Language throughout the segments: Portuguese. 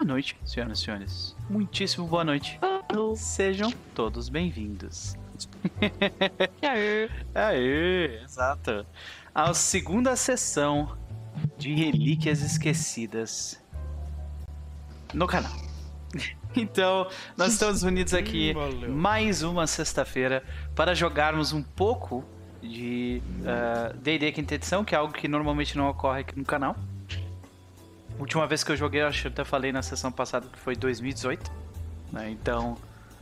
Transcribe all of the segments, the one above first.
Boa noite, senhoras e senhores. Muitíssimo boa noite. Sejam todos bem-vindos. Aê. Aê, exato. A segunda sessão de Relíquias Esquecidas no canal. Então, nós estamos unidos aqui Valeu. mais uma sexta-feira para jogarmos um pouco de ah, D&D Quinta Edição, que é algo que normalmente não ocorre aqui no canal. Última vez que eu joguei, eu acho que eu até falei na sessão passada que foi 2018. né? Então,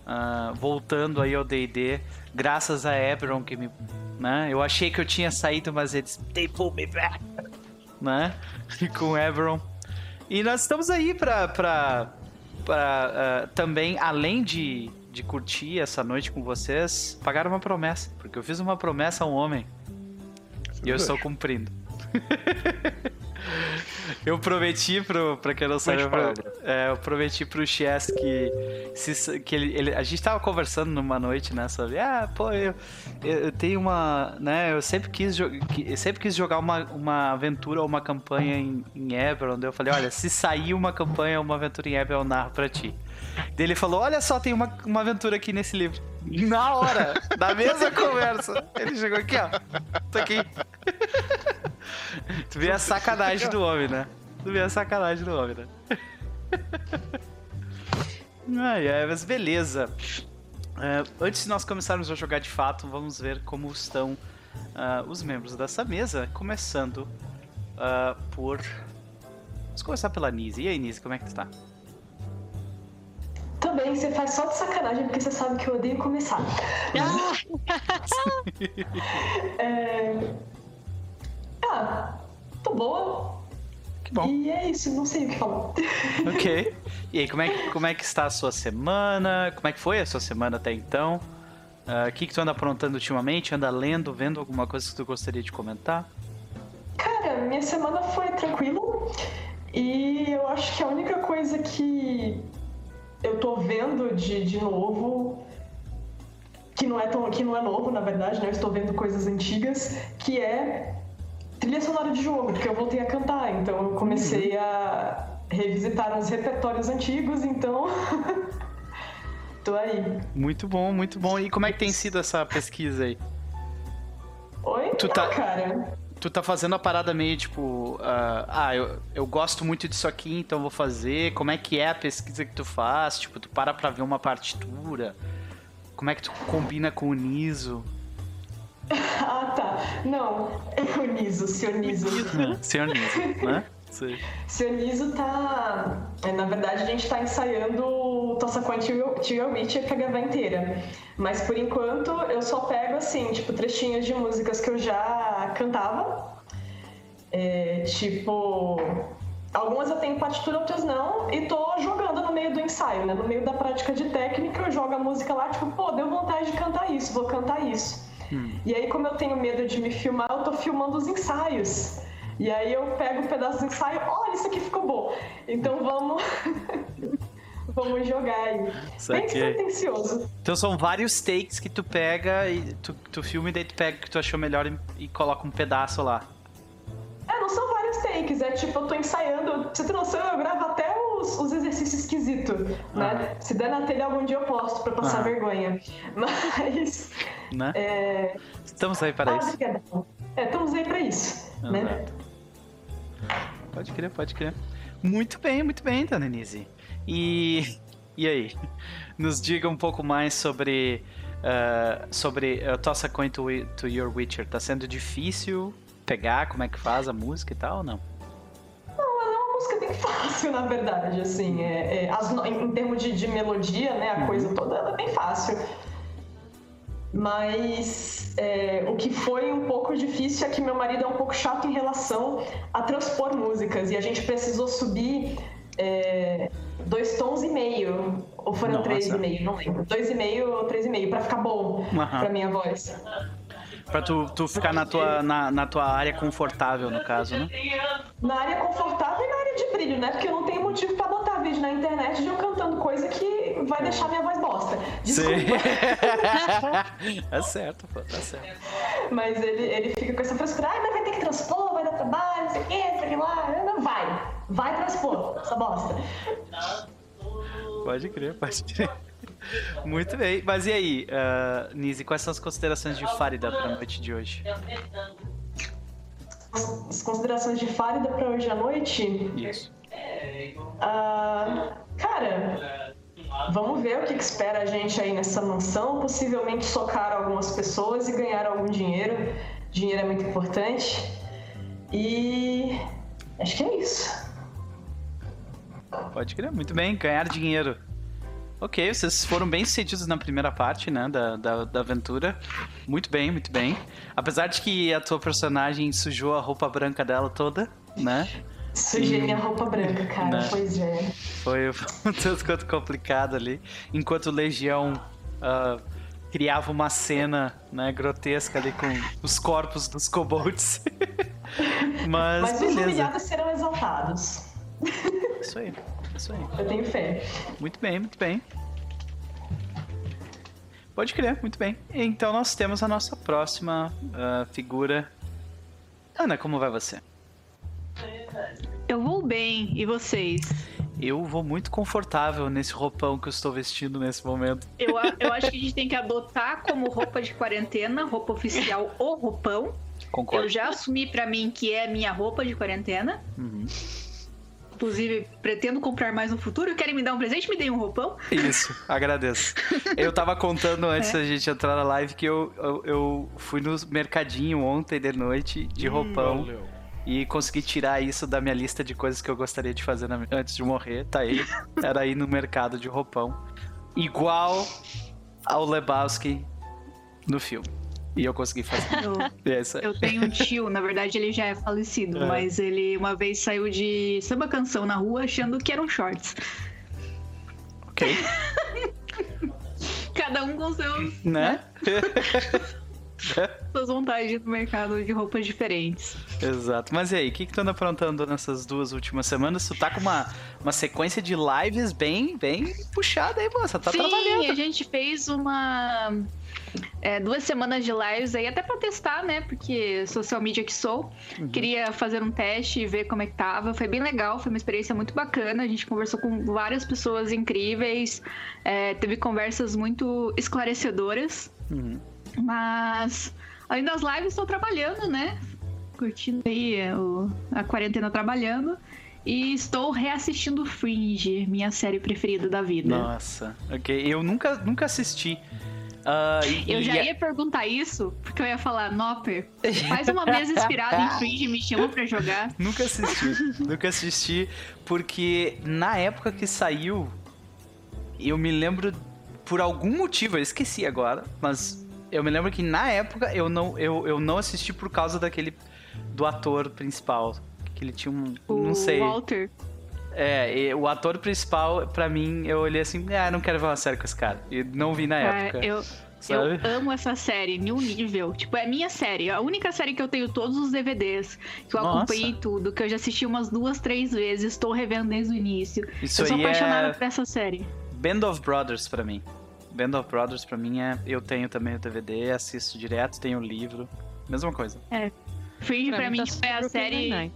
ah, voltando aí ao D&D, graças a Ebron que me... Né? Eu achei que eu tinha saído, mas eles... They pulled me back! Né? Com Ebron. E nós estamos aí pra... pra, pra ah, também, além de, de curtir essa noite com vocês, pagar uma promessa. Porque eu fiz uma promessa a um homem. E eu estou cumprindo. Eu prometi pro, pra quem não sabe, é, eu prometi pro Chess que, se, que ele, ele- A gente tava conversando numa noite, né? Sobre, ah, pô, eu, eu, tenho uma. né? Eu sempre quis, eu sempre quis jogar uma, uma aventura ou uma campanha em, em Eberron. Eu falei, olha, se sair uma campanha ou uma aventura em Eberron, eu narro pra ti. Ele falou, olha só, tem uma, uma aventura aqui nesse livro. Na hora, da mesma conversa. Ele chegou aqui, ó. Tô aqui. Tu vê a sacanagem do homem, né? Tu vê a sacanagem do homem, né? Ai, ai, mas beleza. É, antes de nós começarmos a jogar de fato, vamos ver como estão ah, os membros dessa mesa. Começando ah, por. Vamos começar pela Nise. E aí, Nise, como é que tu tá? Também, você faz só de sacanagem porque você sabe que eu odeio começar. É... Ah, tô boa. Que bom. E é isso, não sei o que falar. Ok. E aí, como é, que- como é que está a sua semana? Como é que foi a sua semana até então? Ah, O que, que tu anda aprontando ultimamente? Anda lendo, vendo alguma coisa que tu gostaria de comentar? Cara, minha semana foi tranquila e eu acho que a única coisa que eu tô vendo de, de novo, que não, é tão, que não é novo, na verdade, né? Eu estou vendo coisas antigas, que é trilha sonora de jogo, porque eu voltei a cantar, então eu comecei a revisitar uns repertórios antigos, então. tô aí. Muito bom, muito bom. E como é que tem sido essa pesquisa aí? Oi? Tu Ah, tá- cara. Tu tá fazendo a parada meio tipo, ah, ah, eu, eu gosto muito disso aqui, então vou fazer. Como é que é a pesquisa que tu faz? Tipo, tu para pra ver uma partitura? Como é que tu combina com o Niso? Ah, tá. Não, é o Niso, Sioniso. Senhor Niso, né? Sei. Sioniso tá. é, Na verdade, a gente tá ensaiando o Tossacon Tio Witcher pra gravar inteira. Mas por enquanto eu só pego assim, tipo, trechinhos de músicas que eu já cantava. É, tipo. Algumas eu tenho partitura, outras não, e tô jogando no meio do ensaio, né? No meio da prática de técnica, eu jogo a música lá, tipo, pô, deu vontade de cantar isso, vou cantar isso. E aí, como eu tenho medo de me filmar, eu tô filmando os ensaios. E aí eu pego um pedaço do ensaio, olha, isso aqui ficou bom. Então vamos. vamos jogar aí. Bem Saquei. despretensioso. Então são vários takes que tu pega e tu, tu filma e daí tu pega o que tu achou melhor e, e coloca um pedaço lá. É, não são vários takes, é tipo, eu tô ensaiando, pra você ter noção, eu gravo até os, os exercícios esquisitos, né? Se der na telha algum dia eu posto pra passar Ah. vergonha. Mas. Né? É... Estamos aí para ah, isso. obrigada. É, estamos aí pra isso, né? Pode crer, pode crer. Muito bem, muito bem, Dona Denise. E, e aí? Nos diga um pouco mais sobre ah, sobre uh, Toss a Coin to, to Your Witcher. Tá sendo difícil pegar como é que faz a música e tal ou não? Não, ela é uma música bem fácil, na verdade, assim. É, é, as em, em termos de, de melodia, né, a coisa toda, ela é bem fácil. Mas é, o que foi um pouco difícil é que meu marido é um pouco chato em relação a transpor músicas. E a gente precisou subir é, dois tons e meio. Ou foram Nossa. três e meio, não lembro. Dois e meio ou três e meio, pra ficar bom Aham. pra minha voz. Pra tu, tu ficar na tua, na, na tua área confortável, no caso, né? Na área confortável e na área de brilho, né? Porque eu não tenho motivo pra botar vídeo na internet de eu cantando coisa que vai deixar minha voz bosta. Desculpa. é certo, pô, tá certo. Mas ele, ele fica com essa frescura, ai, mas vai ter que transpor, vai dar trabalho, não sei o quê, não sei o que lá. Não vai. Vai transpor essa bosta. Pode crer, pode crer. Muito bem. Mas e aí, uh, Nise, quais são as considerações de Farida para a noite de hoje? As considerações de Farida para hoje à noite? Isso. Uh, cara, vamos ver o que, que espera a gente aí nessa mansão. Possivelmente socar algumas pessoas e ganhar algum dinheiro. Dinheiro é muito importante. E acho que é isso. Pode crer, muito bem, ganhar dinheiro. Ok, vocês foram bem sucedidos na primeira parte, né, da, da, da, aventura. Muito bem, muito bem. Apesar de que a tua personagem sujou a roupa branca dela toda, né? Sujei e... minha roupa branca, cara, né? pois é. Foi um tanto quanto complicado ali. Enquanto o Legião uh, criava uma cena, né, grotesca ali com os corpos dos kobolds. Mas, Mas beleza. os humilhados serão exaltados. Isso aí. Isso aí. Eu tenho fé. Muito bem, muito bem. Pode crer, muito bem. Então nós temos a nossa próxima uh, figura. Ana, como vai você? Eu vou bem, e vocês? Eu vou muito confortável nesse roupão que eu estou vestindo nesse momento. Eu, eu acho que a gente tem que adotar como roupa de quarentena, roupa oficial, o roupão. Concordo. Eu já assumi para mim que é minha roupa de quarentena. Uhum. Inclusive, pretendo comprar mais no futuro. Querem me dar um presente? Me deem um roupão. Isso, agradeço. eu tava contando antes é. da gente entrar na live que eu, eu, eu, fui no mercadinho ontem de noite de hum, roupão. Hum, e consegui tirar isso da minha lista de coisas que eu gostaria de fazer na, antes de morrer. Tá aí. Era ir no mercado de roupão. Igual ao Lebowski no filme. E eu consegui fazer. Eu, é eu tenho um tio, na verdade ele já é falecido, é. mas ele uma vez saiu de samba canção na rua achando que eram shorts. Ok. Cada um com seus. Né? né? Suas vontades no mercado de roupas diferentes. Exato. Mas e aí, o que, que tu anda aprontando nessas duas últimas semanas? Tu tá com uma, uma sequência de lives bem, bem puxada aí, moça. Tá Sim, trabalhando. Sim, a gente fez uma é, duas semanas de lives aí, até pra testar, né? Porque social media que sou. Uhum. Queria fazer um teste e ver como é que tava. Foi bem legal, foi uma experiência muito bacana. A gente conversou com várias pessoas incríveis. É, teve conversas muito esclarecedoras. Uhum. Mas, além das lives, estou trabalhando, né? Curtindo aí é, o, a quarentena trabalhando. E estou reassistindo Fringe, minha série preferida da vida. Nossa, ok. Eu nunca, nunca assisti. Uh, e, eu já ia perguntar isso, porque eu ia falar, Nopper, faz uma mesa inspirada em Fringe e me chama pra jogar. Nunca assisti, nunca assisti, porque na época que saiu, eu me lembro, por algum motivo, eu esqueci agora, mas eu me lembro que na época eu não, eu, eu não assisti por causa daquele, do ator principal, que ele tinha um, o não sei... Walter. É, o ator principal, pra mim, eu olhei assim, ah, não quero ver uma série com esse cara. E não vi na é, época. Eu, eu amo essa série, um nível. Tipo, é minha série. A única série que eu tenho todos os DVDs, que eu Nossa. acompanhei tudo, que eu já assisti umas duas, três vezes, estou revendo desde o início. Isso eu sou aí apaixonada é... por essa série. Band of Brothers pra mim. Band of Brothers pra mim é. Eu tenho também o DVD, assisto direto, tenho o livro. Mesma coisa. É. Fringe pra, pra mim, tá é a série.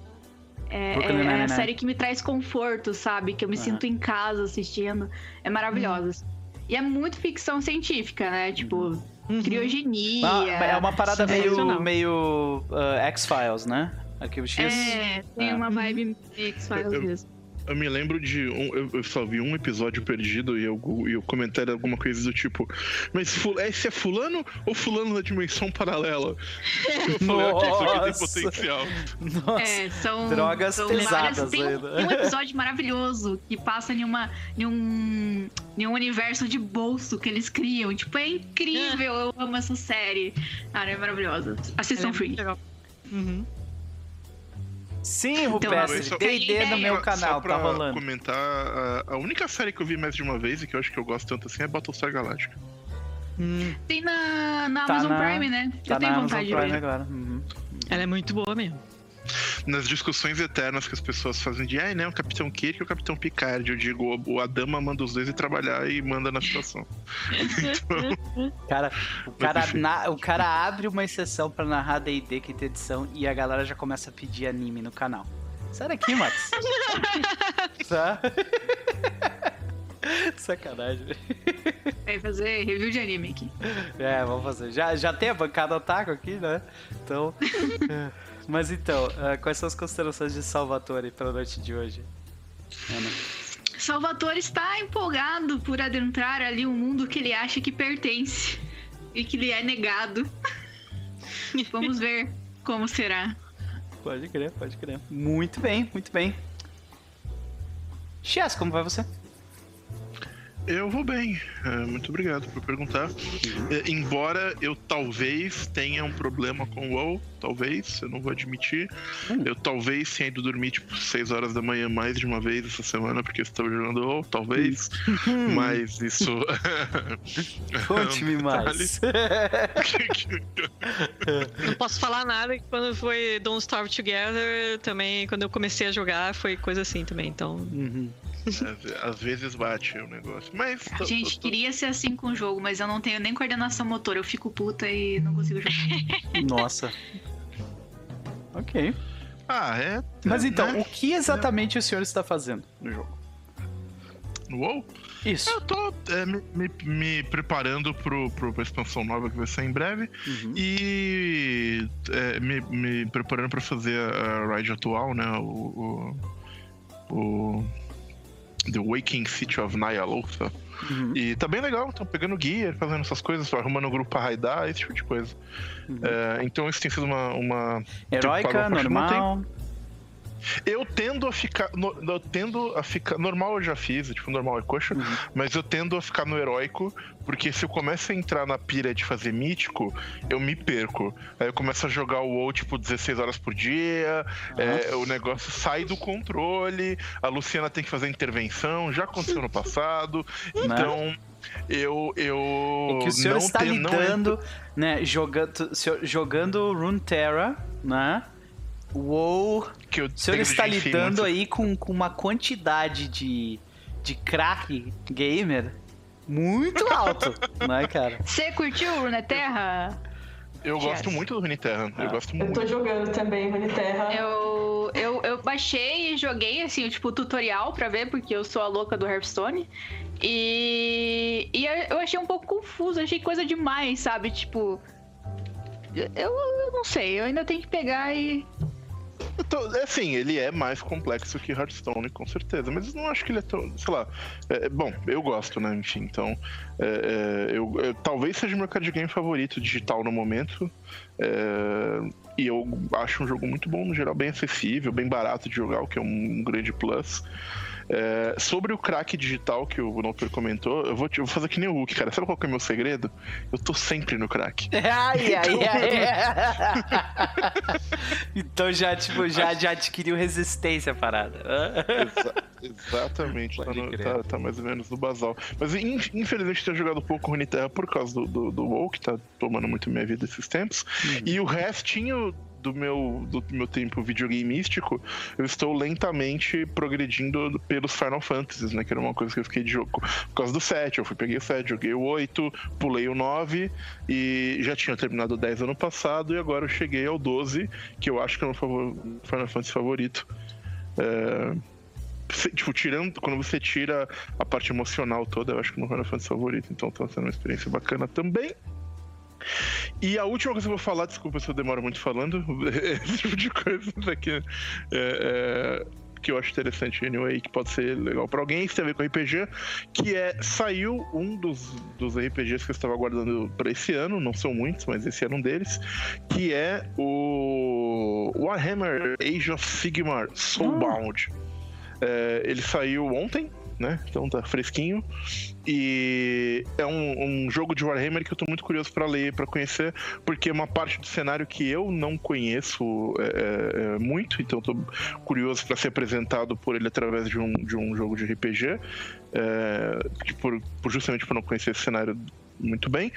É, é, é a série que me traz conforto, sabe? Que eu me uhum. sinto em casa assistindo. É maravilhosa. Uhum. E é muito ficção científica, né? Tipo, uhum. criogenia. Ah, é uma parada meio, meio uh, X-Files, né? Arquivo X. É, tem é. uma vibe X-Files mesmo. Eu me lembro de. Um, eu, eu, só vi um episódio perdido e eu, eu comentei alguma coisa do tipo. Mas esse é fulano ou fulano da dimensão paralela? Eu falei, ok, isso aqui tem potencial. Nossa. É, são, Drogas são pesadas tem um, um, episódio maravilhoso que passa em, uma, em, um, em um universo de bolso que eles criam. Tipo, é incrível. Eu amo essa série. Cara, é maravilhosa. Assistam é Free. Uhum. Sim, Rupestre, então, D&D no meu canal, pra tá rolando. comentar, a, a, única série que eu vi mais de uma vez e que eu acho que eu gosto tanto assim é Battlestar Galactica. Hum. Tem na, na tá Amazon na, Prime, né? Tá eu tenho vontade de ver. Agora. Uhum. Ela é muito boa mesmo nas discussões eternas que as pessoas fazem de, ai, ah, não, o Capitão Kirk e o Capitão Picard. Eu digo, o Adama manda os dois ir trabalhar e manda na situação. então, cara, o cara, na, o cara abre uma exceção para narrar D&D quinta edição e a galera já começa a pedir anime no canal. Sai daqui, Max. tá? Sacanagem. Vai fazer review de anime aqui. É, vamos fazer. Já, já tem a bancada otaku aqui, né? Então. Mas então, é, quais são as considerações de Salvatore para a noite de hoje? Ana. Salvatore está empolgado por adentrar ali um mundo que ele acha que pertence e que lhe é negado. Vamos ver como será. Pode crer, pode crer. Muito bem, muito bem. Chess, como vai você? Eu vou bem, é, muito obrigado por perguntar. É, embora eu talvez tenha um problema com o WoW, talvez, eu não vou admitir. Hum. Eu talvez tenha ido dormir tipo 6 horas da manhã mais de uma vez essa semana porque eu estava jogando WoW, talvez. Mas isso. Conte-me É um mais. Não posso falar nada que quando foi Don't Starve Together, também, quando eu comecei a jogar, foi coisa assim também. Então, Uhum. Às- Às vezes bate o negócio. Mas. tô- Gente, tô- tô- queria ser assim com o jogo, mas eu não tenho nem coordenação motora. Eu fico puta e não consigo jogar. Nossa. Ok. Ah, é. Mas é, então, né? o que exatamente o senhor está fazendo no jogo? No WoW? Isso. Eu tô é, me, me- me preparando pro, pro, pra expansão nova que vai sair em breve. Uhum. E é, me, me preparando pra fazer a, raid atual, né? O, o, o The Waking City of Nyalotha. Uhum. E tá bem legal, tô pegando guia, fazendo essas coisas, arrumando um grupo pra raidar, esse tipo de coisa. Uhum. É, então isso tem sido uma. uma... Heróica, tem- normal. Eu tendo a ficar. no- eu tendo a ficar. Normal eu já fiz, tipo, normal é coxa, Uhum. mas eu tendo a ficar no heróico, porque se eu começo a entrar na pira de fazer mítico, eu me perco. Aí eu começo a jogar o WoW, tipo, 16 horas por dia, é, o negócio sai do controle, a Luciana tem que fazer intervenção, já aconteceu no passado, então. Eu, eu É que o senhor não está te- não lidando, né, jogando, jogando Runeterra, né? WoW. que eu O senhor está lidando muito- aí com, com uma quantidade de, de crack gamer muito alto, né, cara? Você curtiu o Runeterra? Eu gosto Yes. muito do Runeterra, eu Ah. gosto Eu muito. tô jogando também Runeterra. Eu, eu, eu baixei e joguei, assim, tipo, o tutorial pra ver, porque eu sou a louca do Hearthstone. E, e eu achei um pouco confuso, achei coisa demais, sabe? Tipo. Eu, eu não sei, eu ainda tenho que pegar e. Tô- é assim, ele é mais complexo que Hearthstone, com certeza, mas não acho que ele é tão. Sei lá. é, bom, eu gosto, né? Enfim, então. é, é, eu, eu- talvez seja meu card game favorito digital no momento. é, e eu acho um jogo muito bom, no geral, bem acessível, bem barato de jogar, o que é um grande plus. É, sobre o crack digital que o Noper comentou, eu vou, eu vou fazer que nem o Hulk, cara. Sabe qual que é o meu segredo? Eu tô sempre no crack. Ai, ai, ai. então já, tipo, já, já adquiriu resistência à parada. Exa- exatamente, tá, no- tá- tá mais ou menos no basal. Mas in- infelizmente tenho jogado pouco Runeterra por causa do, do, do WoW, que tá tomando muito minha vida esses tempos. E o restinho do meu, do meu tempo videogameístico, eu estou lentamente progredindo pelos Final Fantasies, né? Que era uma coisa que eu fiquei de jogo por causa do 7. Eu fui, peguei o 7, joguei o 8, pulei o 9 e já tinha terminado o 10 ano passado e agora eu cheguei ao 12, que eu acho que é o meu favor- Final Fantasy favorito. É, tipo, tirando, quando você tira a parte emocional toda, eu acho que é o meu Final Fantasy favorito, então tá sendo uma experiência bacana também. E a última coisa que eu vou falar, desculpa se eu demoro muito falando, esse tipo de coisa aqui, é, é, que eu acho interessante, anyway, que pode ser legal pra alguém, isso tem a ver com RPG, que é, saiu um dos, dos RPGs que eu estava aguardando pra esse ano, não são muitos, mas esse era um deles, que é o Warhammer Age of Sigmar Soulbound. É, ele saiu ontem, né? Então tá fresquinho. E é um, um jogo de Warhammer que eu tô muito curioso pra ler, pra conhecer, porque é uma parte do cenário que eu não conheço é, é, é, muito, então tô curioso pra ser apresentado por ele através de um, de um jogo de RPG, é, por, por- justamente por não conhecer esse cenário muito bem.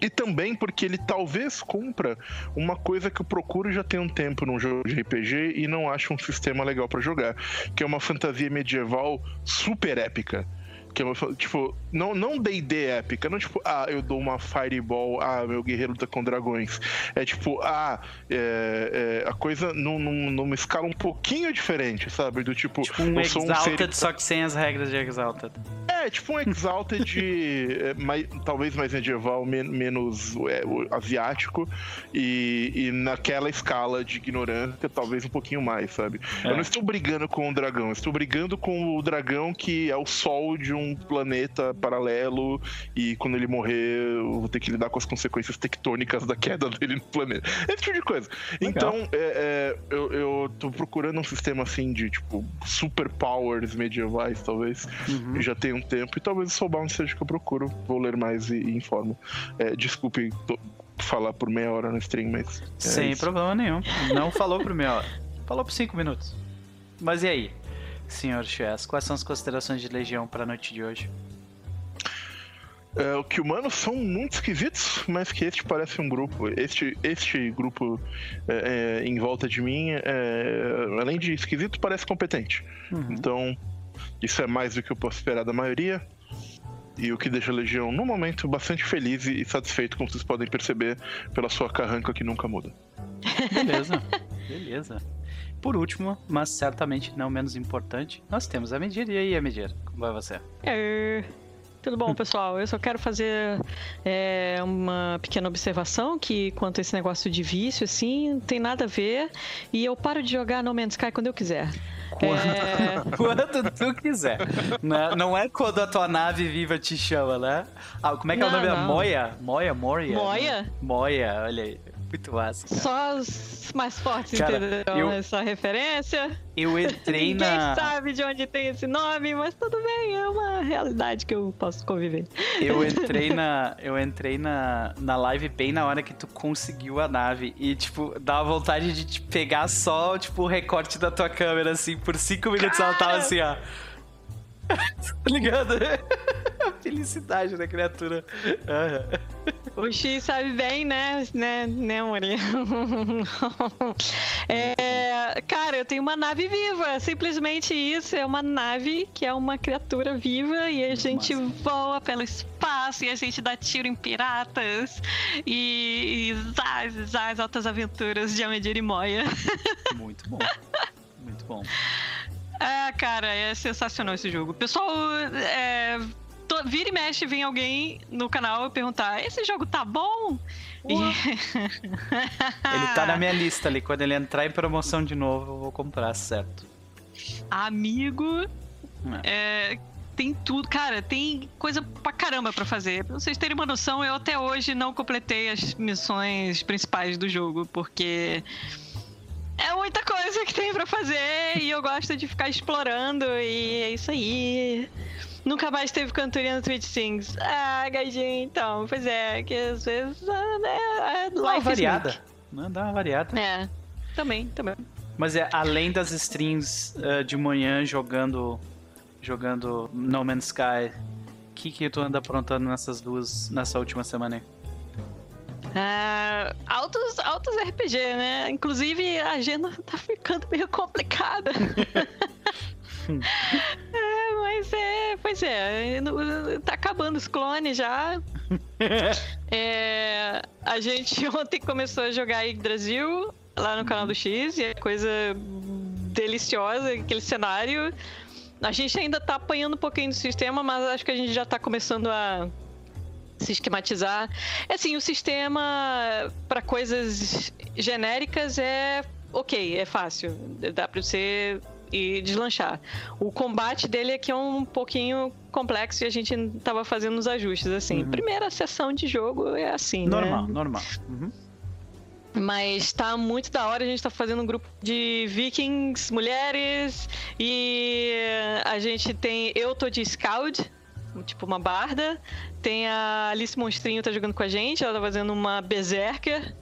E também porque ele talvez cumpra uma coisa que eu procuro já tem um tempo num jogo de RPG e não acho um sistema legal pra jogar, que é uma fantasia medieval super épica. Que é uma, tipo, não não D&D épica, não tipo, ah, eu dou uma fireball, ah, meu guerreiro luta com dragões. É tipo, ah, é, é, a coisa num, num, numa escala um pouquinho diferente, sabe? Do tipo, Tipo um eu um Exalted, ser- só que sem as regras de Exalted. É, tipo um Exalted é, mais, talvez mais medieval, men- menos é, asiático, e, e naquela escala de ignorância, talvez um pouquinho mais, sabe? É. Eu não estou brigando com o dragão, eu estou brigando com o dragão que é o sol de um planeta paralelo, e quando ele morrer, eu vou ter que lidar com as consequências tectônicas da queda dele no planeta. Esse tipo de coisa. Legal. Então, é, é, eu, eu tô procurando um sistema assim de, tipo, superpowers medievais, talvez. Uhum. Já tem um tempo e talvez o Soulbound seja o que eu procuro. Vou ler mais e, e informo. É, desculpe tô- falar por meia hora no stream, mas. é Sem isso. problema nenhum. Não falou por meia hora. Falou por cinco minutos. Mas e aí, senhor Chess, quais são as considerações de Legião para a noite de hoje? É, o que humanos são muito esquisitos, mas que este parece um grupo. Este, este grupo é, é, em volta de mim, é, além de esquisito, parece competente. Uhum. Então, isso é mais do que eu posso esperar da maioria. E o que deixa a Legião, no momento, bastante feliz e satisfeito, como vocês podem perceber, pela sua carranca que nunca muda. Beleza, beleza. Por último, mas certamente não menos importante, nós temos a Medir. E aí, a Medir, como vai você? É, Tudo bom, pessoal? Eu só quero fazer é, uma pequena observação que quanto a esse negócio de vício, assim, não tem nada a ver. E eu paro de jogar No Man's Sky quando eu quiser. É, Quando tu quiser. Não, não é quando a tua nave viva te chama, né? Ah, como é que é o Não, nome? não. Moia? Moia? Moria? Moia? Moia, olha aí. Muito massa. cara. só os mais fortes Cara, entenderam eu- essa referência. Eu entrei Ninguém na. sabe de onde tem esse nome, mas tudo bem, é uma realidade que eu posso conviver. Eu entrei na. Eu entrei na, na live bem na hora que tu conseguiu a nave. E, tipo, dá vontade de te pegar só, tipo, o recorte da tua câmera, assim, por cinco minutos ela tava Cara! assim, ó. tá ligado? A felicidade da criatura. Aham. O X sabe bem, né? Né, né, Morinha? É, cara, eu tenho uma nave viva. Simplesmente isso. É uma nave que é uma criatura viva e a gente voa pelo espaço e a gente dá tiro em piratas. E, e zaz, zaz, altas aventuras de Amedir e Moia. Muito bom. Muito bom. Ah, cara, é sensacional esse jogo. Pessoal, é, to- vira e mexe, vem alguém no canal perguntar: esse jogo tá bom? E- Ele tá na minha lista ali. Quando ele entrar em promoção de novo, eu vou comprar, certo? Amigo, é, tem tudo. Cara, tem coisa pra caramba pra fazer. Pra vocês terem uma noção, eu até hoje não completei as missões principais do jogo, porque. É muita coisa que tem pra fazer e eu gosto de ficar explorando e é isso aí. Nunca mais teve cantoria no Twitch Sings. Ah, gadinho, então. Pois é, que às vezes. ah, né, é, Dá uma variada. Não, dá uma variada. É, também, também. Mas é além das streams eh, de manhã jogando jogando No Man's Sky, o que que tu anda aprontando nessas duas nessa última semana aí? Ah, altos, altos RPG, né? Inclusive a agenda tá ficando meio complicada. é, mas é, pois é, tá acabando os clones já. É, a gente ontem começou a jogar Yggdrasil lá no canal do X e é coisa deliciosa aquele cenário. A gente ainda tá apanhando um pouquinho do sistema, mas acho que a gente já tá começando a se esquematizar. É assim, o sistema para coisas genéricas é ok, é fácil. Dá para você ir deslanchar. O combate dele aqui é um pouquinho complexo e a gente tava fazendo os ajustes assim. Uhum. Primeira sessão de jogo é assim, né? Normal, normal. Uhum. Mas tá muito da hora, a gente tá fazendo um grupo de vikings, mulheres, e a gente tem. Eu tô de Scout, tipo uma barda. Tem a Alice Monstrinho tá jogando com a gente, ela tá fazendo uma Berserker.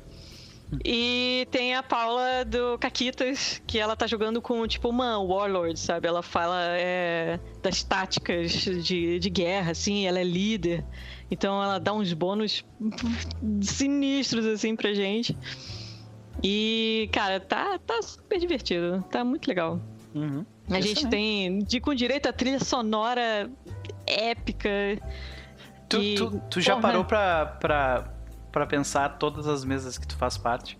E tem a Paula do Caquitas, que ela tá jogando com, tipo, uma Warlord, sabe? Ela fala é, das táticas de, de guerra, assim, ela é líder. Então ela dá uns bônus sinistros, assim, pra gente. E, cara, tá, tá super divertido. Tá muito legal. Uhum. A gente tem, de, com direito a trilha sonora épica. Tu, E, tu, tu já parou pra, pra, pra pensar todas as mesas que tu faz parte?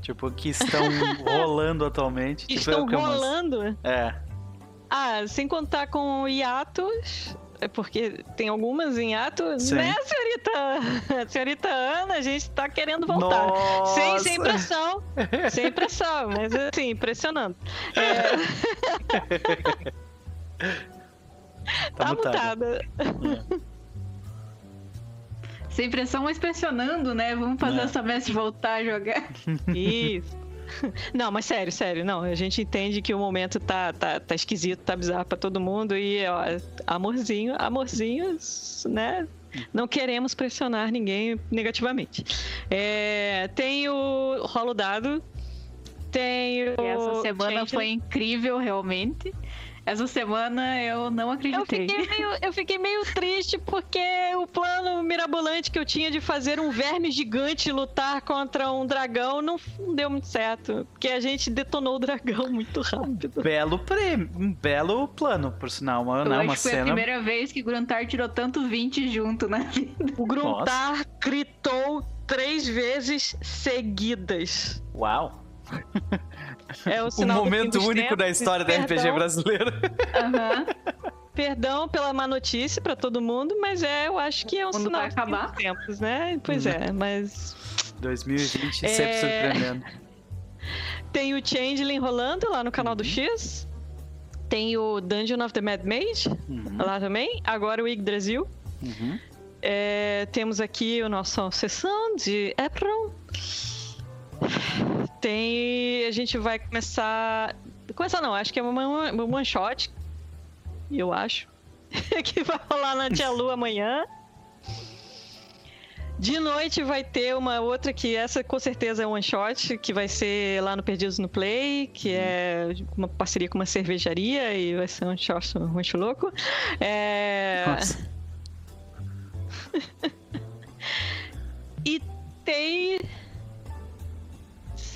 Tipo, que estão rolando atualmente. que tipo, estão é umas- rolando. É. Ah, sem contar com hiatos, é porque tem algumas em hiato, Sim. né, senhorita? Senhorita Ana, a gente tá querendo voltar. Nossa! Sem, sem pressão, sem pressão, mas assim, impressionando. É, Tá, tá mutada. mutada. Sem pressão, mas pressionando, né? Vamos fazer É. essa mestre voltar a jogar. Isso. Não, mas sério, sério, não. A gente entende que o momento tá, tá, tá esquisito, tá bizarro pra todo mundo e, ó, amorzinho, amorzinhos, né? Não queremos pressionar ninguém negativamente. É, tem o rolo dado, tem o. E essa semana foi incrível, realmente. Essa semana eu não Eu acreditei. fiquei, meio, eu fiquei meio triste porque o plano mirabolante que eu tinha de fazer um verme gigante lutar contra um dragão não, deu muito certo. Porque a gente detonou o dragão muito rápido. Belo prêmio, um belo plano, por sinal. Uma, Eu não, acho uma que foi a cena. primeira vez que Gruntar tirou tanto 20 junto na vida. O Gruntar gritou três vezes seguidas. Uau! É o Um fim momento dos único da tempos. história da RPG brasileira. Aham. Perdão pela má notícia pra todo mundo, mas é, eu acho que é um Quando sinal vai acabar? dos tempos, né? Pois Hum. é, mas 2020 É. sempre surpreendendo. Tem o Changeling rolando lá no canal do X. Tem o Dungeon of the Mad Mage Uhum, lá também. Agora o Yggdrasil. uhum. É, temos aqui a nossa sessão de April. Tem. A gente vai começar. Começar não, acho que é uma, uma, one shot. Eu acho. que vai rolar na Tia Lu amanhã. De noite vai ter uma outra que essa com certeza é one shot, que vai ser lá no Perdidos no Play, que é uma parceria com uma cervejaria e vai ser um shot muito louco. É... E tem.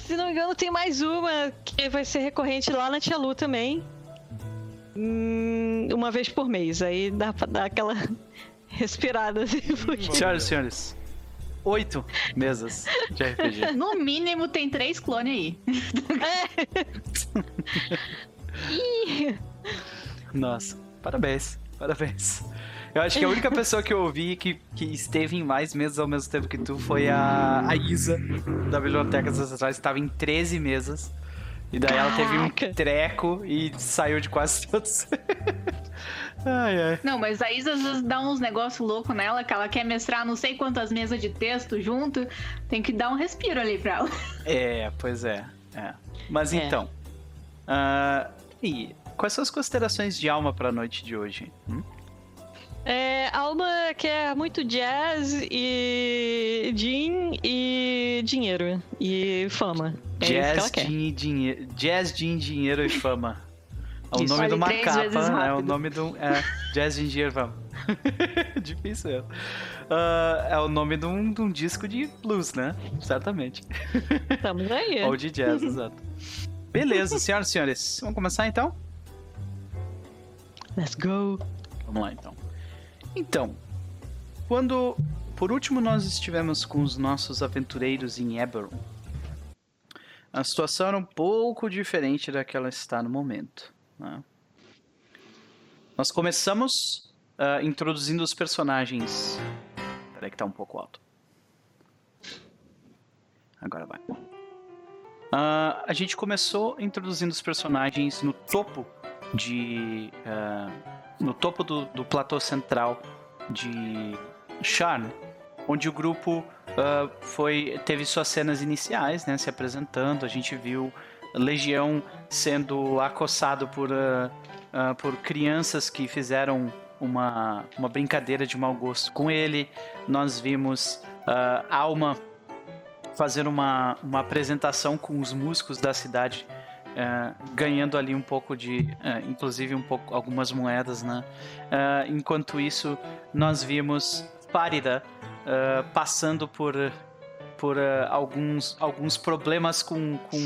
Se não me engano, tem mais uma que vai ser recorrente lá na Tia Lu também. Hum, uma vez por mês. Aí dá pra dar aquela respirada assim, porque... Senhoras e senhores, oito mesas de RPG. No mínimo tem três clones aí. Ih, Nossa, parabéns, parabéns. Eu acho que a única pessoa que eu ouvi que, que esteve em mais mesas ao mesmo tempo que tu foi a, a Isa, da Biblioteca dos Ancestrais, estava em 13 mesas. E daí ela teve um treco e saiu de quase todos. ai, ai. Não, mas a Isa às vezes dá uns negócios loucos nela, que ela quer mestrar não sei quantas mesas de texto junto. Tem que dar um respiro ali pra ela. É, pois é. é. Mas É. então. ah, e quais são as considerações de alma pra noite de hoje? Hum? É, Alma quer muito jazz e gin e dinheiro e fama. É Jazz. Gin, dinheiro, Jazz, Gin, Dinheiro e Fama. É o Isso. nome de uma capa, é o nome de um. É, Jazz, Gin, Dinheiro e Fama. Difícil mesmo. Ah, é o nome de um, de um disco de blues, né? Certamente. Estamos aí. Ou de jazz, exato. Beleza, senhoras e senhores. Vamos começar então? Let's go. Vamos lá então. Então, quando por último nós estivemos com os nossos aventureiros em Eberron, a situação era um pouco diferente da que ela está no momento. né? Nós começamos ah, introduzindo os personagens. Peraí que tá um pouco alto. Agora vai. Ah, a gente começou introduzindo os personagens no topo de. ah, no topo do, do platô central de Sharn, onde o grupo ah, foi teve suas cenas iniciais, né, se apresentando. A gente viu Legião sendo acossado por, ah, ah, por crianças que fizeram uma, uma brincadeira de mau gosto com ele. Nós vimos Alma fazer uma, uma apresentação com os músicos da cidade, eh, ganhando ali um pouco de, eh, inclusive um pouco algumas moedas, né? Eh, enquanto isso, nós vimos Párida eh, passando por por eh, alguns alguns problemas com, com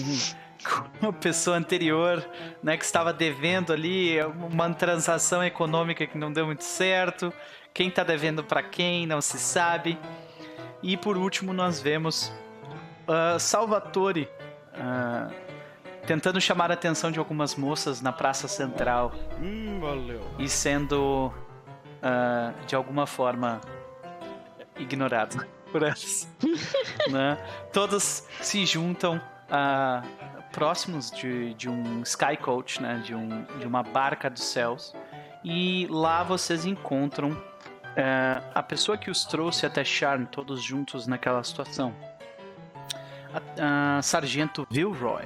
com a pessoa anterior, né, que estava devendo ali uma transação econômica que não deu muito certo. Quem está devendo para quem não se sabe. E por último nós vemos uh, Salvatore uh, tentando chamar a atenção de algumas moças na praça central Hum, valeu. e sendo uh, de alguma forma ignorado por elas. né? Todos se juntam uh, próximos de, de um sky coach, né? de, um, de uma barca dos céus, e lá vocês encontram uh, a pessoa que os trouxe até Charm, todos juntos naquela situação. A, a Sargento Vilroy,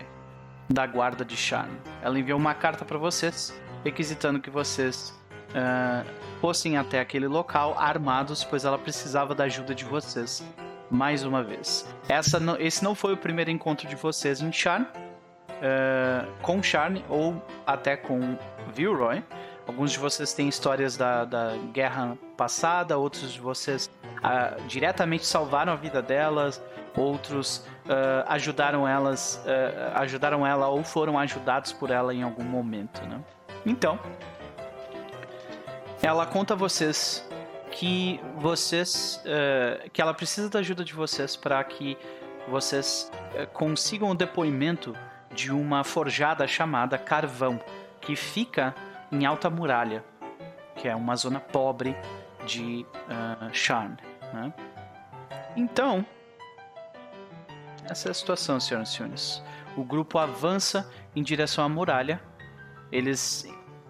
da guarda de Charm. Ela enviou uma carta para vocês, requisitando que vocês uh, fossem até aquele local armados, pois ela precisava da ajuda de vocês. Mais uma vez. Essa não, esse não foi o primeiro encontro de vocês em Charm, uh, com Charm ou até com Vilroy. Alguns de vocês têm histórias da, da guerra passada, outros de vocês uh, diretamente salvaram a vida delas, outros uh, ajudaram elas, uh, ajudaram ela ou foram ajudados por ela em algum momento, né? Então, ela conta a vocês que vocês, uh, que ela precisa da ajuda de vocês para que vocês consigam o depoimento de uma forjada chamada Carvão, que fica em Alta Muralha, que é uma zona pobre de uh. Né? Então, essa é a situação, senhoras e senhores. O grupo avança em direção à muralha. Eles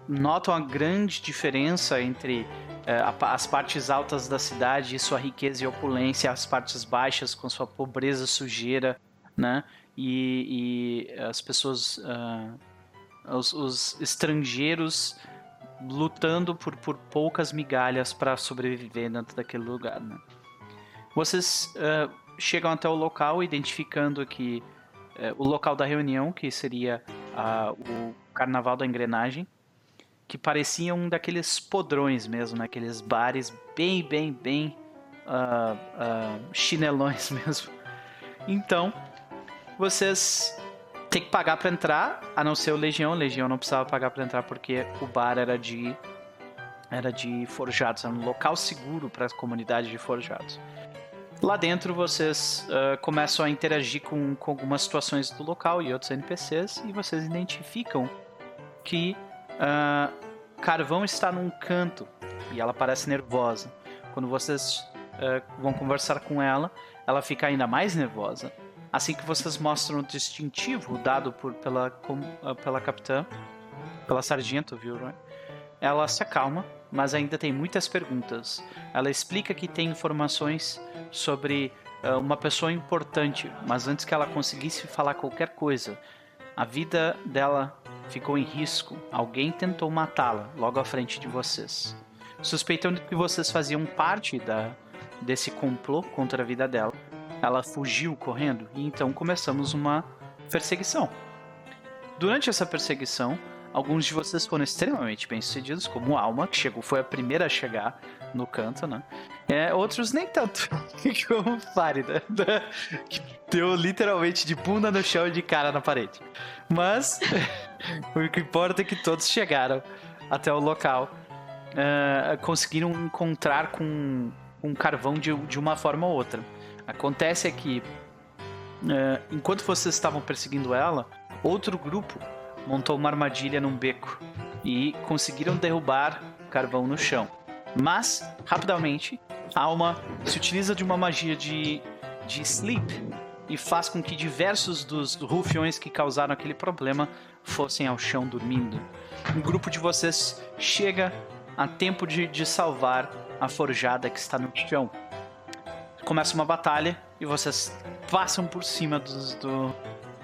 notam a grande diferença entre uh, as partes altas da cidade e sua riqueza e opulência, as partes baixas com sua pobreza, sujeira, né? E, e as pessoas, uh, os, os, estrangeiros lutando por, por poucas migalhas para sobreviver dentro daquele lugar, né? Vocês uh, chegam até o local, identificando que uh, o local da reunião, que seria o Carnaval da Engrenagem, que parecia um daqueles podrões mesmo, né? bares bem, bem, bem chinelões mesmo. Então, vocês têm que pagar para entrar, a não ser o Legião. O Legião não precisava pagar para entrar porque o bar era de era de forjados, era um local seguro para a comunidade de forjados. Lá dentro vocês uh, começam a interagir com, com algumas situações do local e outros NPCs e vocês identificam que uh, Carvão está num canto e ela parece nervosa. Quando vocês uh, vão conversar com ela, ela fica ainda mais nervosa. Assim que vocês mostram o distintivo dado por, pela, com, pela capitã, pela sargento, viu? Ela se acalma, mas ainda tem muitas perguntas. Ela explica que tem informações sobre uh, uma pessoa importante, mas antes que ela conseguisse falar qualquer coisa, a vida dela ficou em risco. Alguém tentou matá-la logo à frente de vocês. Suspeitando que vocês faziam parte da, desse complô contra a vida dela, ela fugiu correndo e então começamos uma perseguição. Durante essa perseguição, alguns de vocês foram extremamente bem-sucedidos, como Alma, que chegou, foi a primeira a chegar no canto, né? É, outros nem tanto, como Farida, né? que deu literalmente de bunda no chão e de cara na parede. Mas o que importa é que todos chegaram até o local, uh, conseguiram encontrar com um carvão de, de uma forma ou outra. Acontece é que, uh, enquanto vocês estavam perseguindo ela, outro grupo montou uma armadilha num beco e conseguiram derrubar carvão no chão. Mas, rapidamente, a alma se utiliza de uma magia de, de sleep e faz com que diversos dos rufiões que causaram aquele problema fossem ao chão dormindo. Um grupo de vocês chega a tempo de, de salvar a forjada que está no chão. Começa uma batalha e vocês passam por cima dos, do,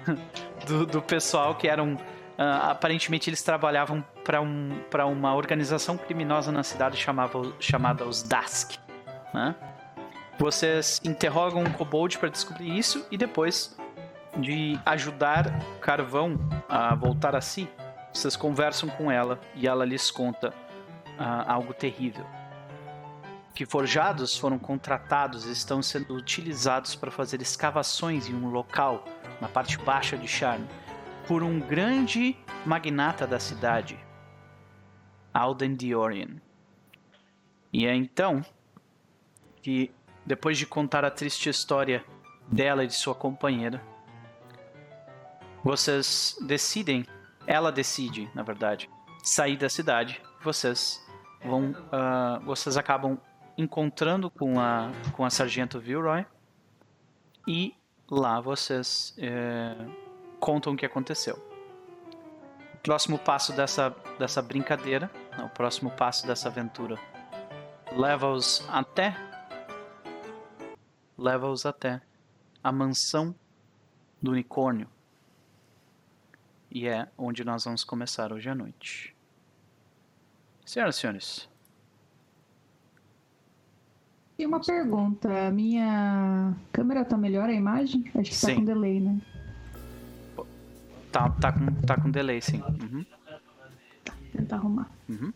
do, do pessoal que eram Uh, aparentemente eles trabalhavam para um, uma organização criminosa na cidade chamava, chamada os Dask. Né? Vocês interrogam um kobold para descobrir isso e depois de ajudar Carvão a voltar a si, vocês conversam com ela e ela lhes conta uh, algo terrível. Que forjados foram contratados e estão sendo utilizados para fazer escavações em um local na parte baixa de Charme por um grande magnata da cidade, Alden Diorian. E é então que, depois de contar a triste história dela e de sua companheira, vocês decidem, ela decide, na verdade, sair da cidade. Vocês vão, uh, vocês acabam encontrando com a com a sargento Vilroy e lá vocês é, contam o que aconteceu. O próximo passo dessa dessa brincadeira, o próximo passo dessa aventura, leva-os até leva-os até a mansão do unicórnio. E é onde nós vamos começar hoje à noite. Senhoras e senhores. E uma pergunta. A minha câmera tá melhor a imagem? Acho que sim. tá com delay, né? Tá, tá, com, tá com delay, sim. Uhum. Tentar arrumar. Uhum.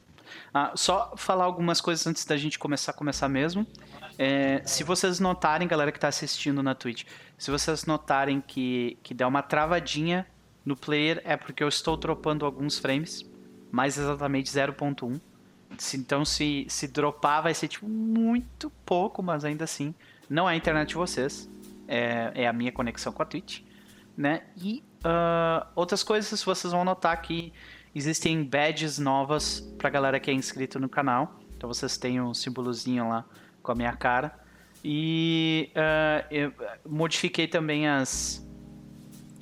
Ah, só falar algumas coisas antes da gente começar a começar mesmo. É, se vocês notarem, galera que está assistindo na Twitch, se vocês notarem que, que dá uma travadinha no player, é porque eu estou dropando alguns frames, mais exatamente 0.1. Então se, se dropar vai ser tipo muito pouco, mas ainda assim não é a internet de vocês, é, é a minha conexão com a Twitch, né? E uh, outras coisas vocês vão notar que existem badges novas pra galera que é inscrito no canal. Então vocês têm um símbolozinho lá com a minha cara. E uh, modifiquei também as,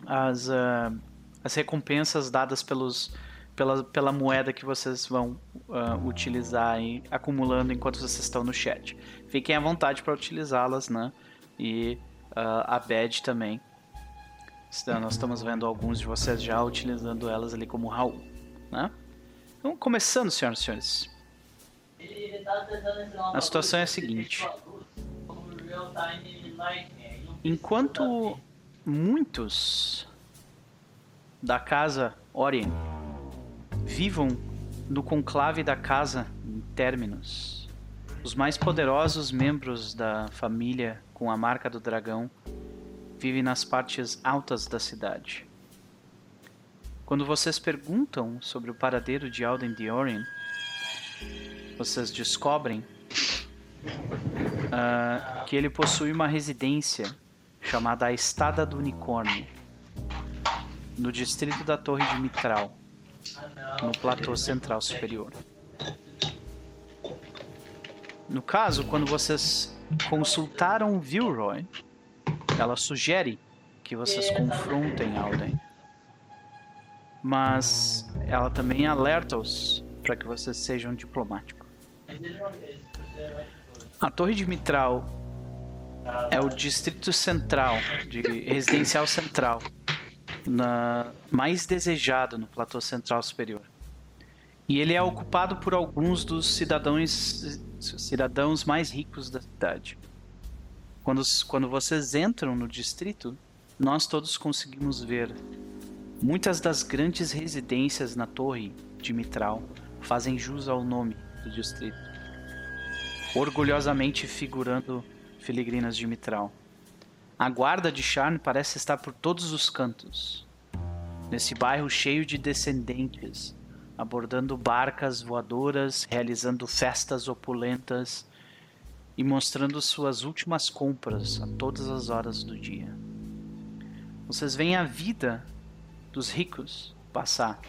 as, uh, as recompensas dadas pelos, pela, pela moeda que vocês vão uh, utilizar e acumulando enquanto vocês estão no chat. Fiquem à vontade para utilizá-las, né? E a badge também. Nós estamos vendo alguns de vocês já utilizando elas ali como Raul, né? Então, começando, senhoras e senhores. A situação é a seguinte: enquanto muitos da casa Orien vivam no conclave da casa em términos, os mais poderosos membros da família com a marca do dragão vivem nas partes altas da cidade. Quando vocês perguntam sobre o paradeiro de Alden Diorian, vocês descobrem uh, que ele possui uma residência chamada a Estada do Unicórnio, no distrito da Torre de Mitral, no platô central superior. No caso, quando vocês consultaram Vilroy, ela sugere que vocês confrontem Alden. Mas ela também alerta-os para que vocês sejam diplomáticos. A Torre de Mitral é o distrito central, de residencial central, na, mais desejado no platô central superior. E ele é ocupado por alguns dos cidadãos, cidadãos mais ricos da cidade. Quando, quando vocês entram no distrito, nós todos conseguimos ver muitas das grandes residências na Torre de Mitral fazem jus ao nome do distrito, orgulhosamente figurando filigrinas de mitral. A guarda de Charne parece estar por todos os cantos, nesse bairro cheio de descendentes, abordando barcas voadoras, realizando festas opulentas e mostrando suas últimas compras a todas as horas do dia. Vocês veem a vida dos ricos passar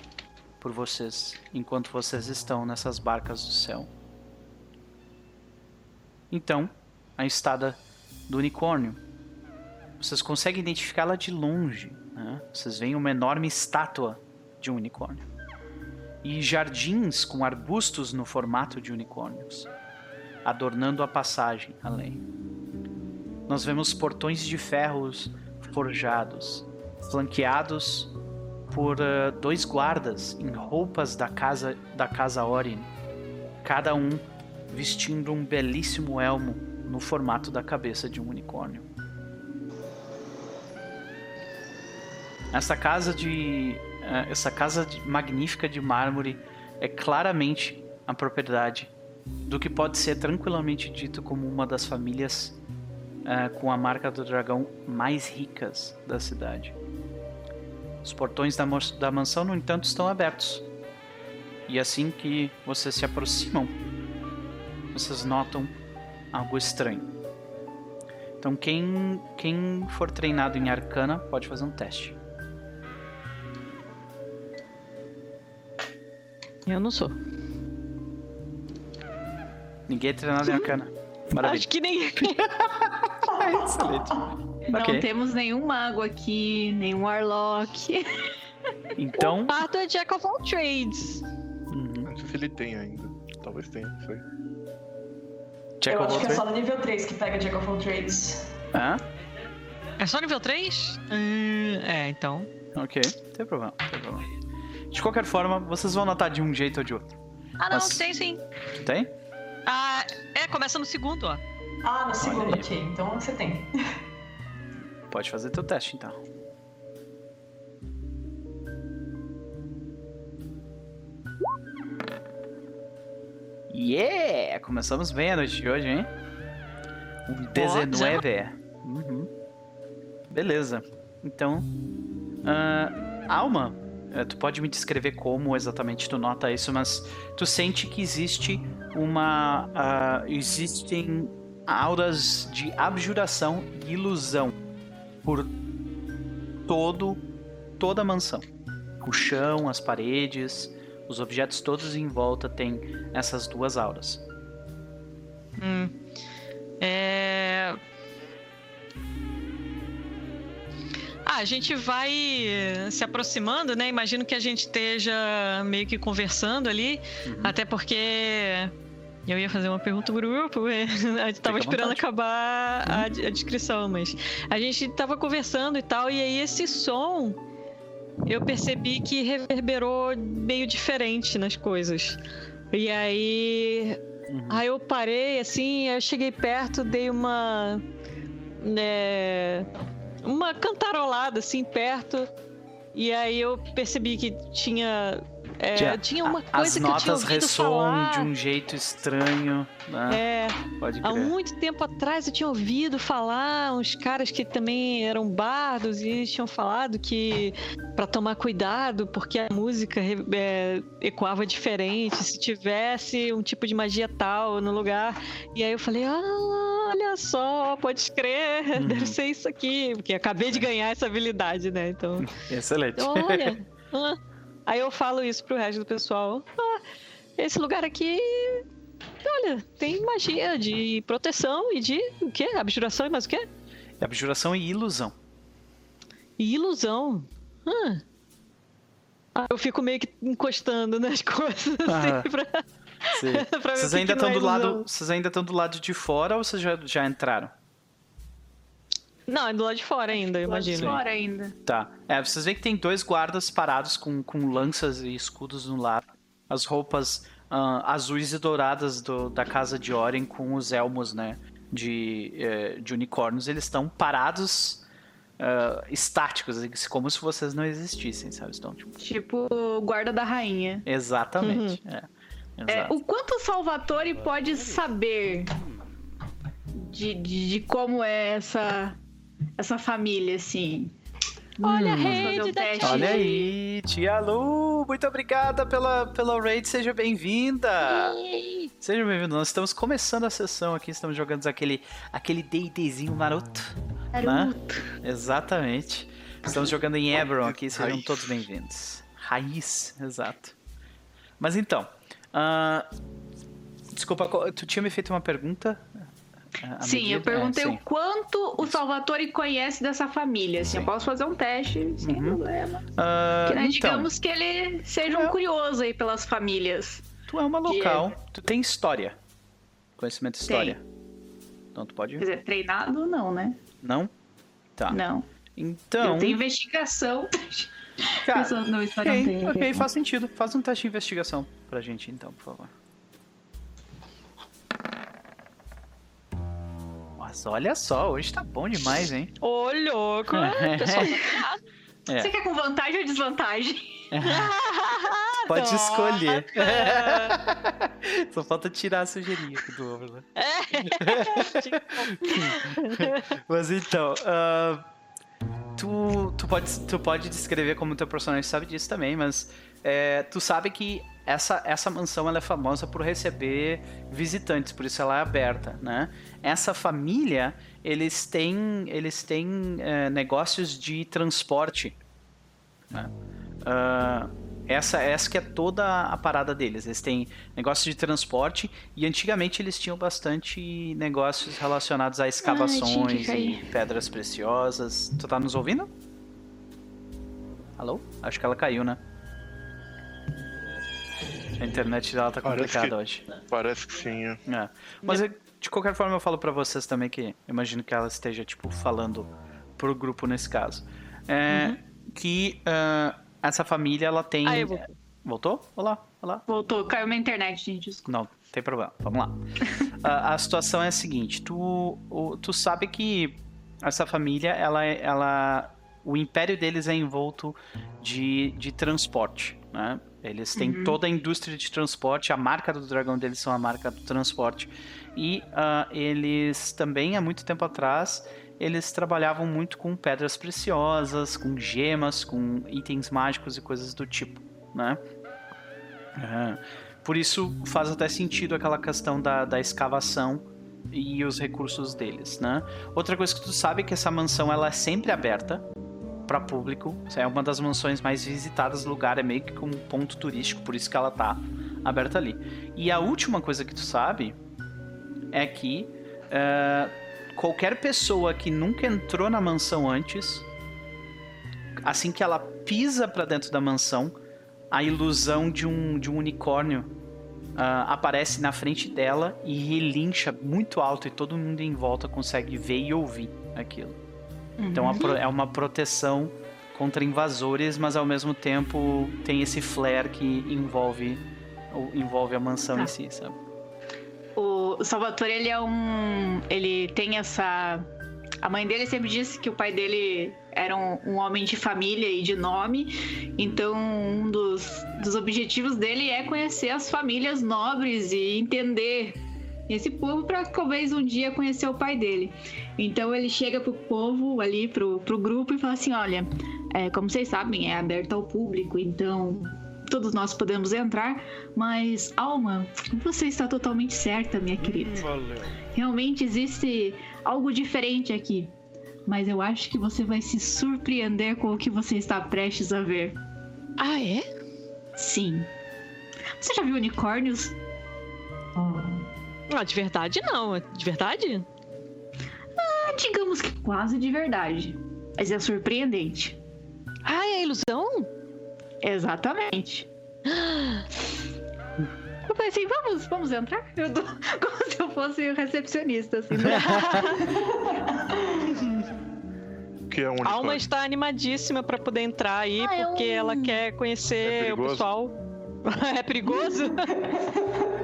por vocês enquanto vocês estão nessas barcas do céu. Então, a estada do unicórnio. Vocês conseguem identificá-la de longe. Né? Vocês veem uma enorme estátua de um unicórnio. E jardins com arbustos no formato de unicórnios, adornando a passagem além. Nós vemos portões de ferros forjados, flanqueados por uh, dois guardas em roupas da casa da casa Orin, cada um vestindo um belíssimo elmo no formato da cabeça de um unicórnio. Essa casa de uh, essa casa de, magnífica de mármore é claramente a propriedade do que pode ser tranquilamente dito como uma das famílias uh, com a marca do dragão mais ricas da cidade. Os portões da, da mansão, no entanto, estão abertos. E assim que vocês se aproximam, vocês notam algo estranho. Então, quem, quem for treinado em arcana pode fazer um teste. Eu não sou. Ninguém é treinado em arcana. Maravilha. Acho que nem. Excelente. Não Ok. temos nenhum mago aqui, nenhum warlock. Então. Parto é Jack of all trades. Uhum. Não sei se ele tem ainda. Talvez tenha, não sei. Check eu acho que é só no nível 3 que pega Jack of all trades. Hã? É só nível 3? é, então. Ok, não tem problema, não tem problema. De qualquer forma, vocês vão notar de um jeito ou de outro. Ah, não, Mas- tem sim. Tem? Ah, é, começa no segundo, ó. Ah, no segundo, ok. Então você tem. Pode fazer teu teste então. Yeah! Começamos bem a noite de hoje, hein? Um 19. Uhum. Beleza. Então, ah, Alma, eh, tu pode me descrever como exatamente tu nota isso, mas tu sente que existe uma. ah, existem auras de abjuração e ilusão por todo toda a mansão. O chão, as paredes, os objetos todos em volta têm essas duas auras. Hum. É. Ah, a gente vai eh, se aproximando, né? Imagino que a gente esteja meio que conversando ali, Uhum. até porque eu ia fazer uma pergunta pro grupo, a gente tava esperando acabar a, a descrição, mas a gente tava conversando e tal, e aí esse som eu percebi que reverberou meio diferente nas coisas. E aí Uhum. Aí eu parei, assim, aí eu cheguei perto, dei uma. né, uma cantarolada, assim, perto. E aí eu percebi que tinha. É, Já- tinha uma coisa que eu tinha ouvido ressoam falar. de um jeito estranho. Né? É, Pode há crer. muito tempo atrás eu tinha ouvido falar uns caras que também eram bardos e eles tinham falado que para tomar cuidado porque a música é, ecoava diferente se tivesse um tipo de magia tal no lugar e aí eu falei ah olha só pode crer Uhum. deve ser isso aqui porque acabei de ganhar essa habilidade né então Excelente. olha. aí eu falo isso pro resto do pessoal ah, esse lugar aqui Olha, tem magia de proteção e de o quê? Abjuração e mais o quê? Abjuração e ilusão. E ilusão. Ah. Ah, Eu fico meio que encostando nas coisas Ah, assim pra, pra ver Vocês ainda estão é do lado. Vocês ainda estão do lado de fora ou vocês já, já entraram? Não, é do lado de fora ainda, eu Do lado de imagino. Fora ainda. Tá. É, vocês veem que tem dois guardas parados com, com lanças e escudos no lado. As roupas ah, azuis e douradas do- da casa de Oren com os elmos, né? De, eh, de unicórnios. Eles estão parados, ah, estáticos, assim, como se vocês não existissem, sabe? Estão, tipo, Tipo o guarda da rainha. exatamente. É, É, exato. o quanto o Salvatore pode saber de, de, de como é essa, essa família, assim? Olha a rede um da teste. tia. Olha aí, tia Lu, muito obrigada pela, pela raid, seja bem-vinda. Seja bem-vindo, nós estamos começando a sessão aqui, estamos jogando aquele aquele D&Dzinho maroto, né? Exatamente. Estamos jogando em Eberron aqui, sejam Raiz. todos bem-vindos. Raiz, exato. Mas então, ah, desculpa, tu tinha me feito uma pergunta? Sim, medida- eu perguntei é, o sim. quanto o Salvatore conhece dessa família. Assim, Sim. eu posso fazer um teste sem Uhum. problema. Ah, Que, né, então, digamos que ele seja um É. curioso aí pelas famílias. tu é uma local, tu tem história, conhecimento de Tem. história. Então tu pode... Quer dizer, treinado não, né? Não? Tá. Não. Então, Eu tenho investigação. cara, Pensando na história não tem. ok, faz sentido. Faz um teste de investigação pra gente então, por favor. Mas olha só, hoje tá bom demais, hein? Ô, louco! O pessoal ferrado. É. Você quer com vantagem ou desvantagem? Pode Nossa. escolher. Só falta tirar a sujeirinha aqui do ombro, né? Mas então, ah, tu, tu, pode, tu pode descrever como teu personagem sabe disso também, mas é, tu sabe que essa, essa mansão ela é famosa por receber visitantes, por isso ela é aberta, né? Essa família, eles têm, eles têm é, negócios de transporte, né? Uh, essa, essa que é toda a parada deles. Eles têm negócios de transporte e antigamente eles tinham bastante negócios relacionados a escavações ah, e pedras preciosas. Tu tá nos ouvindo? Alô? Acho que ela caiu, né? A internet dela tá complicada hoje. Parece que sim. É. é. Mas de qualquer forma eu falo para vocês também que imagino que ela esteja tipo falando pro grupo nesse caso. É, uhum. Que uh, essa família ela tem. Ah, voltou. voltou? Olá, olá. Voltou, caiu minha internet, gente. Desculpa. Não, tem problema. Vamos lá. a, a, situação é a seguinte: tu, o, tu sabe que essa família, ela, ela, o império deles é envolto de, de transporte, né? Eles têm uhum. toda a indústria de transporte, a marca do dragão deles são a marca do transporte. E uh, eles também, há muito tempo atrás, eles trabalhavam muito com pedras preciosas, com gemas, com itens mágicos e coisas do tipo, né? É. Por isso faz até sentido aquela questão da, da escavação e os recursos deles, né? Outra coisa que tu sabe é que essa mansão ela é sempre aberta para público. É uma das mansões mais visitadas do lugar, é meio que um ponto turístico, por isso que ela tá aberta ali. E a última coisa que tu sabe é que uh, qualquer pessoa que nunca entrou na mansão antes, assim que ela pisa para dentro da mansão, a ilusão de um, de um unicórnio uh, aparece na frente dela e relincha muito alto e todo mundo em volta consegue ver e ouvir aquilo. Uhum. Então é uma proteção contra invasores, mas ao mesmo tempo tem esse flare que envolve envolve a mansão tá. em si, sabe? o Salvatore, ele é um. Ele tem essa. A mãe dele sempre disse que o pai dele era um, um homem de família e de nome, então um dos, dos objetivos dele é conhecer as famílias nobres e entender esse povo para talvez um dia conhecer o pai dele. Então ele chega pro povo ali, pro, pro grupo e fala assim: olha, é, como vocês sabem, é aberto ao público, então todos nós podemos entrar, mas Alma, você está totalmente certa, minha querida. Valeu. Realmente existe algo diferente aqui, mas eu acho que você vai se surpreender com o que você está prestes a ver. Ah, é? Sim. Você já viu unicórnios? Ah, de verdade não. De verdade? Ah, digamos que quase de verdade. Mas é surpreendente. Ah, é ilusão? Exatamente. Eu falei assim, vamos, vamos entrar? Eu tô, como se eu fosse recepcionista, assim. Né? que é um A Alma está animadíssima para poder entrar aí, ah, porque é um... ela quer conhecer é o pessoal. é perigoso?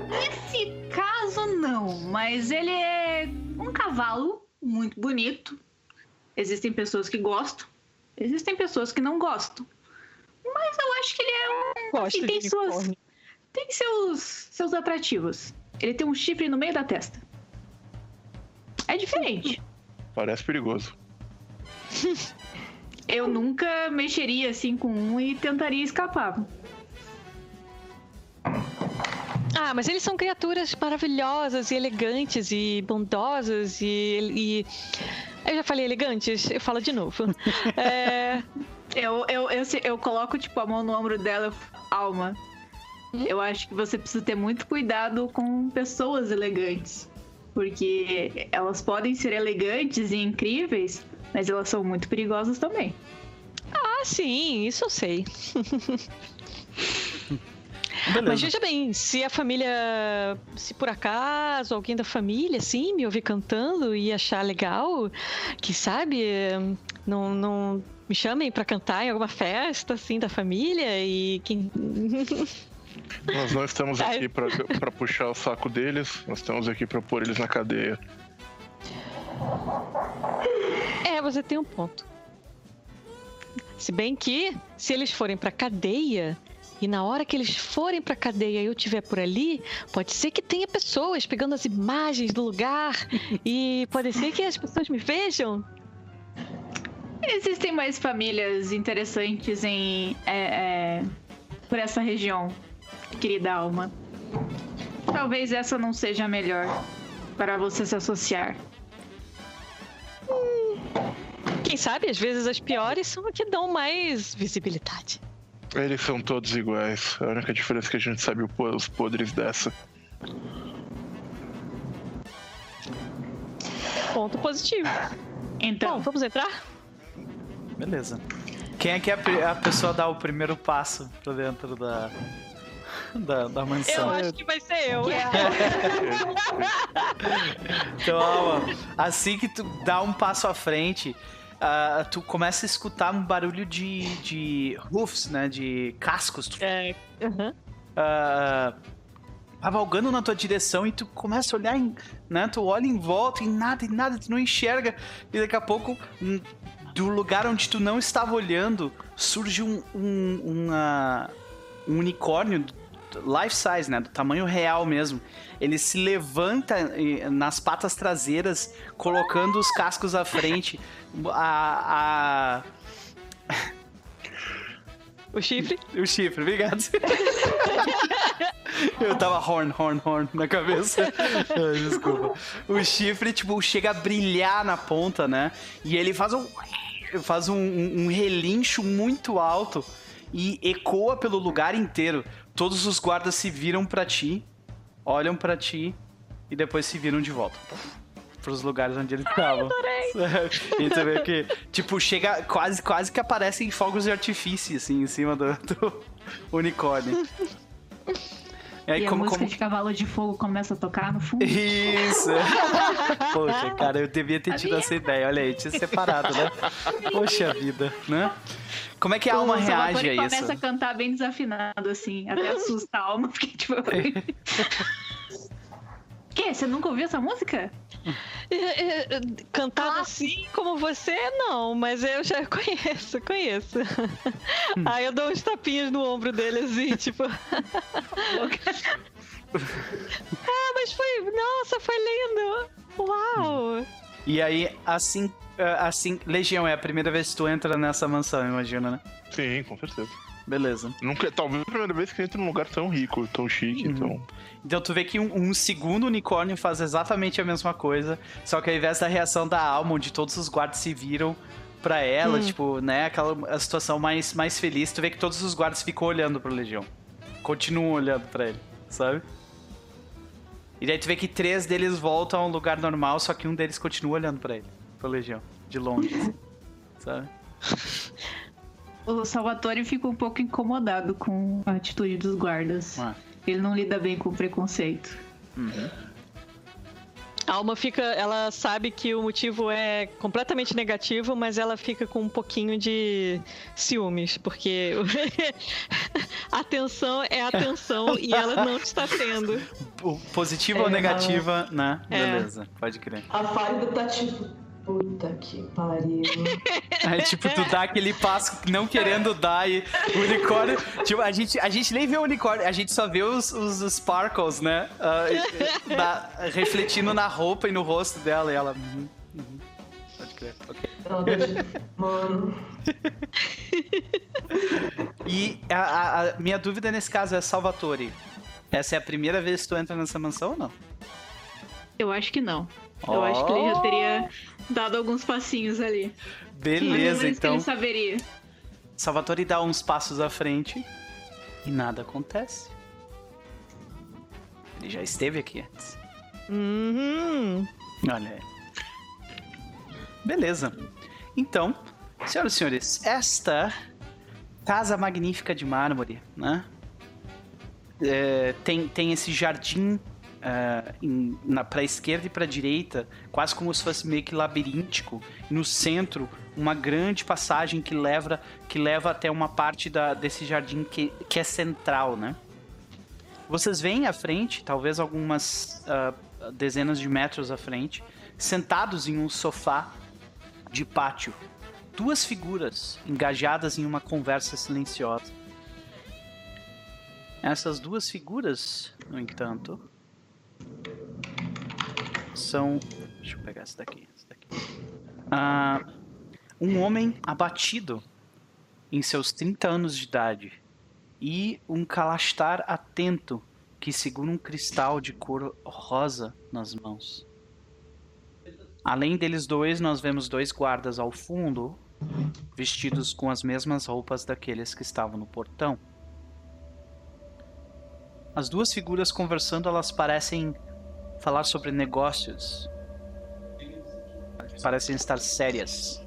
Nesse caso, não. Mas ele é um cavalo muito bonito. Existem pessoas que gostam. Existem pessoas que não gostam. Mas eu acho que ele é um. Gosto tem suas. Tem seus, seus atrativos. Ele tem um chifre no meio da testa. É diferente. Parece perigoso. eu nunca mexeria assim com um e tentaria escapar. Ah, mas eles são criaturas maravilhosas e elegantes e bondosas e, e... Eu já falei elegantes, eu falo de novo. é... Eu, eu, eu, eu, coloco, tipo, a mão no ombro dela, alma. Hum? Eu acho que você precisa ter muito cuidado com pessoas elegantes. Porque elas podem ser elegantes e incríveis, mas elas são muito perigosas também. Ah, sim, isso eu sei. Beleza. Mas veja bem, se a família, se por acaso alguém da família, assim, me ouvir cantando e achar legal, que sabe, não, não me chamem para cantar em alguma festa, assim, da família e quem... Nós não estamos aqui para puxar o saco deles, nós estamos aqui para pôr eles na cadeia. É, você tem um ponto. Se bem que, se eles forem pra cadeia, e na hora que eles forem pra cadeia e eu estiver por ali, pode ser que tenha pessoas pegando as imagens do lugar, e pode ser que as pessoas me vejam Existem mais famílias interessantes em é, é, por essa região, querida alma. Talvez essa não seja a melhor para você se associar. Quem sabe, às vezes as piores são as que dão mais visibilidade. Eles são todos iguais. A única diferença é que a gente sabe os podres dessa. Ponto positivo. Então, Bom, vamos entrar? Beleza. Quem é que é a pessoa dá o primeiro passo pra dentro da, da, da Eu mansão? acho que vai ser eu. Então, Alma, assim que tu dá um passo à frente, ah, tu começa a escutar um barulho de, de hoofs, né? De cascos. Tu É, aham. ah, cavalgando na tua direção e tu começa a olhar, em, né? Tu olha em volta e nada, e nada, tu não enxerga. E daqui a pouco, hum, do lugar onde tu não estava olhando, surge um, um, uma- um unicórnio life size, né? Do tamanho real mesmo. Ele se levanta eh, nas patas traseiras, colocando os cascos à frente. A, a, O chifre? o chifre, obrigado. Eu tava horn, horn, horn na cabeça. Desculpa. O chifre, tipo, chega a brilhar na ponta, né? E ele faz um. Faz um, um- um relincho muito alto e ecoa pelo lugar inteiro. Todos os guardas se viram pra ti, olham pra ti e depois se viram de volta. Pros lugares onde eles estavam. E tu vê que, tipo, chega quase, quase que aparecem fogos de artifício, assim, em cima do, do unicórnio. E aí, e a como, música como... de Cavalo de Fogo começa a tocar no fundo. Isso! Poxa, cara, eu devia ter tido essa ideia. Olha aí, tinha separado, né? Poxa vida, né? Como é que a alma reage a isso? começa a cantar bem desafinado, assim, até assusta a alma, porque, tipo... que? Você nunca ouviu essa música? É, é, é, Cantado assim como você, não, mas eu já conheço, conheço. Aí eu dou uns tapinhas no ombro dele, assim, tipo. ah, mas foi. Nossa, foi lindo! Uau! E aí, assim, ah, assim, Legião, é a primeira vez que tu entra nessa mansão, imagina, né? Sim, com certeza. Beleza. Nunca, talvez a primeira vez que eu entro num lugar tão rico, tão chique, Uhum. então. Então tu vê que um, um segundo unicórnio faz exatamente a mesma coisa, só que ao invés da reação da alma, onde todos os guardas se viram pra ela, tipo, né, aquela a situação mais, mais feliz, tu vê que todos os guardas ficam olhando pro Legião. Continuam olhando pra ele, sabe? E daí tu vê que três deles voltam ao lugar normal, só que um deles continua olhando pra ele, pro Legião, de longe, assim, sabe? O Salvatore fica um pouco incomodado com a atitude dos guardas. Ah. Ele não lida bem com o preconceito. A alma fica. Ela sabe que o motivo é completamente negativo, mas ela fica com um pouquinho de ciúmes, porque atenção é atenção e ela não está tendo. Positiva ou É, negativa, né? É. Beleza, pode crer. A Fábio tá tipo. Puta que pariu. Aí, tipo, tu dá aquele passo não querendo dar e o unicórnio. Tipo, a gente, a gente nem vê o unicórnio, a gente só vê os, os sparkles, né? Ah, e- e- da- refletindo na roupa e no rosto dela. E ela. "Uhum, uhum." Pode crer, ok. Mano. E a, a- a minha dúvida nesse caso é Salvatore. Essa é a primeira vez que tu entra nessa mansão ou não? Eu acho que não. Eu acho que ele já teria dado alguns passinhos ali. Beleza, menos que então. ele saberia. Salvatore dá uns passos à frente e nada acontece. Ele já esteve aqui antes. Uhum. Olha aí. Beleza. Então, senhoras e senhores, esta casa magnífica de mármore, né? É, tem, tem esse jardim é, em- na, pra esquerda e pra direita, quase como se fosse meio que labiríntico. No centro, uma grande passagem que leva, que leva até uma parte da, desse jardim que, que é central, né? Vocês veem à frente, talvez algumas ah, dezenas de metros à frente, sentados em um sofá de pátio, duas figuras engajadas em uma conversa silenciosa. Essas duas figuras, no entanto, são. Deixa eu pegar essa daqui. essa daqui. Ah, Um homem abatido em seus 30 anos de idade e um calastar atento que segura um cristal de cor rosa nas mãos. Além deles dois, nós vemos dois guardas ao fundo, vestidos com as mesmas roupas daqueles que estavam no portão. As duas figuras conversando, elas parecem falar sobre negócios. Parecem estar sérias.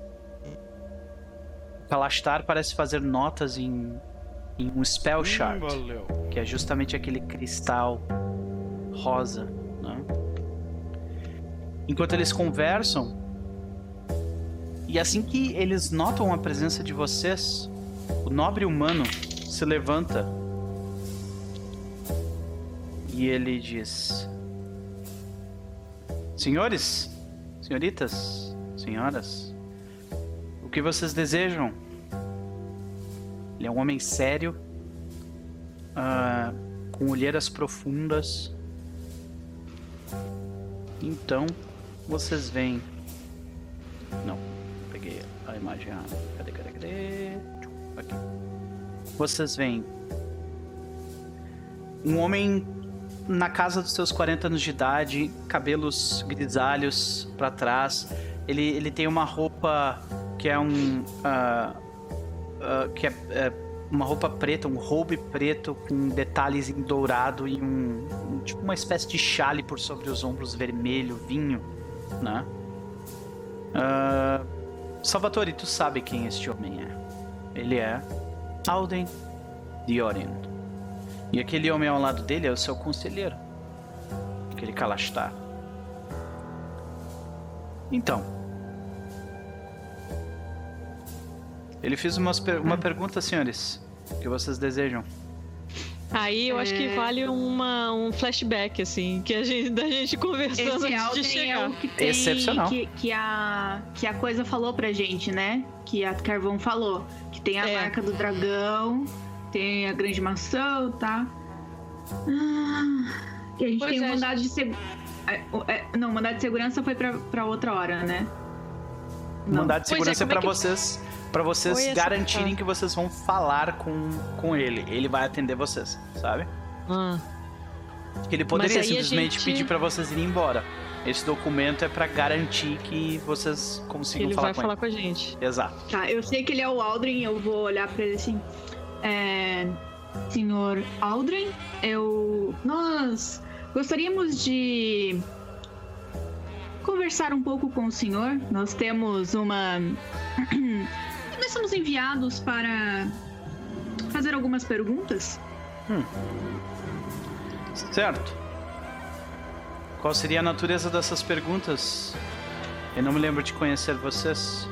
Kalastar parece fazer notas em, em um spell shard, que é justamente aquele cristal rosa. Né? Enquanto eles conversam, e assim que eles notam a presença de vocês, o nobre humano se levanta e ele diz: Senhores, senhoritas, senhoras, o que vocês desejam? Ele é um homem sério, uh, com olheiras profundas. Então, vocês veem. Não, peguei a imagem. Cadê, cadê, cadê? Aqui. Vocês veem um homem na casa dos seus 40 anos de idade, cabelos grisalhos para trás. Ele, ele tem uma roupa que é um. Uh, uh, que é, é, uma roupa preta, um robe preto com detalhes em dourado e um, tipo uma espécie de chale por sobre os ombros vermelho, vinho, né? Uh, Salvatore, tu sabe quem este homem é? Ele é Alden Diorin. E aquele homem ao lado dele é o seu conselheiro. Aquele Kalastar. Então. Ele fez umas per uma pergunta, senhores. O que vocês desejam? Aí eu é... acho que é. vale uma, um flashback, assim, que a gente, da gente conversando Esse antes de chegar. É o que tem, Excepcional. Que, que, a, que a coisa falou pra gente, né? Que a Carvão falou. Que tem a é. marca do dragão tem a grande maçã, tá? Ah, e a gente pois tem o é, mandado gente... de segurança. É, não, mandado de segurança foi pra, pra outra hora, né? Não. Mandado de segurança é, é para que... vocês para vocês garantirem que vocês vão falar com, com ele. Ele vai atender vocês, sabe? Ah. Ele poderia simplesmente gente... pedir para vocês irem embora. Esse documento é para garantir que vocês consigam ele falar com ele. Ele vai falar com a gente. Exato. Tá, eu sei que ele é o Aldrin, eu vou olhar para ele assim. É, senhor Aldrin, eu. Nós gostaríamos de conversar um pouco com o senhor. Nós temos uma. Nós somos enviados para fazer algumas perguntas. Hum. Certo. Qual seria a natureza dessas perguntas? Eu não me lembro de conhecer vocês.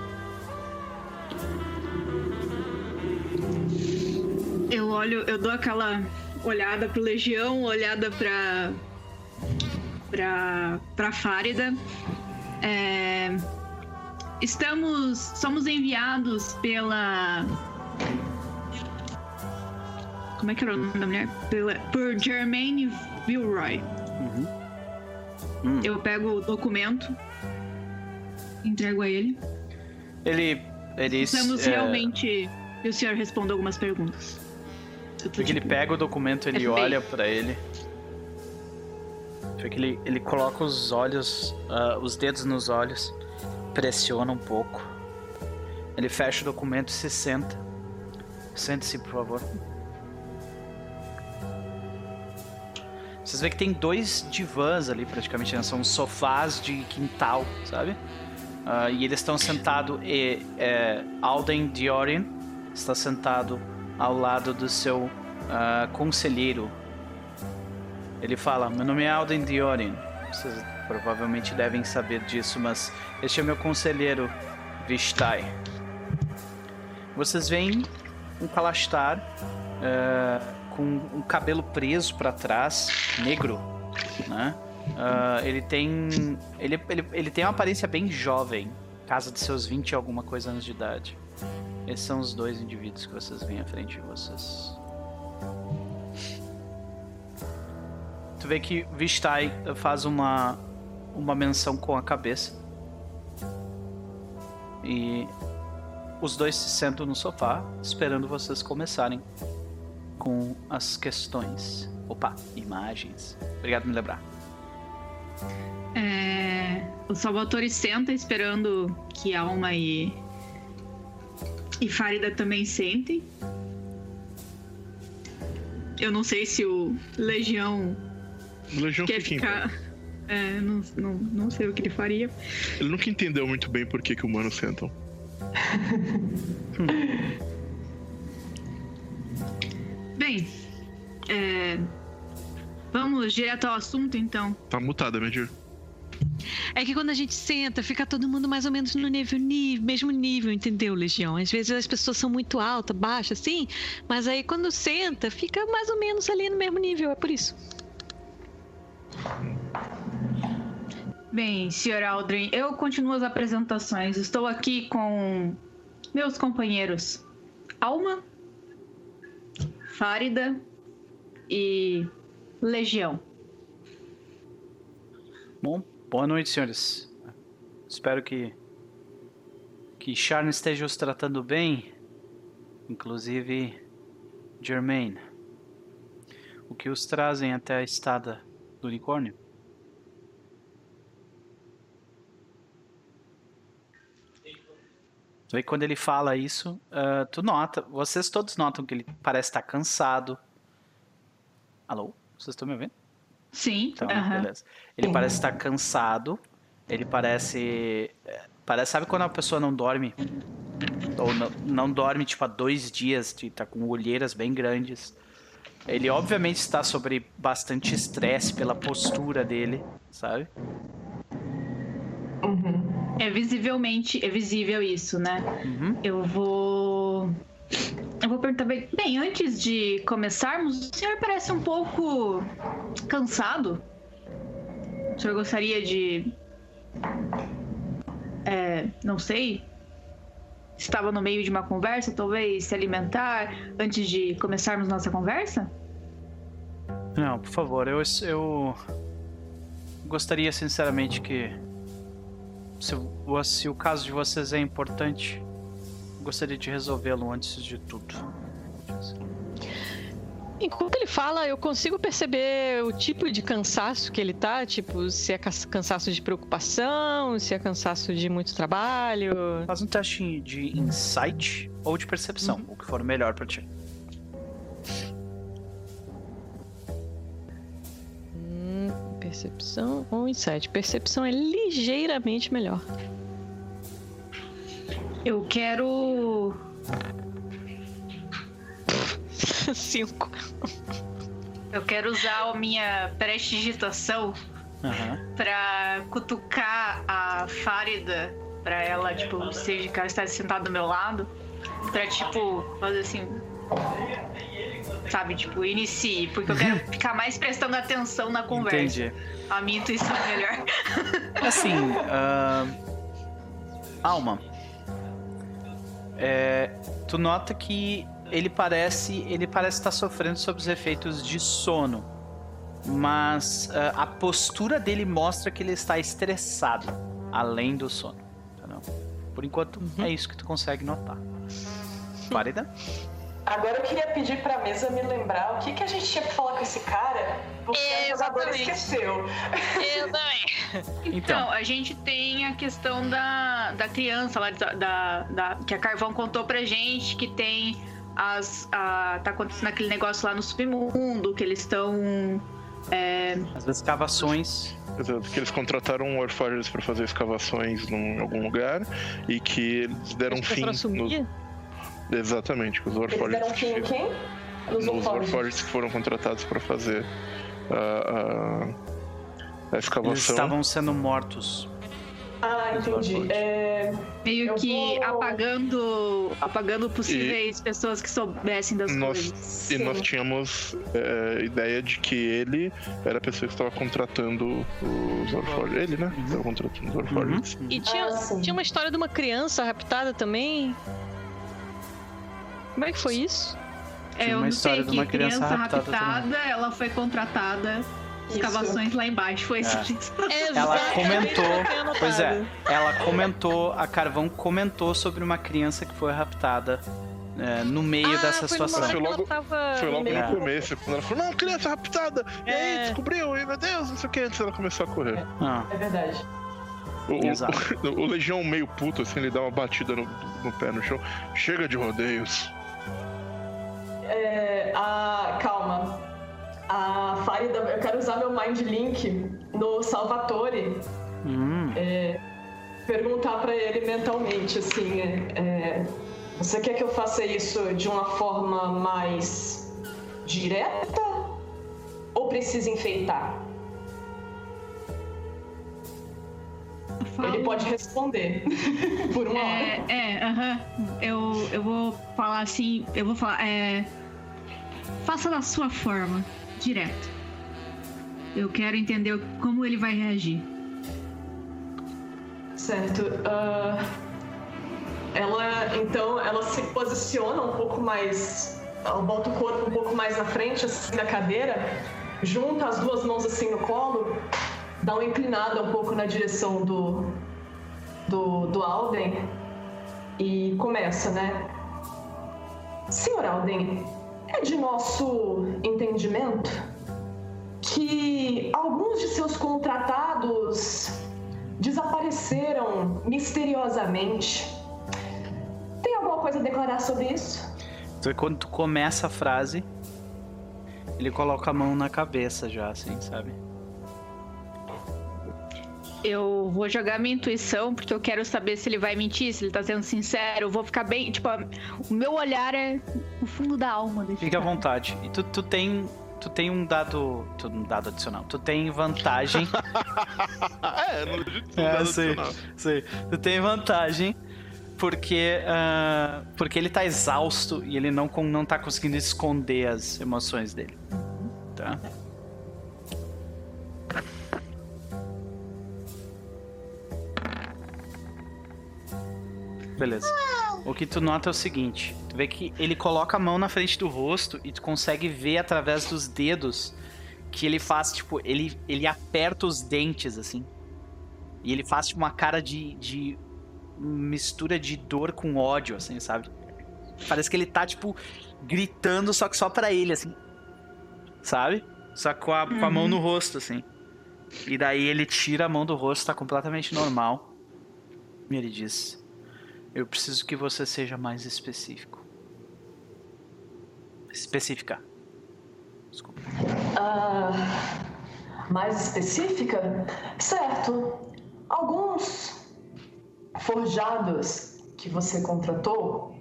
Olho, eu dou aquela olhada pro Legião, olhada pra. pra. pra Fárida. É, estamos. somos enviados pela. Como é que era o nome da mulher? Pela, por Germaine Vilroy. Uhum. Hum. Eu pego o documento, entrego a ele. Ele. ele Estamos é... realmente. E o senhor responde algumas perguntas. Porque ele pega o documento, ele olha para ele. Vê que ele, ele coloca os olhos, uh, os dedos nos olhos, pressiona um pouco. Ele fecha o documento e se senta. Sente-se, por favor. Vocês veem que tem dois divãs ali, praticamente, né? são sofás de quintal, sabe? Uh, e eles estão sentados e é, Alden Diorin está sentado ao lado do seu uh, conselheiro. Ele fala: Meu nome é Alden Diorin. Vocês provavelmente devem saber disso, mas este é meu conselheiro, Vistai. Vocês veem um Kalastar uh, com um cabelo preso para trás, negro, né? Uh, ele tem. Ele, ele, ele tem uma aparência bem jovem, casa de seus 20 e alguma coisa anos de idade. Esses são os dois indivíduos que vocês veem à frente de vocês. Tu vê que Vistai faz uma, uma menção com a cabeça. E os dois se sentam no sofá, esperando vocês começarem com as questões. Opa, imagens. Obrigado por me lembrar. É, o Salvatore senta esperando que Alma e, e Farida também sentem. Eu não sei se o Legião Legião quer ficar. É, não, não, não sei o que ele faria. Ele nunca entendeu muito bem por que, que humanos sentam. Bem, é, vamos direto ao assunto então. Tá mutada, Medir. É que quando a gente senta, fica todo mundo mais ou menos no nível, nível, mesmo nível, entendeu, Legião? Às vezes as pessoas são muito altas, baixas, assim, mas aí quando senta, fica mais ou menos ali no mesmo nível, é por isso. Bem, Sr. Aldrin, eu continuo as apresentações. Estou aqui com meus companheiros Alma, Fárida e Legião. Bom, boa noite, senhores. Espero que que Charne esteja os tratando bem, inclusive Germaine. O que os trazem até a estada do unicórnio? Aí quando ele fala isso, ah, tu nota, vocês todos notam que ele parece estar cansado. Alô? Vocês estão me ouvindo? Sim, Então, beleza. Ele parece estar cansado. Ele parece. é, Parece, sabe quando a pessoa não dorme? Ou não, não dorme, tipo, há dois dias, de tá com olheiras bem grandes. Ele obviamente está sobre bastante estresse pela postura dele, sabe? É visivelmente, é visível isso, né? Uhum. Eu vou. Eu vou perguntar bem. Bem, antes de começarmos, o senhor parece um pouco cansado. O senhor gostaria de. É, não sei. Estava no meio de uma conversa, talvez se alimentar antes de começarmos nossa conversa? Não, por favor, eu, eu gostaria sinceramente que. Se, se o caso de vocês é importante, gostaria de resolvê-lo antes de tudo. Enquanto ele fala, eu consigo perceber o tipo de cansaço que ele tá, tipo, se é cansaço de preocupação, se é cansaço de muito trabalho. Faz um teste de insight ou de percepção, o que for melhor pra ti. Hum, percepção ou insight? Percepção é ligeiramente melhor. Eu quero. Cinco. Eu quero usar a minha prestidigitação Aham. pra cutucar a Fárida pra ela, tipo, seja que ela está sentada do meu lado, pra, tipo, fazer assim. Sabe, tipo, inicie, porque eu quero ficar mais prestando atenção na conversa. Entendi. A minha intuição é melhor. Assim, ah, Alma, é, tu nota que ele parece, ele parece estar sofrendo sob os efeitos de sono, mas ah, a postura dele mostra que ele está estressado, além do sono. entendeu? Por enquanto, é isso que tu consegue notar. Farida? Agora eu queria pedir pra mesa me lembrar o que, que a gente tinha que falar com esse cara, porque a jogadora Exatamente. esqueceu. Eu também. Então, Então. a gente tem a questão da, da criança lá, da, da, da- que a Carvão contou pra gente, que tem as. A, tá acontecendo aquele negócio lá no submundo, que eles estão. É, As escavações. Exato, que eles contrataram Warforgers pra fazer escavações em algum lugar e que eles deram Eles fim. a sumir? Exatamente, que os Eles em quem? Nos Warforgers. Warforgers que foram contratados pra fazer a, a, a Eles escavação. estavam sendo mortos. Ah, entendi. É, meio Eu que vou- apagando. apagando possíveis pessoas que soubessem das Nós- coisas. E sim. nós tínhamos é, ideia de que ele era a pessoa que estava contratando os Warforgers. Ele, né? Estava contratando os Warforgers. Uhum. E tinha, Ah, tinha uma história de uma criança raptada também. Como é que foi isso? É, eu uma não história sei de que uma criança raptada raptada, ela foi contratada escavações lá embaixo. Foi isso. Ela comentou. Pois é, ela comentou, a Carvão comentou sobre uma criança que foi raptada é, no meio Ah, dessa situação. Foi logo- tava Foi logo É. no começo, quando ela falou, não, criança raptada! E aí, É. descobriu, e meu Deus, não sei o que, antes ela começou a correr. Ah, É verdade. O, Exato. o, o Legião meio puto, assim, ele dá uma batida no, no pé no chão. Chega de rodeios. É, a, calma. A Farida, eu quero usar meu Mind Link no Salvatore. hum, Perguntar pra ele mentalmente, assim, é, é, você quer que eu faça isso de uma forma mais direta? Ou precisa enfeitar? Ele pode responder por uma hora. É, é, aham. Eu, eu vou falar assim, eu vou falar, é. Faça da sua forma, direto. Eu quero entender como ele vai reagir. Certo. ah, ela, então, ela se posiciona um pouco mais. Ela bota o corpo um pouco mais na frente, assim, da cadeira, junta as duas mãos assim no colo, dá uma inclinada um pouco na direção do. do, do Alden e começa, né? Senhor Alden, é de nosso entendimento que alguns de seus contratados desapareceram misteriosamente. Tem alguma coisa a declarar sobre isso? então, quando tu começa a frase, ele coloca a mão na cabeça já, assim, sabe? Eu vou jogar minha intuição, porque eu quero saber se ele vai mentir, se ele tá sendo sincero. Eu vou ficar bem. Tipo, o meu olhar é no fundo da alma desse Fica à vontade. E tu, tu tem. Tu tem um dado. tu- Um dado adicional. Tu tem vantagem. é, no legítimo É, dado sei, adicional. sei. Tu tem vantagem porque, ah, porque ele tá exausto e ele não, não tá conseguindo esconder as emoções dele. Tá? Beleza. O que tu nota é o seguinte: tu vê que ele coloca a mão na frente do rosto e tu consegue ver através dos dedos que ele faz, tipo, ele, ele aperta os dentes assim. E ele faz tipo, uma cara de, de mistura de dor com ódio, assim, sabe? Parece que ele tá, tipo, gritando, só que só pra ele, assim. Sabe? Só com a, com a mão no rosto, assim. E daí ele tira a mão do rosto, tá completamente normal. E ele diz: Eu preciso que você seja mais específico. Específica. Desculpa. Ah, mais específica? Certo. Alguns forjados que você contratou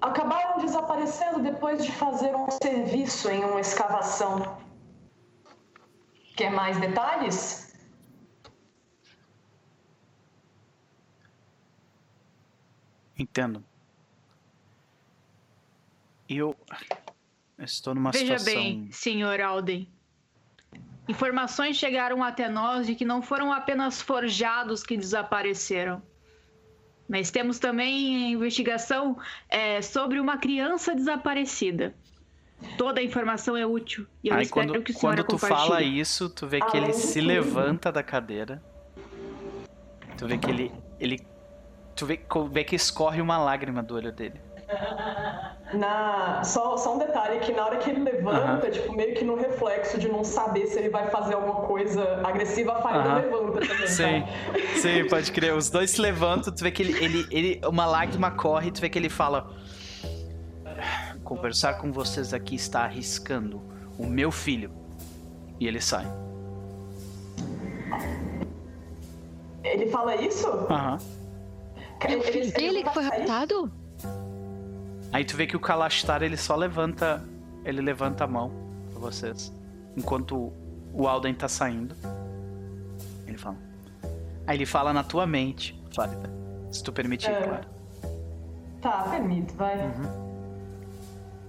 acabaram desaparecendo depois de fazer um serviço em uma escavação. Quer mais detalhes? Entendo. Eu. estou numa Veja situação. bem, senhor Alden. Informações chegaram até nós de que não foram apenas forjados que desapareceram. Mas temos também investigação é, sobre uma criança desaparecida. Toda a informação é útil. E eu Aí espero quando, que o senhor quando tu fala isso, tu vê que ele se levanta da cadeira. Tu vê que ele. ele tu vê, vê que escorre uma lágrima do olho dele. Na... Só, só um detalhe, que na hora que ele levanta, tipo, meio que no reflexo de não saber se ele vai fazer alguma coisa agressiva, a Farida Aham. levanta também, Sim, tá? sim, pode crer. Os dois se levantam, tu vê que ele, ele, ele. Uma lágrima corre, tu vê que ele fala. Conversar com vocês aqui está arriscando o meu filho. E ele sai. Ele fala isso? Aham. Ele- É o filho ele- dele que foi raptado? Aí tu vê que o Kalashtar ele só levanta. Ele levanta a mão pra vocês. Enquanto o Alden tá saindo. Ele fala. Aí ele fala na tua mente, Flávia. Se tu permitir, É. claro. Tá, permito, vai.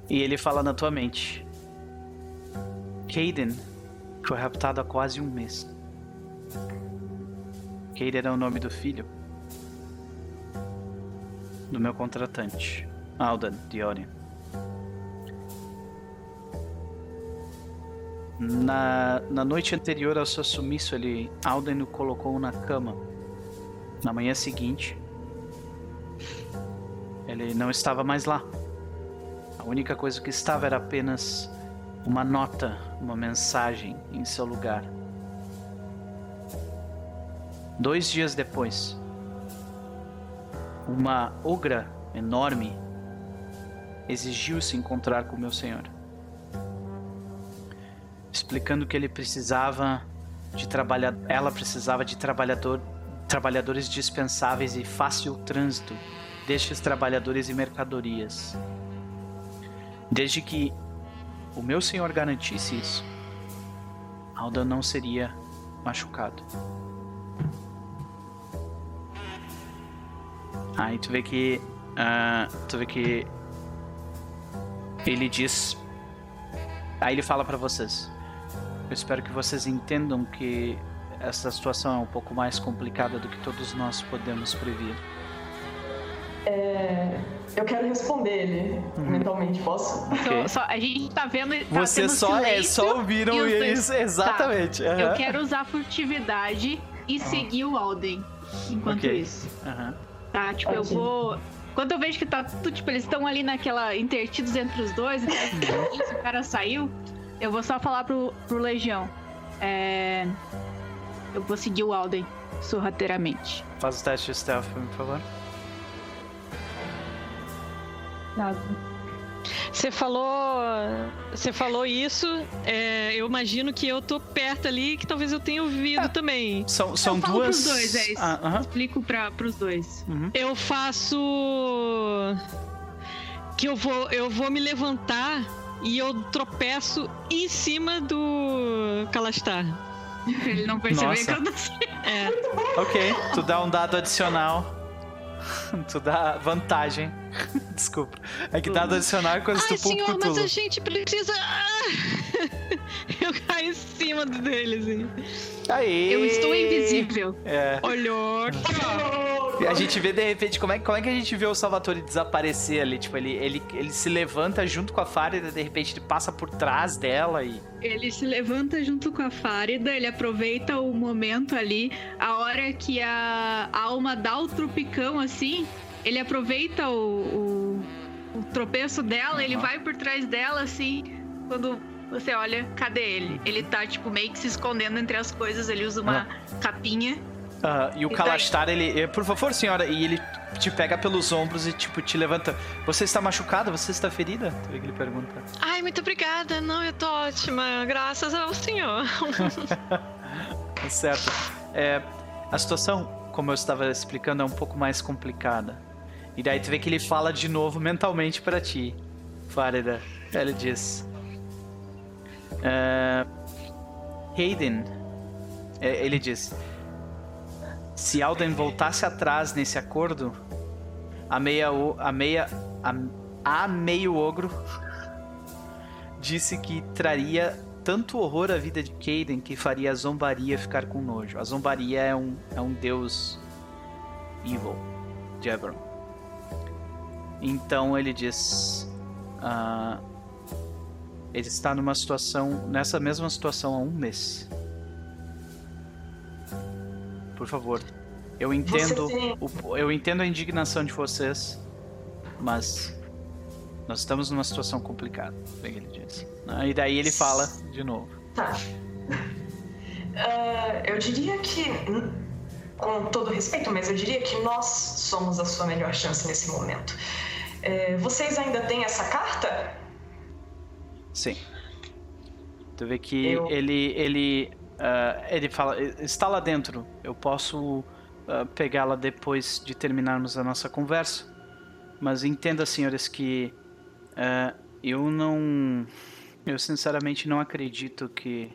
E ele fala na tua mente. Caden foi raptado há quase um mês. Caden é o nome do filho do meu contratante, Alden de Orion. Na, na noite anterior ao seu sumiço, ele, Alden o colocou na cama. Na manhã seguinte, ele não estava mais lá. A única coisa que estava era apenas uma nota, uma mensagem em seu lugar. Dois dias depois, uma ogra enorme exigiu se encontrar com meu senhor, explicando que ele precisava de trabalhar, ela precisava de trabalhador, trabalhadores dispensáveis e fácil trânsito destes trabalhadores e mercadorias. Desde que o meu senhor garantisse isso, Alda não seria machucado. Aí tu vê que. Uh, tu vê que. Ele diz. Aí ele fala para vocês. Eu espero que vocês entendam que essa situação é um pouco mais complicada do que todos nós podemos prever. É, eu quero responder ele uhum. mentalmente, posso? Okay. Só, só, a gente tá vendo. Tá Você só, é, só ouviram e isso, exatamente. Tá. Uhum. Eu quero usar furtividade e seguir o Alden enquanto okay. isso. Uhum. Tá, tipo, eu vou. Quando eu vejo que tá tudo, tipo, eles estão ali naquela. intertidos entre os dois, então, o cara saiu, eu vou só falar pro, pro Legião. É. Eu vou seguir o Alden sorrateiramente. Faz o teste de stealth, por favor. Nada. Você falou, você falou isso. É, eu imagino que eu tô perto ali, que talvez eu tenha ouvido ah, também. São, são eu duas. Pros dois, é isso. Ah, uh -huh. Explico para pros dois. Uhum. Eu faço que eu vou, eu vou me levantar e eu tropeço em cima do Calastar. Ele não percebeu que eu não sei. É. Ok, tu dá um dado adicional. tu dá vantagem. Desculpa. É que dado adicional é coisa Ai, do senhor, mas a gente precisa. Eu caio em cima dele, assim. Aí. Eu estou invisível. É. Olhou. A gente vê de repente como é, como é que a gente vê o Salvatore desaparecer ali. Tipo, ele, ele, ele se levanta junto com a Fárida, de repente ele passa por trás dela e. Ele se levanta junto com a Fárida, ele aproveita o momento ali, a hora que a alma dá o tropicão assim, ele aproveita o, o, o tropeço dela, uhum. ele vai por trás dela assim, quando você olha, cadê ele? Ele tá, tipo, meio que se escondendo entre as coisas, ele usa uma uhum. capinha Uh, e o Kalastar, ele. Eh, por favor, senhora, e ele te pega pelos ombros e, tipo, te levanta. Você está machucada? Você está ferida? Ele pergunta. Ai, muito obrigada. Não, eu tô ótima. Graças ao senhor. Tá certo. É, a situação, como eu estava explicando, é um pouco mais complicada. E daí tu vê que ele fala de novo mentalmente para ti, Farida. Ele diz: uh, Hayden, é, ele diz se Alden voltasse atrás nesse acordo, a meia a meia a, a meio ogro disse que traria tanto horror à vida de Caden que faria a zombaria ficar com nojo. A zombaria é um, é um deus evil de Eberron. Então ele diz. Uh, ele está numa situação. nessa mesma situação há um mês por favor. Eu entendo, o, eu entendo a indignação de vocês, mas nós estamos numa situação complicada, bem ele disse. Né? E daí ele fala de novo. Tá. Uh, eu diria que, com todo respeito, mas eu diria que nós somos a sua melhor chance nesse momento. Uh, vocês ainda têm essa carta? Sim. Tu vê que eu... ele, ele Uh, ele fala, está lá dentro, eu posso uh, pegá-la depois de terminarmos a nossa conversa. Mas entenda, senhores, que uh, eu não. Eu sinceramente não acredito que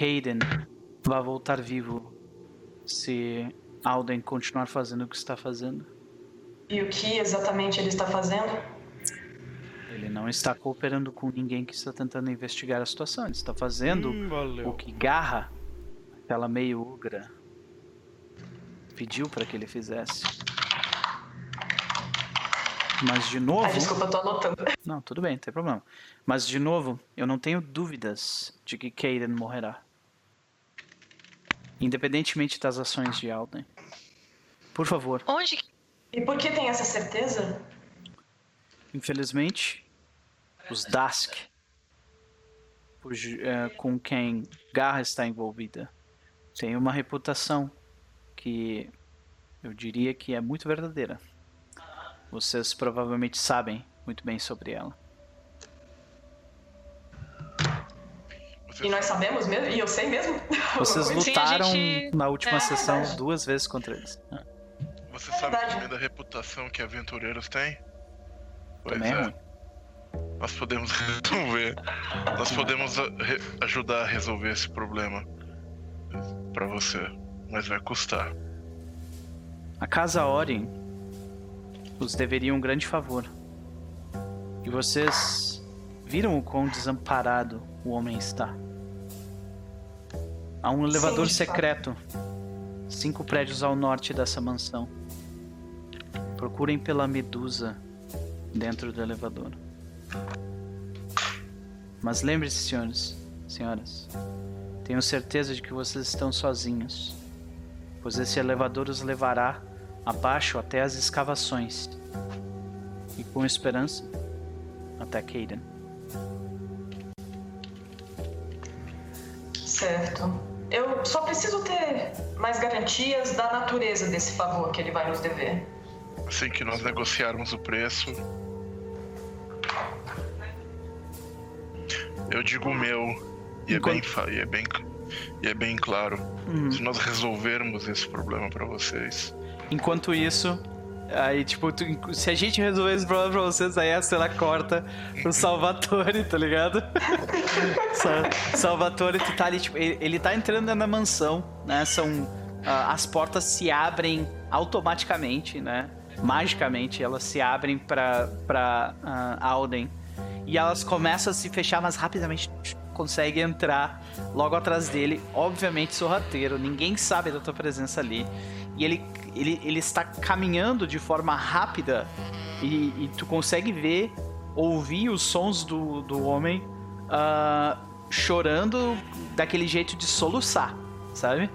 Hayden vá voltar vivo se Alden continuar fazendo o que está fazendo. E o que exatamente ele está fazendo? Ele não está cooperando com ninguém que está tentando investigar a situação. Ele está fazendo hum, o que Garra, aquela meio ugra, pediu para que ele fizesse. Mas de novo. Ah, desculpa, eu tô anotando. Não, tudo bem, não tem problema. Mas de novo, eu não tenho dúvidas de que Kaden morrerá. Independentemente das ações de Alden. Por favor, Onde E por que tem essa certeza? infelizmente, os Dask, cujo- eh, com quem Garra está envolvida, têm uma reputação que eu diria que é muito verdadeira. Vocês provavelmente sabem muito bem sobre ela. E nós sabemos mesmo? E eu sei mesmo? Vocês lutaram gente- na última é sessão verdade. duas vezes contra eles. Ah, Você É sabe também da reputação que aventureiros têm? Pois Também é é. ruim. Nós podemos resolver. Nós podemos ajudar a resolver esse problema pra você, mas vai custar. A casa Orin os deveria um grande favor. E vocês viram o quão desamparado o homem está. Há um elevador fato. secreto, cinco prédios ao norte dessa mansão. Procurem pela medusa dentro do elevador. Mas lembre-se, senhores, senhoras, tenho certeza de que vocês estão sozinhos pois esse elevador os levará abaixo até as escavações. E com esperança, até Caden. Certo. Eu só preciso ter mais garantias da natureza desse favor que ele vai nos dever. Assim que nós negociarmos o preço. Eu digo o meu. E é, bem, e, é bem, e é bem claro. Se nós resolvermos esse problema pra vocês. Enquanto isso, aí tipo, tu- se a gente resolver esse problema pra vocês, aí a cena corta pro Salvatore, tá ligado? Sa- Salvatore que tá ali, tipo, ele, ele tá entrando na mansão, né? São. ah, as portas se abrem automaticamente, né? Magicamente, elas se abrem pra, pra ah, Alden. E elas começam a se fechar, mas rapidamente consegue entrar logo atrás dele. Obviamente sorrateiro, ninguém sabe da tua presença ali. E ele, ele, ele está caminhando de forma rápida e, e tu consegue ver, ouvir os sons do, do homem ah, chorando daquele jeito de soluçar, sabe?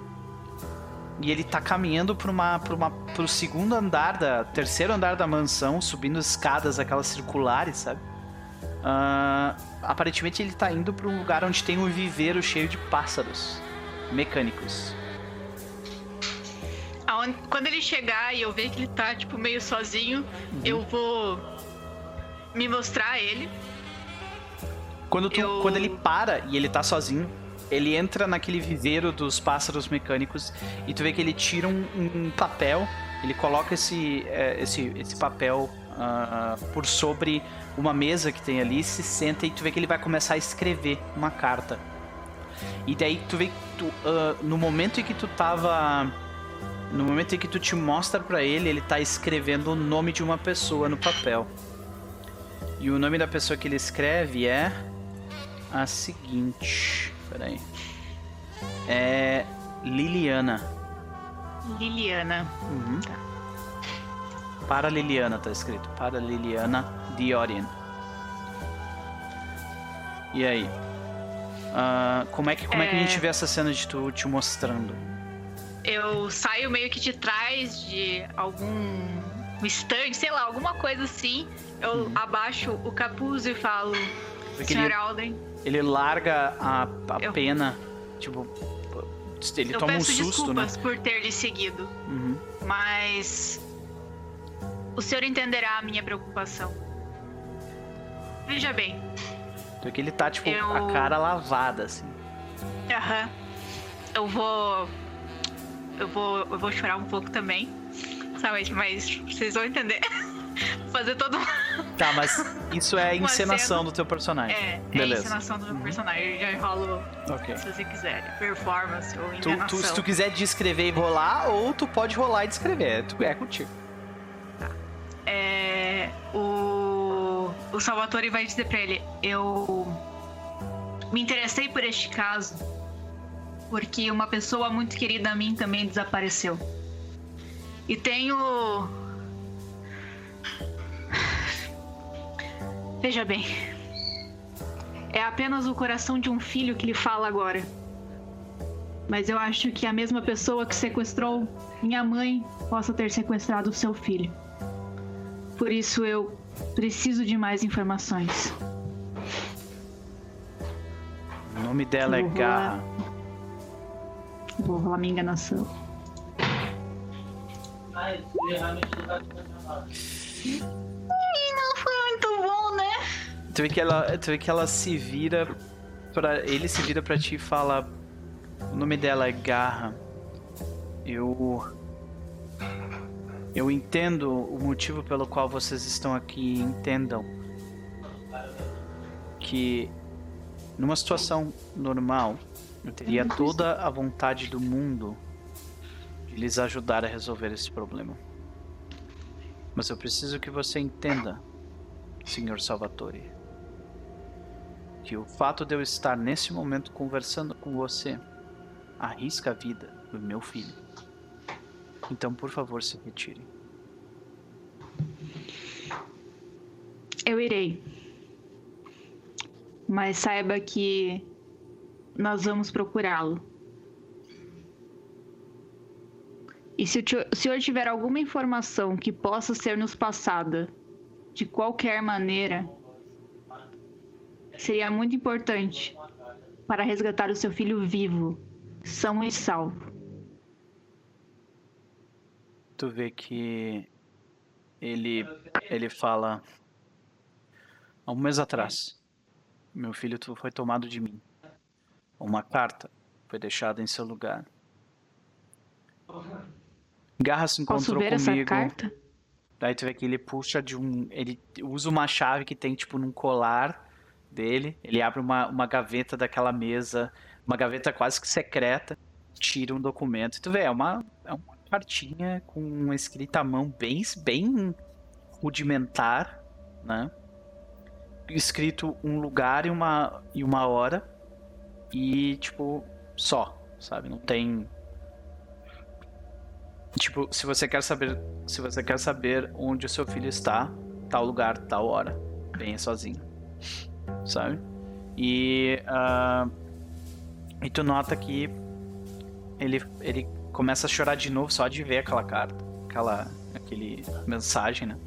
E ele tá caminhando para uma, pra uma, pro segundo andar da, terceiro andar da mansão, subindo escadas aquelas circulares, sabe? Ah, aparentemente ele tá indo para um lugar onde tem um viveiro cheio de pássaros mecânicos. Aonde- Quando ele chegar e eu ver que ele tá, tipo, meio sozinho, eu vou me mostrar a ele. Quando, tu, Eu- quando ele para e ele tá sozinho, ele entra naquele viveiro dos pássaros mecânicos e tu vê que ele tira um, um papel, ele coloca esse, é, esse, esse papel ah, por sobre uma mesa que tem ali, se senta e tu vê que ele vai começar a escrever uma carta. E daí tu vê que tu, ah, no momento em que tu tava. No momento em que tu te mostra pra ele, ele tá escrevendo o nome de uma pessoa no papel. E o nome da pessoa que ele escreve é a seguinte. Peraí. É. Liliana. Liliana. Uhum. Para Liliana tá escrito. Para Liliana Diorian. E aí? Ah, como é que, como é... que a É. gente vê essa cena de tu te mostrando? Eu saio meio que de trás de algum stand, sei lá, alguma coisa assim. Eu abaixo o capuz e falo, Sr. ele, Alden, ele larga a, a Eu- pena. Tipo. Ele eu toma um susto, né? desculpas por ter lhe seguido, Uhum. mas o senhor entenderá a minha preocupação. Veja bem, Porque ele tá, tipo, Eu- a cara lavada, assim. Aham. Eu vou. Eu vou. Eu vou chorar um pouco também. Sabe, mas vocês vão entender. Fazer todo. Tá, mas isso é encenação cena- do teu personagem. É, é a Beleza. encenação do meu personagem. Eu já enrolo Ok. se você quiser. Performance ou Tu, enganação. tu- se tu quiser descrever e rolar, ou tu pode rolar e descrever. É, tu- é contigo. É, o, o Salvatore vai dizer pra ele: Eu me interessei por este caso porque uma pessoa muito querida a mim também desapareceu. E tenho. Veja bem. É apenas o coração de um filho que lhe fala agora. Mas eu acho que a mesma pessoa que sequestrou minha mãe possa ter sequestrado o seu filho. Por isso eu preciso de mais informações. O nome dela é Vou rolar. Garra. Vou rolar minha enganação. Ih, Não foi muito bom, né? Tu vê que ela, tu vê que ela se vira para ele se vira pra ti e fala o nome dela é Garra. Eu eu entendo o motivo pelo qual vocês estão aqui, entendam que numa situação normal eu teria toda a vontade do mundo de lhes ajudar a resolver esse problema. Mas eu preciso que você entenda, Senhor Salvatore, que o fato de eu estar nesse momento conversando com você arrisca a vida do meu filho. Então, por favor, se retire. Eu irei. Mas saiba que nós vamos procurá-lo. E se o senhor tiver alguma informação que possa ser nos passada de qualquer maneira, seria muito importante para resgatar o seu filho vivo, são e salvo. Tu vê que ele ele fala há um mês atrás, meu filho foi tomado de mim. Uma carta foi deixada em seu lugar. Garra se Posso encontrou ver essa comigo. carta? Daí tu vê que ele puxa de um. Ele usa uma chave que tem, tipo, num colar dele. Ele abre uma, uma gaveta daquela mesa, uma gaveta quase que secreta, tira um documento. E tu vê, é uma, é uma cartinha com uma escrita à mão bem, bem rudimentar, né? Escrito um lugar e uma, e uma hora. E, tipo, só, sabe? Não tem. Tipo, se você quer saber se você quer saber onde o seu filho está, tal lugar, tal hora, venha sozinho, sabe? E ah, e tu nota que ele ele começa a chorar de novo só de ver aquela carta, aquela aquele mensagem, né?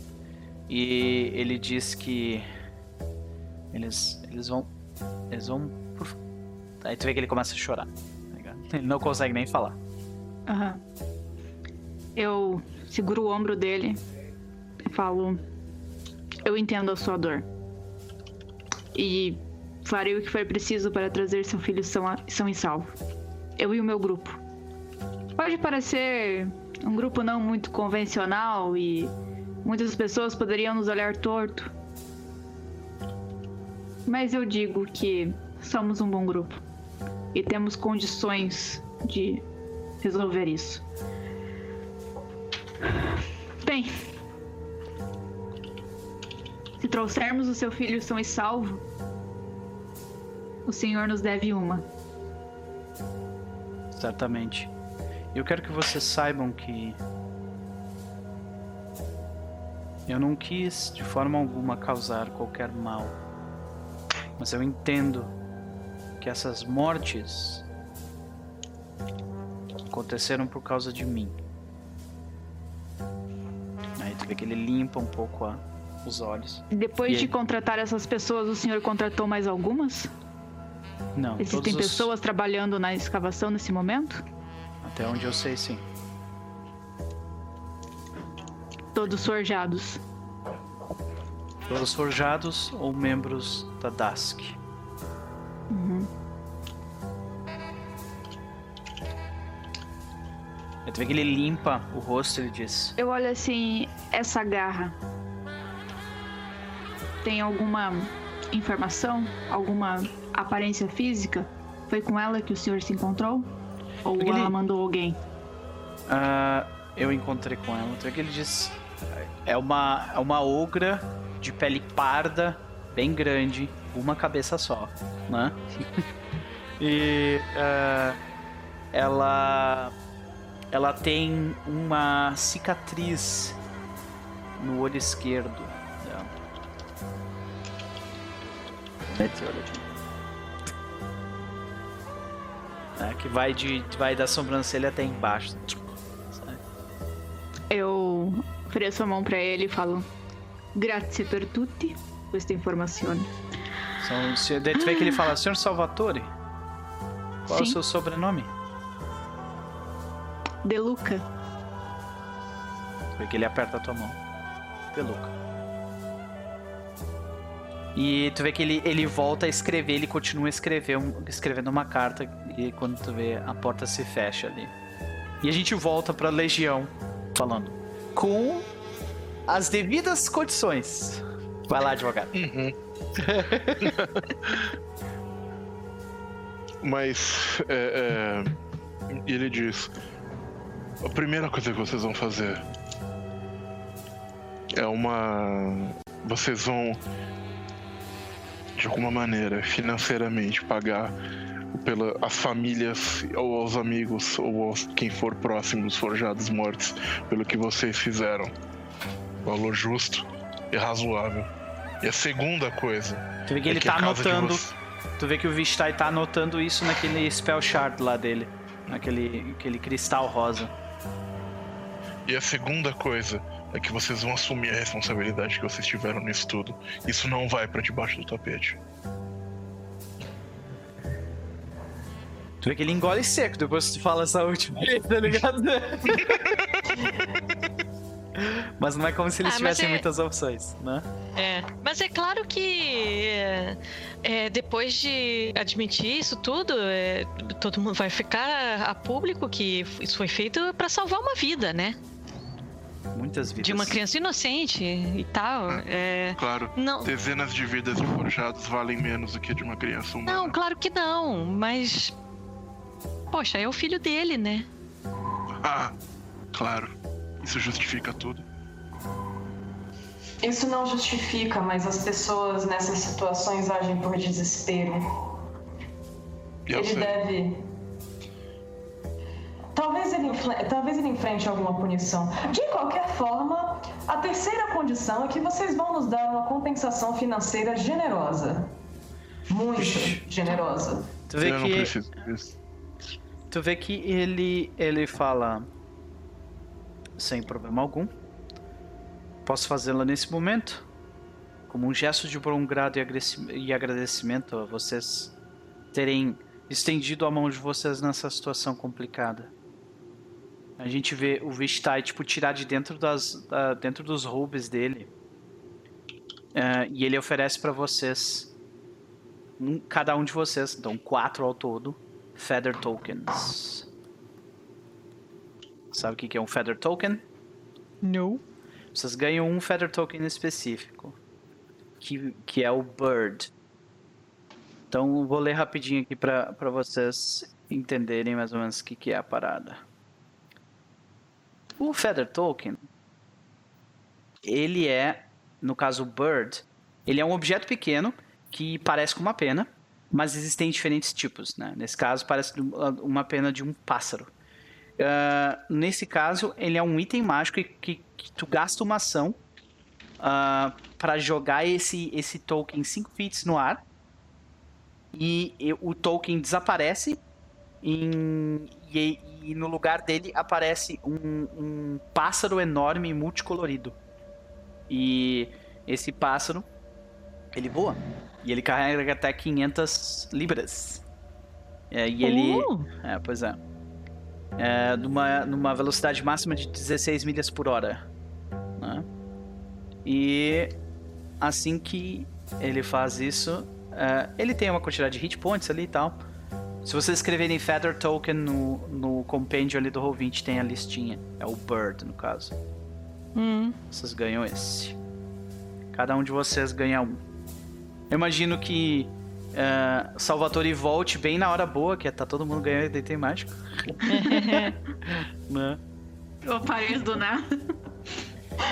E ele diz que eles eles vão eles vão aí tu vê que ele começa a chorar, tá? Ele não consegue nem falar. Aham. Eu seguro o ombro dele e falo: Eu entendo a sua dor. E farei o que for preciso para trazer seu filho são, são e salvo. Eu e o meu grupo. Pode parecer um grupo não muito convencional e muitas pessoas poderiam nos olhar torto. Mas eu digo que somos um bom grupo e temos condições de resolver isso. Bem, se trouxermos o seu filho são e salvo, o senhor nos deve uma. Certamente. Eu quero que vocês saibam que eu não quis de forma alguma causar qualquer mal. Mas eu entendo que essas mortes aconteceram por causa de mim. Aí tu vê que ele limpa um pouco a- os olhos. Depois E de contratar essas pessoas, o senhor contratou mais algumas? Não, Existem todos os- pessoas trabalhando na escavação nesse momento? Até onde eu sei, sim. Todos forjados. Todos forjados ou membros da DASC. Aí tu vê que ele limpa o rosto ele diz: Eu olho assim, essa garra. Tem alguma informação? Alguma aparência física? Foi com ela que o senhor se encontrou? Ou ela mandou alguém? Ah, eu encontrei com ela. Tu vê que ele diz: É uma, é uma ogra de pele parda, bem grande, uma cabeça só, né? e ah, ela, ela tem uma cicatriz no olho esquerdo dela. É, que vai, de, vai da sobrancelha até embaixo. sabe? Eu ofereço a mão pra ele e falo: Grazie per tutti questa informazione. São, se, daí tu vê que ele fala, Senhor Salvatore, qual é o Sim. seu sobrenome? De Luca. Tu vê que ele aperta a tua mão. Peluca. E tu vê que ele, ele volta a escrever, ele continua a escrever, um- escrevendo uma carta. E quando tu vê, a porta se fecha ali. E a gente volta pra Legião, falando. Com as devidas condições. Vai lá, advogado. Uhum. Mas é, é, ele diz: a primeira coisa que vocês vão fazer é uma. Vocês vão de alguma maneira financeiramente pagar pela as famílias ou aos amigos ou aos quem for próximo dos forjados mortos pelo que vocês fizeram. Valor justo e razoável. E a segunda coisa Tu vê que é ele que tá anotando. vo- Tu vê que o Vishtai tá anotando isso naquele spell shard lá dele. Naquele aquele cristal rosa. E a segunda coisa é que vocês vão assumir a responsabilidade que vocês tiveram nisso tudo. Isso não vai pra debaixo do tapete. Tu vê que ele engole seco depois que tu fala essa última vez, tá ligado? Mas não é como se eles Ah, tivessem é- muitas opções, né? É, mas é claro que é, é, depois de admitir isso tudo, é, todo mundo vai ficar a público que isso foi feito pra salvar uma vida, né? Muitas vidas. De uma criança inocente e tal. É, Claro, não, dezenas de vidas de forjados valem menos do que de uma criança humana. não, claro que não, mas. Poxa, é o filho dele, né? Ah, claro. Isso justifica tudo. Isso não justifica, mas as pessoas nessas situações agem por desespero. E eu ele sei. deve. Talvez ele, talvez ele enfrente alguma punição. De qualquer forma, a terceira condição é que vocês vão nos dar uma compensação financeira generosa. Muito generosa. Tu vê eu não que preciso disso. tu vê que ele ele fala sem problema algum. Posso fazê-la nesse momento? Como um gesto de bom grado e agradecimento a vocês terem estendido a mão de vocês nessa situação complicada. A gente vê o Vishtai, tipo, tirar de dentro, das, da- dentro dos roubos dele. É, e ele oferece pra vocês, um- cada um de vocês, então quatro ao todo, Feather Tokens. Sabe o que é um Feather Token? Não. Vocês ganham um Feather Token específico, que, que é o Bird. Então vou ler rapidinho aqui pra vocês entenderem mais ou menos o que, que é a parada. O Feather Token, ele é, no caso Bird, ele é um objeto pequeno que parece com uma pena, mas existem diferentes tipos, né? Nesse caso parece uma pena de um pássaro. Ah, nesse caso, ele é um item mágico que, que, tu gasta uma ação para jogar esse, esse token 5 feet no ar. E, e o token desaparece. Em- e, e no lugar dele aparece um, um pássaro enorme e multicolorido. E esse pássaro, ele voa. E ele carrega até 500 libras. É, e ele. Uh, É, pois é. É, numa, numa velocidade máxima de 16 milhas por hora. né? E assim que ele faz isso, é, ele tem uma quantidade de hit points ali e tal. Se vocês escreverem Feather Token no, no compêndio ali do Roll20, tem a listinha. É o Bird, no caso. hum. Vocês ganham esse. Cada um de vocês ganha um. Eu imagino que é, Salvatore volte bem na hora boa, que é tá todo mundo ganhando item mágico. né? O país do nada.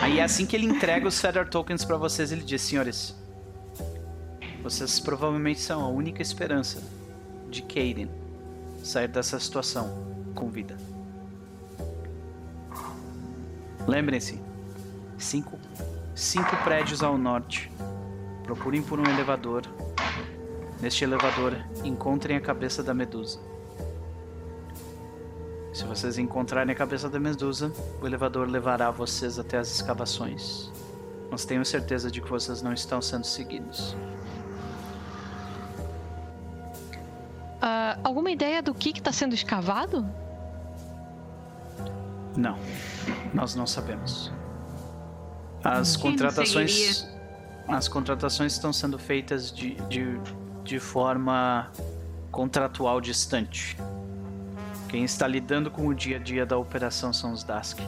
Aí assim que ele entrega os Feather Tokens pra vocês, ele diz, senhores, vocês provavelmente são a única esperança de Kaden sair dessa situação com vida. Lembrem-se, cinco, cinco prédios ao norte. Procurem por um elevador Neste elevador, encontrem a cabeça da medusa. Se vocês encontrarem a cabeça da medusa, o elevador levará vocês até as escavações. Mas tenho certeza de que vocês não estão sendo seguidos. Ah, alguma ideia do que está sendo escavado? Não, nós não sabemos. As Quem contratações, as contratações estão sendo feitas de, de, de forma contratual distante. Quem está lidando com o dia a dia da operação são os Dask.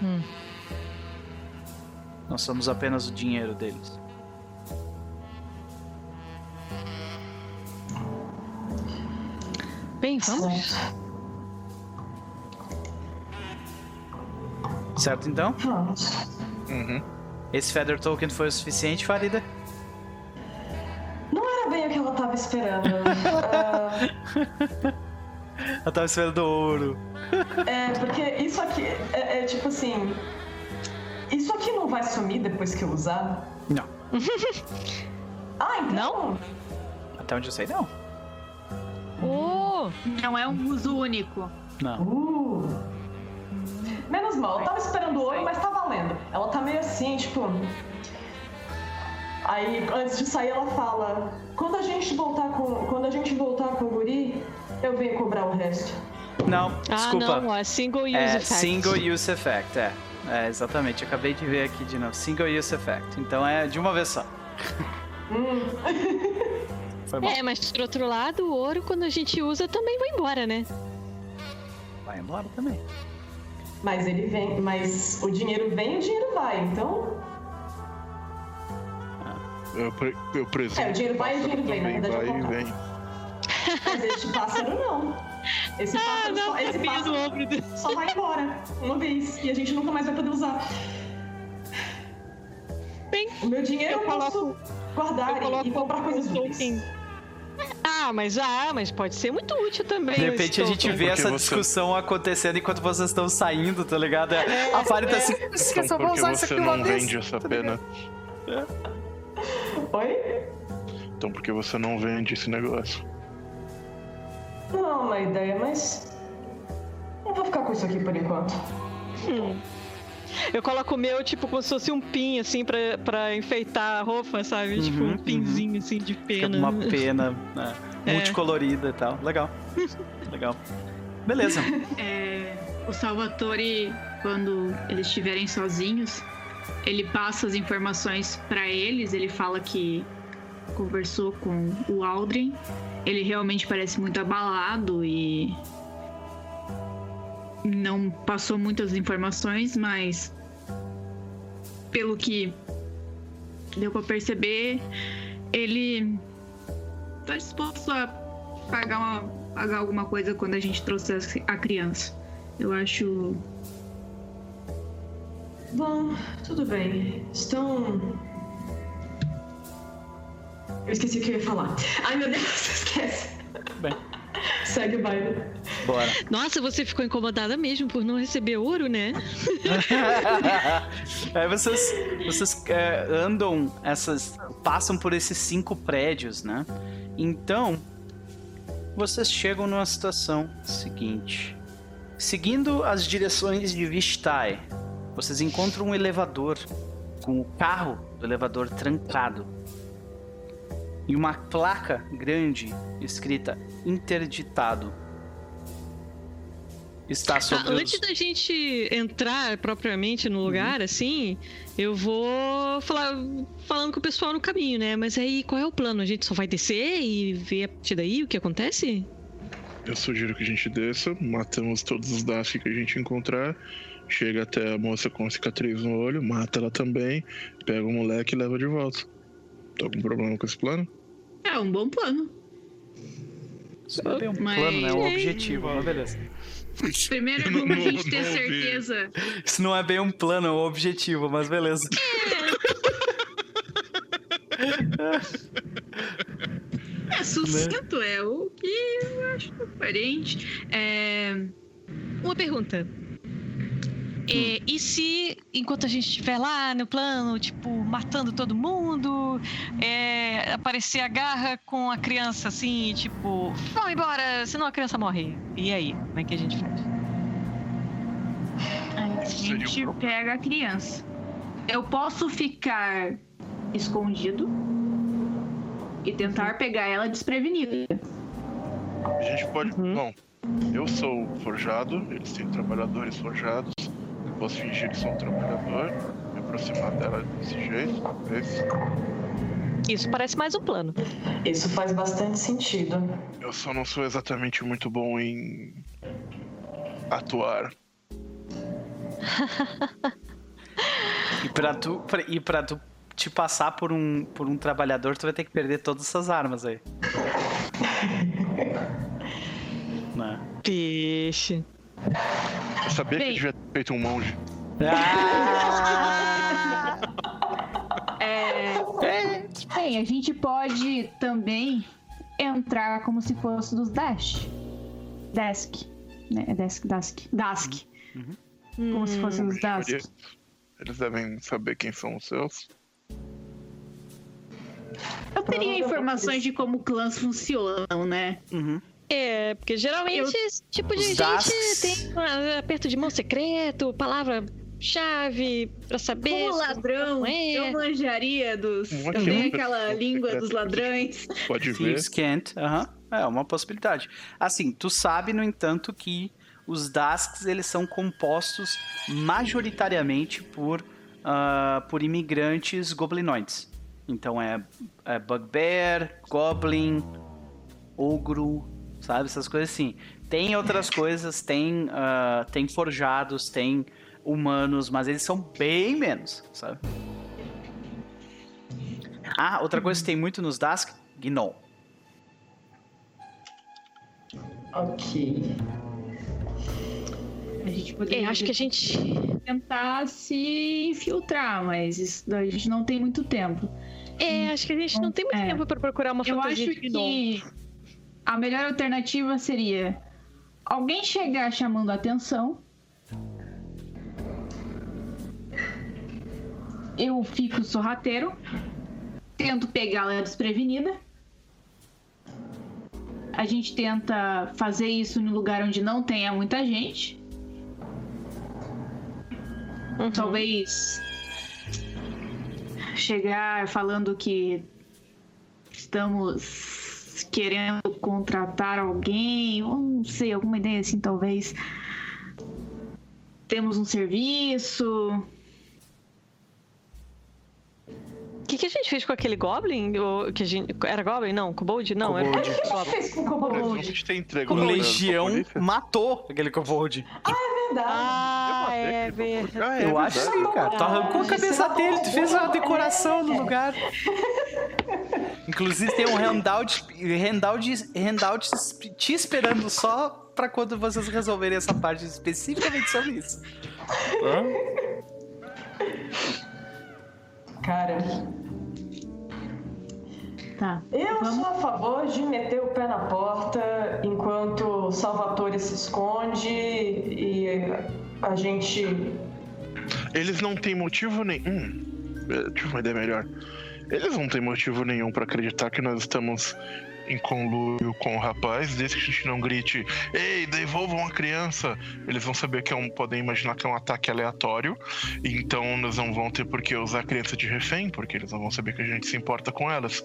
Hum. Nós somos apenas o dinheiro deles. Bem, vamos. Certo então? Vamos. Uhum. Esse Feather Token foi o suficiente, Farida? Não era bem o que ela tava esperando. Ah, Eu tava esperando ouro. é, porque isso aqui é, é tipo assim. Isso aqui não vai sumir depois que eu usar? Não. Ah, então. Não? Até onde eu sei, não. Oh, Não é um uso único. Não. Uh. Menos mal, eu tava esperando ouro, mas tá valendo. Ela tá meio assim, tipo. Aí, antes de sair, ela fala: quando a gente voltar com, quando a gente voltar com o guri, eu venho cobrar o resto. Não, ah, desculpa. não, é single use É effect. single use effect, é. É, exatamente. Eu acabei de ver aqui de novo. Single use effect. Então é de uma vez só. Foi mal. É, mas por outro lado, o ouro, quando a gente usa, também vai embora, né? Vai embora também. Mas ele vem, mas o dinheiro vem e o dinheiro vai, então. Eu, pre- eu presumo. É, o dinheiro vai e o dinheiro vem, na verdade, vai é e vem. Mas esse pássaro não. Esse pássaro, só, esse sabia do pássaro só vai embora uma vez e a gente nunca mais vai poder usar. Bem, O meu dinheiro eu, Eu coloco- posso guardar eu e- coloco comprar coisas úteis. Ah, mas ah, mas pode ser muito útil também. De repente a gente vê essa você- discussão acontecendo enquanto vocês estão saindo, tá ligado? É, a Fari tá assim. Então, porque você não vende essa pena. Oi? Então, porque você não vende esse negócio. Não é uma ideia, mas. Eu vou ficar com isso aqui por enquanto. Eu coloco o meu, tipo, como se fosse um pin, assim, pra, pra enfeitar a roupa, sabe? tipo, Uhum, um pinzinho, assim, de Fica pena. uma pena né, É. multicolorida e tal. Legal. Legal. Beleza. É, o Salvatore, quando eles estiverem sozinhos, ele passa as informações pra eles. Ele fala que conversou com o Aldrin. Ele realmente parece muito abalado e não passou muitas informações, mas pelo que deu pra perceber, ele tá disposto a pagar, uma, pagar alguma coisa quando a gente trouxer a criança. Eu acho. Bom, tudo bem. Estão. Eu esqueci o que eu ia falar. Ai meu Deus, esquece. Bem, Segue o baile. bora. Nossa, você ficou incomodada mesmo por não receber ouro, né? Aí vocês, vocês é, andam essas. passam por esses cinco prédios, né? Então, vocês chegam numa situação seguinte. Seguindo as direções de Vishtai, vocês encontram um elevador com o carro do elevador trancado. E uma placa grande escrita interditado. Está Ah, sobre os... antes da gente entrar propriamente no lugar, Uhum. assim, eu vou falar falando com o pessoal no caminho, né? Mas aí, qual é o plano? A gente só vai descer e ver a partir daí o que acontece? Eu sugiro que a gente desça, matamos todos os Dask que a gente encontrar, chega até a moça com cicatriz no olho, mata ela também, pega o moleque e leva de volta. Tá algum problema com esse plano? É um bom plano. É bem um Mas- plano, né? Um objetivo, mas beleza. Primeiro Não- vamos a gente ter certeza. Isso não é bem um plano, é um objetivo, mas beleza. É sucinto, é o que eu acho aparente. É, Uma pergunta. E, e se, enquanto a gente estiver lá no plano, tipo, matando todo mundo, é, aparecer a garra com a criança assim, tipo, vão embora, senão a criança morre. E aí, como é que a gente faz? A gente pega a criança. Eu posso ficar escondido e tentar pegar ela desprevenida. A gente pode. Uhum. Bom, eu sou forjado, eles têm trabalhadores forjados. Posso fingir que sou um trabalhador, me aproximar dela desse jeito, talvez. Isso parece mais um plano. Isso faz bastante sentido. Eu só não sou exatamente muito bom em atuar. E pra tu, pra, e pra tu te passar por um, por um trabalhador, tu vai ter que perder todas essas armas aí. Né? Vixe. Eu sabia Bem. que devia ter feito um monge. Ah! É... Bem, a gente pode também entrar como se fosse dos Dash. Desk. Né? É Desk, Dask. Dask. Como se fosse dos Dask. Eles- Eles devem saber quem são os seus. Eu teria informações de como clãs funcionam, né? Uhum. É, porque geralmente Eu- esse tipo de Os gente tem um aperto de mão secreto, palavra-chave pra saber. Como ladrão, é. eu manjaria dos. Um Eu tenho aquela língua dos ladrões. Pode ver. Thieves Can't. É uma possibilidade. Assim, tu sabe, no entanto, que os Dasks eles são compostos majoritariamente por, ah, por imigrantes goblinoides. Então é, é Bugbear, Goblin, Ogro, sabe? Essas coisas assim. Tem outras coisas, tem, ah, tem forjados, tem humanos, mas eles são bem menos, sabe? Ah, outra coisa que tem muito nos Dask, Gnoll. Ok. A gente É, poderia acho que a gente. tentar se infiltrar, mas isso daí a gente não tem muito tempo. É, acho que a gente não tem muito É. tempo pra procurar uma Eu fantasia acho de que a melhor alternativa seria alguém chegar chamando a atenção. Eu fico sorrateiro, tento pegá-la desprevenida. A gente tenta fazer isso no lugar onde não tenha muita gente. Uhum. Talvez chegar falando que estamos querendo contratar alguém, ou não sei, alguma ideia assim, talvez. Temos um serviço. O que, que a gente fez com aquele Goblin? O, que a gente, era Goblin? Não, Kobold? Não, Kobold. era O que a gente fez com o Kobold? Com pra Legião matou aquele Kobold. É verdade. Ah, é verdade. Ah, é Eu acho sim, cara. Tu arrancou a cabeça dele, tu fez uma decoração no lugar. Inclusive tem um handout, handout, handout te esperando só pra quando vocês resolverem essa parte especificamente sobre isso. Cara, Tá. eu Vamos- sou a favor de meter o pé na porta enquanto o Salvatore se esconde e a gente. Eles não têm motivo nenhum. Hum, eu tive uma ideia melhor. Eles não têm motivo nenhum pra acreditar que nós estamos em conluio com o rapaz, desde que a gente não grite, ei, devolvam a criança. Eles vão saber que é um. podem imaginar que é um ataque aleatório. Então nós não vão ter por que usar a criança de refém, porque eles não vão saber que a gente se importa com elas.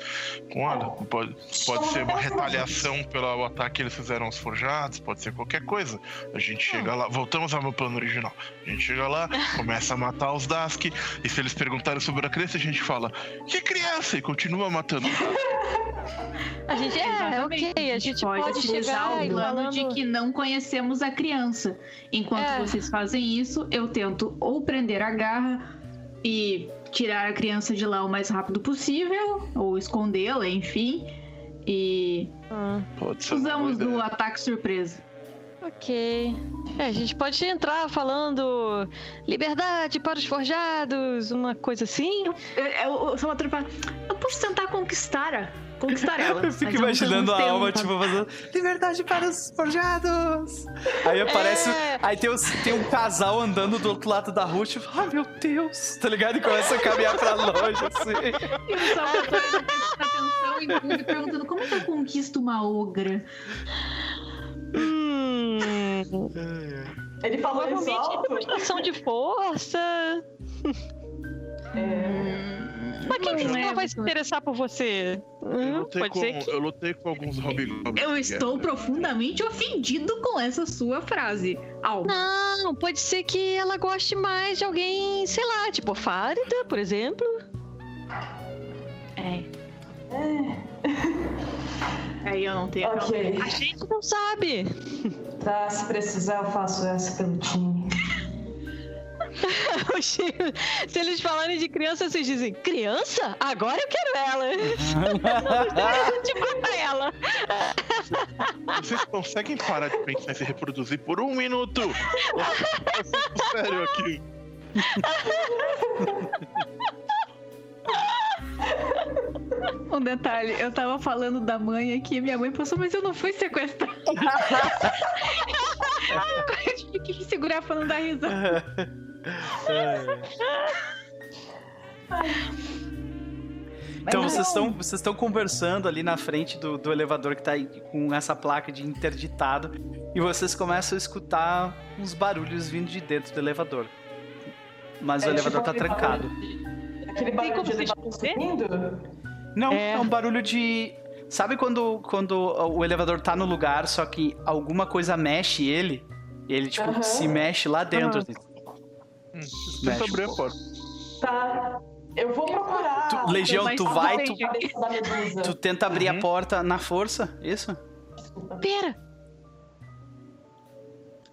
Com ela. Pode, pode ser uma retaliação pelo ataque que eles fizeram aos forjados, pode ser qualquer coisa. A gente chega lá, voltamos ao meu plano original. A gente chega lá, começa a matar os Dask, e se eles perguntarem sobre a criança, a gente fala, que criança? E continua matando. A gente é, Exatamente. ok, a gente pode, pode, utilizar chegar o plano falando... de que não conhecemos a criança. Enquanto É. vocês fazem isso, eu tento ou prender a garra e tirar a criança de lá o mais rápido possível, ou escondê-la, enfim. E Ah, usamos do ataque surpresa. ok. É, a gente pode entrar falando liberdade para os forjados, uma coisa assim. Eu, eu, eu, sou uma tropa. Eu posso tentar conquistar a conquistar ela. Eu fico imaginando a alma, tipo, fazendo liberdade para os forjados. Aí aparece. É. Aí tem, os- tem um casal andando do outro lado da rua, tipo, ai meu Deus, tá ligado? E começa a caminhar pra longe, assim. E o Salvatore prestando atenção em tudo e perguntando como que eu conquisto uma ogra. Hum, Ele falou provavelmente alto. demonstração de força. Mas quem que nunca é vai se interessar por você? Eu Hum, lutei, pode com, ser que. eu lutei com alguns hobgoblins. Eu estou profundamente ofendido com essa sua frase. Não, pode ser que ela goste mais de alguém, sei lá, tipo Fárida, por exemplo. É. Aí eu não tenho. Ok. A gente não sabe. Tá, se precisar, eu faço essa pelo time. Se eles falarem de criança, vocês dizem: criança? Agora eu quero ela. Te mata ela. Vocês conseguem parar de pensar em se reproduzir por um minuto? Eu sério aqui. Um detalhe, eu tava falando da mãe aqui, minha mãe passou, mas eu não fui sequestrada. eu tive que me segurar pra não dar risada. Então vocês estão vocês estão conversando ali na frente do, do elevador que tá aí com essa placa de interditado e vocês começam a escutar uns barulhos vindo de dentro do elevador. Mas o É elevador tipo tá trancado. barulho- Aquele Tem barulho como de elevador subindo? Não, É. é um barulho de. Sabe quando, quando o elevador tá no lugar, só que alguma coisa mexe ele? Ele, tipo, se mexe lá dentro. Aham. assim. Hum, Mexe Tenta abrir a porta. Tá. Eu vou procurar. Tu- Legião, mas tu vai, tu, tu tenta abrir a Uhum. porta na força, isso? Pera,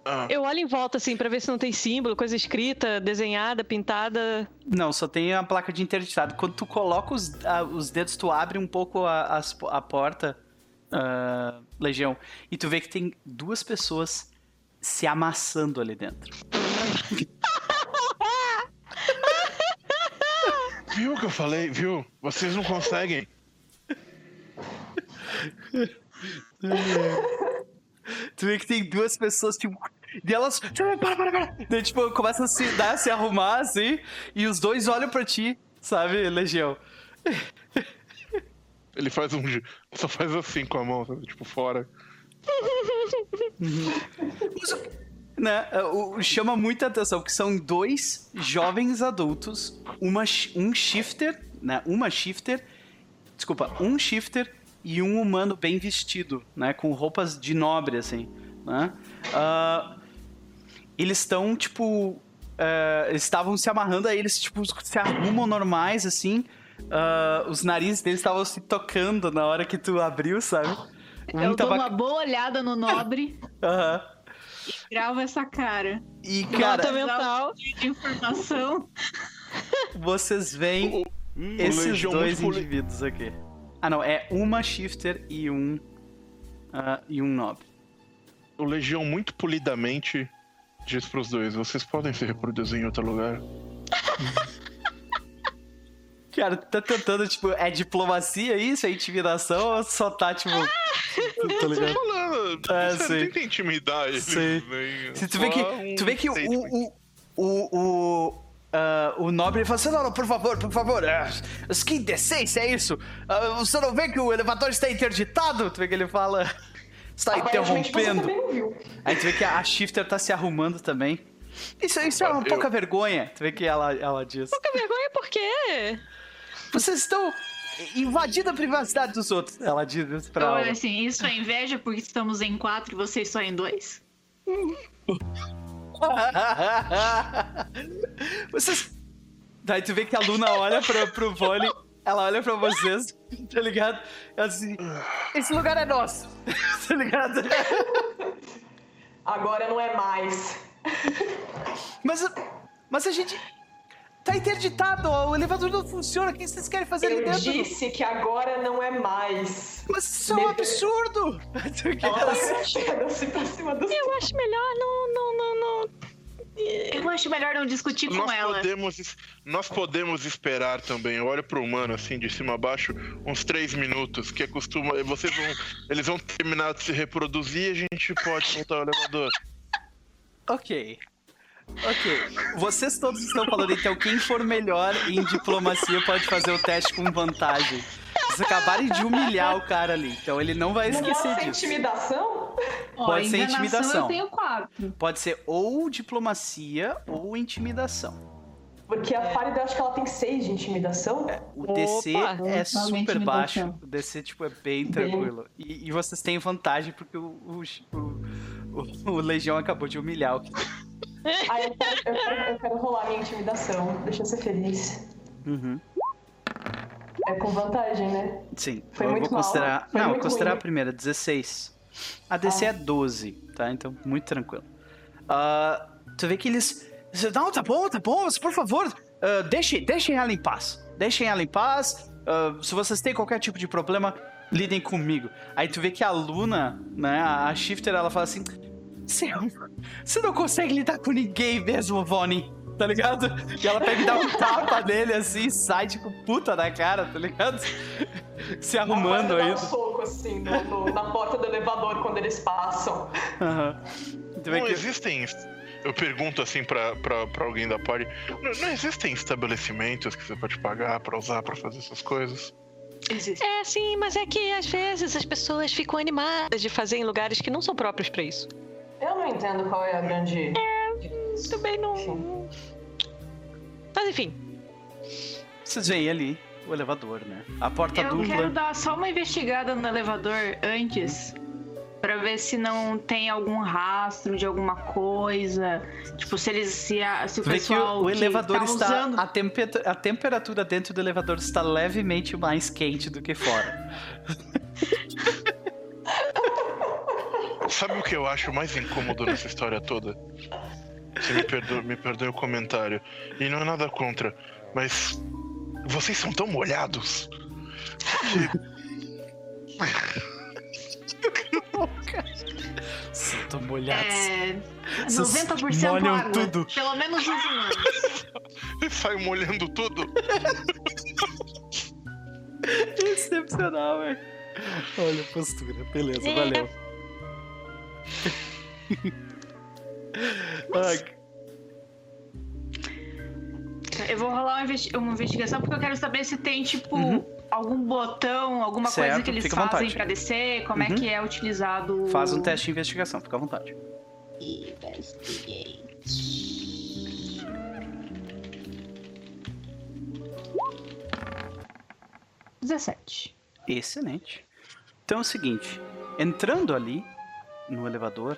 Ah, eu olho em volta assim pra ver se não tem símbolo, coisa escrita, desenhada, pintada. Não, só tem a placa de interditado. Quando tu coloca os, a- os dedos, tu abre um pouco a, as- a porta, ah, Legião, e tu vê que tem duas pessoas se amassando ali dentro. viu o que eu falei? Viu? Vocês não conseguem. Tu vê que tem duas pessoas, tipo. E elas. Para, para, para! Daí, tipo, começa a se, dar, a se arrumar assim. E os dois olham pra ti, sabe, Legião? Ele faz um. Só faz assim com a mão, sabe? Tipo, fora. Né? O, o- chama muita atenção, que são dois jovens adultos, uma, um shifter, né? Uma shifter. Desculpa, um shifter e um humano bem vestido, né? Com roupas de nobre, assim. Né? Ah, eles estão, tipo. eles estavam se amarrando, aí eles, tipo, se arrumam normais, assim. Ah, os narizes deles estavam se tocando na hora que tu abriu, sabe? Um Eu dou uma boa olhada no nobre Aham. e gravo essa cara E, cara, Nota mental. de informação. vocês veem esses dois indivíduos aqui. Ah, não, é uma shifter e um. ah, e um nobre. O Legião muito polidamente diz pros dois: vocês podem se reproduzir em outro lugar. Cara, tu tá tentando, tipo, é diplomacia isso? É intimidação ou só tá, tipo. tá ligado? Falando, É, você sei. tenta intimidar eles, Sei. né? Se tu vê que, um tu vê que o, o, o, o, ah, o nobre fala assim, não, não, por favor, por favor, ah, mas que indecência é isso? Ah, você não vê que o elevador está interditado? Tu vê que ele fala, está interrompendo. Aí tu vê que a shifter tá se arrumando também. Isso, isso é uma Eu- pouca vergonha. Tu vê que ela, ela diz. Pouca vergonha por quê? Vocês estão invadindo a privacidade dos outros. Ela diz isso pra Olha ela. assim, isso é inveja porque estamos em quatro e vocês só em dois? Vocês. Daí tu vê que a Luna olha pra, pro vôlei, ela olha pra vocês, tá ligado? Ela diz assim: Esse lugar é nosso, tá ligado? Agora não é mais. Mas, mas a gente. Tá interditado, ó, o elevador não funciona, o que vocês querem fazer ali Eu dentro? disse que agora não é mais. Mas isso é um absurdo! Ela assim pra cima do Eu acho melhor não, não, não, Eu acho melhor não discutir com Nós ela. podemos, nós podemos esperar também. Eu olho pro humano assim, de cima a baixo, uns três minutos, que acostuma. Vocês vão. Eles vão terminar de se reproduzir e a gente pode voltar ao elevador. Ok. Ok. Vocês todos estão falando, então, quem for melhor em diplomacia pode fazer o teste com vantagem. Vocês acabarem de humilhar o cara ali, então ele não vai Não esquecer pode ser disso. intimidação? Ó, Pode ser enganação intimidação. Eu tenho quatro. Pode ser ou diplomacia ou intimidação. Porque a Farida, eu acho que ela tem seis de intimidação. O DC Opa! é super intimidação. baixo. O DC, tipo, é bem tranquilo. E, e vocês têm vantagem porque o, o, o, o Legião acabou de humilhar o Aí eu quero, eu, quero, eu quero rolar minha intimidação. Deixa eu ser feliz. Uhum. É com vantagem, né? Sim, Foi eu muito vou considerar. mal. Não, vou considerar ruim. a primeira, 16. A DC Ah. é 12, tá? Então, muito tranquilo. Ah, tu vê que eles. Não, tá bom, tá bom, mas por favor, ah, deixem, deixem ela em paz. Deixem ela em paz. Ah, se vocês têm qualquer tipo de problema, lidem comigo. Aí tu vê que a Luna, né, a a Shifter, ela fala assim: Você você não consegue lidar com ninguém mesmo, Vonnie. Tá ligado? E ela pega e dá um tapa nele assim, e sai tipo puta da cara, tá ligado? Se arrumando aí. dá um soco, assim, no- no- na porta do elevador quando eles passam. Vê Não que- existem. Eu pergunto assim pra, pra, pra alguém da party. Não, não existem estabelecimentos que você pode pagar pra usar pra fazer essas coisas? Existe. É, sim, mas é que às vezes as pessoas ficam animadas de fazer em lugares que não são próprios pra isso. Eu não entendo qual é a grande. Também não. Mas enfim. Vocês veem ali o elevador, né? A porta Eu dupla. quero dar só uma investigada no elevador antes. Pra ver se não tem algum rastro de alguma coisa. Tipo, se eles. Se, a- se o vê que pessoal. o, o que elevador tá está. Usando... A, tempe- a temperatura dentro do elevador está levemente mais quente do que fora. Sabe o que eu acho mais incômodo nessa história toda? Você me perdoe, me perdoe o comentário. E não é nada contra, mas. Vocês são tão molhados. Sinto molhados. É. Vocês 90% molham água. tudo. Pelo menos os humanos. Sai molhando tudo. Excepcional, velho. Olha a postura. Beleza, É. valeu. Eu vou rolar uma, investi- uma investigação porque eu quero saber se tem, tipo, Uhum. algum botão, alguma coisa Certo, que eles fazem vontade. pra descer, como é Uhum. que é utilizado. faz um teste de investigação, fica à vontade. Dezessete. Excelente. Então é o seguinte: entrando ali no elevador,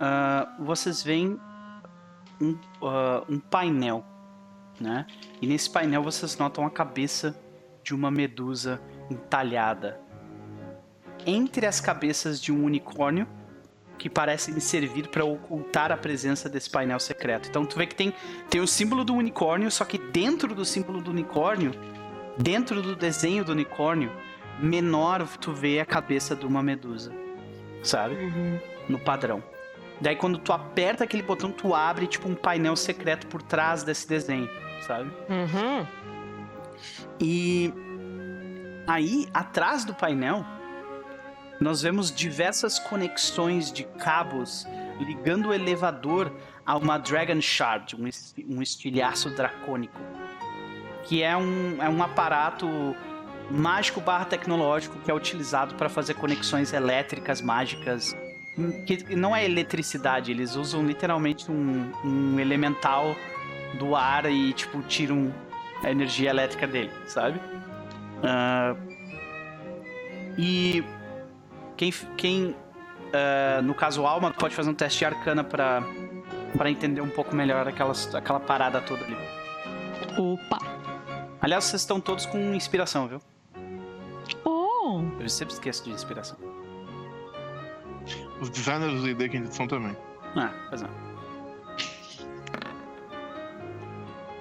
ah, vocês veem um, ah, um painel, né? E nesse painel vocês notam a cabeça de uma medusa entalhada entre as cabeças de um unicórnio que parecem servir para ocultar a presença desse painel secreto. Então tu vê que tem, tem o símbolo do unicórnio, só que dentro do símbolo do unicórnio, dentro do desenho do unicórnio, menor tu vê a cabeça de uma medusa, sabe? No padrão. Daí quando tu aperta aquele botão, tu abre tipo um painel secreto por trás desse desenho, sabe? Uhum. E aí, atrás do painel, nós vemos diversas conexões de cabos ligando o elevador a uma Dragon Shard, um, es- estilhaço dracônico. Que é um, é um aparato mágico barra tecnológico que é utilizado para fazer conexões elétricas mágicas. Que não é eletricidade, eles usam literalmente um, um elemental do ar e, tipo, tiram a energia elétrica dele, sabe? Ah, e quem, quem ah, no caso Alma, pode fazer um teste de arcana pra, pra entender um pouco melhor aquela, aquela parada toda ali. Opa. Aliás, vocês estão todos com inspiração, viu? Oh. Eu sempre esqueço de inspiração. Os designers do ID que eles são também. Ah, pois não.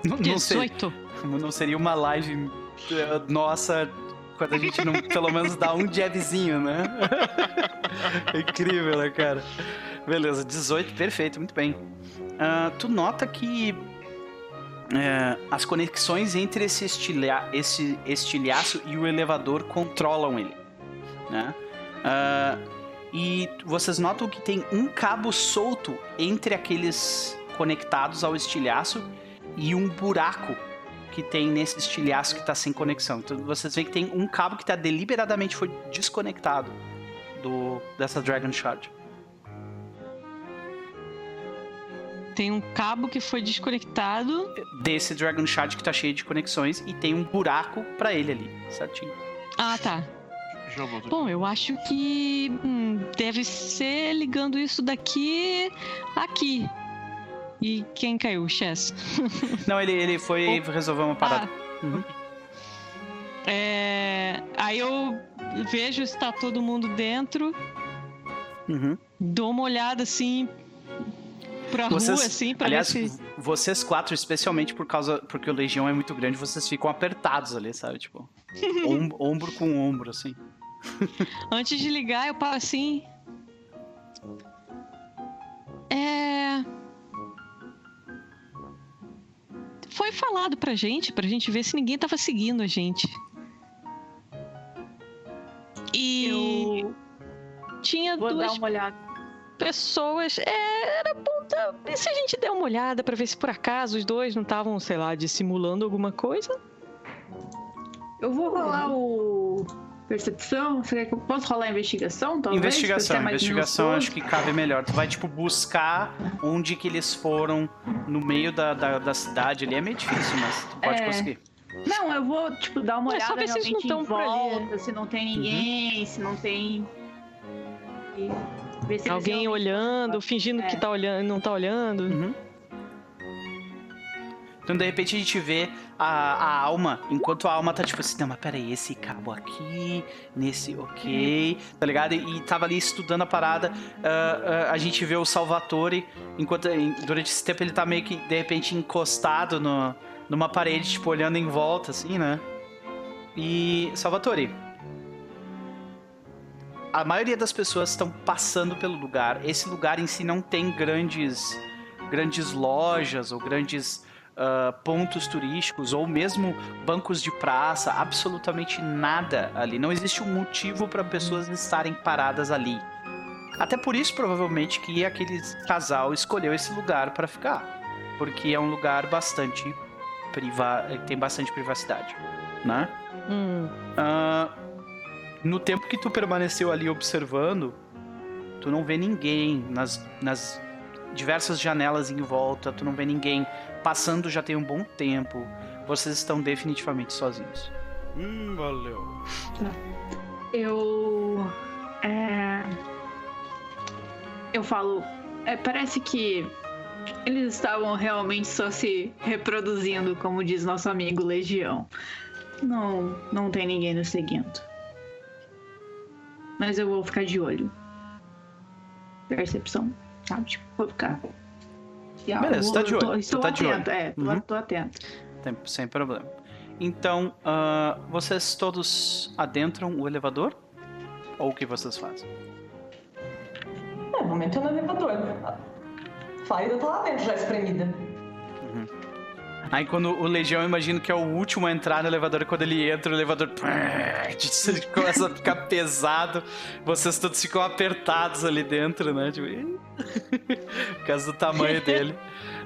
Não, não, sei, 18. não seria uma live eh, nossa quando a gente não pelo menos dá um jabzinho, né? É Incrível, né, cara? Beleza, 18, perfeito, muito bem. ah, tu nota que é, as conexões entre esse, estilha, esse estilhaço e o elevador controlam ele, né? Ah, e vocês notam que tem um cabo solto entre aqueles conectados ao estilhaço e um buraco que tem nesse estilhaço que está sem conexão. Então vocês veem que tem um cabo que tá deliberadamente foi desconectado do dessa Dragon Shard. Tem um cabo que foi desconectado. Desse Dragon Shard que tá cheio de conexões e tem um buraco para ele ali, certinho. Ah, tá. Bom, eu acho que hum, deve ser ligando isso daqui aqui. E quem caiu? Chess. Não, ele, ele foi resolver uma parada. Uhum. É, aí eu vejo se tá todo mundo dentro, Uhum. dou uma olhada assim pra Vocês- rua, assim, pra Aliás, ver se. vocês quatro, especialmente por causa. Porque o Legião é muito grande, vocês ficam apertados ali, sabe? Tipo. om- ombro com ombro, assim. Antes de ligar, eu paro assim. É. Foi falado pra gente, pra gente ver se ninguém tava seguindo a gente. E Eu tinha vou duas dar uma olhada. pessoas. É, era bom. tá- E se a gente der uma olhada pra ver se por acaso os dois não estavam, sei lá, dissimulando alguma coisa? Eu vou rolar o percepção. Você quer que eu posso rolar a investigação? Talvez, investigação, investigação acho que cabe melhor. Tu vai, tipo, buscar onde que eles foram no meio da, da, da cidade ali. É meio difícil, mas tu pode É. conseguir. Não, eu vou, tipo, dar uma É, só olhada ver se eles realmente não em volta, se não tem ninguém, se não tem... ver se Alguém olhando, fingindo É. que tá olhando, não tá olhando. Uhum. Então, de repente, a gente vê a, a alma, enquanto a alma tá tipo assim, não, mas peraí, esse cabo aqui, nesse, ok, tá ligado? E, e tava ali estudando a parada, ah, ah, a gente vê o Salvatore, enquanto durante esse tempo ele tá meio que, de repente, encostado no, numa parede, tipo, olhando em volta, assim, né? E, Salvatore, a maioria das pessoas estão passando pelo lugar. Esse lugar em si não tem grandes, grandes lojas ou grandes ah, pontos turísticos ou mesmo bancos de praça. Absolutamente nada ali. Não existe um motivo para pessoas estarem paradas ali. Até por isso, provavelmente, que aquele casal escolheu esse lugar para ficar, porque é um lugar bastante priva tem bastante privacidade, né? Hum. Ah, no tempo que tu permaneceu ali observando, tu não vê ninguém nas, nas diversas janelas em volta, tu não vê ninguém passando já tem um bom tempo. Vocês estão definitivamente sozinhos. Hum, valeu. Eu. É... Eu falo. é, parece que eles estavam realmente só se reproduzindo, como diz nosso amigo Legião. Não, não tem ninguém nos seguindo. Mas eu vou ficar de olho. Percepção, sabe? Tipo, vou ficar. E, Beleza, tá de eu tô- olho, Estou tu tá de atento, olho. é, tô, Uhum. tô atento. Tem- sem problema. Então, ah, vocês todos adentram o elevador? Ou o que vocês fazem? É, vamos entrar no elevador. A Faida tá lá dentro já espremida. Aí quando o Legião, eu imagino que é o último a entrar no elevador, e quando ele entra, o elevador começa a ficar pesado, vocês todos ficam apertados ali dentro, né? Tipo, por causa do tamanho dele,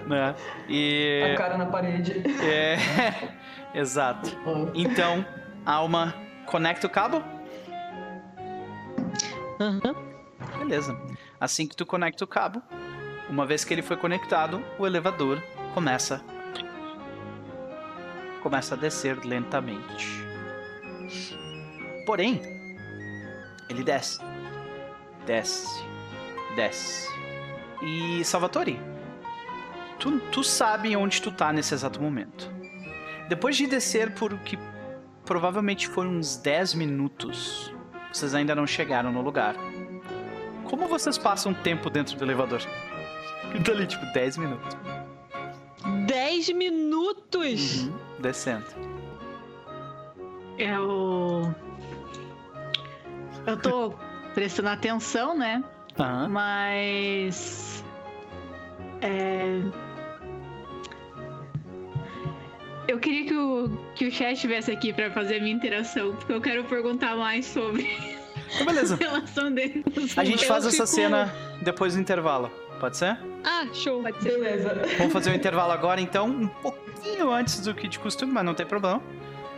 né? E... A cara na parede. É, exato. Então, Alma, conecta o cabo? Aham. Beleza. Assim que tu conecta o cabo, uma vez que ele foi conectado, o elevador começa começa a descer lentamente. Porém, ele desce. Desce. Desce. E Salvatore, tu, tu sabe onde tu tá nesse exato momento. Depois de descer por o que provavelmente foram uns 10 minutos, vocês ainda não chegaram no lugar. Como vocês passam tempo dentro do elevador? Tá ali, tipo, 10 minutos. 10 minutos! Uhum, descendo. Eu. Eu tô prestando atenção, né? Aham. Mas. É... Eu queria que o, que o chat estivesse aqui para fazer a minha interação, porque eu quero perguntar mais sobre Então, beleza. a relação deles. A gente Eu faz essa cena depois do intervalo. Pode ser? Ah, show. Pode ser. Beleza. Vamos fazer o intervalo agora, então, um pouquinho antes do que de costume, mas não tem problema.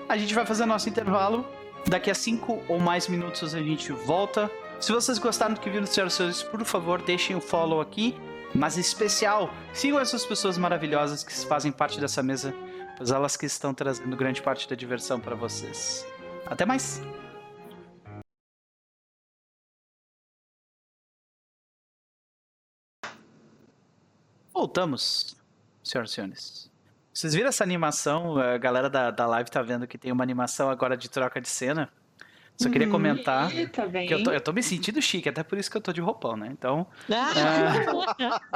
A gente vai fazer nosso intervalo. Daqui a cinco ou mais minutos a gente volta. Se vocês gostaram do que viram, senhoras e senhores, por favor, deixem o follow aqui. Mas em especial, sigam essas pessoas maravilhosas que fazem parte dessa mesa, pois elas que estão trazendo grande parte da diversão para vocês. Até mais! Voltamos, senhoras e senhores. Vocês viram essa animação? A galera da, da live tá vendo que tem uma animação agora de troca de cena. Só queria Uhum. comentar que eu tô, eu tô me sentindo chique, até por isso que eu tô de roupão, né? Então, Ah,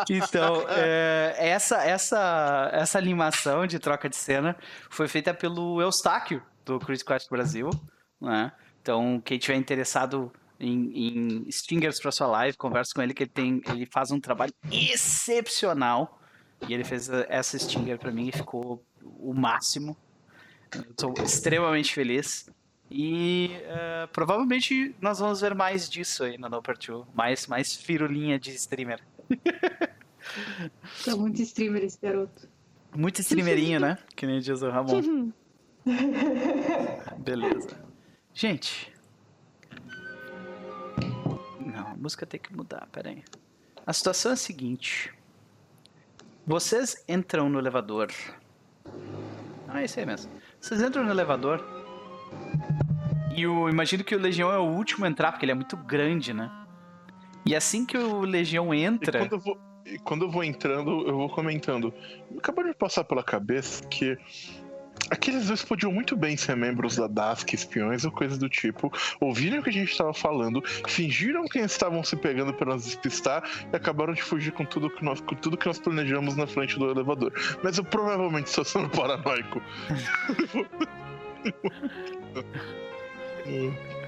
então é, essa, essa, essa animação de troca de cena foi feita pelo Eustáquio, do Chris Quest Brasil, né? Então, quem tiver interessado em, em stingers para sua live, conversa com ele que ele tem, ele faz um trabalho excepcional e ele fez essa stinger para mim e ficou o máximo. Tô extremamente feliz. E eh, provavelmente nós vamos ver mais disso aí no Number 2. Mais, mais firulinha de streamer. Tá muito streamer esse garoto. Muito streamerinho, né? Que nem diz o Ramon. Beleza. Gente. Música tem que mudar, pera aí. A situação é a seguinte. Vocês entram no elevador. Ah, é isso aí mesmo. Vocês entram no elevador. E eu imagino que o Legião é o último a entrar, porque ele é muito grande, né? E assim que o Legião E entra. quando eu vou, e quando eu vou entrando, eu vou comentando. Acabou de passar pela cabeça que aqueles dois podiam muito bem ser membros da DASC, espiões ou coisa do tipo. Ouviram o que a gente estava falando, fingiram que estavam se pegando para nos despistar e acabaram de fugir com tudo que nós, com tudo que nós planejamos na frente do elevador. Mas eu provavelmente estou sendo paranoico.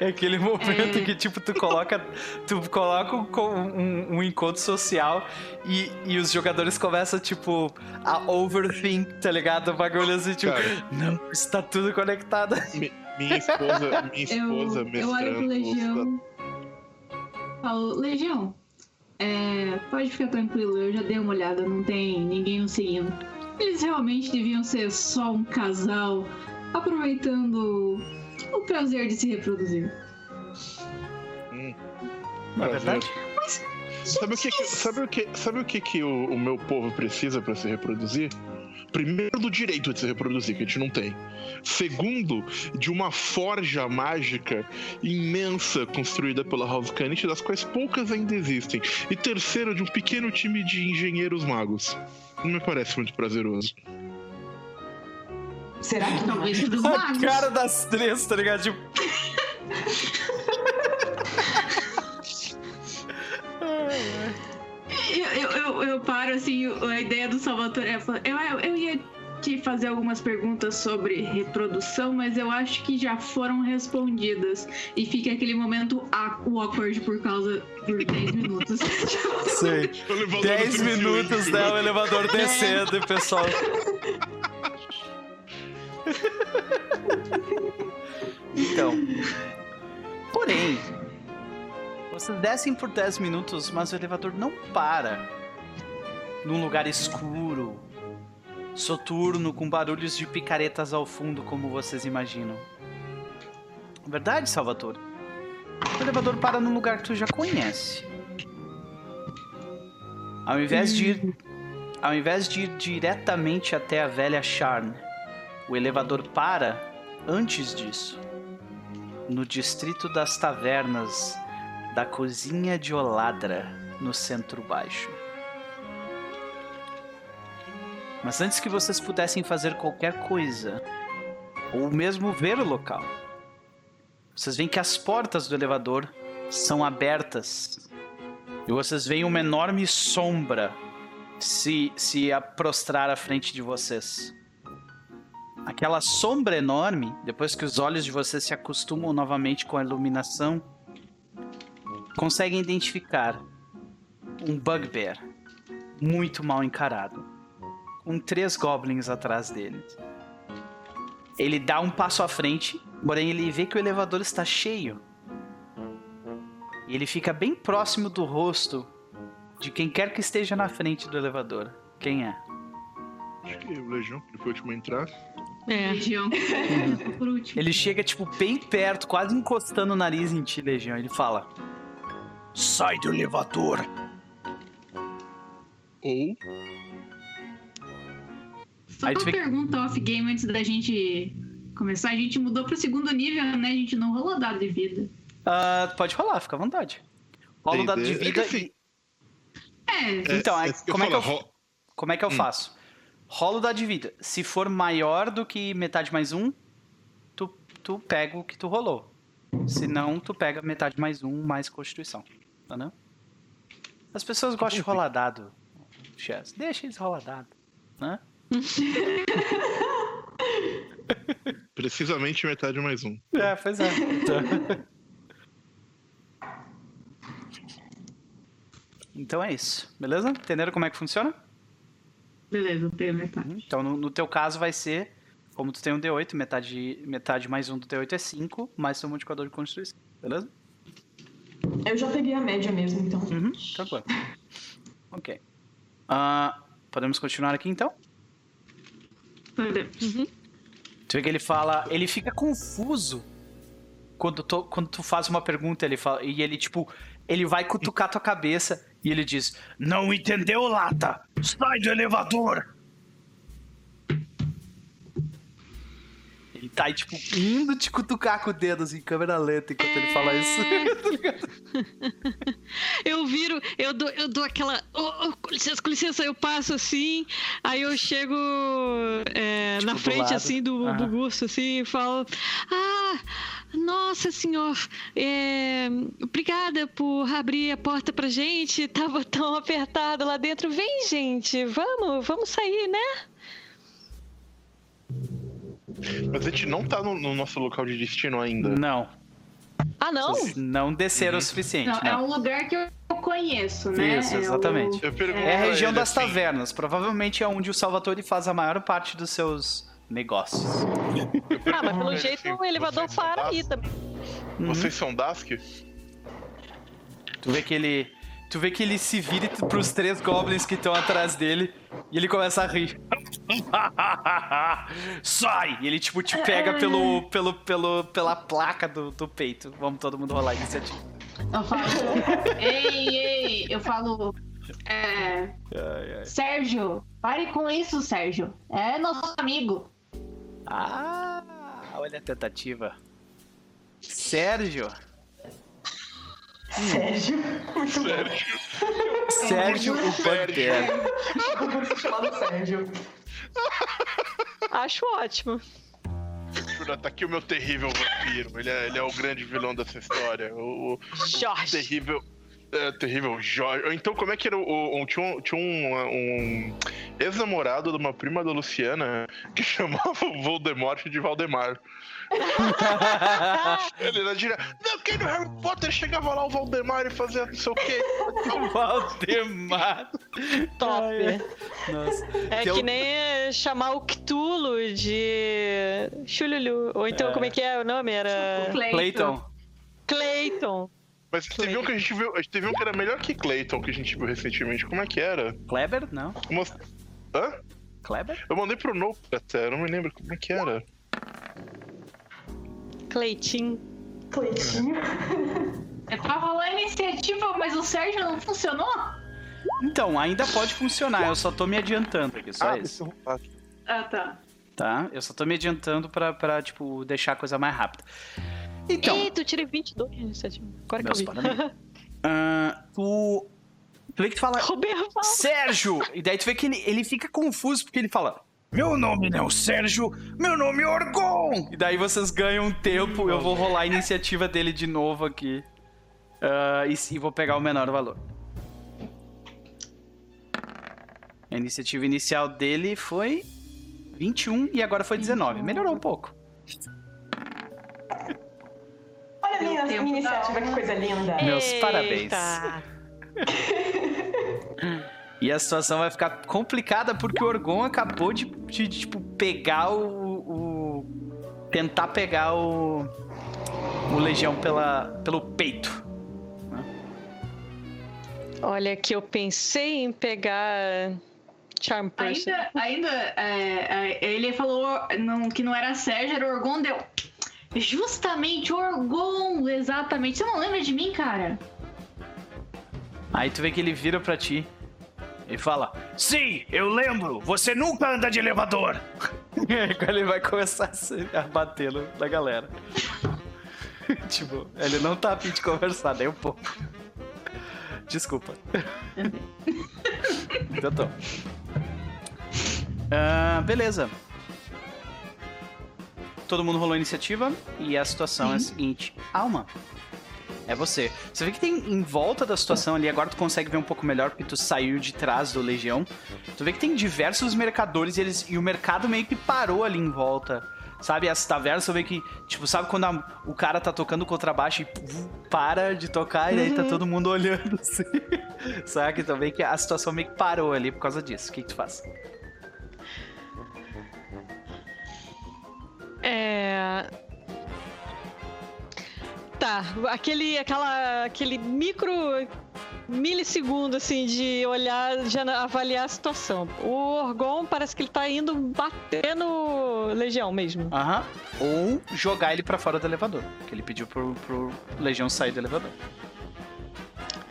É aquele momento É. que, tipo, tu coloca, tu coloca um, um- um encontro social e, e os jogadores começam, tipo, a overthink, tá ligado? O bagulho assim, tipo, Cara. não, está tudo conectado. Mi- Minha esposa, minha Eu, esposa eu olho pro. Legião. Falo, Legião, é, pode ficar tranquilo, eu já dei uma olhada, não tem ninguém nos seguindo. Eles realmente deviam ser só um casal aproveitando o prazer de se reproduzir. Não é verdade? Sabe o que, que- sabe o que, sabe o que, que o, o meu povo precisa pra se reproduzir? Primeiro, do direito de se reproduzir, que a gente não tem. Segundo, de uma forja mágica imensa construída pela House Canit, das quais poucas ainda existem. E terceiro, de um pequeno time de engenheiros magos. Não me parece muito prazeroso. Será que não? Talvez dos A magos. cara das três, tá ligado? Tipo. Eu, eu, eu, eu paro assim, a ideia do Salvatore é falar, eu, eu, eu ia te fazer algumas perguntas sobre reprodução, mas eu acho que já foram respondidas. E fica aquele momento a- o awkward por causa por 10 minutos. Sei. O elevador 10 do minutos, né? O elevador descendo e o pessoal. Então. Porém, vocês descem por 10 minutos, mas o elevador não para num lugar escuro, soturno, com barulhos de picaretas ao fundo, como vocês imaginam. Verdade, Salvatore? O elevador para num lugar que tu já conhece. Ao invés de ir, ao invés de ir diretamente até a velha Charne, o elevador para antes disso, no distrito das tavernas da cozinha de Oladra, no centro baixo. Mas antes que vocês pudessem fazer qualquer coisa, ou mesmo ver o local, vocês veem que as portas do elevador são abertas e vocês veem uma enorme sombra se, se prostrar à frente de vocês. Aquela sombra enorme, depois que os olhos de vocês se acostumam novamente com a iluminação, conseguem identificar um bugbear muito mal encarado, com três goblins atrás dele. Ele dá um passo à frente, porém ele vê que o elevador está cheio. E ele fica bem próximo do rosto de quem quer que esteja na frente do elevador. Quem é? Acho que o Legião, que foi o último a entrar. É. Legião. Por último. Ele chega, tipo, bem perto, quase encostando o nariz em ti, Legião. Ele fala: Sai do elevador. Ou Só Aí uma vê- pergunta off-game antes da gente começar. A gente mudou pro segundo nível, né? A gente não rolou dado de vida. Ah, pode rolar, fica à vontade. Rola o dado de. É que vida assim, e. É, Então, isso que como é que eu- Como é que eu Hum. faço? Rola o dado de vida. Se for maior do que metade mais um, tu, tu pega o que tu rolou. Se não, tu pega metade mais um mais constituição. Entendeu? As pessoas gostam de rolar dado, Chess. Deixa eles rolar dado. Né? Precisamente metade mais um. É, pois é. Então... Então é isso, beleza? Entenderam como é que funciona? Beleza, eu tenho metade. Então, no, no teu caso vai ser, como tu tem um D8, metade, metade mais um do D8 é 5, mais seu modificador de constituição, beleza? Eu já peguei a média mesmo, então. Uhum, tranquilo. Ok. Ah, podemos continuar aqui então? Podemos. Tu vê que ele fala, ele fica confuso quando tu, quando tu faz uma pergunta, ele fala, e ele tipo, ele vai cutucar tua cabeça e ele diz: "Não entendeu, lata? Sai do elevador." Ele tá aí, tipo, indo te cutucar com o dedo assim, em câmera lenta enquanto ele fala isso. Eu viro, eu dou, eu dou aquela. "Oh, oh, com licença, com licença, eu passo assim, aí eu chego é, Tipo, na do frente lado. assim do, do Aham. Gusto assim e falo. Ah, nossa senhor, é, obrigada por abrir a porta pra gente. Tava tão apertado lá dentro. Vem, gente, vamos, vamos sair, né? Mas a gente não tá no, no nosso local de destino ainda. Não, Ah, não? vocês não desceram Uhum. o suficiente, Não, é não. um lugar que eu conheço, né? Isso, É o- exatamente. Eu pergunto É a pra região ele das assim, tavernas. Provavelmente é onde o Salvatore faz a maior parte dos seus negócios. eu pergunto Ah, mas pra pelo ele jeito assim, o elevador vocês são para aí Dask? também. Uhum. Vocês são Dask? Tu vê que ele. Tu vê que ele se vira pros três goblins que estão atrás dele e ele começa a rir. Sai! E ele, tipo, te pega pelo, pelo, pelo, pela placa do, do peito. Vamos todo mundo rolar a iniciativa. Eu falo. ei, ei, eu falo. É, Ai, ai. Sérgio, pare com isso, Sérgio. É nosso amigo. Ah, olha a tentativa. Sérgio. Sérgio. Muito bom. Sérgio o vou chamado Sérgio. Acho ótimo. Jura, tá aqui o meu terrível vampiro. Ele é, ele é o grande vilão dessa história. O, o Jorge. terrível. É, terrível Jorge. Então, como é que era o. o- tinha um, tinha um, um ex-namorado de uma prima da Luciana que chamava o Voldemort de Valdemar. Ele era direto. Não, quem no Harry Potter chegava lá o Valdemar e fazia não sei o quê. Valdemar. Top. Ai, ai. Nossa. É Que que, eu- nem é, chamar o Cthulhu de Chululu. Ou então, É. como é que é o nome? Era Clayton. Clayton. Mas teve um que a gente viu. Teve um que era melhor que Clayton que a gente viu recentemente. Como é que era? Kleber? Não. Uma... Hã? Kleber? Eu mandei pro Nope até, eu não me lembro como é que era. Cleitinho. Cleitinho. É pra rolar a iniciativa, mas o Sérgio não funcionou? Então, ainda pode funcionar. Eu só tô me adiantando aqui, só ah, isso. eu rolar. Ah, tá. Tá? Eu só tô me adiantando pra, pra tipo, deixar a coisa mais rápida. Então, Eita, eu tirei 22 de iniciativa. Agora que eu vi. Ah, tu. Tu vê que tu fala. Roberto fala. Sérgio! E daí tu vê que ele, ele fica confuso porque ele fala: Meu nome não é o Sérgio, meu nome é Orgon! E daí vocês ganham um tempo, eu vou rolar a iniciativa dele de novo aqui. Ah, e, e vou pegar o menor valor. A iniciativa inicial dele foi 21 e agora foi 19. Melhorou um pouco. Olha a minha, minha iniciativa, que coisa linda. Meus Eita. parabéns. E a situação vai ficar complicada porque o Orgon acabou de, de, de, tipo, pegar o, o. tentar pegar o. O Legião pela, pelo peito. Olha, que eu pensei em pegar. Charm Person. Ainda, ainda é, é, ele falou não, que não era Sérgio, era Orgon, deu. Justamente, Orgon, exatamente. Você não lembra de mim, cara? Aí tu vê que ele vira pra ti e fala: Sim, eu lembro, você nunca anda de elevador. e aí ele vai começar a bater na galera. tipo, ele não tá a fim de conversar nem um pouco. Desculpa. então tô. Uh, beleza. Todo mundo rolou a iniciativa e a situação Sim. é a seguinte: Alma, é você. Você vê que tem em volta da situação ali, agora tu consegue ver um pouco melhor porque tu saiu de trás do Legião. Tu vê que tem diversos mercadores e, eles, e o mercado meio que parou ali em volta. Sabe, as tavernas, você vê que, tipo, sabe quando a, o cara tá tocando contrabaixo e para de tocar e aí tá uhum. todo mundo olhando assim. sabe? Então vê que a situação meio que parou ali por causa disso. O que, que tu faz? É. Tá, aquele, aquela, aquele micro milissegundo, assim, de olhar, de avaliar a situação. O Orgon parece que ele tá indo bater no Legião mesmo. Aham. Ou jogar ele para fora do elevador. Que ele pediu pro, pro Legião sair do elevador.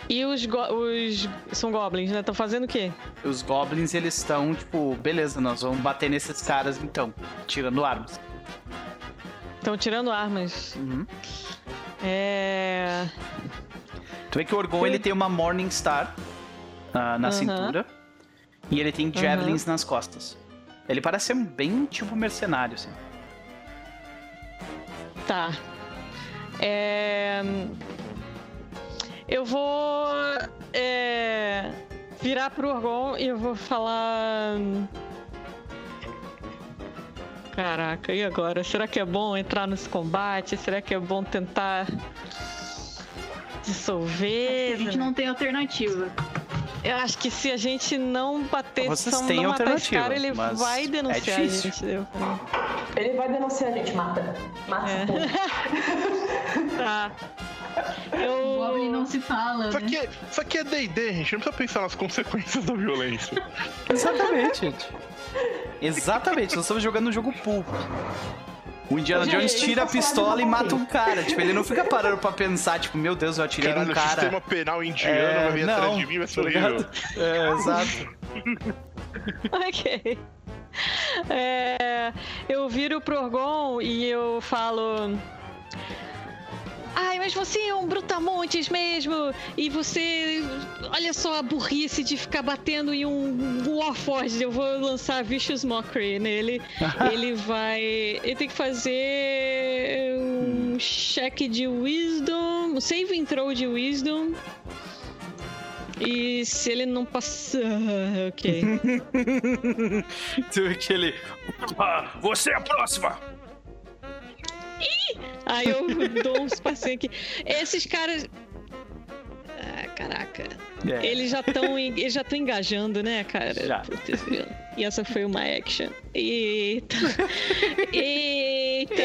E os, os são goblins, né? Estão fazendo o quê? Os goblins, eles estão, tipo, beleza, nós vamos bater nesses caras então, tirando armas. Estão tirando armas. Uhum. É. Tu vê que o Orgon ele tem uma Morning Star uh, na uhum. cintura e ele tem javelins uhum. nas costas. Ele parece ser bem tipo mercenário, assim. Tá. É... Eu vou é... virar pro Orgon e eu vou falar. Caraca, e agora? Será que é bom entrar nesse combate? Será que é bom tentar dissolver? A gente não tem alternativa. Eu acho que se a gente não bater, Vocês não, têm não matar esse cara, ele vai denunciar é a gente. Ele vai denunciar a gente, mata. Mata. É. tá. Eu... O Goblin não se fala, isso aqui, né? é, isso aqui é D&D, gente. Não precisa pensar nas consequências da violência. Exatamente, gente. Exatamente, nós estamos jogando um jogo pulpo. O Indiana Jones tira a pistola e mata um cara. Tipo, ele não fica parando pra pensar, tipo, meu Deus, eu atirei Caralho, num cara. o sistema penal indiano é, vai vir não, atrás de mim, vai ser horrível. É, exato. ok. É, eu viro pro Orgon e eu falo... Ai, mas você é um brutamontes mesmo! E você. Olha só a burrice de ficar batendo em um Warforged. Eu vou lançar Vicious Mockery nele. ele vai. Ele tem que fazer um cheque de Wisdom. Um save throw de Wisdom. E se ele não passar. Ok. tu aquele. Você é a próxima! Aí eu dou uns passinhos aqui. Esses caras. Ah, caraca. É. Eles já estão eles já estão engajando, né, cara? Já. e essa foi uma action. Eita. Eita.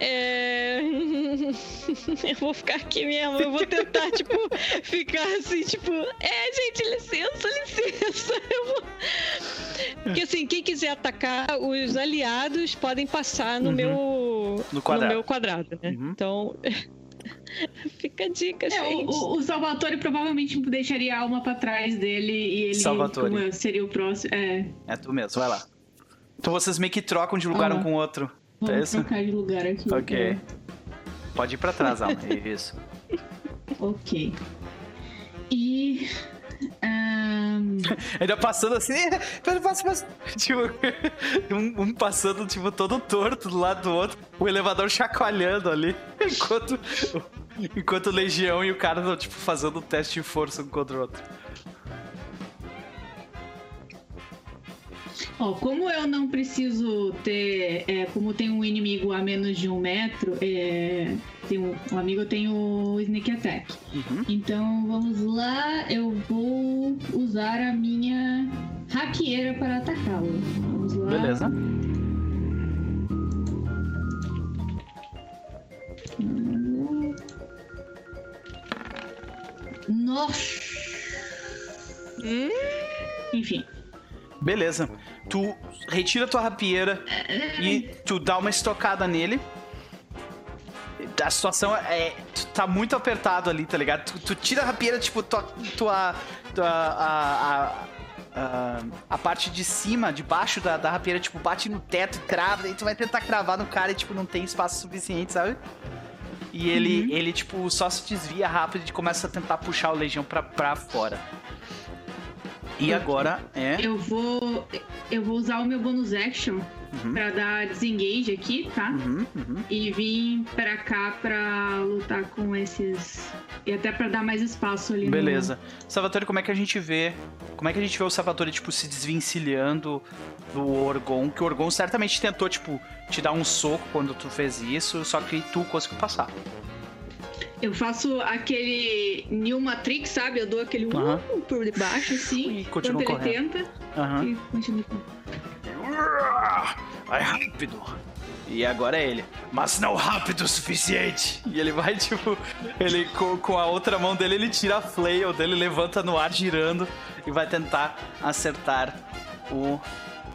É... eu vou ficar aqui mesmo, eu vou tentar, tipo, ficar assim, tipo, é, gente, licença, licença. Eu vou... Porque assim, quem quiser atacar, os aliados podem passar no uhum. meu no quadrado, no meu quadrado né? Uhum. Então. Fica a dica, é, gente. O, o, Salvatore provavelmente deixaria a alma pra trás dele e ele Salvatore. seria o próximo. É. é tu mesmo, vai lá. Então vocês meio que trocam de lugar um com o outro. Vamos é trocar de lugar aqui. Ok. É. Pode ir pra trás, Alma. Isso. ok. E um... Ainda passando assim, passa, passa. Tipo, um, um, passando, tipo, todo torto do lado do outro, o elevador chacoalhando ali, enquanto, enquanto o Legião e o cara estão, tipo, fazendo um teste de força um contra o outro. Ó, como eu não preciso ter. É, como tem um inimigo a menos de um metro, é, Tem um, um amigo tem o Sneak Attack. Uhum. Então vamos lá, eu vou usar a minha raqueira para atacá-lo. Vamos lá. Beleza. Nossa! Enfim. Beleza. Tu retira tua rapieira e tu dá uma estocada nele. A situação é. Tu tá muito apertado ali, tá ligado? Tu, tu tira a rapieira, tipo, tua. tua, tua a, a, a, a parte de cima, de baixo da, da rapieira, tipo, bate no teto crava. Daí tu vai tentar cravar no cara e, tipo, não tem espaço suficiente, sabe? E ele, ele, tipo, só se desvia rápido e começa a tentar puxar o Legião pra, pra fora. E agora é. Eu vou. Eu vou usar o meu bonus action pra dar desengage aqui, tá? Uhum, uhum. E vir pra cá pra lutar com esses. E até pra dar mais espaço ali no- Beleza. Salvatore, como é que a gente vê. Como é que a gente vê o Salvatore, tipo, se desvencilhando do Orgon? Que o Orgon certamente tentou, tipo, te dar um soco quando tu fez isso, só que tu conseguiu passar. Eu faço aquele New Matrix, sabe? Eu dou aquele uh, por debaixo, assim. E continua ele correndo. tenta. Aham. E continua. Vai rápido. E agora é ele. Mas não rápido o suficiente. E ele vai, tipo, ele com, com a outra mão dele, ele tira a flail dele, levanta no ar girando e vai tentar acertar o.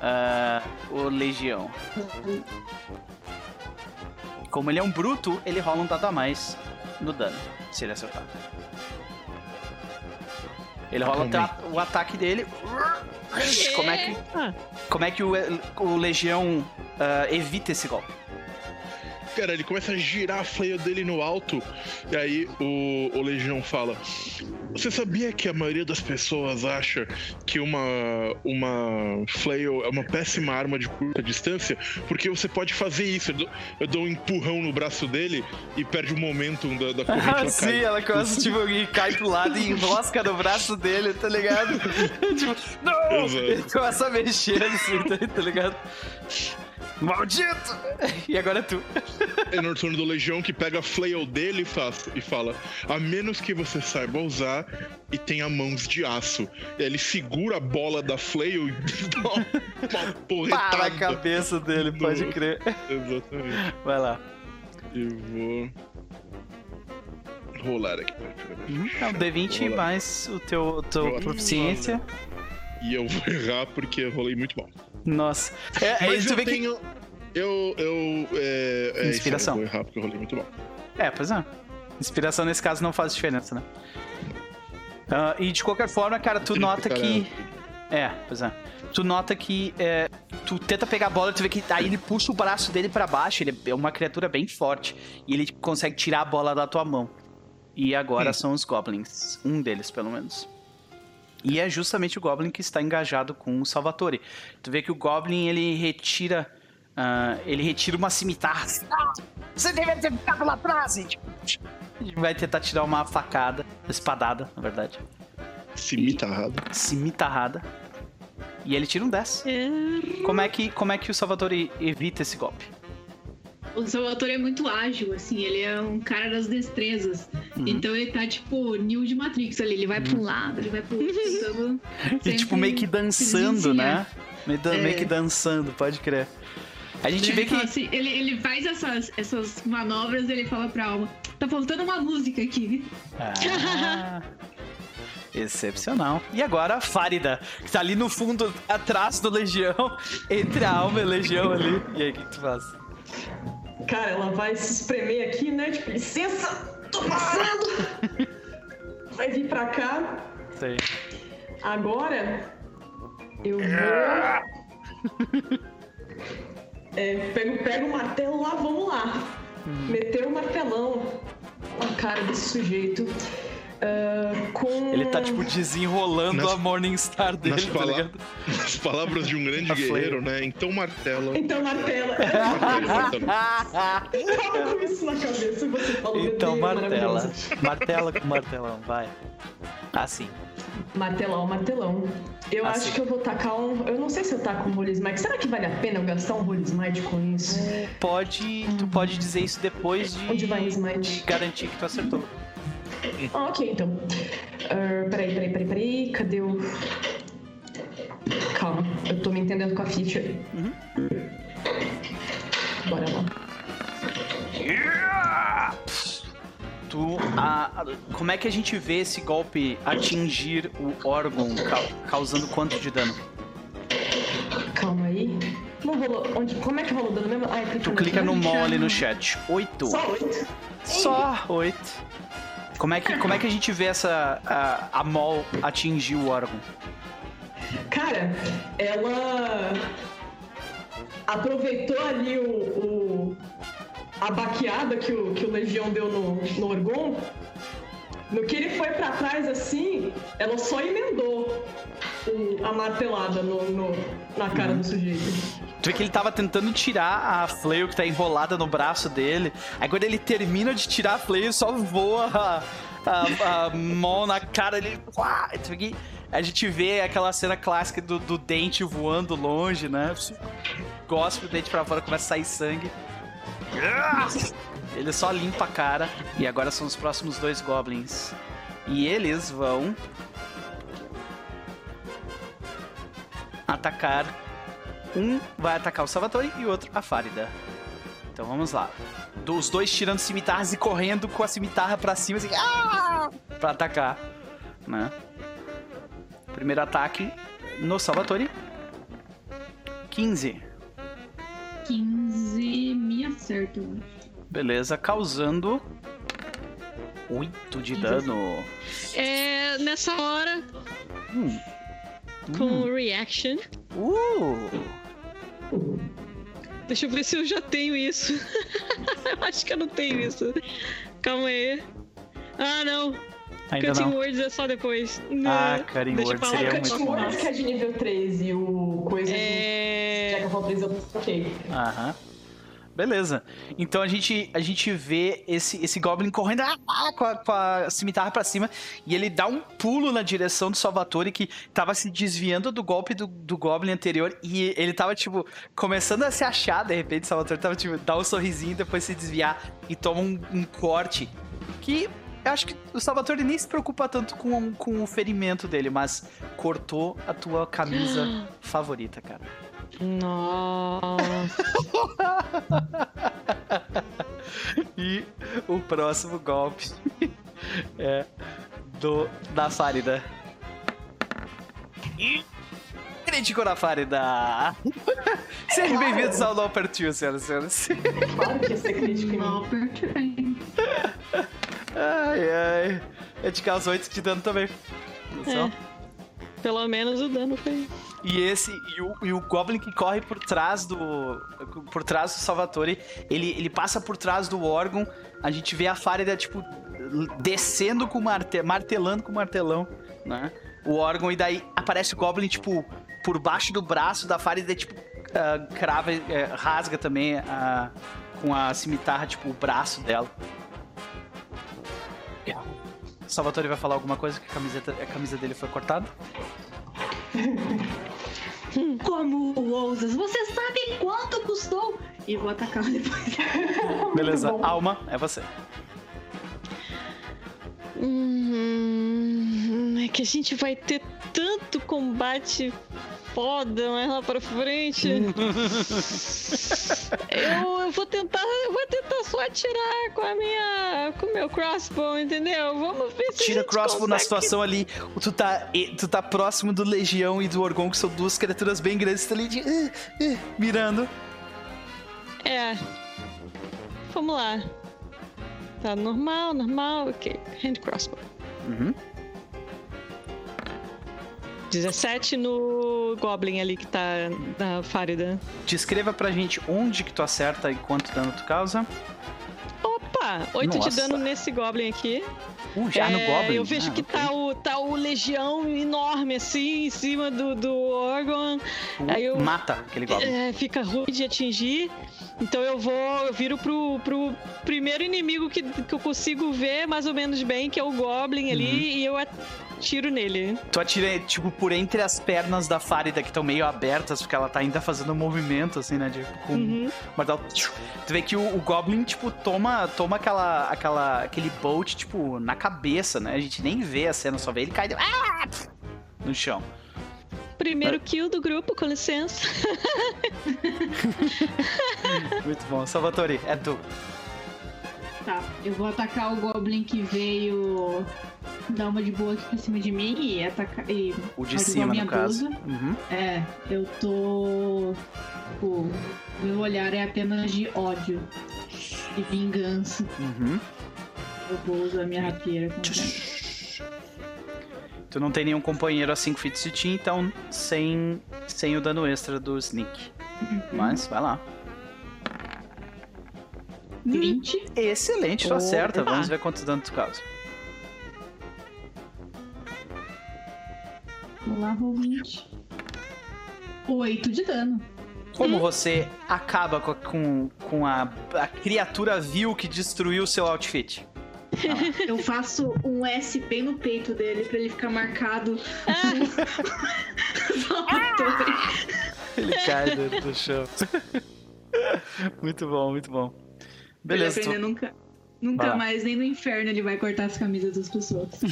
ah, o Legião. Como ele é um bruto, ele rola um dado a mais no dano, se ele acertar. Ele rola o ataque dele. Como é que, como é que o, o Legião ah, evita esse golpe? Cara, ele começa a girar a flail dele no alto, e aí o, o Legião fala: Você sabia que a maioria das pessoas acha que uma, uma flail é uma péssima arma de curta distância? Porque você pode fazer isso. Eu dou, eu dou um empurrão no braço dele e perde o momentum da, da corrente. Ah, ela sim, cai. ela começa, tipo, e cai pro lado e enrosca no braço dele, tá ligado? tipo, não! Exato. Ele começa a mexer assim, tá ligado? Maldito! E agora é tu. É no turno do Legião que pega a flail dele e, faz, e fala: A menos que você saiba usar e tenha mãos de aço. E aí ele segura a bola da flail e dá uma, uma Pá, na porretada. cabeça dele, pode crer. Exatamente. Vai lá. Eu vou. Rolar aqui. É o D20 Vou rolar. mais o teu, teu proficiência. E eu vou errar porque eu rolei muito mal. Nossa. É, Mas tu eu vê que. tenho. Eu. eu é, é Inspiração. Errar porque eu rolei muito mal. É, pois é. Inspiração nesse caso não faz diferença, né? Ah, e de qualquer forma, cara, tu nota que. É, pois é. Tu nota que é, tu tenta pegar a bola, tu vê que aí ele puxa o braço dele pra baixo, ele é uma criatura bem forte e ele consegue tirar a bola da tua mão. E agora Hum. são os goblins, um deles pelo menos. E é justamente o goblin que está engajado com o Salvatore. Tu vê que o goblin ele retira ah, ele retira uma cimitarra. Ah, você deveria ter ficado lá atrás. E, tipo, ele vai tentar tirar uma facada, espadada, na verdade. Cimitarrado. Cimitarrada. E ele tira um 10. Como é que, como é que o Salvatore evita esse golpe? O Salvatore é muito ágil, assim, ele é um cara das destrezas. Uhum. Então ele tá tipo Neo de Matrix ali, ele vai pra um lado, ele vai pro outro, tentando. E tipo, meio que dançando, né? Meio, É. meio que dançando, pode crer. A gente Ele vê que. assim, ele, ele faz essas, essas manobras ele fala pra alma: tá faltando uma música aqui. Ah, excepcional. E agora a Fárida, que tá ali no fundo, atrás do Legião, entre a alma e a Legião ali. E aí, o que tu faz? Cara, ela vai se espremer aqui, né? Tipo, licença, tô passando. Vai vir pra cá. Sei. Agora eu vou. É, pego, pego o martelo lá, vamos lá. Meter o martelão na cara desse sujeito. Ah, com. Ele tá, tipo, desenrolando Nas- a Morningstar dele, Nas, tá ligado? nas palavras de um grande guerreiro, né? Então martela. Então, martela. Eu tava com isso na cabeça e você falou. então, martela. Martela com martelão, vai. Assim. Martelão, martelão. Eu Ah, acho que eu vou tacar um. Eu não sei se eu taco um Holy Smite. Será que vale a pena eu gastar um Holy Smite com isso? Pode, tu pode dizer isso depois de Um Divine Smite. garantir que tu acertou. Ah, ok, então. Ah, peraí, peraí, peraí, peraí. Cadê o. Calma, eu tô me entendendo com a feature. Bora lá. Tu, a- a- como é que a gente vê esse golpe atingir o órgão, ca- causando quanto de dano? Calma aí. Não rolou. Onde, como é que rolou o dano mesmo? Ah, é Tu clica no mol ali no chat. Oito. Só oito. Só oito. Como é que, como é que a gente vê essa a, a mol atingir o órgão? Cara, ela aproveitou ali o, o- a baqueada que o, que o Legião deu no, no Orgon. No que ele foi pra trás assim, ela só emendou o- a martelada no, no- na cara do sujeito. Tu vê que ele tava tentando tirar a flail que tá enrolada no braço dele. Aí quando ele termina de tirar a flail, só voa a, a, a mão na cara dele. Uá! Tu vê que a gente vê aquela cena clássica do, do dente voando longe, né? Gospe o dente pra fora, começa a sair sangue. Ele só limpa a cara. E agora são os próximos dois goblins. E eles vão. Atacar um vai atacar o Salvatore e o outro a Fárida. Então vamos lá. Os dois tirando cimitarras e correndo com a cimitarra pra cima, assim, ah! pra atacar, né? Primeiro ataque no Salvatore. 15. 15 me acerta, eu acho. Beleza, causando 8 de dano. É, nessa hora, Hum. com Hum. o reaction. Uh! Deixa eu ver se eu já tenho isso. eu acho que eu não tenho isso. Calma aí. Ah, não. Ainda Cutting não. Words é só depois. Ah, Cutting Deixa Words seria É, muito Cutting bom. Words que é de nível 3 e o coisa de É... Jack of 3 eu ok. Aham. Beleza. Então a gente, a gente vê esse, esse Goblin correndo ah, ah, com, a, com a cimitarra pra cima e ele dá um pulo na direção do Salvatore que tava se desviando do golpe do, do Goblin anterior e ele tava, tipo, começando a se achar, de repente o Salvatore tava, tipo, dá um sorrisinho e depois se desviar e toma um, um corte que eu acho que o Salvatore nem se preocupa tanto com, com o ferimento dele, mas cortou a tua camisa favorita, cara. Nossa. E o próximo golpe é do da Fárida. E crítico na Fárida. Sejam bem-vindos ao No Apertil, senhoras e senhores. Claro que ia ser crítico em. Não, perturbem. Ai, ai. É de causa 8 de dano também. Atenção. É. Pelo menos o dano foi. E esse e o, e o Goblin que corre por trás do por trás do Salvatore, ele, ele passa por trás do órgão. A gente vê a Fárida tipo descendo com o marte, martelando com o martelão, né? O órgão e daí aparece o Goblin tipo por baixo do braço da Fárida, tipo ah, crava, eh, rasga também a com a cimitarra tipo o braço dela. Salvatore vai falar alguma coisa que a camiseta, a camisa dele foi cortada? Como ousas? Você sabe quanto custou? E vou atacar depois. Beleza. Alma, é você. Hum, é que a gente vai ter tanto combate foda mais lá pra frente. eu, eu vou tentar, eu vou tentar só atirar com a minha, com o meu crossbow, entendeu? Vamos ver se Tira crossbow na situação ali. Tu tá, tu tá próximo do Legião e do Orgon, que são duas criaturas bem grandes. Tu tá ali de, eh, eh, mirando. É. Vamos lá. Tá normal, normal, ok. Hand crossbow. Uhum. 17 no Goblin ali que tá na Fárida. Descreva pra gente onde que tu acerta e quanto dano tu causa. Opa! lá. 8 de Nossa. dano nesse Goblin aqui. Uh, já no É, Goblin. Eu vejo Ah, que ok. tá, o, tá o Legião enorme assim, em cima do, do órgão. Aí eu. Mata aquele Goblin. É, fica ruim de atingir. Então eu vou. Eu viro pro, pro primeiro inimigo que, que eu consigo ver mais ou menos bem, que é o Goblin ali, Uhum. e eu atiro nele. Tu atira, tipo, por entre as pernas da Farida, que estão meio abertas, porque ela tá ainda fazendo um movimento, assim, né? De, com Uhum. mas Tu vê que o, o Goblin, tipo, toma, toma aquela, aquela, aquele bolt, tipo, na cabeça, né? A gente nem vê a cena, só vê ele cair ah! no chão. Primeiro kill do grupo, com licença. Muito bom. Salvatore, é tu. Tá, eu vou atacar o Goblin que veio dar uma de boa aqui pra cima de mim e atacar. E O de cima, minha no caso. blusa. Uhum. É, eu tô. Tipo, meu olhar é apenas de ódio e vingança. Uhum. Eu vou usar minha rapieira. Tu não tem nenhum companheiro a 5 feet de ti, então sem, sem o dano extra do sneak. Mas, vai lá. 20. Excelente, tu acerta. Vamos ver quanto dano tu causa. Vou lá, roll 20. 8 de dano. Como você acaba co- com, com a, a criatura vil que destruiu o seu outfit? Eu faço um S bem no peito dele pra ele ficar marcado. Salvatore. Ele cai do, do chão. muito bom, muito bom. Ele Beleza, aprender tu... nunca. Vai Nunca mais, nem no inferno, ele vai cortar as camisas das pessoas.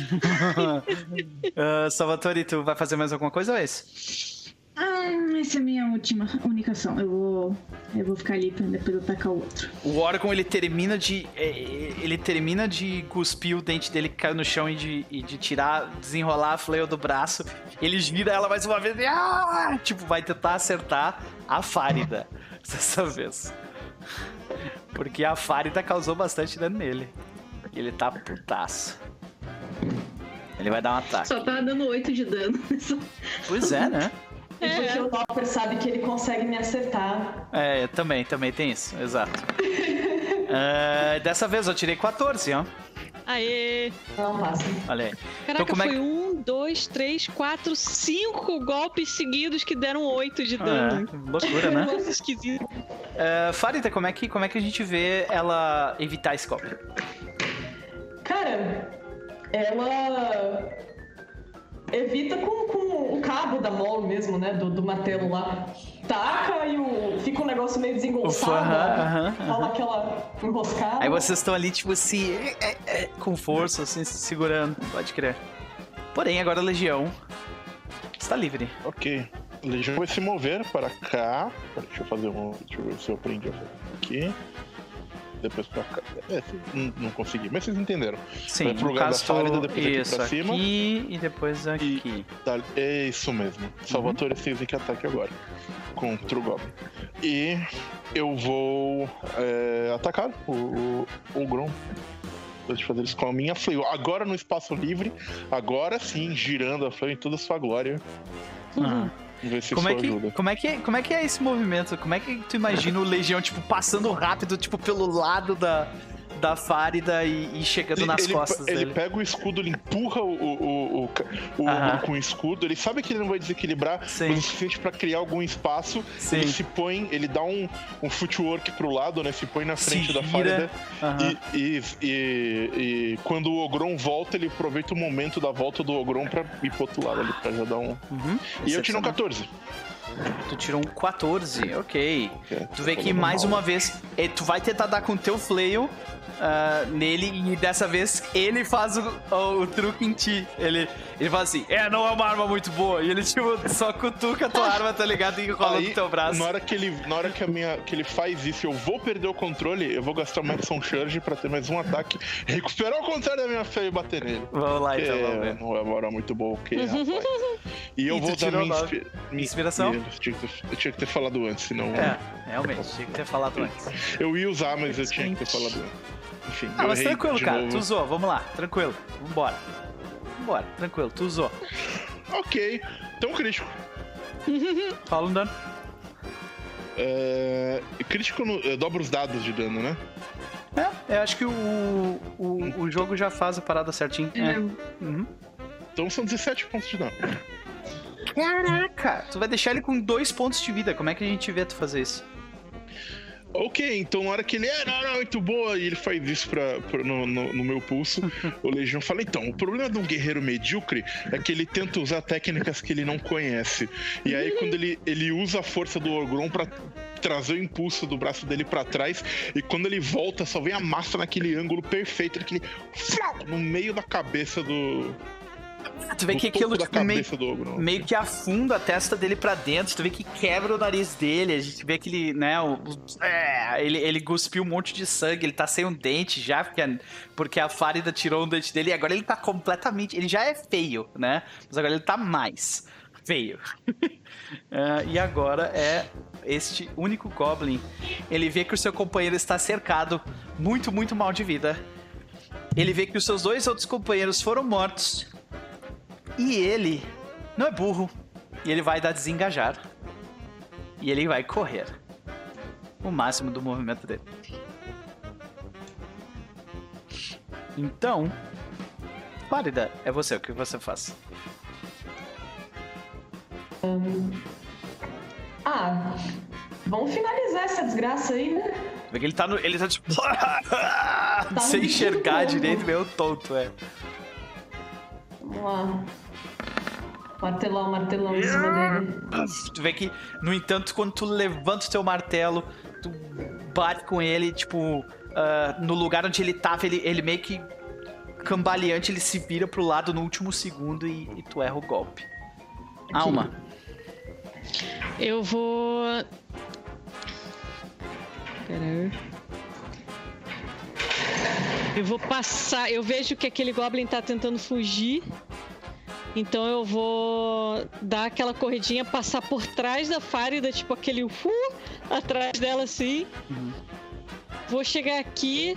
Ah, Salvatore, tu vai fazer mais alguma coisa ou é esse? Ah, essa é a minha última, única ação. Eu vou. Eu vou ficar ali pra depois atacar o outro. O órgão, ele termina de... é, é, Ele termina de cuspir o dente dele que caiu no chão e de, e de tirar, desenrolar a flail do braço. Ele gira ela mais uma vez e... ah! Tipo, vai tentar acertar a Fárida dessa vez. Porque a Fárida causou bastante dano nele. E ele tá putaço. Ele vai dar um ataque. Só tá dando 8 de dano. Pois é, né? E porque o Lopper sabe que ele consegue me acertar. É, também, também tem isso, exato. É, dessa vez eu tirei 14, ó. Aê! Não passa. Olha aí. Caraca, como é foi que- um, dois, três, quatro, cinco golpes seguidos que deram oito de dano. É, loucura, né? Nossa, esquisito. É, Farida, como é, que, como é que a gente vê ela evitar esse golpe? Cara, ela evita com, com o cabo da mole mesmo, né? Do, do martelo lá. Taca e o, fica um negócio meio desengonçado. Aham, aham, Rola aquela enroscada. Aí vocês estão ali, tipo assim, é, é, com força, assim, se segurando. Pode crer. Porém, agora a Legião está livre. Ok. Legião vai se mover para cá. Deixa eu fazer um. Deixa eu ver se eu aprendi a fazer aqui. Depois pra cá. É, não, consegui, mas vocês entenderam. Sim, Vai pro lugar da caso, Fárida, depois aqui isso, pra cima. aqui e depois aqui. Tá, é isso mesmo. Salvatore uhum. que ataque agora. Contra o Goblin. E eu vou é, atacar o, o, o Grom. Eu fazer isso com a minha flail. Agora no espaço livre. Agora sim, girando a flail em toda a sua glória. Aham. Se Como é, que, ajuda. como, é que, como é que é esse movimento? Como é que tu imagina o Legião, tipo, passando rápido, tipo, pelo lado da, da Fárida e, e chegando nas ele, costas ele dele? pega o escudo, ele empurra o, o, o, o, com o escudo. Ele sabe que ele não vai desequilibrar Sim. o suficiente pra criar algum espaço. Sim. Ele se põe, ele dá um, um footwork pro lado, né? Se põe na frente da. Fárida. E, e, e- e quando o Ogron volta, ele aproveita o momento da volta do Ogron pra ir pro outro lado ali, pra já dar um. Uhum. E eu tiro um Excepcional. 14. Tu tirou um 14, ok. É, Tu vê tô que mais mal. uma vez, tu vai tentar dar com o teu flail ah, nele e dessa vez ele faz o, o- o truque em ti. Ele, ele fala assim, é, não é uma arma muito boa. E ele, tipo, só cutuca a tua arma, tá ligado? E Aí, no teu braço. na hora que ele, na hora que, a minha, que ele faz isso, eu vou perder o controle, eu vou gastar uma action charge pra ter mais um ataque, recuperar o contrário da minha fé e bater nele. Vamos lá, então, É, vamos ver. não é uma hora muito boa, ok, rapaz. E eu E vou dar minha, inspi- minha Inspiração? Eu tinha, que ter, eu tinha que ter falado antes, senão. É, realmente, tinha que ter falado antes. Eu ia usar, mas eu tinha que ter falado antes. Enfim, Ah, eu mas tranquilo, cara. novo. Tu usou, vamos lá, tranquilo. Vambora. Vambora, tranquilo, tu usou. Ok, então crítico. Fala um dano. É... Crítico no... é, dobra os dados de dano, né? É, É, acho que o, o, o jogo já faz a parada certinho. É. Uhum. Então são 17 pontos de dano. Caraca! Tu vai deixar ele com dois pontos de vida. Como é que a gente vê tu fazer isso? Ok, então na hora que ele é, não, não, muito boa, e ele faz isso pra, pra no, no, no, meu pulso, o Legião fala: então, o problema de um guerreiro medíocre é que ele tenta usar técnicas que ele não conhece. E aí, quando ele, ele usa a força do Orgron pra trazer o impulso do braço dele para trás, e quando ele volta, só vem a massa naquele ângulo perfeito, naquele. no meio da cabeça do, Tu vê que aquilo tipo, meio, meio, que afunda a testa dele para dentro, tu vê que quebra o nariz dele, a gente vê que ele, né, o, é, ele, ele cuspiu um monte de sangue, ele tá sem um dente já, porque a, porque a Farida tirou um dente dele e agora ele tá completamente, ele já é feio, né, mas agora ele tá mais feio. uh, e agora é este único Goblin, ele vê que o seu companheiro está cercado, muito, muito mal de vida. Ele vê que os seus dois outros companheiros foram mortos e ele não é burro. E ele vai dar desengajar. E ele vai correr. O máximo do movimento dele. Então, Pálida, é você, o que você faz? Ah, vamos finalizar essa desgraça aí, né? Porque ele tá no. Ele tá tipo. tá sem enxergar direito, meio tonto, é. Vamos lá. Martelão, martelão em cima dele. Tu vê que, no entanto, quando tu levanta o teu martelo, tu bate com ele, tipo, uh, no lugar onde ele tava, ele, ele meio que cambaleante, ele se vira pro lado no último segundo e, e tu erra o golpe. Aqui. Alma. Eu vou. Pera Eu vou passar. Eu vejo que aquele Goblin tá tentando fugir. Então eu vou dar aquela corridinha, passar por trás da Fárida, tipo aquele uh, atrás dela assim. Uhum. Vou chegar aqui,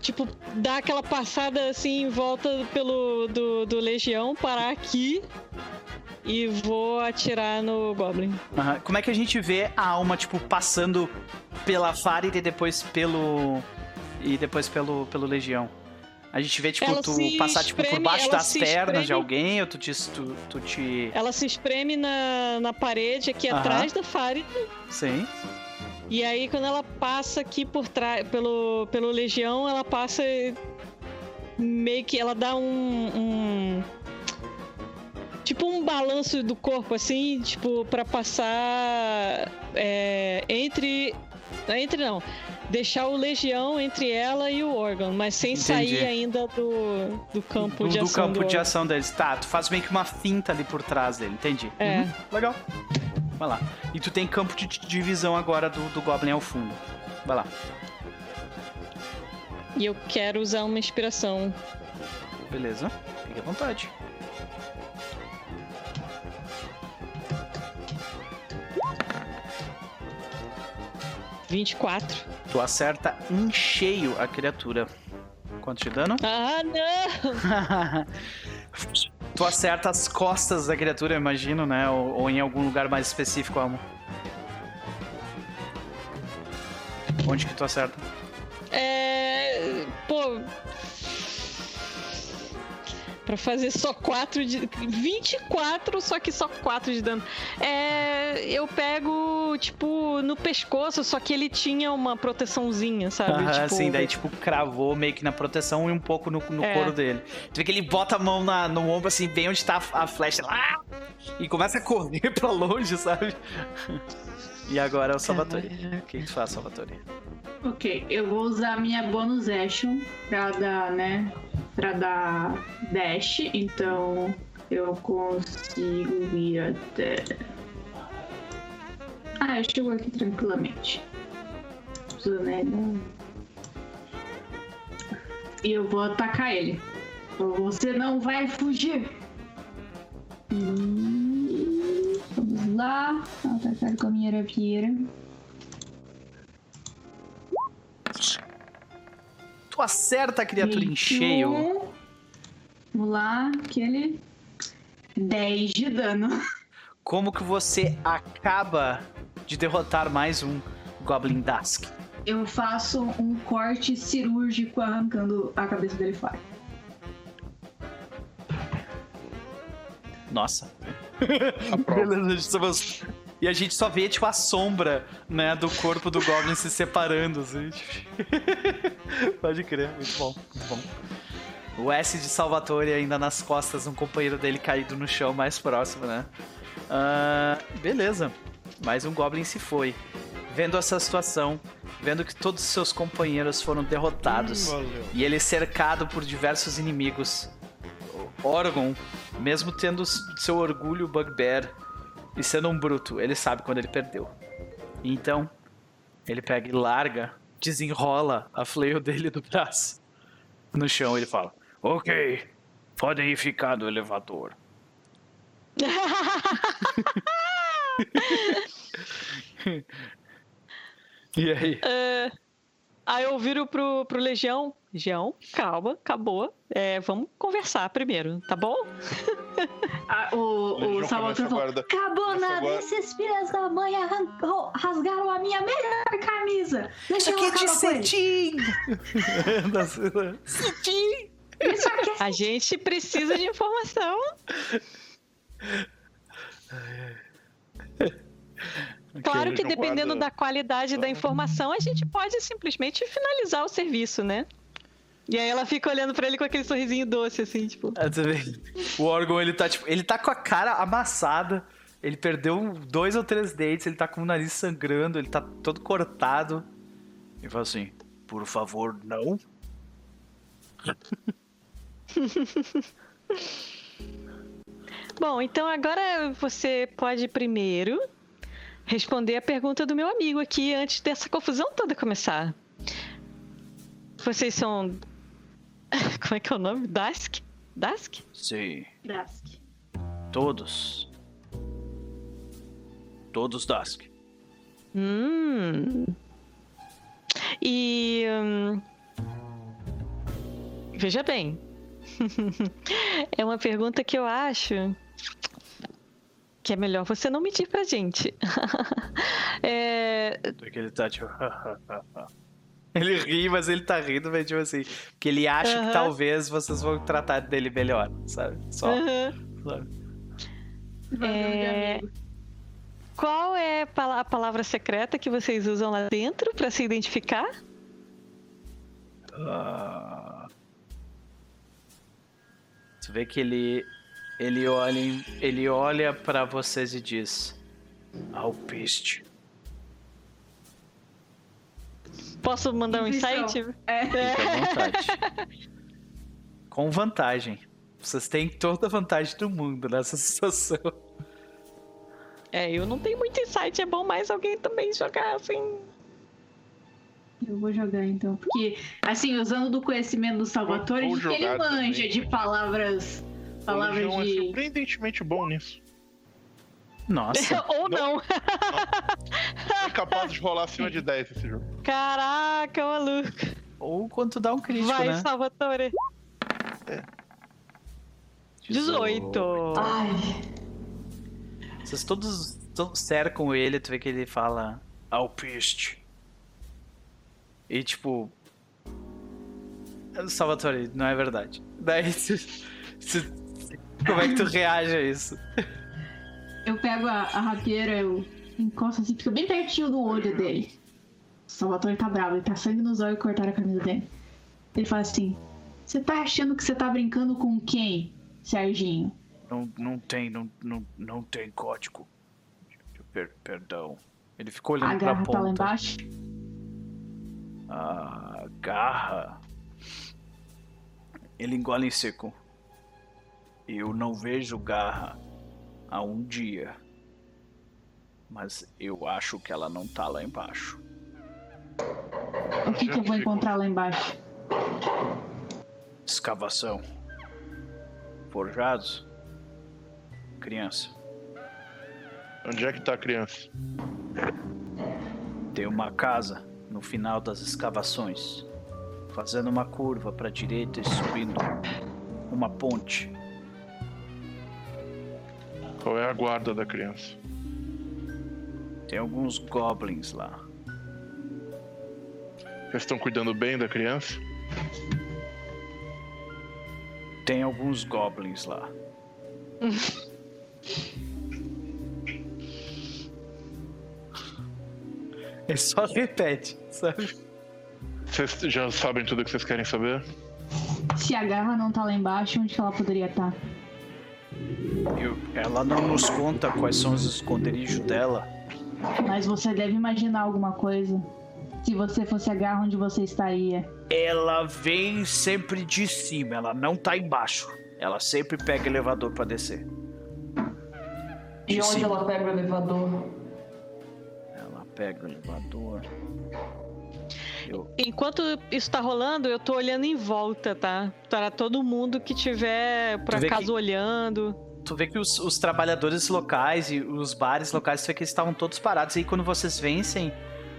tipo, dar aquela passada assim em volta pelo do, do Legião, parar aqui e vou atirar no Goblin. Uhum. Como é que a gente vê a alma, tipo, passando pela Fárida e depois pelo. E depois pelo, pelo Legião? A gente vê, tipo, ela tu passar tipo, por baixo das pernas espreme, de alguém, ou tu te, tu, tu te. Ela se espreme na, na parede aqui atrás da Farida. Sim. E aí, quando ela passa aqui por trás, pelo, pelo Legião, ela passa. Meio que ela dá um, um tipo um balanço do corpo, assim, tipo, para passar é, entre. Entre não deixar o Legião entre ela e o órgão, mas sem Entendi. sair ainda do, do campo do, de ação. Do campo de ação deles. Tá, tu faz meio que uma finta ali por trás dele, entendi. É. Uhum, legal. Vai lá. E tu tem campo de divisão agora do, do Goblin ao fundo. Vai lá. E eu quero usar uma inspiração. Beleza. Fique à vontade. 24. Tu acerta em cheio a criatura. Quanto de dano? Ah, não! tu acerta as costas da criatura, imagino, né? Ou, ou, em algum lugar mais específico, Amo. Onde que tu acerta? É. Pô, Pra fazer só 4 de. 24, só que só 4 de dano. É. Eu pego, tipo, no pescoço, só que ele tinha uma proteçãozinha, sabe? Ah, tipo... Sim, daí, tipo, cravou meio que na proteção e um pouco no, no é. couro dele. Tu vê que ele bota a mão na, no ombro, assim, bem onde tá a, a flecha lá. E começa a correr pra longe, sabe? E agora é o Salvatore. O que tu faz, Salvatore? Ok, eu vou usar minha bonus action pra dar, né? Pra dar dash, então eu consigo ir até. Ah, eu chego aqui tranquilamente. E eu vou atacar ele. Você não vai fugir. Vamos lá. Atacar com a minha rapieira. Tu acerta a criatura em cheio. Vamos lá, aquele 10 de dano. Como que você acaba de derrotar mais um Goblin Dusk? eu faço um corte cirúrgico arrancando a cabeça dele fora. Nossa. Beleza, estamos... E a gente só vê, tipo, a sombra, né, do corpo do Goblin se separando, assim. Pode crer, muito bom, muito bom. O S de Salvatore ainda nas costas, um companheiro dele caído no chão mais próximo, né? Uh, beleza. Mais um Goblin se foi. Vendo essa situação, vendo que todos os seus companheiros foram derrotados Hum, e ele cercado por diversos inimigos, Orgon, mesmo tendo seu orgulho bugbear e sendo um bruto, ele sabe quando ele perdeu. Então, ele pega e larga, desenrola a flail dele do braço no chão. Ele fala: Ok, podem ir ficar no elevador. E aí? É, aí eu viro pro, pro Legião. Legião, calma, acabou. É, vamos conversar primeiro, tá bom? Ah, o Legião o Salvatore falou: guarda- Acabou nada, guarda- esses filhos da mãe arrancou- rasgaram a minha melhor camisa. Deixa eu acabar com eles. cetim! Isso aqui é A gente precisa de informação. Claro que dependendo da qualidade da informação, a gente pode simplesmente finalizar o serviço, né? E aí ela fica olhando pra ele com aquele sorrisinho doce, assim, tipo. Vê? O órgão, ele tá, tipo, ele tá com a cara amassada. Ele perdeu dois ou três dentes, ele tá com o nariz sangrando, ele tá todo cortado. E fala assim: Por favor, não. Bom, então agora você pode primeiro responder a pergunta do meu amigo aqui antes dessa confusão toda começar. Vocês são. Como é que é o nome? Dask? Dask? Sim, Dask. todos. Todos Dusk. Hum. E. hum, Veja bem. é uma pergunta que eu acho que é melhor você não mentir pra gente. é, ele tá tipo. ele ri, mas ele tá rindo, mas tipo assim. Porque ele acha que talvez vocês vão tratar dele melhor, sabe? Só. sabe? Valeu, É. Qual é a pala- a palavra secreta que vocês usam lá dentro pra se identificar? Ah. Tu vê que ele ele olha ele olha para vocês e diz: Alpiste. Posso mandar um Intuição. insight? É. Vontade. Com vantagem. Vocês têm toda a vantagem do mundo nessa situação. É, eu não tenho muito insight, é bom mais alguém também jogar assim. Eu vou jogar então. Porque, assim, usando do conhecimento do Salvatore, ele manja também. de palavras. O Palavras Legião é de. surpreendentemente bom nisso. Nossa. Ou não. É capaz de rolar acima de 10 esse jogo. Caraca, maluco. Ou quando tu dá um crítico, Vai, né? Salvatore. 18. Ai, Vocês todos, cercam ele, tu vê que ele fala Alpiste. E tipo. Salvatore, não é verdade. Daí tu- tu- como é que tu reage a isso? Eu pego a, a rapieira, eu encosto assim, fica bem pertinho do olho dele. O Salvatore tá bravo, ele tá sangue nos olhos e cortaram a camisa dele. Ele fala assim: Você tá achando que você tá brincando com quem, Serginho? Não, não tem, não, não, não tem código. Per- perdão. Ele ficou olhando A pra garra tá lá ponta. embaixo. A garra. Ele engole em seco. Eu não vejo garra há um dia. Mas eu acho que ela não tá lá embaixo. O que, que eu vou encontrar lá embaixo? Escavação. Forjados. Criança. Onde é que tá a criança? Tem uma casa no final das escavações, fazendo uma curva para direita e subindo uma ponte. Qual é a guarda da criança? Tem alguns goblins lá. Vocês estão cuidando bem da criança? Tem alguns goblins lá. Ele só repete, sabe? Vocês já sabem tudo o que vocês querem saber? Se a garra não tá lá embaixo, onde que ela poderia estar? Eu- ela não nos conta quais são os esconderijos dela. Mas você deve imaginar alguma coisa. Se você fosse a garra, onde você estaria? Ela vem sempre de cima, ela não tá embaixo. Ela sempre pega elevador pra descer. De onde Sim. ela pega o elevador? Ela pega o elevador. Eu... Enquanto isso tá rolando, eu tô olhando em volta, tá? Para todo mundo que tiver, por Tu acaso, que- olhando. Tu vê que os, os trabalhadores locais e os bares locais, tu vê que eles estavam todos parados. E aí quando vocês vencem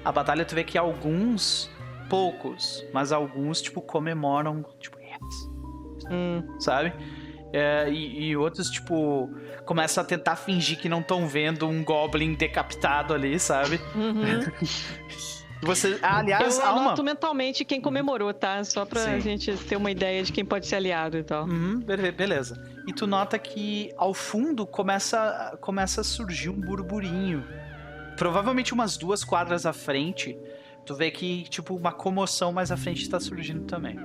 a batalha, tu vê que alguns, poucos, mas alguns, tipo, comemoram, tipo, yes, Hum. sabe? É, e, e outros, tipo, começam a tentar fingir que não estão vendo um goblin decapitado ali, sabe? Uhum. Você, ah, aliás, eu anoto mentalmente quem comemorou, tá? Só pra Sim. gente ter uma ideia de quem pode ser aliado e tal. Uhum, bele- beleza. E tu nota que ao fundo começa, começa a surgir um burburinho. Provavelmente umas duas quadras à frente. Tu vê que, tipo, uma comoção mais à frente tá surgindo também.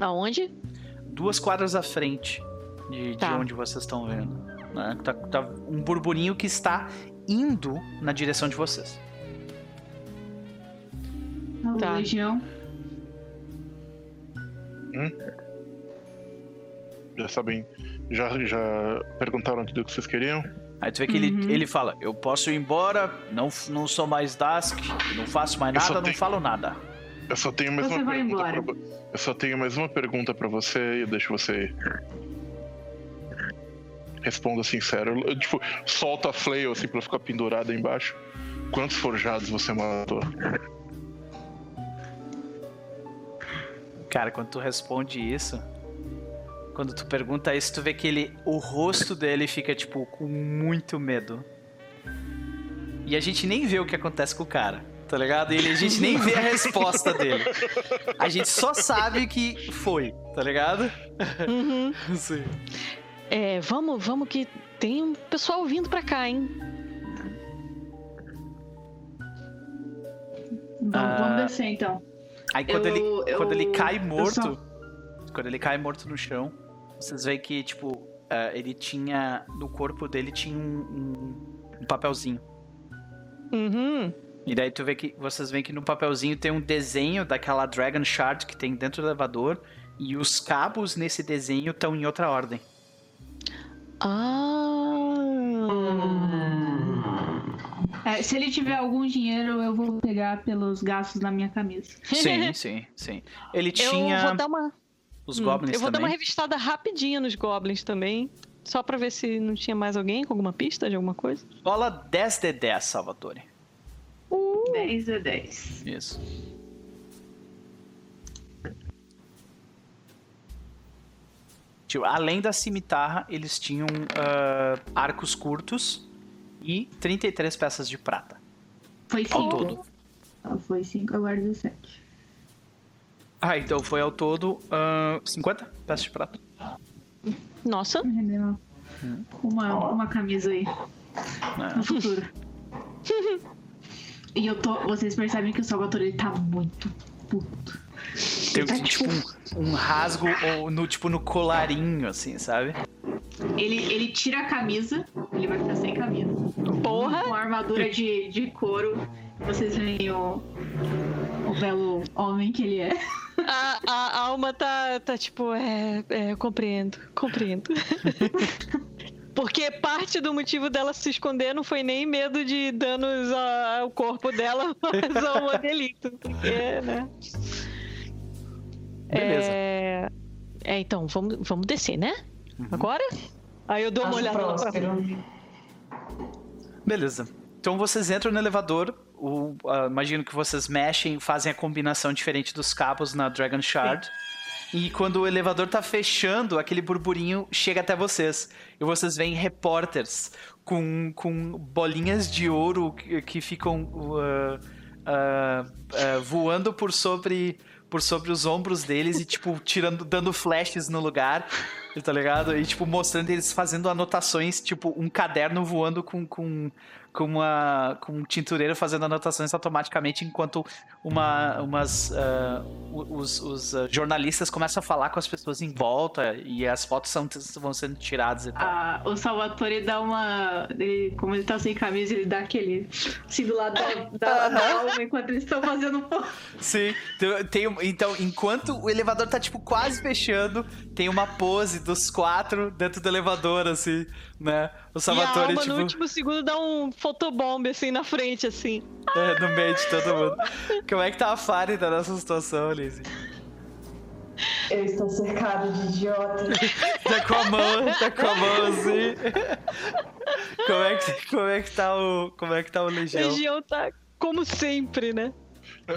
Aonde? Duas quadras à frente de, de Tá. onde vocês estão vendo. né? Tá, tá um burburinho que está indo na direção de vocês. Tá. Legião. Já sabem. Já, já perguntaram tudo o que vocês queriam? Aí tu vê que Uhum. ele, ele fala: Eu posso ir embora, não, não sou mais Dask, não faço mais nada, não tenho- falo nada. Eu só tenho mais Você uma vai pergunta. embora. Pra... Eu só tenho mais uma pergunta pra você e eu deixo você ir. Responda sincero. Eu, tipo, solta a flail assim pra ficar pendurada embaixo. Quantos forjados você matou? Cara, quando tu responde isso, quando tu pergunta isso, tu vê que ele, o rosto dele fica tipo com muito medo. E a gente nem vê o que acontece com o cara, tá ligado? Ele, a gente nem vê a resposta dele. A gente só sabe que foi, tá ligado? Uhum. Sim. É, vamos, vamos que tem um pessoal vindo pra cá, hein? Vamos, Ah. vamos descer então. Aí quando, Eu- ele, eu- quando ele cai morto, só- quando ele cai morto no chão, vocês veem que, tipo, ah, ele tinha, no corpo dele tinha um- um- um papelzinho. Uhum. E daí tu vê que vocês veem que no papelzinho tem um desenho daquela Dragon Shard que tem dentro do elevador e os cabos nesse desenho estão em outra ordem. Ah. É, se ele tiver algum dinheiro, eu vou pegar pelos gastos da minha camisa. Sim, sim, sim. Ele Eu tinha vou dar uma. os Hum, goblins Eu vou dar uma também. revistada rapidinha nos goblins também. Só pra ver se não tinha mais alguém com alguma pista de alguma coisa. Rola 10 de 10, Salvatore. 10 a 10. Isso. Tipo, além da cimitarra, eles tinham ah, arcos curtos e 33 peças de prata. Foi Ao 5. todo. Foi 5, agora 17. Ah, então foi ao todo ah, 50 peças de prata. Nossa. Uma, uma camisa aí né? no futuro. e eu tô. Vocês percebem que o Salvatore ele tá muito puto. Tem Tá, tipo um, um rasgo ou no, tipo, no colarinho, assim, sabe? Ele, ele tira a camisa, ele vai ficar sem camisa. Porra. Com a armadura de, de couro. Vocês veem o, o belo homem que ele é. A, a alma tá, tá tipo, é, é, compreendo, compreendo. Porque parte do motivo dela se esconder não foi nem medo de danos a- ao corpo dela, mas ao modelito. Porque, né? Beleza. É, é, então, vamos, vamos descer, né? Agora? Aí eu dou uma olhada lá pra. Beleza. Então vocês entram no elevador. O, ah, imagino que vocês mexem, fazem a combinação diferente dos cabos na Dragon Shard. E quando o elevador tá fechando, aquele burburinho chega até vocês. E vocês veem repórteres com, com bolinhas de ouro que, que ficam ah, ah, ah, voando por sobre, por sobre os ombros deles e, tipo, tirando, dando flashes no lugar, tá ligado? E, tipo, mostrando eles fazendo anotações, tipo, um caderno voando com, com, com, uma, com um tintureiro fazendo anotações automaticamente enquanto uma, umas, ah, os, os, ah, jornalistas começam a falar com as pessoas em volta e as fotos são, vão sendo tiradas e tal. Ah, o Salvatore dá uma. Ele, como ele tá sem camisa, ele dá aquele. Assim do lado da, da, da alma enquanto eles estão fazendo. Sim, tem, então, enquanto o elevador tá, tipo, quase fechando, tem uma pose dos quatro dentro do elevador, assim, né? O E a Salvatore, alma tipo, no último segundo dá um fotobomb assim na frente, assim. é, no meio de todo mundo. Como é que tá a Farida nessa situação, Lizzie? Eu estou cercado de idiotas. Tá com a mão, tá com a mão assim. Como é que, como é que tá o. Como é que tá o Legião? região tá como sempre, né?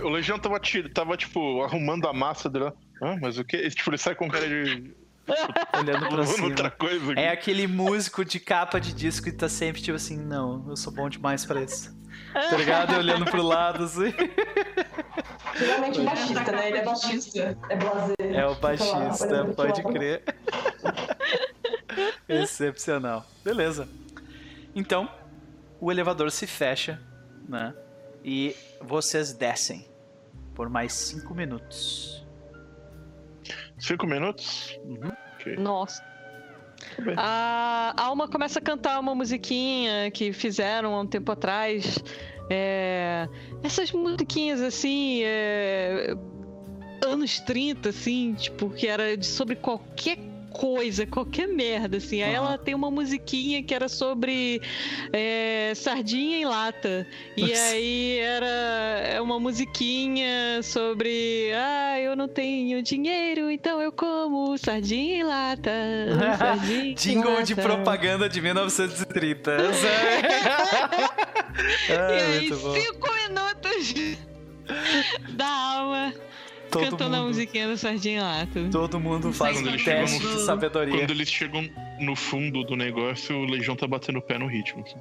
O Legião tava, tava tipo, arrumando a massa dele. lá. Ah, mas o quê? Tipo, ele sai com cara de. Olhando pra cima. coisa. É aquele músico de capa de disco que tá sempre tipo assim, não, eu sou bom demais pra isso. Tá ligado? Olhando pro lado assim. Geralmente o baixista, né? Ele é baixista. É blazer. É o baixista, lá, pode crer. Excepcional. Beleza. Então, o elevador se fecha, né? E vocês descem por mais cinco minutos. Cinco minutos? Uhum. Ok. Nossa. Bem. A Alma começa a cantar uma musiquinha que fizeram há um tempo atrás. É, Essas musiquinhas assim. é, Anos 30, assim, tipo, que era de- sobre qualquer coisa, qualquer merda, assim. Aí Aham. ela tem uma musiquinha que era sobre é, sardinha em lata. E Nossa. aí era é uma musiquinha sobre. Ah, eu não tenho dinheiro, então eu como sardinha em lata. Sardinha Jingle de lata. propaganda de 1930. E ah, aí, cinco minutos da alma Todo cantando a mundo, musiquinha do Sardinha em Lata. todo mundo faz Quando um teste no- de sabedoria. Quando eles chegam no fundo do negócio, o Legião tá batendo o pé no ritmo. assim.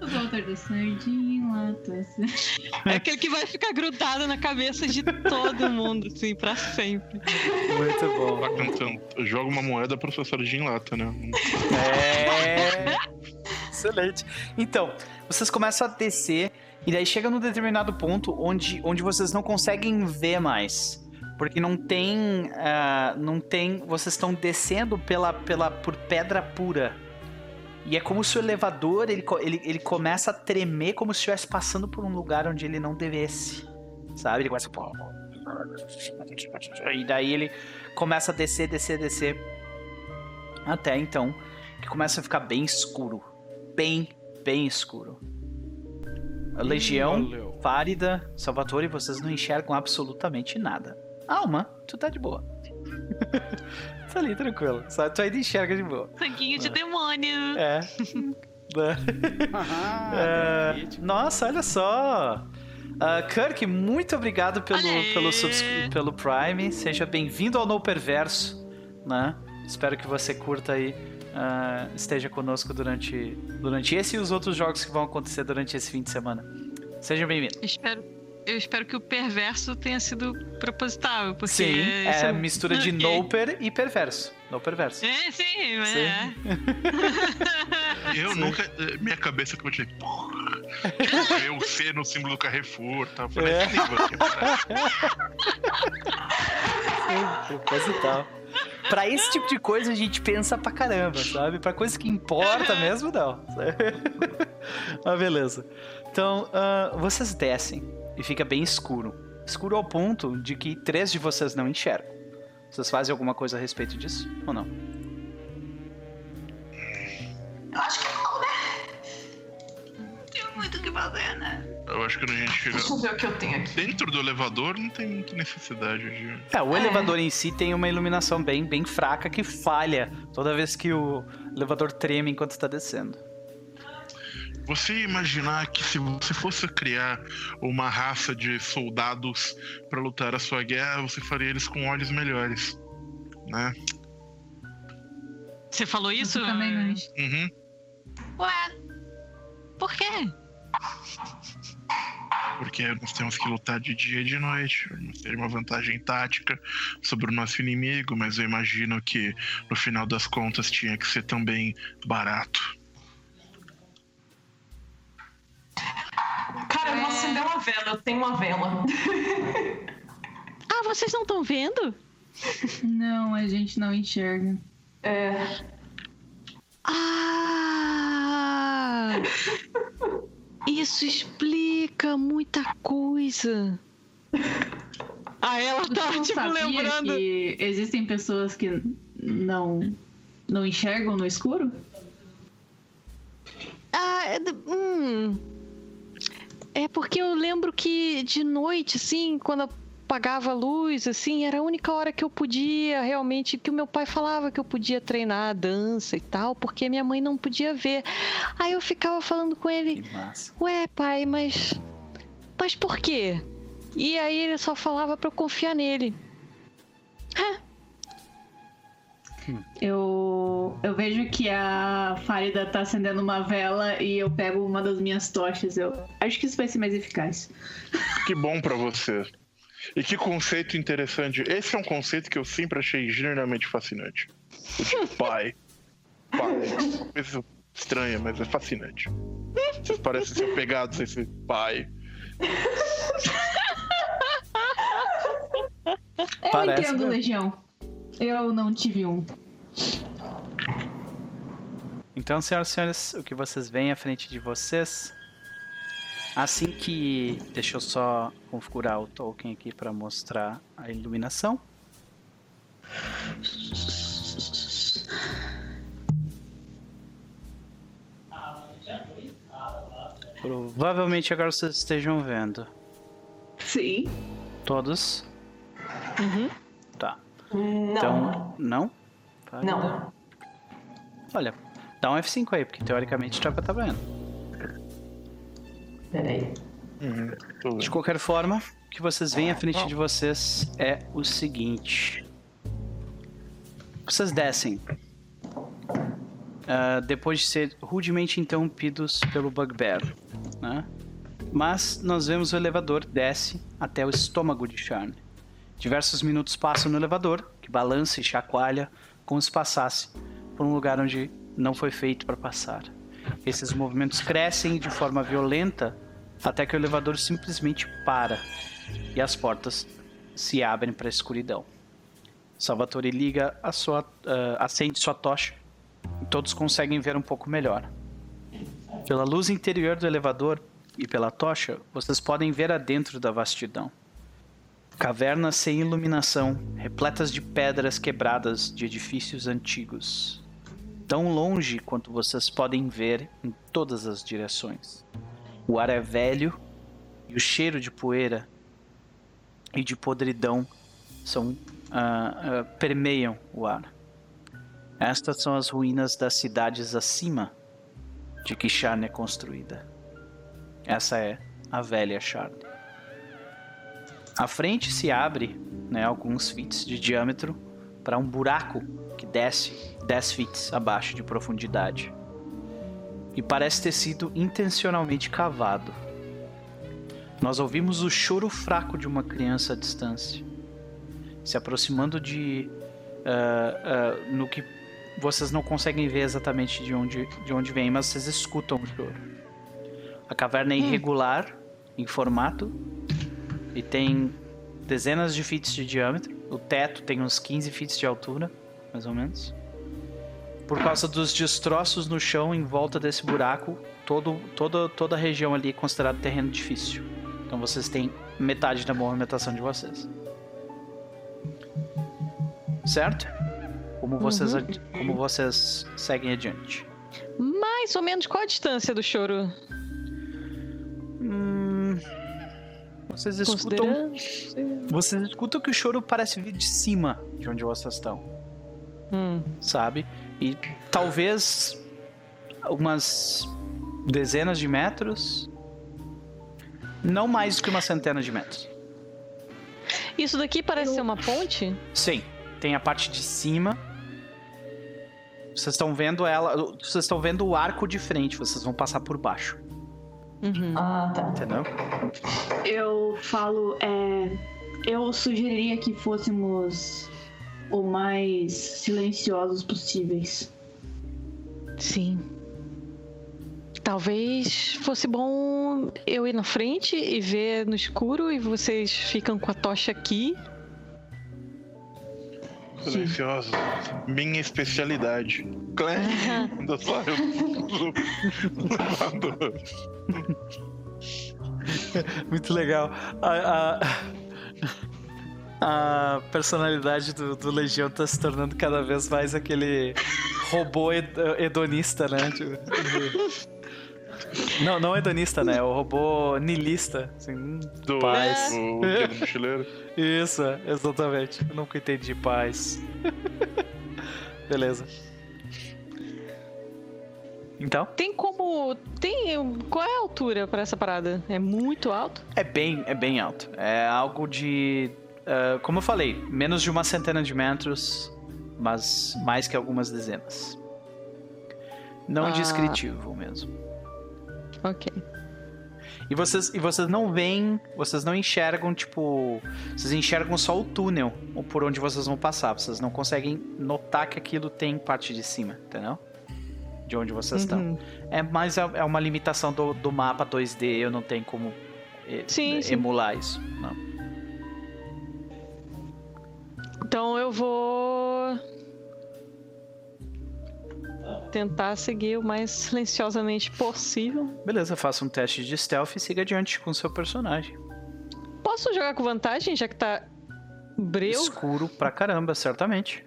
O Walter do Sardinha lá, tá É aquele que vai ficar grudado na cabeça de todo mundo, assim, pra sempre. Muito bom. Tá cantando. Joga uma moeda pro seu sardinha lata, né? É. Excelente. Então, vocês começam a descer e daí chega num determinado ponto onde, onde vocês não conseguem ver mais. Porque não tem. ah, não tem. Vocês estão descendo pela, pela, por pedra pura. E é como se o elevador ele, ele, ele começa a tremer como se estivesse passando por um lugar onde ele não devesse. Sabe? Ele começa. E daí ele começa a descer, descer, descer. Até então, que começa a ficar bem escuro. Bem, bem escuro. A Legião, Valeu. Fárida, Salvatore, vocês não enxergam absolutamente nada. Alma, tu tá de boa. tá ali, tranquilo. Só tu ainda enxerga de boa. Sanguinho de demônio. É. Né? Ah, É, nossa, olha só. Ah, Kirk, muito obrigado pelo, pelo, pelo Prime. Seja bem-vindo ao No Perverso, né? Espero que você curta aí, ah, esteja conosco durante, durante esse e os outros jogos que vão acontecer durante esse fim de semana. Seja bem-vindo. Espero, eu espero que o perverso tenha sido proposital, porque. Sim, isso é mistura de Ok. Noper e Perverso. No Perverso. É, sim, mas Sim. é. Eu nunca. eh, Minha cabeça que eu tinha. Eu C no símbolo do Carrefour, tá? Eu Falei, É. Sim, proposital. Pra esse tipo de coisa a gente pensa pra caramba, sabe? Pra coisa que importa mesmo, não. Mas beleza. Então, ah, vocês descem e fica bem escuro. Escuro ao ponto de que três de vocês não enxergam. Vocês fazem alguma coisa a respeito disso ou não? Eu acho que? Tem muito o que fazer, né? Eu acho que quando a gente chega Deixa eu ver o que eu tenho aqui. dentro do elevador, não tem muita necessidade de. É, o É. elevador em si tem uma iluminação bem, bem fraca que falha toda vez que o elevador treme enquanto está descendo. Você imaginar que se você fosse criar uma raça de soldados pra lutar a sua guerra, você faria eles com olhos melhores, né? Você falou isso? Isso também não Uhum. Ué, por quê? Porque nós temos que lutar de dia e de noite. Nós temos uma vantagem tática sobre o nosso inimigo, mas eu imagino que no final das contas tinha que ser também barato. Cara, eu vou acender uma vela, eu tenho uma vela. Ah, vocês não estão vendo? Não, a gente não enxerga. É. Ah! Isso explica muita coisa. Ah, ela tá, tipo, lembrando. que existem pessoas que não não enxergam no escuro? Ah, é, hum. É porque eu lembro que de noite, assim, quando apagava a luz, assim, era a única hora que eu podia realmente, que o meu pai falava que eu podia treinar a dança e tal, porque minha mãe não podia ver. Aí eu ficava falando com ele, ué, pai, mas. Mas por quê? E aí ele só falava pra eu confiar nele. Eu, eu vejo que a Farida tá acendendo uma vela e eu pego uma das minhas tochas. Eu acho que isso vai ser mais eficaz. Que bom pra você. E que conceito interessante. Esse é um conceito que eu sempre achei genuinamente fascinante. O de pai. Pai. Coisa estranha, mas é fascinante. Vocês parecem ser apegados a esse pai. Eu Parece, entendo, né? Legião. Eu não tive um. Então, senhoras e senhores, o que vocês veem à frente de vocês. Assim que. Deixa eu só configurar o token aqui para mostrar a iluminação. Provavelmente agora vocês estejam vendo. Sim. Todos? Uhum. Tá. Não. Então. Não? Vai. Não. Olha, dá um F5 aí, porque teoricamente já tá vendo. Peraí. Uhum, De qualquer forma, o que vocês veem à frente de vocês é o seguinte. Vocês descem. ah, depois de ser rudemente interrompidos pelo Bugbear. Né? Mas nós vemos o elevador desce até o estômago de Charne. Diversos minutos passam no elevador, que balança e chacoalha como se passasse por um lugar onde não foi feito para passar. Esses movimentos crescem de forma violenta até que o elevador simplesmente para e as portas se abrem para a escuridão. Salvatore liga a sua, ah, acende sua tocha e todos conseguem ver um pouco melhor. Pela luz interior do elevador e pela tocha, vocês podem ver adentro da vastidão. Cavernas sem iluminação, repletas de pedras quebradas de edifícios antigos. Tão longe quanto vocês podem ver em todas as direções. O ar é velho e o cheiro de poeira e de podridão são, ah, ah, permeiam o ar. Estas são as ruínas das cidades acima de que Sharn é construída. Essa é a velha Sharn. A frente se abre, né, alguns feet de diâmetro, para um buraco que desce 10 feet abaixo de profundidade. E parece ter sido intencionalmente cavado. Nós ouvimos o choro fraco de uma criança à distância, se aproximando de. ah, ah, no que vocês não conseguem ver exatamente de onde, de onde vem, mas vocês escutam o choro. A caverna é irregular em formato e tem dezenas de feet de diâmetro. O teto tem uns 15 feet de altura, mais ou menos. Por causa dos destroços no chão em volta desse buraco, todo, toda, toda a região ali é considerada terreno difícil. Então vocês têm metade da movimentação de vocês. Certo? Como vocês, ad- como vocês seguem adiante? Mais ou menos qual a distância do choro? Hum, vocês escutam. Vocês escutam que o choro parece vir de cima de onde vocês estão, Hum. sabe? E talvez umas dezenas de metros. Não mais do que uma centena de metros. Isso daqui parece ser uma ponte? Sim, tem a parte de cima. Vocês estão vendo ela. Vocês estão vendo o arco de frente, vocês vão passar por baixo. Uhum. Ah, tá. Entendeu? Eu falo, é, eu sugeriria que fôssemos o mais silenciosos possíveis. Sim. Talvez fosse bom eu ir na frente e ver no escuro e vocês ficam com a tocha aqui. Silencioso. Minha especialidade. Clé. Ainda só eu. Muito legal. A, a, a personalidade do, do Legião tá se tornando cada vez mais aquele robô hed- hedonista, né? Tipo, Não, não hedonista, né? O robô nilista. Assim, Do paz. o Guia do Mochileiro. Isso, é, exatamente. Eu nunca entendi paz. Beleza. Então? Tem como. Tem. Qual é a altura pra essa parada? É muito alto? É bem, é bem alto. É algo de. Ah, como eu falei, menos de uma centena de metros, mas mais que algumas dezenas. Não Ah. descritivo mesmo. Ok. E vocês, e vocês não veem, vocês não enxergam, tipo. Vocês enxergam só o túnel por onde vocês vão passar. Vocês não conseguem notar que aquilo tem parte de cima, entendeu? De onde vocês estão. Uhum. É mais é é uma limitação do, do mapa 2D, eu não tenho como eh, Sim, sim. emular isso. Não. Então eu vou. Tentar seguir o mais silenciosamente possível. Beleza, faça um teste de stealth e siga adiante com o seu personagem. Posso jogar com vantagem, já que tá breu? Escuro pra caramba, certamente.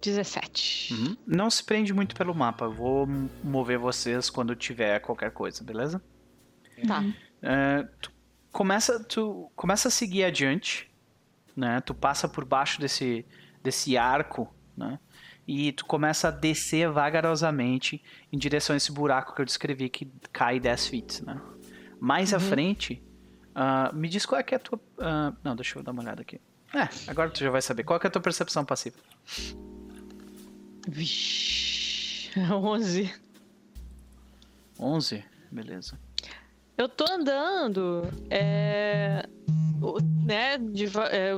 Dezessete. Uhum. Não se prende muito pelo mapa. Eu vou mover vocês quando tiver qualquer coisa, beleza? Tá. É, tu começa, tu começa a seguir adiante, né? Tu passa por baixo desse, desse arco, né? E tu começa a descer vagarosamente em direção a esse buraco que eu descrevi que cai 10 feet, né? Mais à frente, ah, me diz qual é que é a tua... ah, não, deixa eu dar uma olhada aqui. É, agora tu já vai saber. Qual que é a tua percepção passiva? Vixe. 11. 11? Beleza. Eu tô andando, é, né, deva- é,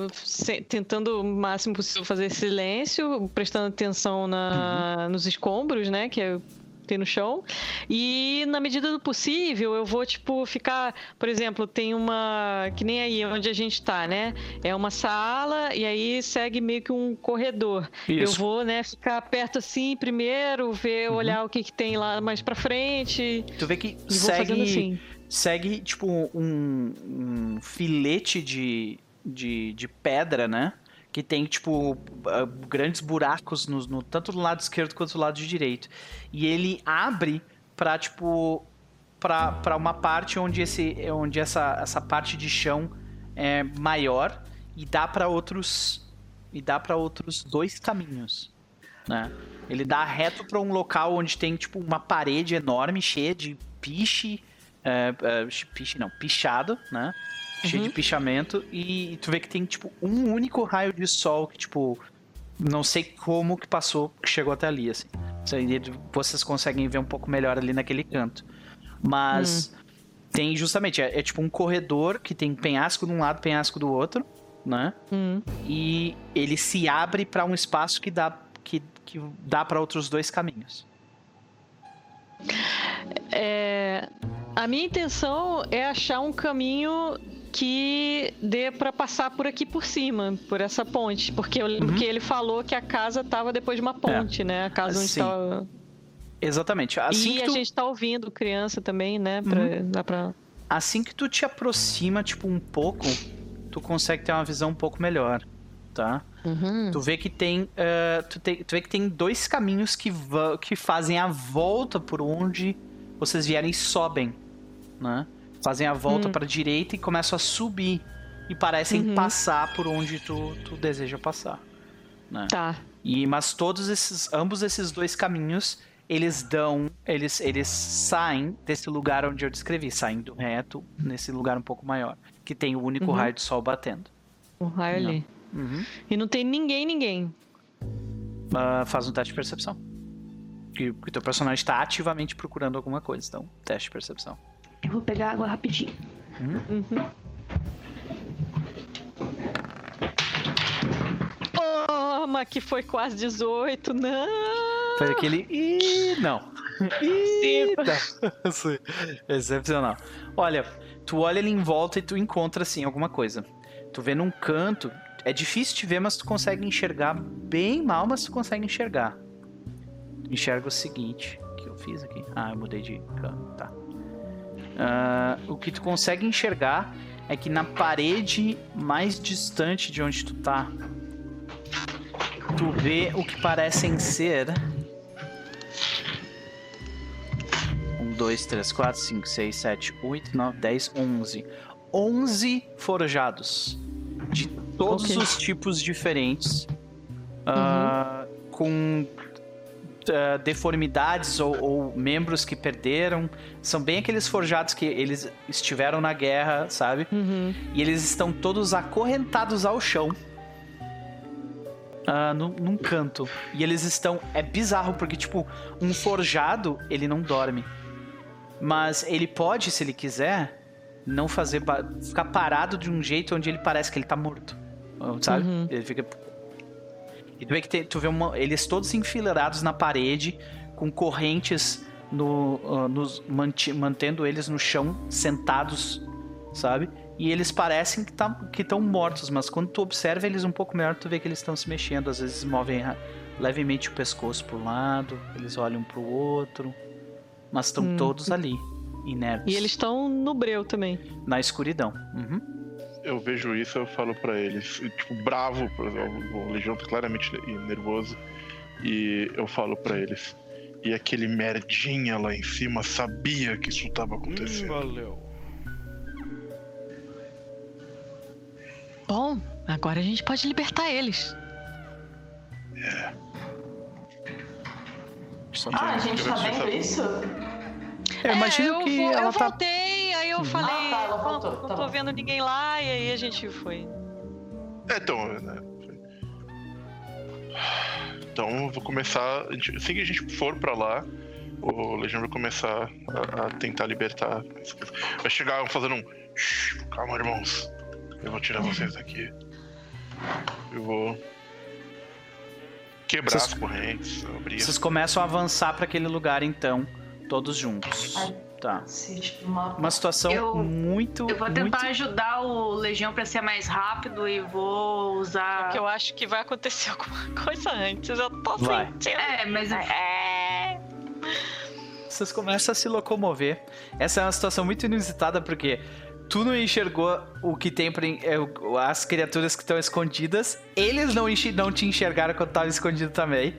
tentando o máximo possível fazer silêncio, prestando atenção na, nos escombros, né, que eu- tem no chão. E na medida do possível, eu vou, tipo, ficar. Por exemplo, tem uma. Que nem aí onde a gente tá, né? É uma sala e aí segue meio que um corredor. Eu Isso. vou, né, ficar perto assim primeiro, ver, olhar o que, que tem lá mais pra frente. Tu vê que segue, assim. segue tipo um, um filete de, de, de pedra, né? Que tem, tipo, ah, grandes buracos no, no- tanto do lado esquerdo quanto do lado direito. E ele abre pra, tipo, pra, pra uma parte onde, esse, onde essa, essa parte de chão é maior e dá pra outros e dá para outros dois caminhos, né? Ele dá reto pra um local onde tem tipo uma parede enorme cheia de piche, é, é, piche não, pichado, né? Cheio de pichamento e tu vê que tem tipo um único raio de sol que tipo não sei como que passou, que chegou até ali assim. Vocês conseguem ver um pouco melhor ali naquele canto. Mas tem justamente é, é tipo um corredor que tem penhasco de um lado, penhasco do outro, né? Hum. e ele se abre para um espaço que dá que, que dá para outros dois caminhos. É, a minha intenção é achar um caminho que dê pra passar por aqui por cima, por essa ponte, porque eu Uhum. que ele falou que a casa tava depois de uma ponte, né? A casa onde tava... Exatamente. Assim e a gente tá ouvindo criança também, né? Pra, Uhum. Dá pra... assim que tu te aproxima tipo um pouco, tu consegue ter uma visão um pouco melhor, tá? Uhum. Tu vê que tem, eh, tu, tem- tu vê que tem dois caminhos que, que fazem a volta por onde vocês vierem e sobem, né? Fazem a volta Hum. para direita e começam a subir e parecem Uhum. passar por onde tu, tu deseja passar, né? Tá. E mas todos esses, ambos esses dois caminhos, eles dão, eles eles saem desse lugar onde eu descrevi, saem do reto nesse lugar um pouco maior, que tem o único Uhum. raio de sol batendo. Um raio Não. ali. Uhum. E não tem ninguém, ninguém. Ah, faz um teste de percepção. Que o teu personagem está ativamente procurando alguma coisa. Então, teste de percepção. Eu vou pegar água rapidinho. Oh, mas que foi quase 18, não! Foi aquele. Ih, não. Sim, Excepcional. Olha, tu olha ali em volta e tu encontra assim alguma coisa. Tu vê num canto. É difícil te ver, mas tu consegue enxergar bem mal, mas tu consegue enxergar. Tu enxerga o seguinte. O que eu fiz aqui? Ah, eu mudei de canto. Tá. Ah, o que tu consegue enxergar é que na parede mais distante de onde tu tá, tu vê o que parecem ser. 1, 2, 3, 4, 5, 6, 7, 8, 9, 10, 11. 11 forjados. De todos Ok. os tipos diferentes. ah, com ah, deformidades ou, ou membros que perderam. São bem aqueles forjados que eles estiveram na guerra, sabe? Uhum. E eles estão todos acorrentados ao chão. ah, num, num canto. E eles estão. É bizarro, porque, tipo, um forjado, ele não dorme. Mas ele pode, se ele quiser, não fazer. ficar parado de um jeito onde ele parece que ele tá morto. Sabe? Uhum. Ele fica. E tu vê que tu vê uma- eles todos enfileirados na parede, com correntes no, ah, nos, manti- mantendo eles no chão, sentados, sabe? E eles parecem que tá, estão mortos, mas quando tu observa eles um pouco melhor, tu vê que eles estão se mexendo. Às vezes movem ra- levemente o pescoço pro lado, eles olham pro outro, mas estão Hum. todos ali, inertes, E eles estão no breu também. na escuridão. Uhum. Eu vejo isso, eu falo pra eles, tipo, bravo, por exemplo, o Legião tá claramente ne- nervoso, e eu falo pra eles. E aquele merdinha lá em cima sabia que isso tava Hum, acontecendo. valeu. Bom, agora a gente pode libertar eles. Só Ah, a gente tá vendo isso? Eu imagino é, eu, que vou- ela eu tá voltei, aí eu falei, Ah, tá, ela "Bom, voltou, não tá tô bom." vendo ninguém lá, e aí a gente foi. É, então, né? Então eu vou começar. Assim que a gente for pra lá, o Legião vai começar a, a tentar libertar. Vai chegar fazendo um. "Shh, Calma, irmãos. Eu vou tirar vocês daqui. Eu vou. Quebrar Vocês- as correntes, abrir. Vocês começam a avançar pra aquele lugar então, todos juntos. Ai. Tá. Cacete, uma- Uma situação Eu- muito. Eu vou muito... tentar ajudar o Legião pra ser mais rápido e vou usar. Porque eu acho que vai acontecer alguma coisa antes, eu tô Vai. sentindo. É, mas É. Vocês começam a se locomover. Essa é uma situação muito inusitada porque tu não enxergou o que tem pra, é, as criaturas que estão escondidas. Eles não, enxi- não te enxergaram quando tava escondido também.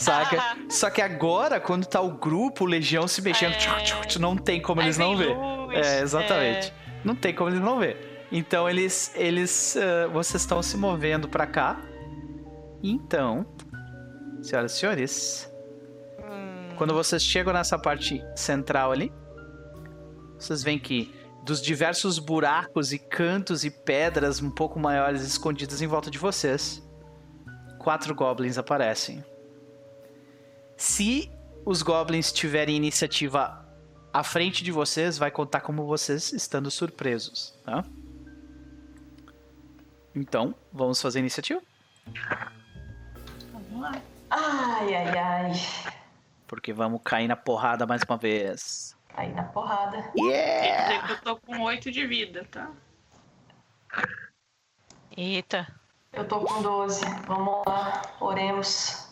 Saca? Aham. Só que agora, quando tá o grupo, o Legião se mexendo, É. tchuc, tchuc, tchuc, não tem como eles não ver. luz, É, exatamente. Não tem como eles não ver. Então eles. eles ah, vocês estão se movendo pra cá. Então, senhoras e senhores, Hum, quando vocês chegam nessa parte central ali, vocês veem que dos diversos buracos e cantos e pedras um pouco maiores escondidas em volta de vocês, quatro goblins aparecem. Se os goblins tiverem iniciativa à frente de vocês, vai contar como vocês estando surpresos, tá? Então, vamos fazer a iniciativa? Ai, ai, ai. Porque vamos cair na porrada mais uma vez. Aí na porrada. Yeah! eu tô com 8 de vida, tá? Eita. Eu tô com 12. Vamos lá, oremos.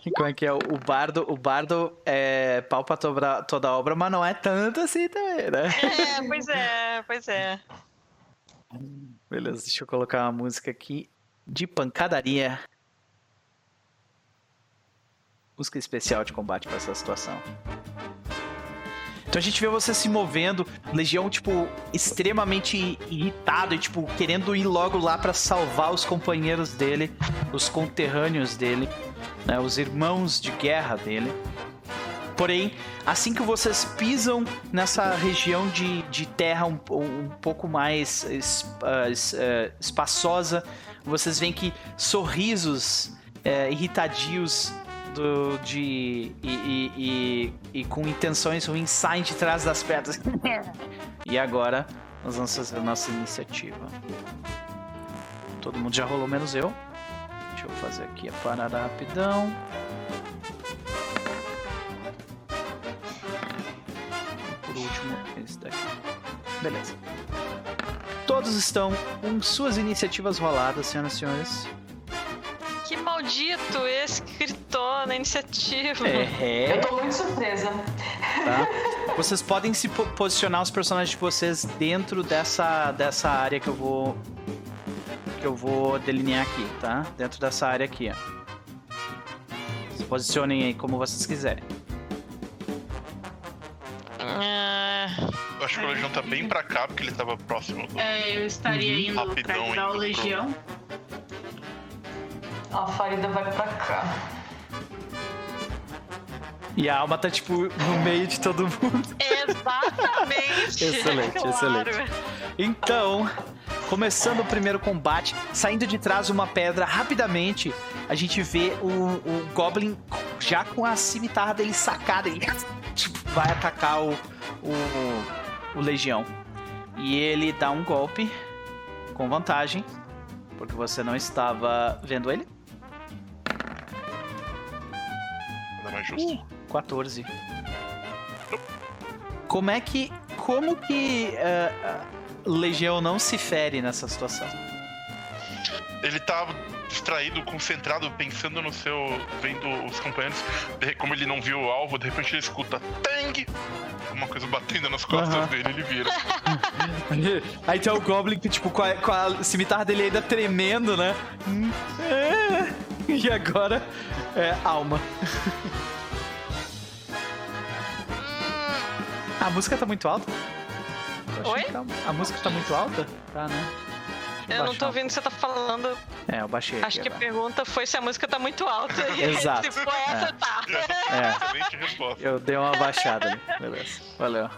Como é que é? O bardo, o bardo é pau pra toda, toda obra, mas não é tanto assim também, né? É, pois é, pois é. Beleza, deixa eu colocar uma música aqui de pancadaria. Música especial de combate para essa situação. Então a gente vê você se movendo, Legião, tipo, extremamente irritado e, tipo, querendo ir logo lá pra salvar os companheiros dele, os conterrâneos dele, né, os irmãos de guerra dele. Porém, assim que vocês pisam nessa região de, de terra um, um pouco mais es- eh, espaçosa, vocês veem que sorrisos eh, irritadios do, de, e, e- e- e com intenções ruins saem de trás das pedras. E agora nós vamos fazer a nossa iniciativa. Todo mundo já rolou, menos eu. Deixa eu fazer aqui a parada rapidão. Por último, esse daqui. Beleza. Todos estão com suas iniciativas roladas, senhoras e senhores. Que maldito escritor na iniciativa. É, Eu tô muito surpresa. tá? Vocês podem se po- posicionar os personagens de vocês dentro dessa, dessa área que eu vou que eu vou delinear aqui, tá? Dentro dessa área aqui, ó. Se posicionem aí como vocês quiserem. Ah, Eu acho que o Legião tá bem pra cá, porque ele tava próximo do. É, eu estaria indo Rapidão pra ajudar o indo pro- Legião. A Farida vai pra cá. E a alma tá tipo no meio de todo mundo. exatamente. Excelente, claro. excelente. Então, começando o primeiro combate, saindo de trás uma pedra rapidamente, a gente vê o, o Goblin já com a cimitarra dele sacada e tipo, vai atacar o, o, o Legião. E ele dá um golpe com vantagem, porque você não estava vendo ele. Nada mais justo. 14. Como é que. Como que eh, a Legião não se fere nessa situação? Ele tava distraído, concentrado, pensando no seu. vendo os companheiros. Como ele não viu o alvo, de repente ele escuta Tang! Uma coisa batendo nas costas Aham. dele, ele vira. Aí tem o Goblin que, tipo, com a, com a cimitarra dele ainda tremendo, né? E agora é alma. A música tá muito alta? Oi? tá- a música tá muito alta? Tá, né? Eu não tô ouvindo o que você tá falando. É, eu baixei Acho aqui que a pergunta foi se a música tá muito alta. Exato. Se for essa, É. tá. É, Excelente resposta. eu dei uma baixada ali. Beleza. Valeu.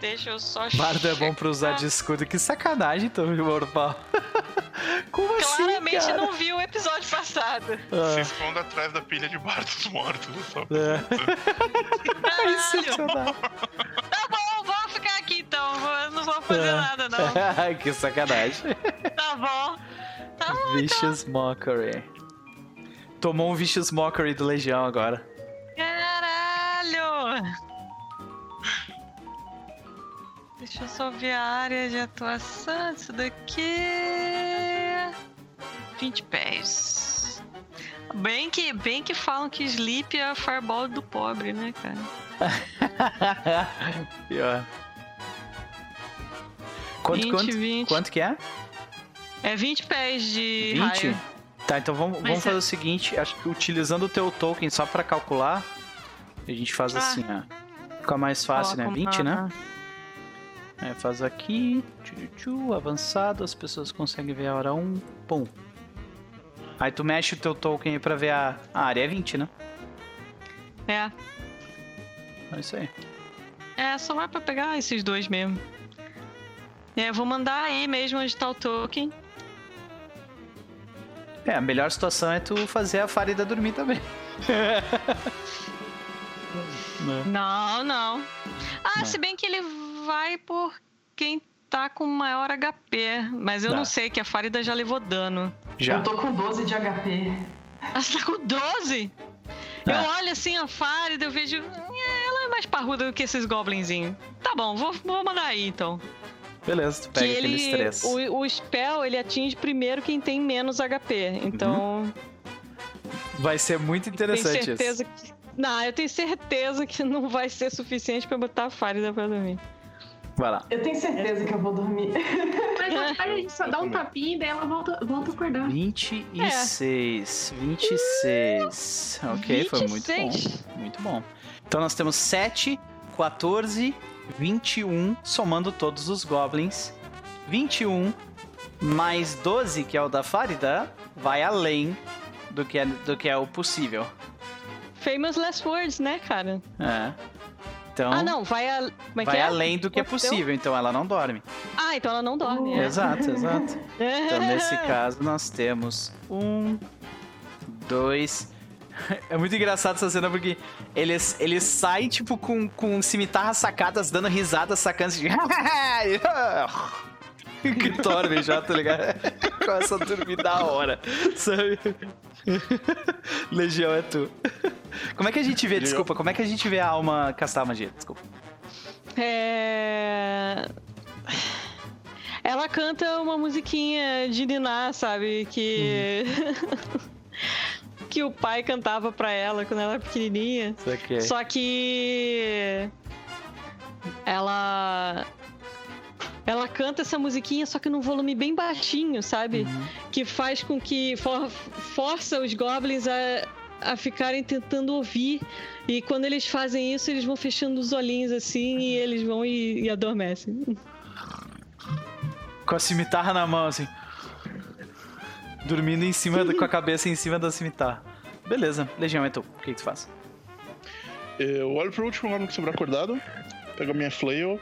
Deixa eu só Bardo é bom pra usar de escudo. Que sacanagem, Tommy Morpal. Como assim, Claramente cara? não viu o episódio passado. Se Ah, esconda atrás da pilha de bardos mortos. Só. é. Caralho. Excepcional. Tá bom, aqui então. vou- Não vou fazer É. nada, não. que sacanagem. Tá bom. Tá bom. Vicious Mockery. Tomou um Vicious Mockery do Legião agora. Caralho! Deixa eu só ver a área de atuação. Isso daqui. 20 pés. Bem que, bem que falam que Sleep é a fireball do pobre, né, cara? Pior. Quanto, 20, quanto, 20. quanto que é? É 20 pés de 20? raio. Tá, então vamos, Mas vamos é- fazer o seguinte. Acho que utilizando o teu token só pra calcular, a gente faz Ah. assim, ó. Fica mais fácil, né? Coloca 20, né? uma- É, faz aqui, tchu, tchu, tchu, avançado, as pessoas conseguem ver a hora 1, pum. Aí tu mexe o teu token aí pra ver a, a área, é 20, né? É. É isso aí. É, só vai pra pegar esses dois mesmo. É, eu vou mandar aí mesmo onde tá o token. É, a melhor situação é tu fazer a Farida dormir também. Né? Não, não. Ah, Não. se bem que ele vai por quem tá com maior HP. Mas eu Tá. não sei, que a Farida já levou dano. Já. Eu tô com 12 de HP. Ela tá com 12? É. Eu olho assim a Farida, eu vejo. "É, Ela é mais parruda do que esses goblinzinhos. Tá bom, vou, vou mandar aí então. Beleza, tu Que pega aqueles ele. três. O, o spell ele atinge primeiro quem tem menos HP. Então. Vai ser muito Tenho interessante certeza isso. que. Não, eu tenho certeza que não vai ser suficiente pra botar a Farida pra dormir. Vai lá. Eu tenho certeza que eu vou dormir. Mas a gente só dá um tapinha e daí ela volta, volta a acordar. 26. 26. Ok, foi muito 26. bom. Muito bom. Então nós temos 7, 14, 21, somando todos os goblins. 21 mais 12, que é o da Farida, vai além do que é, do que é o possível. Famous last words, né, cara? É. Então, ah, não, vai, a... É vai é? além do que é deu? possível, então ela não dorme. Ah, então ela não dorme. é. Exato, exato. Então, nesse caso, nós temos um, dois. É muito engraçado essa cena porque ele, ele sai, tipo, com, com cimitarras sacadas, dando risadas, sacando assim. que dorme já, tá ligado? Começa a dormir da hora, sabe? Legião é tu. Como é que a gente vê, desculpa, como é que a gente vê a alma castar a magia? Desculpa. É... Ela canta uma musiquinha de Niná, sabe? Que. Que o pai cantava pra ela quando ela era pequenininha. Só que. Ela. Ela canta essa musiquinha, só que num volume bem baixinho, sabe? Que faz com que. For, força os goblins a, a ficarem tentando ouvir. E quando eles fazem isso, eles vão fechando os olhinhos assim e eles vão e, e adormecem. Com a cimitarra na mão, assim. Dormindo em cima, da- com a cabeça em cima da cimitarra. Beleza, Legião, é tu. O que, que tu faz? Eu olho pro último homem que sobrou acordado, pego a minha flail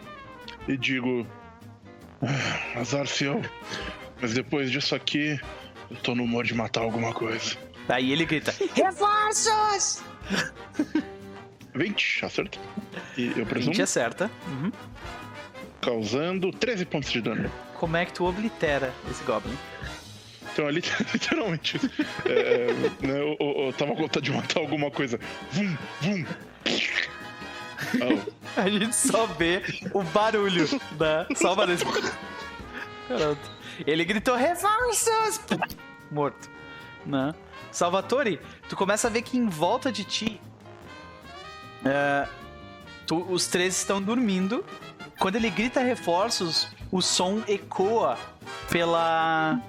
e digo: "Ah, Azar seu, mas depois disso aqui, eu tô no humor de matar alguma coisa. Aí ele grita: Reforços! 20, acerta. E eu presumo, 20 acerta. Uhum. causando 13 pontos de dano. Como é que tu oblitera esse Goblin? Então, ali, literalmente, é, é, né, eu, eu, eu tava com de matar alguma coisa. Vum, vum. Oh, A gente só vê o barulho da. Só o barulho. Ele gritou: Reforços! Morto. Né? Salvatore, tu começa a ver que em volta de ti. é, tu- os três estão dormindo. Quando ele grita reforços, o som ecoa pela.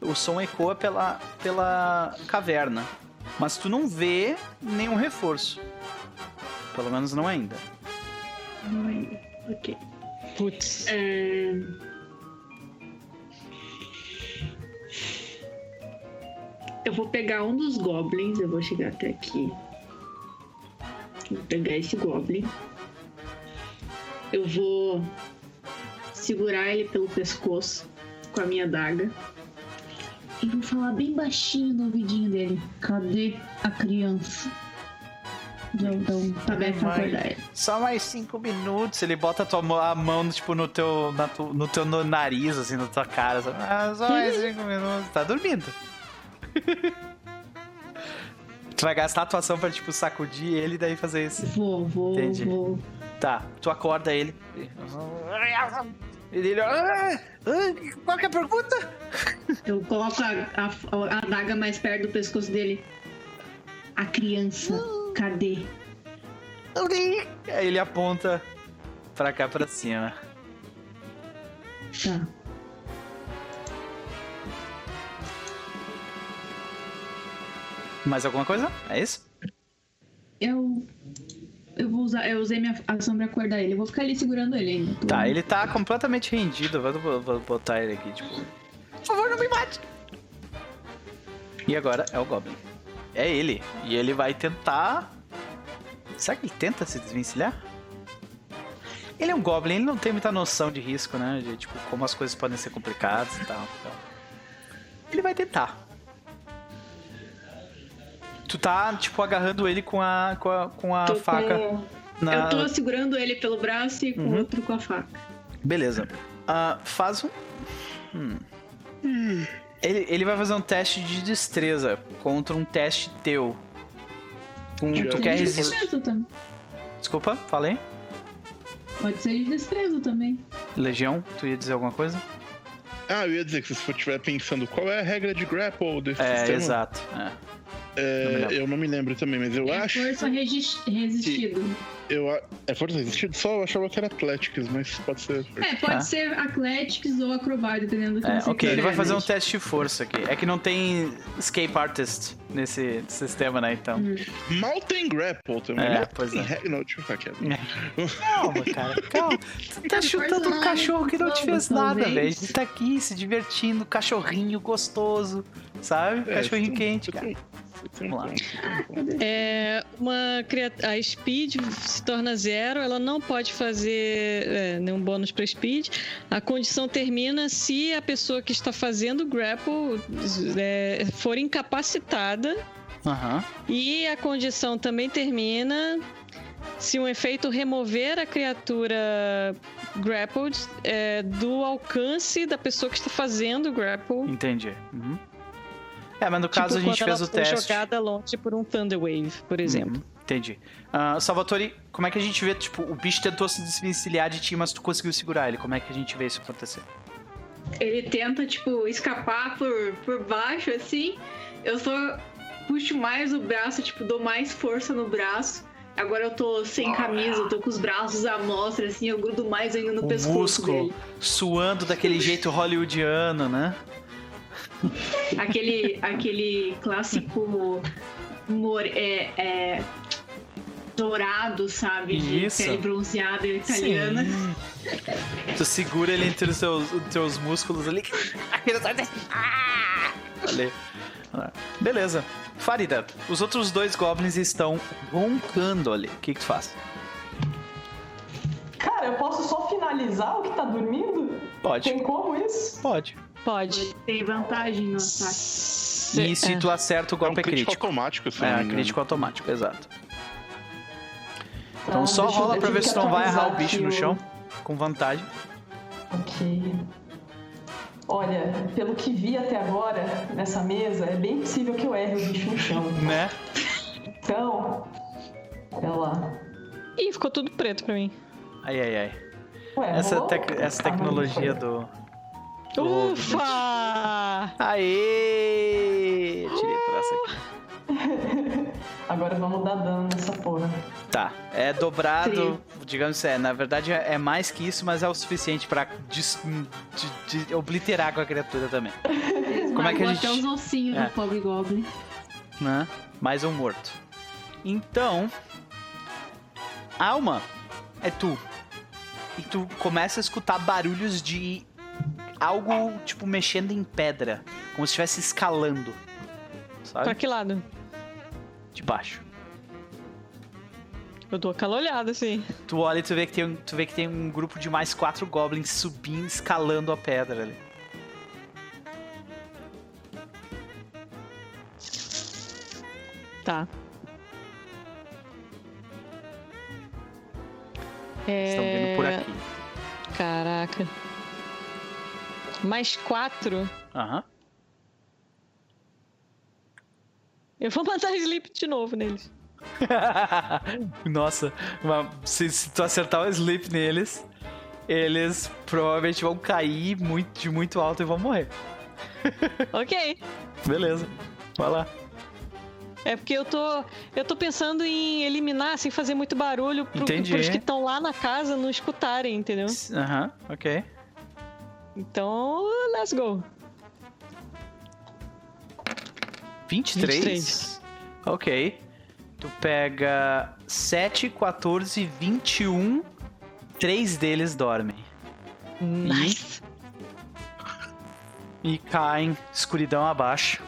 O som ecoa pela, pela caverna. Mas tu não vê nenhum reforço. Pelo menos não ainda. Não ainda. Ok. Putz. É... Eu vou pegar um dos goblins, eu vou chegar até aqui. Vou pegar esse goblin. Eu vou segurar ele pelo pescoço com a minha daga. E vou falar bem baixinho no ouvidinho dele. Cadê a criança? Um tabefe pra Mãe. acordar ele. Só mais cinco minutos. Ele bota a, tua mão, a mão, tipo, no teu, na tu- no teu no nariz, assim, na tua cara. sabe? Ah, só mais cinco minutos. Tá dormindo. tu vai gastar a atuação pra, tipo, sacudir ele e daí fazer isso. Vou, vou, Entendi. vou. Tá, tu acorda ele. E ele... "Ah, ah, qual que é a pergunta? Eu coloco a, a, a adaga mais perto do pescoço dele. A criança, cadê? Aí ele aponta pra cá, pra cima. Tá. Mais alguma coisa? É isso? Eu. Eu vou usar. Eu usei minha ação pra acordar ele. Eu vou ficar ali segurando ele ainda. Tô- Tá, ele tá completamente rendido. Vou, vou- vou botar ele aqui, tipo. Por favor, não me mate! E agora é o Goblin. É ele. E ele vai tentar. Será que ele tenta se desvencilhar? Ele é um Goblin, ele não tem muita noção de risco, né? De tipo, como as coisas podem ser complicadas e tal. então. Ele vai tentar. Tu tá, tipo, agarrando ele com a, com a, com a Tô faca com- na. Eu tô segurando ele pelo braço e com o Uhum. outro com a faca. Beleza. Ah, faz um. Hum. Ele, ele vai fazer um teste de destreza contra um teste teu. Um, tu De quer de resistir. destreza também. Desculpa, falei? Pode ser de destreza também. Legião, tu ia dizer alguma coisa? Ah, eu ia dizer que se você estiver pensando qual é a regra de grapple desse É, sistema, exato. é. É, Não eu não me lembro também, mas eu é acho. força resistido. Eu, é força resistido? Só eu achava que era Athletics, mas pode ser. É, pode Tá. ser Athletics ou Acrobat, dependendo do que É, você ok, ele vai fazer um teste de força aqui. É que não tem escape artist nesse sistema, né? Então. Mal tem grapple também. É, Mal pois tem é. Não, deixa eu ficar quieto. Calma, cara, calma. Tu tá chutando um cachorro que não te fez nada, velho. A gente tá aqui se divertindo, cachorrinho gostoso, sabe? É, Cachorrinho quente, cara. Vamos lá. É, uma a speed se torna zero, ela não pode fazer é, nenhum bônus para speed. A condição termina se a pessoa que está fazendo o grapple é, for incapacitada. Aham. E a condição também termina se um efeito remover a criatura grappled é, do alcance da pessoa que está fazendo o grapple. Entendi. Uhum. É, mas no caso tipo, a gente fez o foi teste. jogada longe por um Thunder Wave, por exemplo. Uhum, entendi. Ah, Salvatore, como é que a gente vê, tipo, o bicho tentou se desvencilhar de ti, mas tu conseguiu segurar ele. Como é que a gente vê isso acontecer? Ele tenta, tipo, escapar por, por baixo, assim. Eu só puxo mais o braço, tipo, dou mais força no braço. Agora eu tô sem camisa, eu tô com os braços à mostra, assim, eu grudo mais ainda no o pescoço músculo dele. suando daquele jeito hollywoodiano, né? Aquele, aquele clássico mor, é, é, dourado, sabe? De Isso. pele bronzeada italiana. Sim. Tu segura ele entre os teus, os teus músculos ali. Ali. Ah, Beleza. Farida, os outros dois goblins estão roncando ali. O que, que tu faz? Cara, eu posso só finalizar o que tá dormindo? Pode. Tem como isso? Pode. Pode. Tem vantagem no ataque. E se é. tu acerta o É um golpe é crítico crítico. automático, se eu É, engano. crítico automático, exato. Então Ah, só eu- rola eu pra ver se não vai errar o bicho aqui no chão. Com vantagem. Ok. Olha, pelo que vi até agora nessa mesa, é bem possível que eu erre o bicho no chão. Né? Então. Pera lá. Ih, ficou tudo preto pra mim. Ai, ai, ai. Ué, Essa, tec- essa tecnologia do. Ufa! Aê! Tirei a traça aqui. Agora vamos dar dano nessa porra. Tá, é dobrado, digamos é, na verdade é mais que isso, mas é o suficiente pra des- de- de obliterar com a criatura também, Como é que a gente- até os ossinhos É. do pobre Goblin. né? Mais um morto. Então, Alma, é tu. E tu começa a escutar barulhos de algo, tipo, mexendo em pedra, como se estivesse escalando, Pra sabe? que lado? De baixo. Eu dou aquela olhada, assim. Tu olha e tu vê que tem, um- tu vê que tem um grupo de mais quatro goblins subindo, escalando a pedra ali. Tá. Estão vindo por É, aqui. Caraca. Mais quatro. Aham. Eu vou mandar sleep de novo neles. Nossa, se, se tu acertar o sleep neles, eles provavelmente vão cair muito, de muito alto e vão morrer. ok. Beleza, vai lá. É porque eu tô. Eu tô pensando em eliminar sem fazer muito barulho pro, Entendi. pros que estão lá na casa não escutarem, entendeu? Aham, ok. Então, let's go. 23? 23. Ok. Tu pega 7, 14, 21. Três deles dormem. Nice. E caem escuridão abaixo.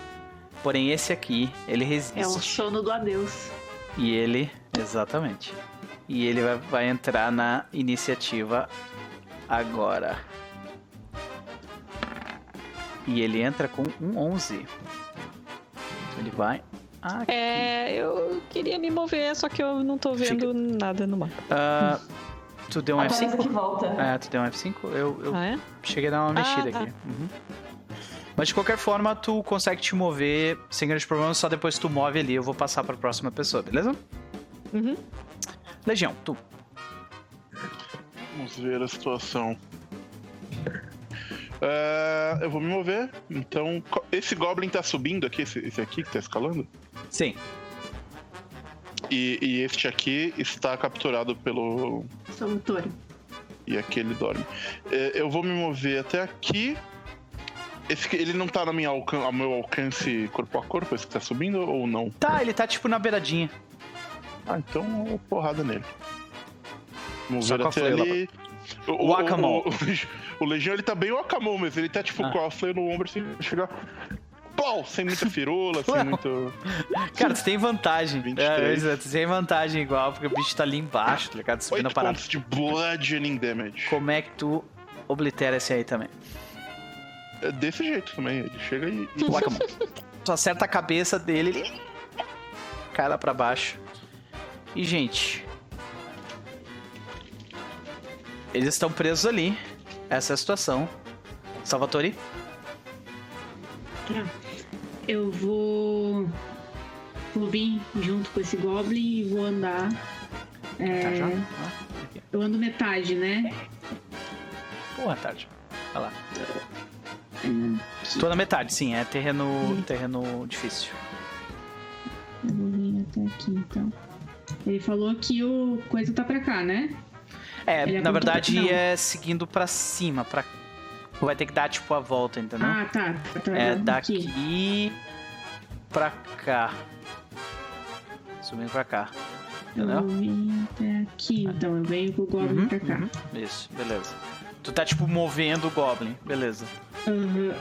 Porém, esse aqui, ele resiste. É o sono do adeus. E ele, exatamente. E ele vai, vai entrar na iniciativa agora. E ele entra com um 11. Ele vai. Ah, É, eu queria me mover, só que eu não tô vendo nada no mapa. ah, tu deu um Atualiza que F5? volta. É, tu deu um F5? Eu, eu Ah, é? cheguei a dar uma mexida Ah, tá. aqui. Uhum. Mas de qualquer forma, tu consegue te mover sem grandes problemas, só depois tu move ali. Eu vou passar pra próxima pessoa, beleza? Uhum. Legião, tu. Vamos ver a situação. É, eu vou me mover. Então, esse Goblin tá subindo aqui, esse, esse aqui que tá escalando? Sim. E, e este aqui está capturado pelo. Salvatore. E aquele dorme. É, eu vou me mover até aqui. Esse, ele não tá no alcan ao meu alcance corpo a corpo, esse que tá subindo ou não? Tá, ele tá tipo na beiradinha. Ah, então porrada nele. Mover até ali. O, O Akamon. O, o, o Legião ele tá bem o Akamon, mas ele tá tipo Ah. com a fleira no ombro assim, chegar. Plau, sem muita firula, sem muito. Cara, tu tem vantagem. 23. É, tu tem vantagem igual, porque o bicho tá ali embaixo, tá ligado? Subindo a 8 parada. pontos de bludgeoning damage. Como é que tu oblitera esse aí também? É desse jeito também. Ele chega e. e- Guacamole. Tu acerta a cabeça dele, ele cai lá pra baixo. E, gente. Eles estão presos ali. Essa é a situação. Salvatore? Eu vou. Vou vir junto com esse Goblin e vou andar. É, Tá já? Ah, eu ando metade, né? Boa tarde. Vai lá. Tô na metade, sim. É terreno, terreno difícil. Eu vou vir até aqui então. Ele falou que o coisa tá pra cá, né? É, Ele na verdade não. é seguindo pra cima. Pra... Vai ter que dar, tipo, a volta, entendeu? Ah, tá. tá é aqui. daqui pra cá. Subindo pra cá. Eu Entendeu? vir até aqui, então. Eu venho com o Goblin Uhum, pra cá. uhum. Isso, beleza. Tu tá, tipo, movendo o Goblin, beleza. Uhum.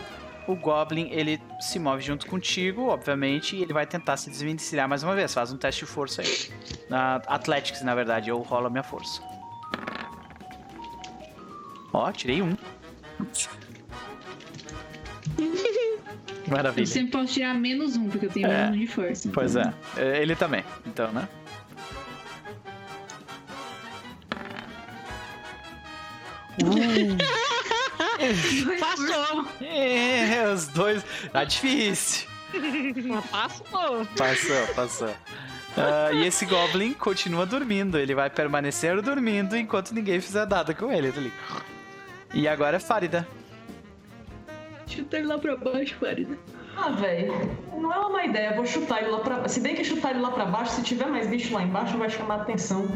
O Goblin, ele se move junto contigo, obviamente, e ele vai tentar se desvencilhar mais uma vez. Faz um teste de força aí. Na Athletics, na verdade, eu rolo a minha força. Ó, tirei um. Eu Maravilha. sempre posso tirar menos um, porque eu tenho É. menos de força. então. Pois é. É, Ele também, então, né? Passou! É, os dois. Tá difícil. Passou! Passou, passou. Ah, e esse Goblin continua dormindo. Ele vai permanecer dormindo enquanto ninguém fizer nada com ele, tá ligado? E agora é Farida. Chuta ele lá pra baixo, Farida. Ah, velho, não é uma má ideia. Vou chutar ele lá pra Se bem que chutar ele lá pra baixo, se tiver mais bicho lá embaixo, vai chamar a atenção.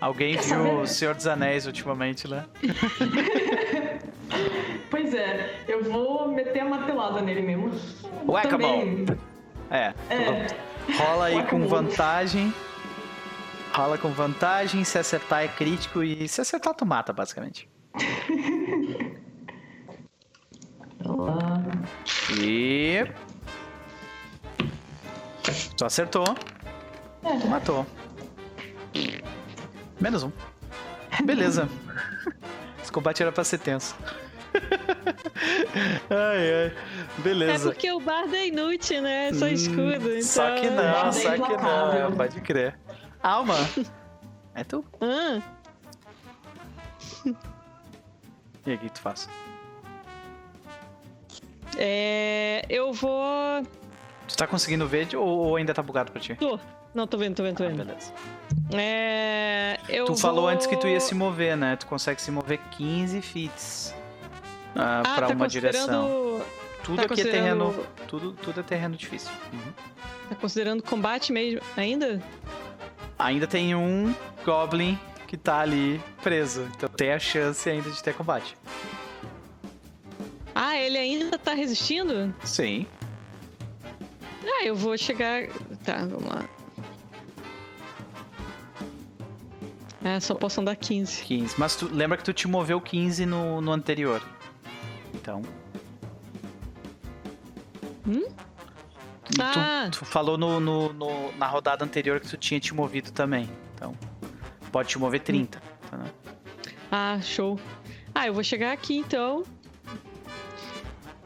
Alguém Quer viu saber? o Senhor dos Anéis ultimamente, né? Pois é, eu vou meter a martelada nele mesmo. Whack-a-mole. Também- É. É. Rola aí com vantagem. Rola com vantagem, se acertar é crítico e se acertar tu mata, basicamente. Ah, E. Tu acertou, é, tu matou. Menos um. Beleza. Esse combate era pra ser tenso. ai, ai. É Beleza. porque o bardo é inútil, né? É só Hum, escudo. Então... Só que não, é só que não. Pode crer. Alma. É tu. Ah, E aí, o que tu faz? é, eu vou. Tu tá conseguindo ver ou, ou ainda tá bugado pra ti? Tô. Não, tô vendo, tô vendo, tô Ah, vendo. beleza. É, eu Tu falou vou- antes que tu ia se mover, né? Tu consegue se mover 15 feet ah, Ah, pra tá uma direção. considerando. Tudo tá aqui é considerando- terreno. Tudo, tudo é terreno difícil. Uhum. Tá considerando combate mesmo ainda? Ainda tem um Goblin que tá ali preso. Então tem a chance ainda de ter combate. Ah, ele ainda tá resistindo? Sim. Ah, eu vou chegar. Tá, vamos lá. É, só posso andar 15. 15. Mas tu lembra que tu te moveu 15 no, no anterior. Então. Hum? Tu, Ah. tu falou no, no- no- na rodada anterior que tu tinha te movido também. Então. Pode te mover 30. tá, né? Ah, show. Ah, eu vou chegar aqui então.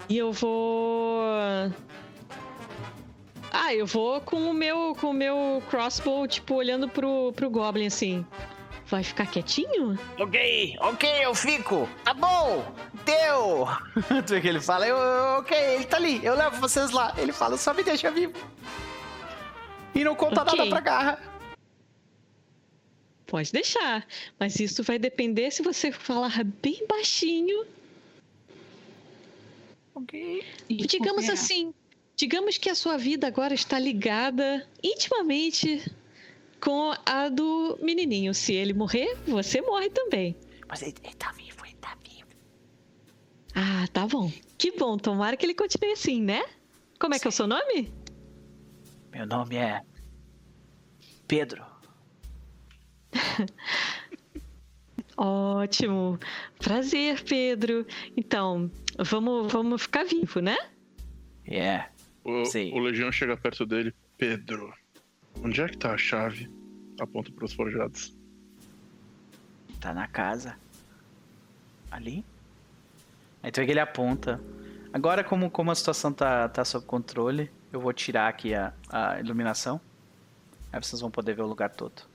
E eu vou. Ah, eu vou com o meu, com o meu crossbow, tipo, olhando pro, pro Goblin assim. Vai ficar quietinho? Ok, ok, eu fico. Tá bom, deu. tu vê que ele fala, eu, eu- ok, ele tá ali, eu levo vocês lá. Ele fala, só me deixa vivo. E não conta Ok. nada pra garra. Pode deixar. Mas isso vai depender se você falar bem baixinho. Ok. E Digamos cooperar. assim, digamos que a sua vida agora está ligada intimamente com a do menininho. Se ele morrer, você morre também. Mas ele, ele tá vivo, ele tá vivo. Ah, tá bom. Que bom, tomara que ele continue assim, né? Como é que é o seu nome? Meu nome é Pedro. Ótimo. Prazer, Pedro. Então, vamos, vamos ficar vivo, né? É. O, Sim. o Legião chega perto dele. Pedro, onde é que tá a chave? Aponta pros forjados. Tá na casa. Ali? Aí tu vê que ele aponta. Agora, como, como a situação tá, tá sob controle, eu vou tirar aqui a, a iluminação. Aí vocês vão poder ver o lugar todo.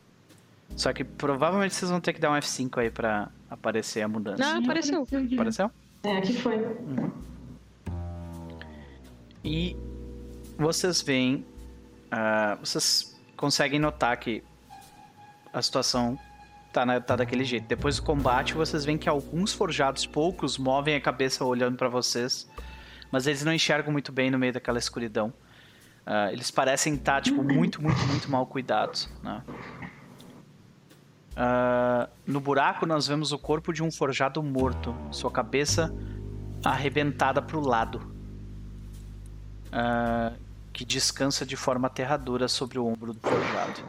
Só que provavelmente vocês vão ter que dar um F5 aí pra aparecer a mudança. Ah, apareceu. Apareceu? É, aqui foi. E vocês veem. ah, vocês conseguem notar que a situação tá, na- tá daquele jeito. Depois do combate, vocês veem que alguns forjados, poucos, movem a cabeça olhando pra vocês. Mas eles não enxergam muito bem no meio daquela escuridão. Ah, eles parecem estar, tipo, muito, muito, muito mal cuidados. Né? Ah, no buraco, nós vemos o corpo de um forjado morto. Sua cabeça arrebentada pro lado ah, que descansa de forma aterradora sobre o ombro do forjado.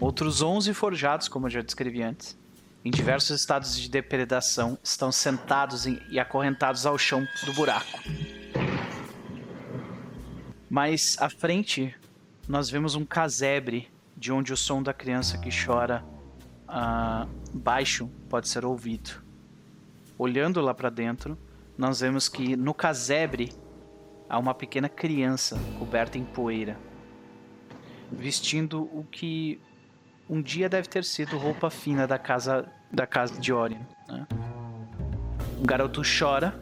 Outros 11 forjados, como eu já descrevi antes, em diversos estados de depredação, estão sentados em- e acorrentados ao chão do buraco. Mais à frente, nós vemos um casebre de onde o som da criança que chora ah, baixo pode ser ouvido. Olhando lá para dentro, nós vemos que no casebre há uma pequena criança coberta em poeira, vestindo o que um dia deve ter sido roupa fina da casa da casa de Orion. né? O garoto chora,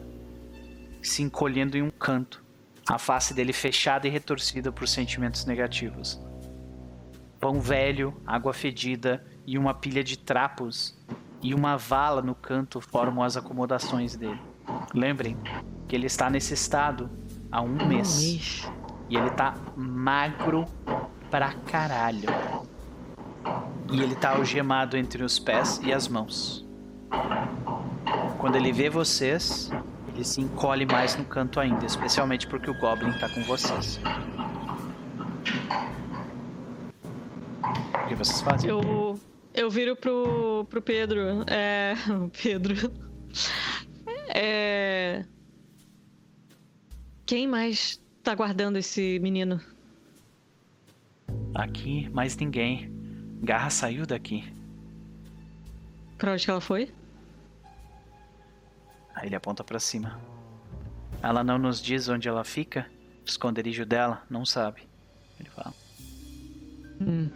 se encolhendo em um canto, a face dele fechada e retorcida por sentimentos negativos. Pão velho, água fedida e uma pilha de trapos e uma vala no canto formam as acomodações dele. Lembrem que ele está nesse estado há um mês. E ele tá magro pra caralho. E ele tá algemado entre os pés e as mãos. Quando ele vê vocês, ele se encolhe mais no canto ainda, especialmente porque o Goblin tá com vocês. O que vocês fazem? Eu, eu viro pro, pro Pedro. É. Pedro. É. Quem mais tá guardando esse menino? Aqui, mais ninguém. Garra saiu daqui. Pra onde que ela foi? Aí ele aponta pra cima. Ela não nos diz onde ela fica. O esconderijo dela, não sabe. Ele fala. Hum.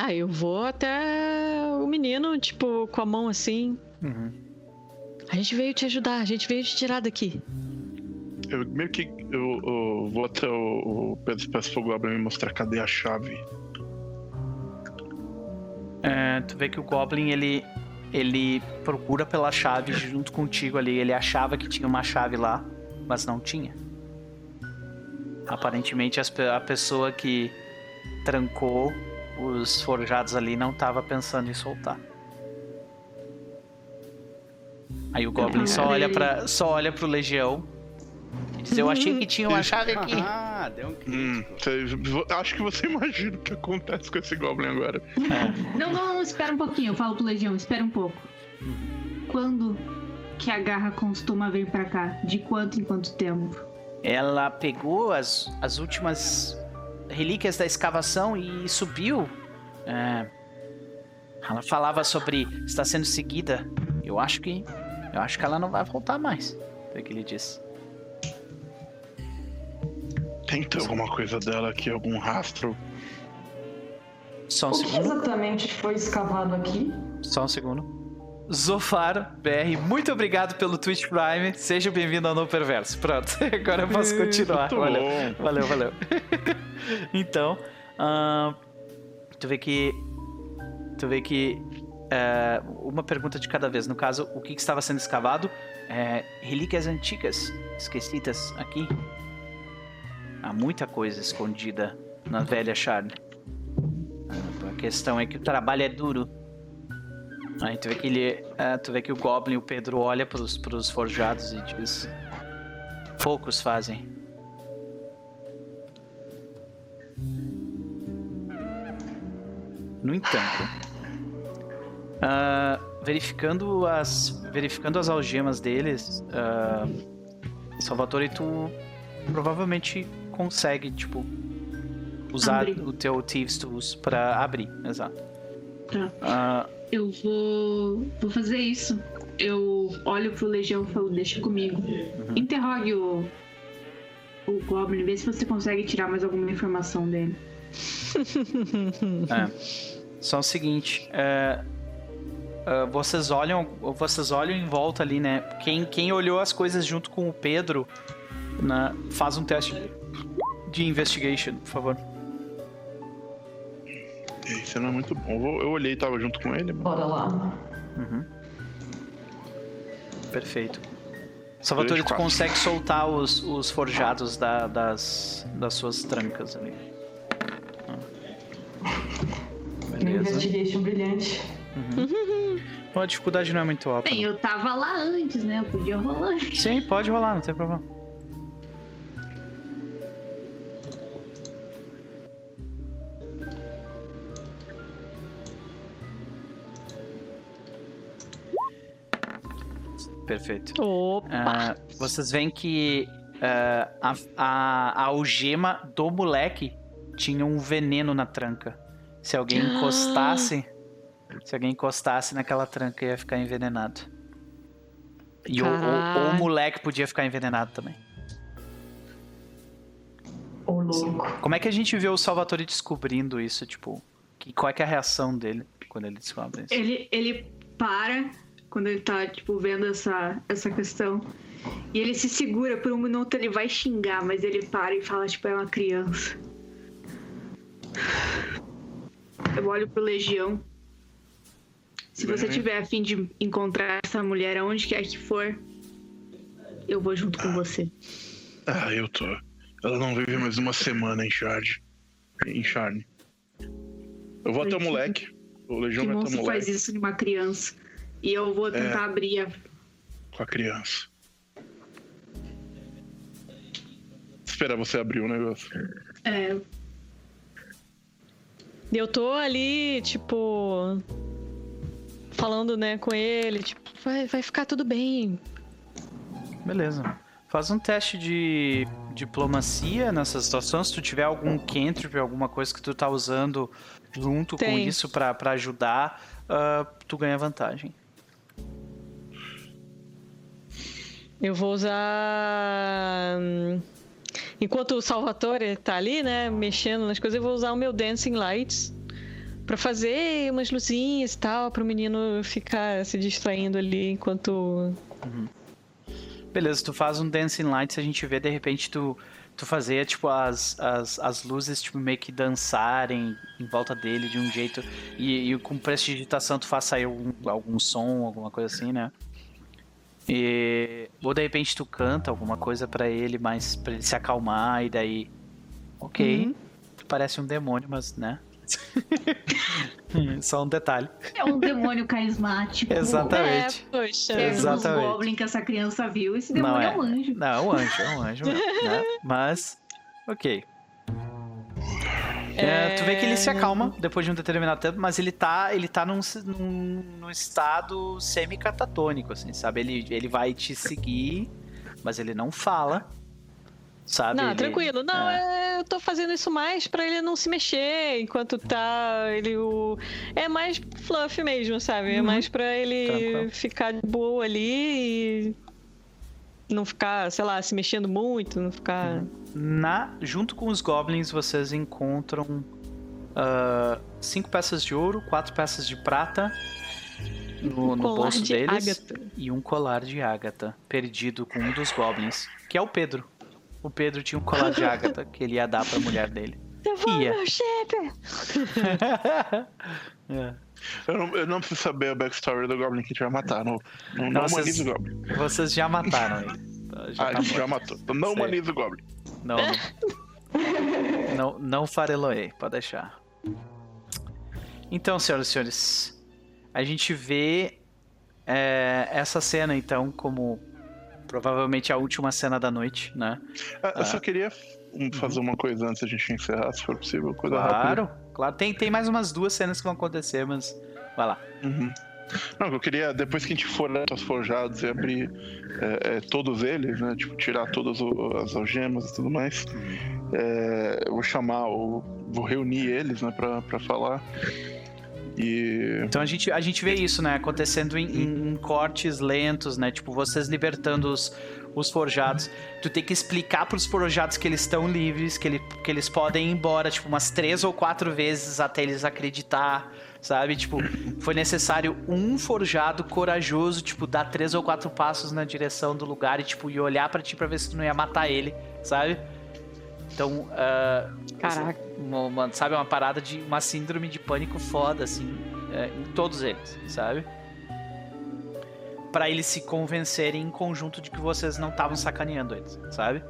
Ah, eu vou até o menino, tipo, com a mão assim. Uhum. A gente veio te ajudar, a gente veio te tirar daqui. Eu meio que eu, eu vou até o, o Pedro peço pro Goblin me mostrar cadê a chave. É, tu vê que o Goblin, ele, ele procura pela chave junto contigo ali. Ele achava que tinha uma chave lá, mas não tinha. Aparentemente a pessoa que trancou os forjados ali não estava pensando em soltar. Aí o Goblin só Cara, olha para só olha pro Legião e diz: "Eu achei que tinha uma chave aqui". Ah, deu um Hum, crítico. vo- acho que você imagina o que acontece com esse Goblin agora. Não, não, não, espera um pouquinho. Eu falo pro Legião, espera um pouco. Quando que a garra costuma vir pra cá? De quanto em quanto tempo? Ela pegou as, as últimas relíquias da escavação e subiu. É, ela falava sobre estar sendo seguida. Eu acho que. Eu acho que ela não vai voltar mais. Foi o que ele disse. Tem que ter alguma coisa dela aqui, algum rastro. Só um O que segundo. exatamente foi escavado aqui? Só um segundo. Zofar BR, muito obrigado pelo Twitch Prime. Seja bem-vindo ao No Perverso. Pronto, agora eu posso continuar. Valeu. Valeu, valeu. então, ahn, tu vê que. Tu vê que. é, uma pergunta de cada vez. No caso, o que, que estava sendo escavado? É, relíquias antigas, esquecidas aqui. Há muita coisa escondida na velha Charne. A questão é que o trabalho é duro. Aí tu vê que ele. ah, tu vê que o Goblin, o Pedro, olha pros, pros forjados e diz. Poucos fazem. No entanto, ah, verificando as verificando as algemas deles, uh, Salvatore, tu provavelmente consegue, tipo, usar Abrir. o teu Thieves Tools pra abrir, exato. Tá. Ah, Eu vou, vou fazer isso. Eu olho pro Legião e falo, deixa comigo. Interrogue o, o Goblin, vê se você consegue tirar mais alguma informação dele. É. Só o seguinte, é, é, vocês olham, vocês olham em volta ali, né? Quem, quem olhou as coisas junto com o Pedro, né, faz um teste de investigation, por favor. Isso não é muito bom. Eu, olhei e tava junto com ele, mas... Bora lá. Perfeito. Salvatore, tu consegue soltar os, os forjados da- das, das suas trancas ali. Meu Beleza. investigation brilhante. Bom, a dificuldade não é muito alta. Bem, não. eu tava lá antes, né? Eu podia rolar. Sim, pode rolar, não tem problema. Perfeito. Opa! Ah, vocês veem que ah, a, a, a algema do moleque tinha um veneno na tranca. Se alguém encostasse, se alguém encostasse naquela tranca, ia ficar envenenado. E o, o, o moleque podia ficar envenenado também. Ô, louco. Como é que a gente vê o Salvatore descobrindo isso? Tipo, que, qual é, que é a reação dele quando ele descobre isso? Ele, ele para quando ele tá, tipo, vendo essa, essa questão. E ele se segura por um minuto, ele vai xingar, mas ele para e fala, tipo, é uma criança. Eu olho pro Legião. Se você Bem. tiver a fim de encontrar essa mulher aonde quer que for, eu vou junto com você. Ah, eu tô. Ela não vive mais uma semana em Charge. Em Charne. Eu vou até o moleque. O Legião Que vai até o monstro faz moleque isso de uma criança? E eu vou tentar abrir a. com a criança. Espera você abrir o negócio. É, Eu tô ali, tipo. Falando, né, com ele, tipo, vai, vai ficar tudo bem. Beleza. Faz um teste de diplomacia nessa situação. Se tu tiver algum cantrip, alguma coisa que tu tá usando junto com Tem. isso pra, pra ajudar, ah, tu ganha vantagem. Eu vou usar. hum, Enquanto o Salvatore tá ali, né, mexendo nas coisas, eu vou usar o meu Dancing Lights pra fazer umas luzinhas e tal, pro menino ficar se distraindo ali enquanto. Beleza, tu faz um Dancing Lights, a gente vê de repente tu, tu fazer tipo as, as, as luzes tipo meio que dançarem em volta dele de um jeito e, e com prestidigitação tu faz sair algum, algum som, alguma coisa assim, né? E, ou de repente tu canta alguma coisa pra ele, mas para ele se acalmar e daí, ok, tu parece um demônio, mas né? Só um detalhe. é um demônio carismático. Exatamente. É, poxa. É, Exatamente. os Goblin que essa criança viu. Esse Não demônio é. é. um anjo. Não, é um anjo, é um anjo, né? Mas, ok. É, tu vê que ele se acalma depois de um determinado tempo, mas ele tá, ele tá num, num, num estado semi-catatônico, assim, sabe? Ele, ele vai te seguir, mas ele não fala, sabe? Não, Ele- tranquilo. Não, é. é, eu tô fazendo isso mais pra ele não se mexer enquanto tá. Ele o. É mais fluff mesmo, sabe? É mais pra ele Tranquilo. ficar de boa ali e não ficar, sei lá, se mexendo muito, não ficar. Na, junto com os goblins, vocês encontram ah, cinco peças de ouro, quatro peças de prata no, no colar bolso de deles ágata. e um colar de ágata perdido com um dos goblins, que é o Pedro. O Pedro tinha um colar de ágata que ele ia dar pra mulher dele. Devolve meu chefe! É. Eu não, eu não preciso saber a backstory do Goblin que a gente vai matar. Não, não, não vocês- o Goblin. Vocês já mataram ele. Já Ah, tá a gente já matou. Então não humaniza o Goblin. Não, não. não, fareloei, pode deixar. Então, senhoras e senhores, a gente vê é, essa cena, então, como provavelmente a última cena da noite, né? Ah, Eu só queria um, fazer uma coisa antes da gente encerrar, se for possível. Coisa rápida. Claro, claro. Tem, tem mais umas duas cenas que vão acontecer, mas vai lá. Uhum. Não, eu queria, depois que a gente for os forjados e abrir é, é, todos eles, né? Tipo, tirar todas as algemas e tudo mais, é, eu vou chamar, o, vou reunir eles, né, pra, pra falar. E... Então a gente, a gente vê isso, né, acontecendo em, em, em cortes lentos, né? Tipo, vocês libertando os, os forjados. Tu tem que explicar pros forjados que eles estão livres, que, ele, que eles podem ir embora, tipo, umas três ou quatro vezes até eles acreditar sabe? Tipo, foi necessário um forjado corajoso, tipo, dar três ou quatro passos na direção do lugar e, tipo, e olhar para ti pra ver se tu não ia matar ele, sabe? Então, uh, Caraca. Uma, uma, sabe, uma parada de uma síndrome de pânico foda, assim, é, em todos eles, sabe? Para eles se convencerem em conjunto de que vocês não estavam sacaneando eles, sabe?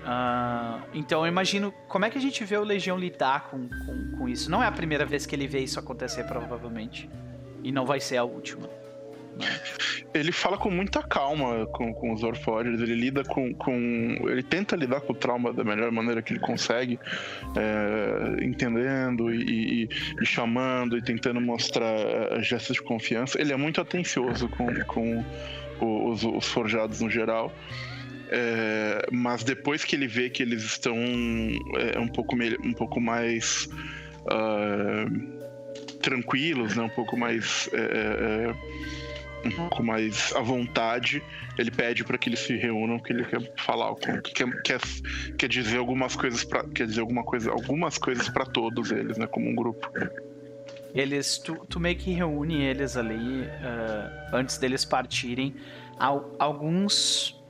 Uh, então eu imagino como é que a gente vê o Legião lidar com, com, com, isso. Não é a primeira vez que ele vê isso acontecer, provavelmente. E não vai ser a última. Né? Ele fala com muita calma com, com os Orfórios, ele lida com, com. Ele tenta lidar com o trauma da melhor maneira que ele consegue, é, entendendo e, e, e, chamando e tentando mostrar eh, gestos de confiança. Ele é muito atencioso com, com os, os forjados no geral. É, mas depois que ele vê que eles estão é, um, pouco um pouco mais uh, tranquilos, né? um pouco mais é, é, é, um pouco mais à vontade, ele pede para que eles se reúnam, que ele quer falar, quer, quer, quer dizer algumas coisas para quer dizer alguma coisa, algumas coisas para todos eles, né? Como um grupo. Eles, tu, tu meio que reúne eles ali uh, antes deles partirem. Alguns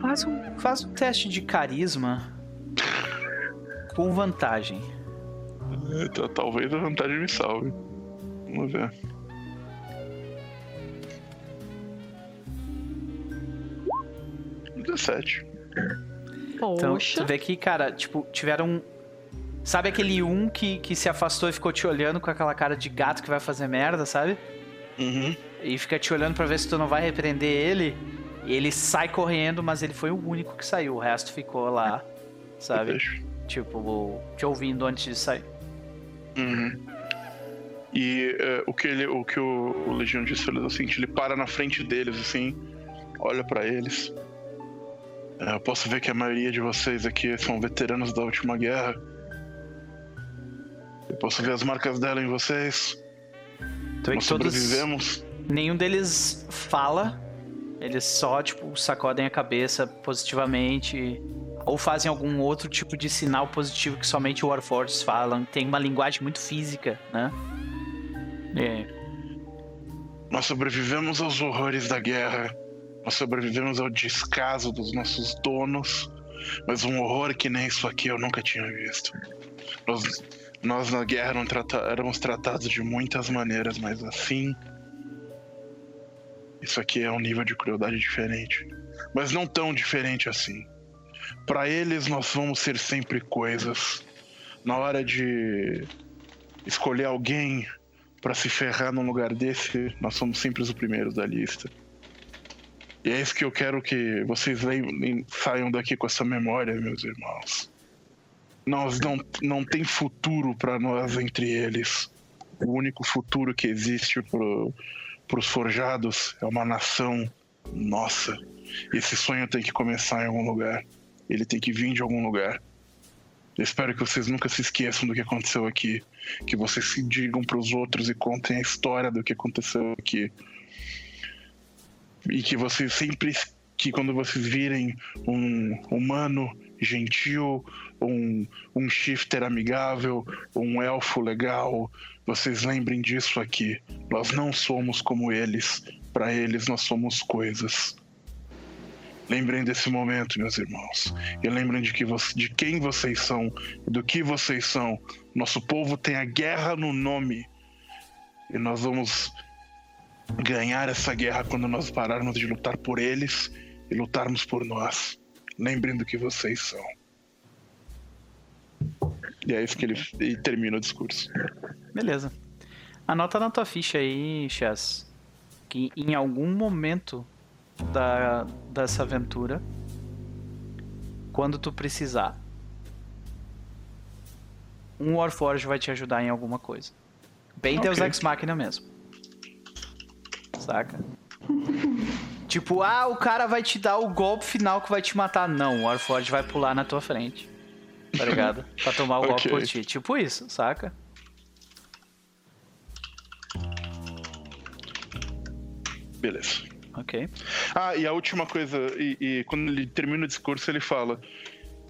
Faz um, faz um teste de carisma com vantagem. Então, talvez a vantagem me salve. Vamos ver. Dezessete. Então, tu vê que, cara, tipo, tiveram. Sabe aquele um que, que se afastou e ficou te olhando com aquela cara de gato que vai fazer merda, sabe? Uhum. E fica te olhando para ver se tu não vai repreender ele. Ele sai correndo, mas ele foi o único que saiu. O resto ficou lá, sabe? Tipo, te ouvindo antes de sair. Uhum. E uh, o que, ele, o, que o, o Legião disse foi assim: ele para na frente deles, assim, olha para eles. Uh, eu posso ver que a maioria de vocês aqui são veteranos da última guerra. Eu posso ver as marcas dela em vocês. Nós sobrevivemos. Todos... Nenhum deles fala, eles só, tipo, sacodem a cabeça positivamente ou fazem algum outro tipo de sinal positivo que somente o Warforges falam. Tem uma linguagem muito física, né? É. Nós sobrevivemos aos horrores da guerra. Nós sobrevivemos ao descaso dos nossos donos. Mas um horror que nem isso aqui eu nunca tinha visto. Nós, nós na guerra trata, éramos tratados de muitas maneiras, mas assim isso aqui é um nível de crueldade diferente. Mas não tão diferente assim. Para eles, nós vamos ser sempre coisas. Na hora de escolher alguém para se ferrar num lugar desse, nós somos sempre os primeiros da lista. E é isso que eu quero que vocês saiam daqui com essa memória, meus irmãos. Nós não, não tem futuro para nós entre eles. O único futuro que existe para os forjados é uma nação nossa. Esse sonho tem que começar em algum lugar. Ele tem que vir de algum lugar. Espero que vocês nunca se esqueçam do que aconteceu aqui. Que vocês se digam para os outros e contem a história do que aconteceu aqui. E que vocês sempre, que quando vocês virem um humano gentil, um, um shifter amigável, um elfo legal, vocês lembrem disso aqui. Nós não somos como eles. Para eles, nós somos coisas. Lembrem desse momento, meus irmãos. E lembrem de, que de quem vocês são do que vocês são. Nosso povo tem a guerra no nome. E nós vamos ganhar essa guerra quando nós pararmos de lutar por eles e lutarmos por nós. Lembrem do que vocês são. E é isso que ele, ele termina o discurso. Beleza. Anota na tua ficha aí, Chess, que em algum momento da, dessa aventura, quando tu precisar, um Warforge vai te ajudar em alguma coisa. Bem Ok. Deus Ex Machina mesmo. Saca? tipo, ah, o cara vai te dar o golpe final que vai te matar. Não, o Warforged vai pular na tua frente. Tá ligado? pra tomar o golpe Ok. por ti. Tipo isso, saca? Beleza. Ok. Ah, e a última coisa, e, e quando ele termina o discurso, ele fala: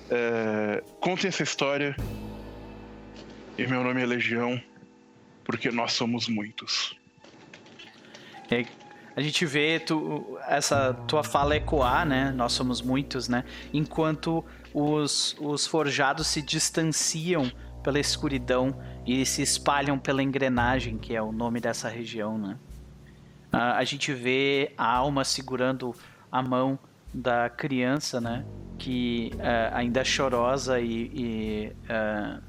é, Contem essa história, e meu nome é Legião, porque nós somos muitos. E a gente vê tu, essa tua fala ecoar, né? Nós somos muitos, né? Enquanto os, os forjados se distanciam pela escuridão e se espalham pela engrenagem, que é o nome dessa região, né? A gente vê a alma segurando a mão da criança, né? Que ah, ainda chorosa e, e, ah,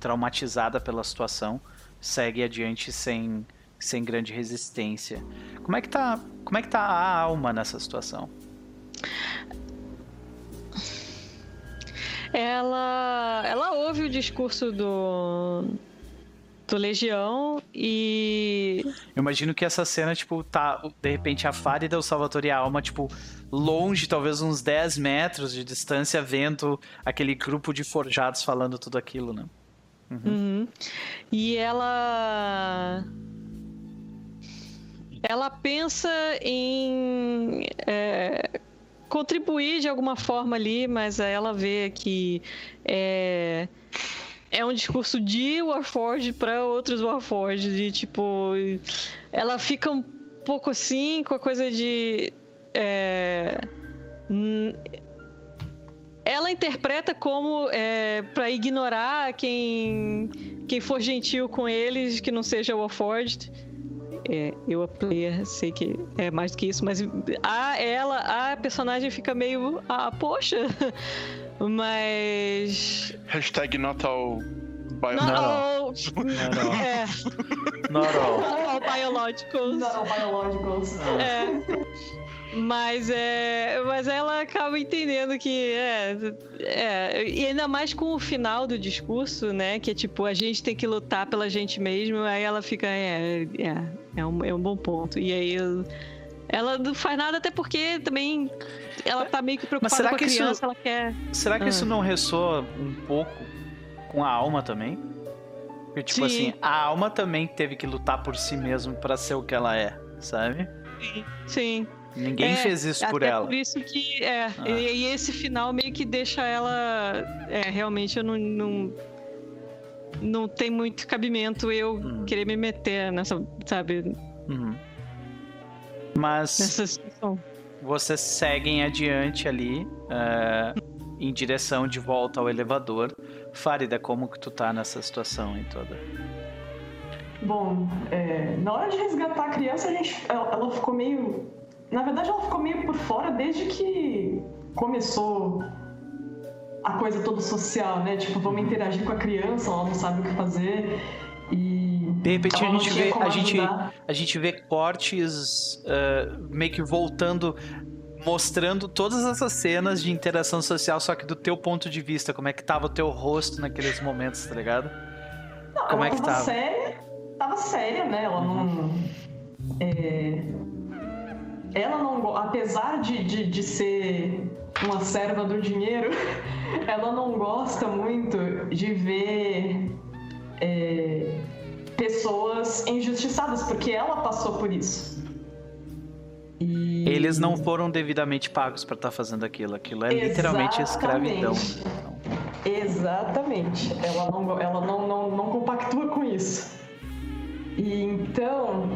traumatizada pela situação, segue adiante sem, sem grande resistência. Como é que tá, como é que tá a alma nessa situação? Ela, ela ouve o discurso do, do Legião e Eu imagino que essa cena, tipo, tá, de repente, a Farida, o Salvatore e a Alma, tipo, longe, talvez uns 10 metros de distância, vendo aquele grupo de forjados falando tudo aquilo, né? Uhum. E ela. Ela pensa em é, contribuir de alguma forma ali, mas ela vê que é, é um discurso de Warforged para outros Warforged. E, tipo, ela fica um pouco assim com a coisa de. é, ela interpreta como é, para ignorar quem quem for gentil com eles, que não seja Warforged. É, eu, a player, sei que é mais do que isso, mas a ela, a personagem fica meio. Ah, poxa! Mas. Hashtag not all bio... Not all. Not all. É, Not all. not all biologicals. Não, biológicos. É. Mas é. Mas ela acaba entendendo que é, é. E ainda mais com o final do discurso, né? Que é tipo, a gente tem que lutar pela gente mesmo. Aí ela fica. É, é, é, um, é um bom ponto. E aí eu- ela não faz nada, até porque também ela tá meio que preocupada será com a que isso- criança, ela quer. Será que Ah. isso não ressoa um pouco com a alma também? Porque, tipo Sim. assim, a alma também teve que lutar por si mesmo pra ser o que ela é, sabe? Sim. Ninguém É, fez isso por Até ela. por isso que, é, Ah. e, e esse final meio que deixa ela, é, realmente eu não, não, não tem muito cabimento eu Hum. querer me meter nessa, sabe, Uhum. Mas nessa situação. vocês seguem adiante ali, é, em direção de volta ao elevador. Farida, como que tu tá nessa situação aí toda? Bom, é, na hora de resgatar a criança, a gente, ela, ela ficou meio. Na verdade, ela ficou meio por fora desde que começou a coisa toda social, né? Tipo, vamos interagir com a criança, ela não sabe o que fazer. E. De repente a gente vê, a gente, a gente vê cortes é, meio que voltando, mostrando todas essas cenas de interação social, só que do teu ponto de vista, como é que tava o teu rosto naqueles momentos, tá ligado? Não, Como ela é que tava tava? séria, tava séria, né? Ela não. é, ela não. Apesar de, de, de ser uma serva do dinheiro, ela não gosta muito de ver é, pessoas injustiçadas, porque ela passou por isso. E... Eles não foram devidamente pagos pra estar fazendo aquilo. Aquilo é literalmente escravidão. Exatamente. Ela não, ela não, não, não compactua com isso. E então.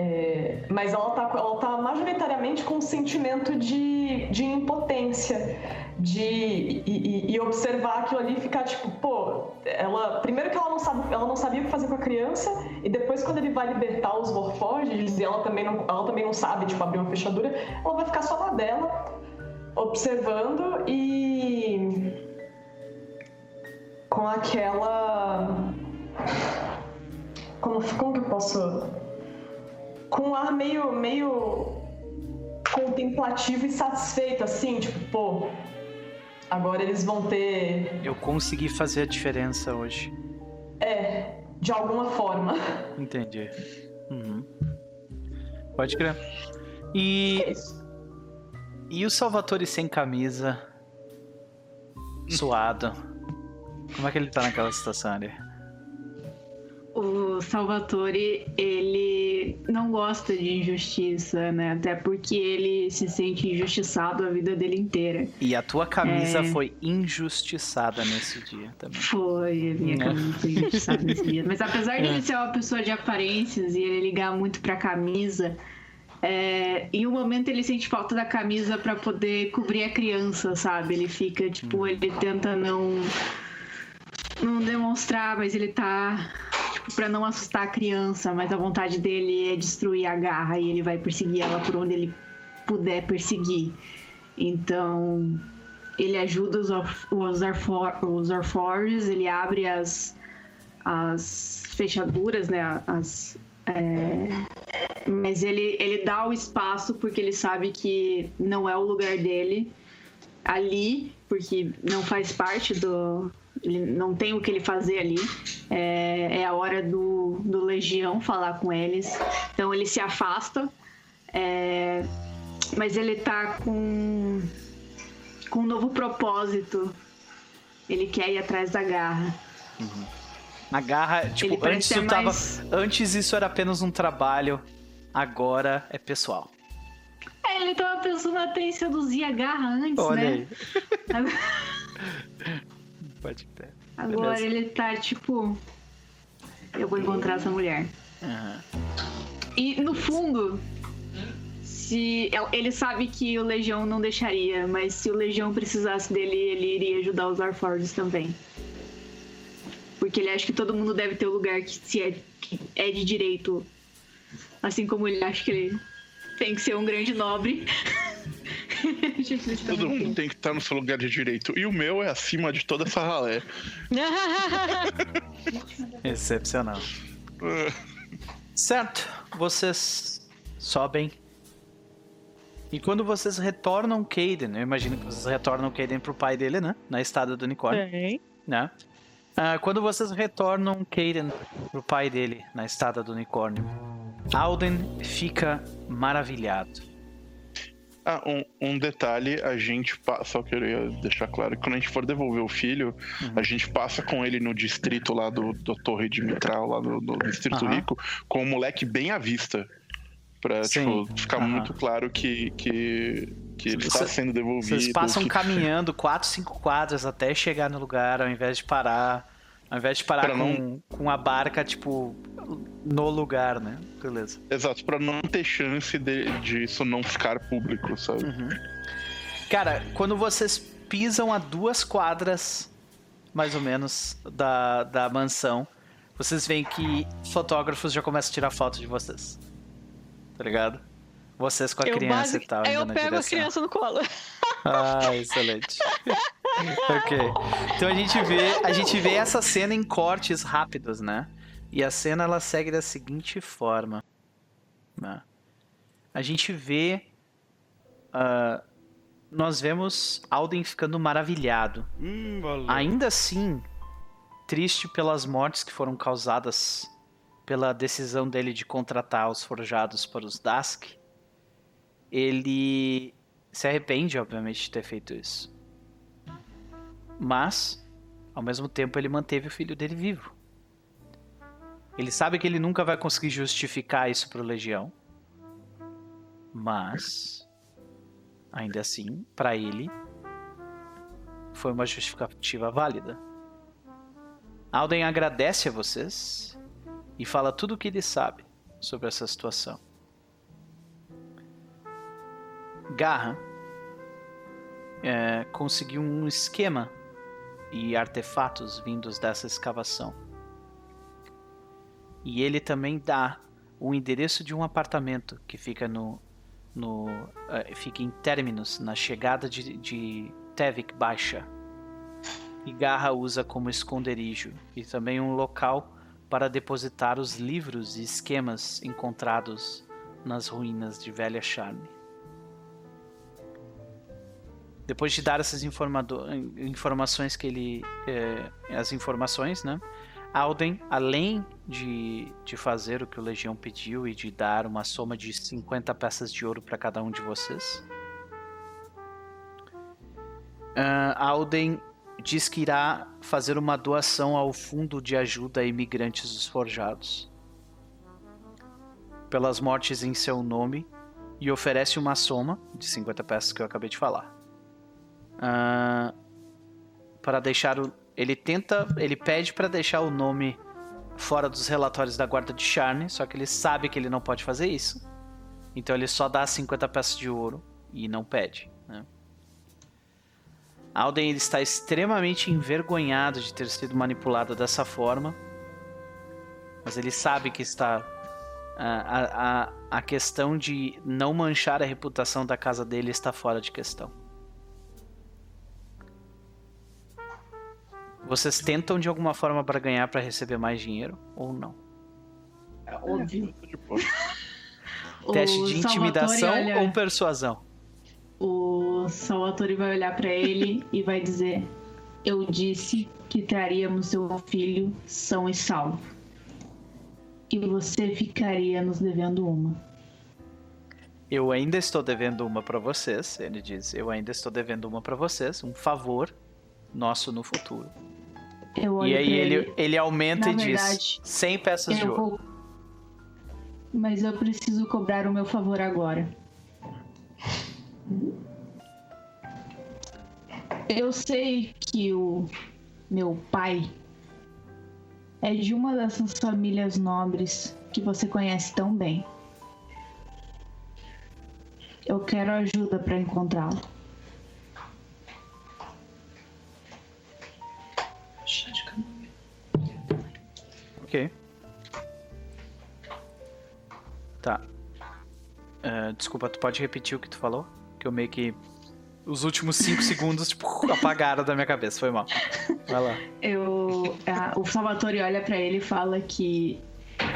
É, mas ela tá, ela tá majoritariamente com um sentimento de, de impotência. De, e, e- observar aquilo ali e ficar tipo, pô, ela. Primeiro que ela não, sabe, ela não sabia o que fazer com a criança, e depois quando ele vai libertar os Warforged, e ela também não, ela também não sabe, tipo, abrir uma fechadura, ela vai ficar só na dela, observando e com aquela. Como, como que eu posso. Com um ar meio, meio contemplativo e satisfeito, assim, tipo, pô, agora eles vão ter. Eu consegui fazer a diferença hoje. É, de alguma forma. Entendi. Uhum. Pode crer. E. É. E o Salvatore sem camisa, suado. Como é que ele tá naquela situação ali? O Salvatore, ele não gosta de injustiça, né? Até porque ele se sente injustiçado a vida dele inteira. E a tua camisa É. foi injustiçada nesse dia também. Foi, a minha Né? camisa foi injustiçada nesse dia. Mas apesar de ele ser uma pessoa de aparências e ele ligar muito pra camisa, é, em um momento ele sente falta da camisa pra poder cobrir a criança, sabe? Ele fica, tipo, ele tenta não não demonstrar, mas ele tá para não assustar a criança, mas a vontade dele é destruir a garra e ele vai perseguir ela por onde ele puder perseguir. Então, ele ajuda os, os, Orfor- os Orforges, ele abre as, as fechaduras, né? As, é, Mas ele, ele dá o espaço porque ele sabe que não é o lugar dele ali, porque não faz parte do. Ele não tem o que ele fazer ali. É, é a hora do, do Legião falar com eles. Então ele se afasta. é, mas ele tá com, com um novo propósito. Ele quer ir atrás da garra. A garra, tipo, antes, tu tava, mais- antes isso era apenas um trabalho, agora é pessoal. É, ele tava pensando até em seduzir a garra antes, Olha né? aí. Pode ter. Agora Beleza. ele tá tipo. Eu vou encontrar essa mulher. Aham. E no fundo, se ele sabe que o Legião não deixaria, mas se o Legião precisasse dele, ele iria ajudar os Arforges também. Porque ele acha que todo mundo deve ter o lugar que se é, que é de direito. Assim como ele acha que ele tem que ser um grande nobre. Tipo, isso Todo mundo tem que estar no seu lugar de direito. E o meu é acima de toda essa ralé. Excepcional. Ah, Certo, vocês sobem. E quando vocês retornam Caden, eu imagino que vocês retornam Caden pro pai dele, né? Na estada do unicórnio, Bem. né? Ah, quando vocês retornam Caden pro pai dele na estada do unicórnio, Alden fica maravilhado. Ah, um, um detalhe, a gente passa, só queria deixar claro que quando a gente for devolver o filho, Uhum. a gente passa com ele no distrito lá do, do Torre de Mitral, lá do, do Distrito Aham. Rico, com o moleque bem à vista. Pra, Sim, tipo, ficar aham. muito claro que, que, que ele está sendo devolvido. Vocês passam que- caminhando 4, 5 quadras até chegar no lugar, ao invés de parar. Ao invés de parar Pra com, não- com a barca, tipo, no lugar, né? Beleza. Exato, pra não ter chance de, disso não ficar público, sabe? Uhum. Cara, quando vocês pisam a duas quadras, mais ou menos, da, da mansão, vocês veem que fotógrafos já começam a tirar foto de vocês. Tá ligado? Vocês com a eu criança basic- e tal. Aí indo eu na pego a direção. criança no colo. Ah, excelente. ok. Então a gente vê, a gente vê essa cena em cortes rápidos, né? E a cena ela segue da seguinte forma. né? A gente vê, ah, nós vemos Alden ficando maravilhado. Hum, valeu. Ainda assim, triste pelas mortes que foram causadas pela decisão dele de contratar os forjados para os Dask, ele se arrepende, obviamente, de ter feito isso. Mas, ao mesmo tempo, ele manteve o filho dele vivo. Ele sabe que ele nunca vai conseguir justificar isso para o Legião. Mas, ainda assim, para ele, foi uma justificativa válida. Alden agradece a vocês e fala tudo o que ele sabe sobre essa situação. Garra é, conseguiu um esquema e artefatos vindos dessa escavação. E ele também dá o endereço de um apartamento que fica no, no eh, fica em Terminus, na chegada de, de Tevik Baixa. E Garra usa como esconderijo e também um local para depositar os livros e esquemas encontrados nas ruínas de Velha Charne. Depois de dar essas informações que ele, eh, as informações, né? Alden, além de, de fazer o que o Legião pediu e de dar uma soma de 50 peças de ouro para cada um de vocês, uh, Alden diz que irá fazer uma doação ao Fundo de Ajuda a Imigrantes dos Forjados pelas mortes em seu nome e oferece uma soma de 50 peças que eu acabei de falar. Uh, para deixar o. Ele tenta. Ele pede para deixar o nome fora dos relatórios da guarda de Charne, só que ele sabe que ele não pode fazer isso. Então ele só dá 50 peças de ouro e não pede. Né? Alden está extremamente envergonhado de ter sido manipulado dessa forma, mas ele sabe que está a, a, a questão de não manchar a reputação da casa dele está fora de questão. Vocês tentam de alguma forma para ganhar para receber mais dinheiro ou não? É óbvio. Teste de intimidação olha... ou persuasão? O Salvatore vai olhar para ele e vai dizer: Eu disse que traríamos seu filho são e salvo e você ficaria nos devendo uma. Eu ainda estou devendo uma para vocês, ele diz. Eu ainda estou devendo uma para vocês, um favor nosso no futuro. E aí ele, ele, ele aumenta Na e verdade, diz 100 peças de ouro. Vou... Mas eu preciso cobrar o meu favor agora. Eu sei que o meu pai é de uma dessas famílias nobres que você conhece tão bem. Eu quero ajuda para encontrá-lo. Ok. Tá. Uh, desculpa, tu pode repetir o que tu falou? Que eu meio que os últimos 5 segundos, tipo, apagaram da minha cabeça. Foi mal. Vai lá. Eu, a, o Salvatore olha para ele e fala que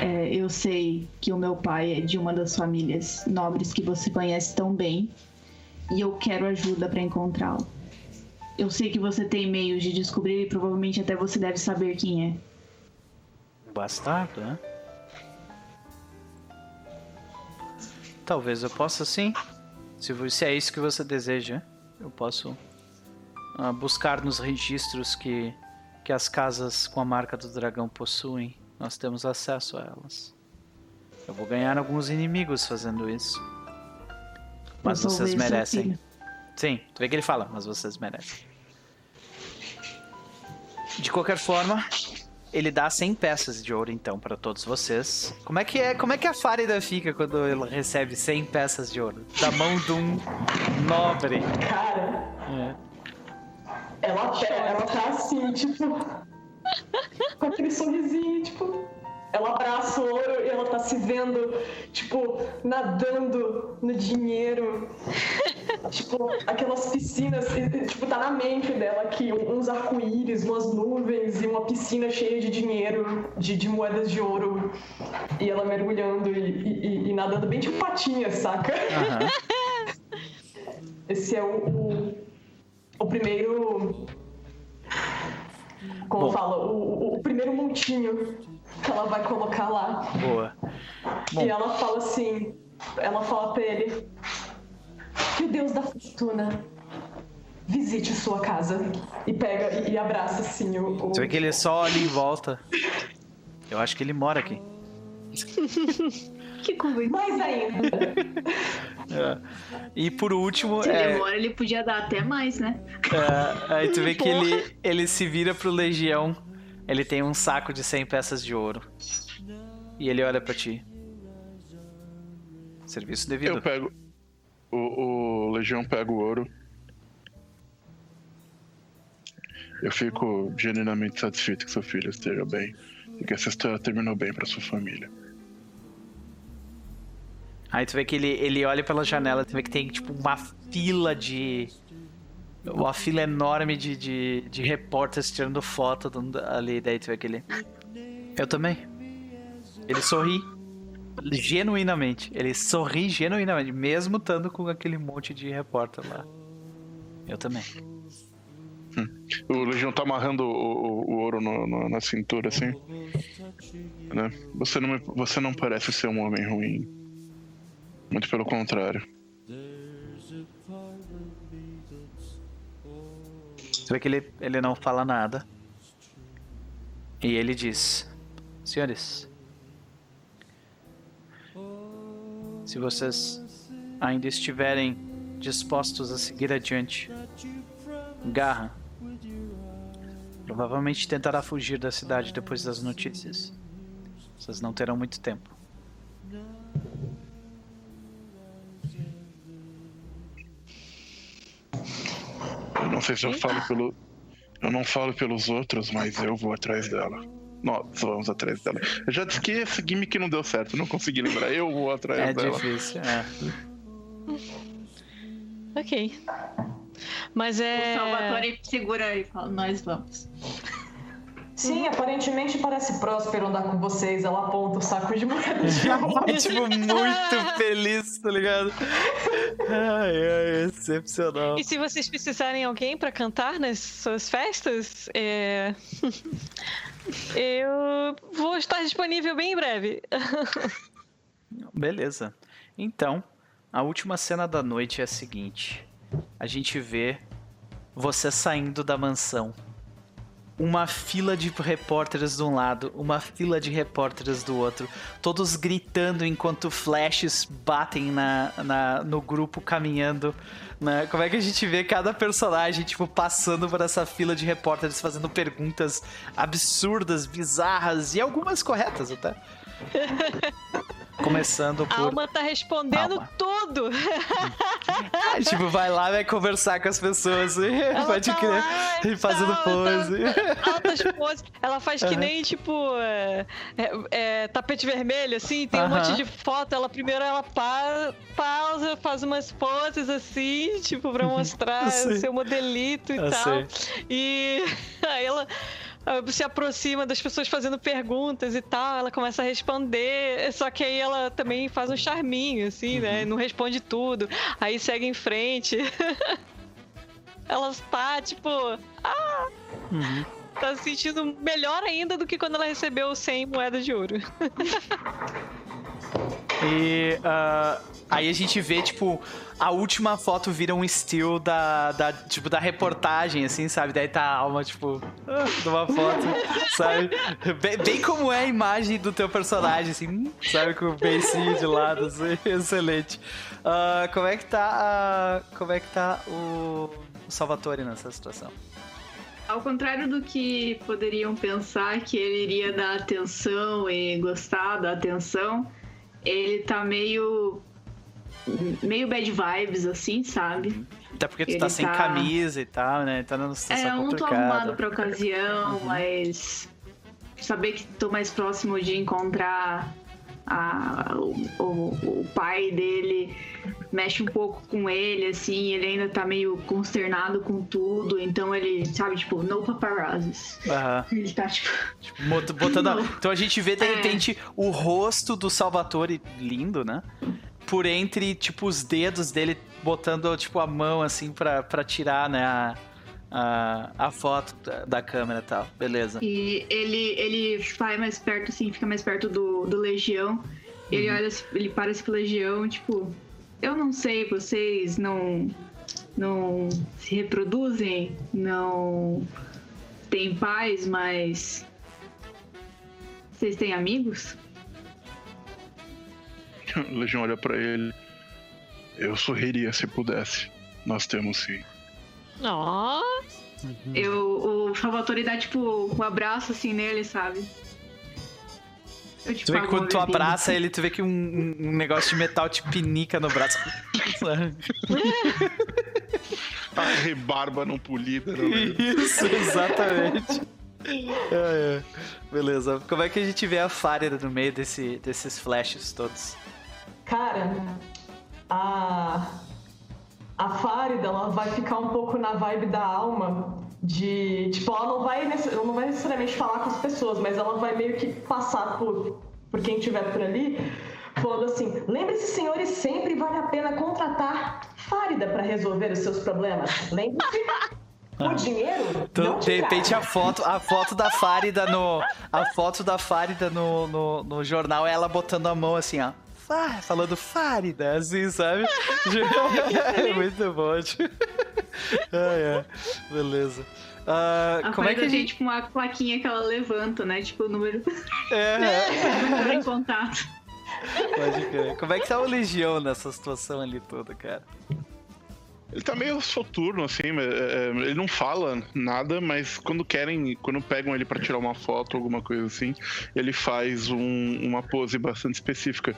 é, eu sei que o meu pai é de uma das famílias nobres que você conhece tão bem e eu quero ajuda para encontrá-lo. Eu sei que você tem meios de descobrir e provavelmente até você deve saber quem é. Bastardo, né? Talvez eu possa sim. Se, se é isso que você deseja eu posso uh, buscar nos registros que, que as casas com a marca do dragão possuem. Nós temos acesso a elas. Eu vou ganhar alguns inimigos fazendo isso. Mas vocês merecem. Sim, tu vê que ele fala, mas vocês merecem. De qualquer forma, ele dá 100 peças de ouro então para todos vocês. Como é que é? Como é que a Farida fica quando ele recebe 100 peças de ouro da mão de um nobre? Cara. É. Ela, ela tá assim, tipo, com aquele sorrisinho, tipo, ela abraça o ouro e ela tá se vendo, tipo, nadando no dinheiro. tipo, aquelas piscinas, tipo, tá na mente dela aqui, uns arco-íris, umas nuvens e uma piscina cheia de dinheiro, de, de moedas de ouro. E ela mergulhando e, e, e nadando bem tipo patinha, saca? Uhum. Esse é o, o, o primeiro. Como Bom. fala? O, o primeiro montinho que ela vai colocar lá. Boa. Bom. E ela fala assim, ela fala pra ele que o Deus da fortuna visite sua casa e pega e, abraça assim o, o... Você vê que ele só olha em volta. Eu acho que ele mora aqui. que convite. Mais ainda. É. E por último. Se ele é... mora, ele podia dar até mais, né? É, aí tu vê que ele, ele se vira pro Legião ele tem um saco de 100 peças de ouro. E ele olha para ti. Serviço devido. Eu pego. O, o Legião pega o ouro. Eu fico genuinamente satisfeito que seu filho esteja bem e que essa história terminou bem para sua família. Aí tu vê que ele, ele olha pela janela, tu vê que tem tipo uma fila de uma fila enorme de, de, de repórteres tirando foto ali, daí tu vê aquele. Eu também. Ele sorri genuinamente. Ele sorri genuinamente, mesmo estando com aquele monte de repórter lá. Eu também. O Legião tá amarrando o, o- o ouro no- no- na cintura, assim. Né? Você, não você não parece ser um homem ruim. Muito pelo contrário. Você vê que ele, ele não fala nada. E ele diz: Senhores, se vocês ainda estiverem dispostos a seguir adiante, Garra provavelmente tentará fugir da cidade depois das notícias. Vocês não terão muito tempo. Eu não sei se eu falo pelo. Eu não falo pelos outros, mas eu vou atrás dela. Nós vamos atrás dela. Eu já disse que esse gimmick não deu certo, não consegui lembrar. Eu vou atrás É dela. difícil, é. Ok. Mas é. O Salvatore segura e fala, nós vamos. Sim, aparentemente parece próspero andar com vocês. Ela aponta o saco de moedas de ouro. tipo, muito feliz, tá ligado? Ai, ai, excepcional. E se vocês precisarem de alguém pra cantar nas suas festas, é... eu vou estar disponível bem em breve. Beleza. Então, a última cena da noite é a seguinte: a gente vê você saindo da mansão. Uma fila de repórteres de um lado, uma fila de repórteres do outro, todos gritando enquanto flashes batem na, na- no grupo caminhando. né? Como é que a gente vê cada personagem, tipo, passando por essa fila de repórteres fazendo perguntas absurdas, bizarras e algumas corretas até. Começando A por. Alma tá respondendo Alma. tudo. Ah, tipo, vai lá, vai conversar com as pessoas. Ela Pode tá crer. lá E fazendo tal, pose. tá- altas poses. Ela faz que nem, tipo, é, é, é, tapete vermelho, assim, tem um monte de foto. Ela primeiro ela pa- pausa, faz umas poses assim, tipo, pra mostrar o seu modelito e Eu tal. sei. E aí ela se aproxima das pessoas fazendo perguntas e tal, ela começa a responder, só que aí ela também faz um charminho, assim, Uhum. né? Não responde tudo, aí segue em frente. ela tá, tipo, ah, Uhum. tá se sentindo melhor ainda do que quando ela recebeu 100 moedas de ouro. E ah, aí a gente vê, tipo, a última foto vira um still da, da, tipo, da reportagem, assim, sabe? Daí tá a alma, tipo, ah, de uma foto, sabe? Bem, bem como é a imagem do teu personagem, assim, sabe? Com o beicinho de lado, assim, excelente. Ah, como é que tá, a- como é que tá o, o Salvatore nessa situação? Ao contrário do que poderiam pensar que ele iria dar atenção e gostar da atenção, ele tá meio. Meio bad vibes, assim, sabe? Até porque tu Ele tá sem tá- camisa e tal, né? Tá numa situação É, eu não tô arrumado pra ocasião, mas saber que tô mais próximo de encontrar a- o, o- o pai dele mexe um pouco com ele, assim, ele ainda tá meio consternado com tudo, então ele, sabe, tipo, no paparazzis. Aham. Ele tá, tipo, Tipo, bot- botando. Então a gente vê de É. repente o rosto do Salvatore lindo, né? Por entre, tipo, os dedos dele botando, tipo, a mão assim pra, pra tirar, né, a, a, a foto da, da câmera e tal. Beleza. E ele, ele vai mais perto, assim, fica mais perto do, do Legião. Ele olha, ele parece pro Legião, tipo, eu não sei, vocês não, não se reproduzem, não têm paz, mas vocês têm amigos? O Legião olha pra ele. Eu sorriria se pudesse. Nós temos sim. Ó, Eu, o Salvatore dá, tipo, um abraço, assim, nele, sabe? Eu, tipo, Tu vê que quando tu abraça ele, tu vê que um, um- um negócio de metal te pinica no braço. A rebarba não polida, não é? Isso, exatamente. É, é. Beleza. Como é que a gente vê a Fária no meio desse, desses flashes todos? Cara, a. A Fárida, ela vai ficar um pouco na vibe da alma de. Tipo, ela não vai, ela não vai necessariamente falar com as pessoas, mas ela vai meio que passar por, por quem estiver por ali, falando assim: lembre-se, senhores, sempre vale a pena contratar Fárida para resolver os seus problemas. Lembre-se. Por dinheiro? Tu- não de te repente a foto, a foto da Farida no. A foto da Farida no, no, no jornal é ela botando a mão assim, ó. Fá- Falando Farida, assim, sabe? é muito bom. tio. ah, é. Beleza. Ah, A como é que a gente. tipo, uma plaquinha que ela levanta, né? Tipo, o número É, número em contato. pode crer. Como é que tá o Legião nessa situação ali toda, cara? Ele tá meio soturno, assim, é, é, ele não fala nada, mas quando querem, quando pegam ele pra tirar uma foto, alguma coisa assim, ele faz um- uma pose bastante específica.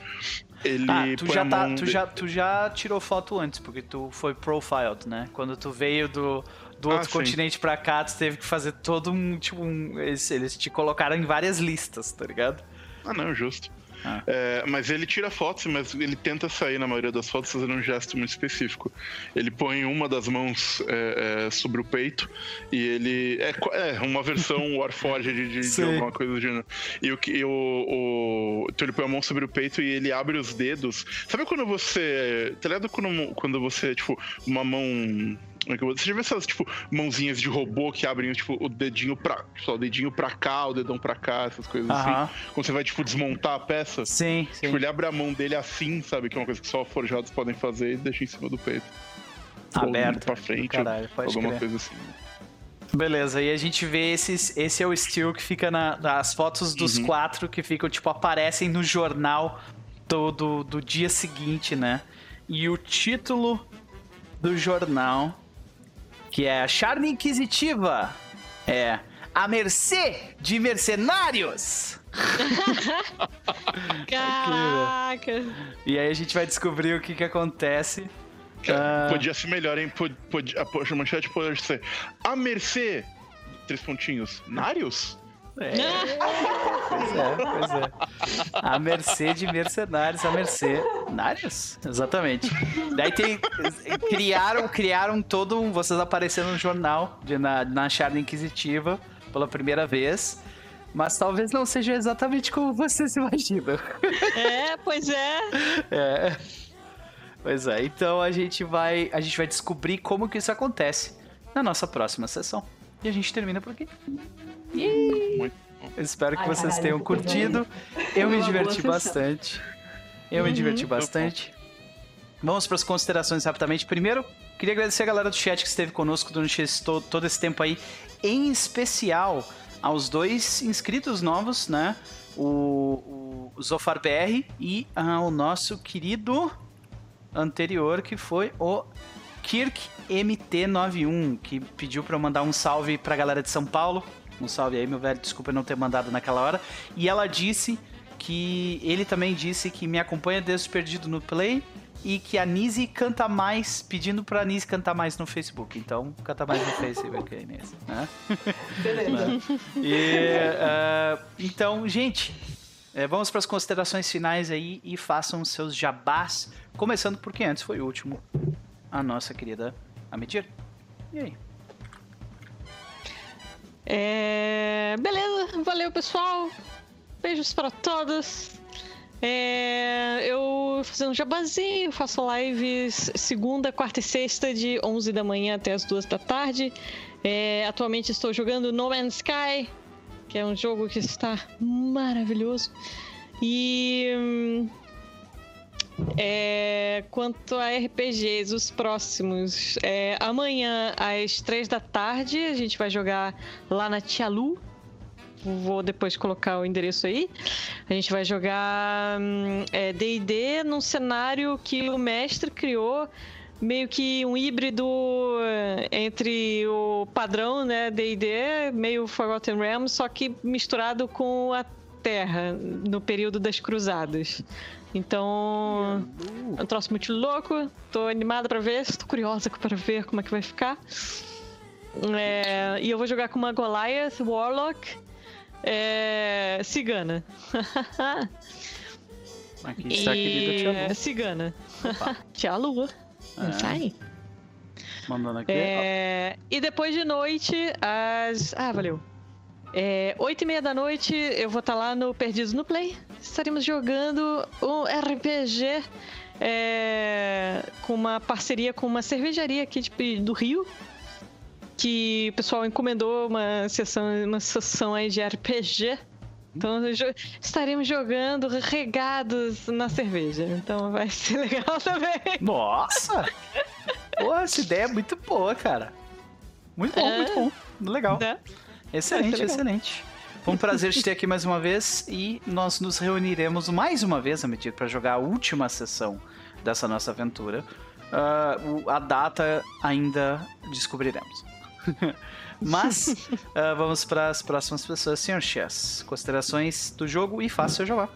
Ele Ah, tu já, tá, tu, de- já, tu já tirou foto antes, porque tu foi profiled, né? Quando tu veio do, do Ah, outro sim. continente pra cá, tu teve que fazer todo um, tipo, um, eles, eles te colocaram em várias listas, tá ligado? Ah, não, justo. Ah. É, mas ele tira fotos, mas ele tenta sair na maioria das fotos fazendo um gesto muito específico. Ele põe uma das mãos é, é, sobre o peito e ele. É, é uma versão Warforged de, de, de alguma coisa do gênero. E o que. e o, o- então ele põe a mão sobre o peito e ele abre os dedos. Sabe quando você. Tá ligado quando, quando você, tipo, uma mão. É Você já viu essas, tipo, mãozinhas de robô que abrem, tipo, o dedinho pra. Só o dedinho pra cá, o dedão pra cá, essas coisas assim. Quando você vai, tipo, desmontar a peça. Sim, sim. Tipo, ele abre a mão dele assim, sabe? Que é uma coisa que só forjados podem fazer e deixa em cima do peito. Ou Aberto. pra frente, Caralho, pode alguma crer. coisa assim. Beleza, e a gente vê esses. Esse é o estilo que fica na, nas fotos dos Uhum. quatro que ficam, tipo, aparecem no jornal do, do, do dia seguinte, né? E o título do jornal, que é a Charne Inquisitiva, é A Mercê de Mercenários. Caraca! E aí a gente vai descobrir o que que acontece. Ah. Podia ser melhor, hein? Pod, pod, a, poxa, a manchete pode ser A mercê. Três pontinhos. Nários? É, pois é, pois é. A mercê de mercenários, a mercenários, exatamente. Daí tem. Criaram, criaram todo um. Vocês apareceram no jornal, de, na, na Charla Inquisitiva, pela primeira vez. Mas talvez não seja exatamente como vocês imaginam. É, pois é. É. Pois é, então a gente vai. A gente vai descobrir como que isso acontece na nossa próxima sessão. E a gente termina por aqui. Muito Eu espero que Ai, vocês caralho, tenham curtido. Eu me diverti bastante. Eu me diverti bastante. Vamos para as considerações rapidamente. Primeiro, queria agradecer a galera do chat que esteve conosco durante esse, to- todo esse tempo aí. Em especial aos dois inscritos novos, né? O, o Zofar BR e ah, o nosso querido anterior, que foi o Kirk MT91, que pediu para eu mandar um salve pra galera de São Paulo. Um salve aí, meu velho, desculpa não ter mandado naquela hora. E ela disse que ele também disse que me acompanha desde Perdido no Play e que a Nise canta mais, pedindo pra Nise cantar mais no Facebook. Então, canta mais no Facebook aí, Nise, né? Beleza. E, ah, então, gente, é, vamos para as considerações finais aí e façam seus jabás, começando porque antes foi o último, a nossa querida Amedir. E aí? É... Beleza, valeu pessoal. Beijos para todos. É... Eu fazer um jabazinho, faço lives segunda, quarta e sexta, de 11 da manhã até as 2 da tarde. É, Atualmente estou jogando No Man's Sky, que é um jogo que está maravilhoso. E. é, quanto a RPGs, os próximos, é, amanhã às três da tarde a gente vai jogar lá na Tia Lu. Vou depois colocar o endereço aí. A gente vai jogar hum, é, D&D num cenário que o mestre criou, meio que um híbrido eh, entre o padrão, né, D&D, meio Forgotten Realms, só que misturado com a Terra no período das Cruzadas. Então, é um troço muito louco. Tô animada pra ver, tô curiosa pra ver como é que vai ficar. É, e eu vou jogar com uma Goliath Warlock é, cigana. Aqui está a querida Tia. Cigana. Tia Lua. Ah. Isso aí. Mandando aqui. É, e depois de noite, às. Ah, valeu. É, Oito e meia da noite, eu vou estar lá no Perdidos no Play. Estaremos jogando um RPG é, com uma parceria com uma cervejaria aqui de- do Rio. que o pessoal encomendou uma sessão, uma sessão aí de RPG. Então estaremos jogando regados na cerveja. Então vai ser legal também. Nossa! Pô, essa ideia é muito boa, cara. Muito bom, É. muito bom. Legal. Né? Excelente, excelente. Foi um prazer te ter aqui mais uma vez e nós nos reuniremos mais uma vez, a medida para jogar a última sessão dessa nossa aventura. O- a data ainda descobriremos. Mas ah, vamos para as próximas pessoas. Senhor Chess, considerações do jogo e faça seu jabá.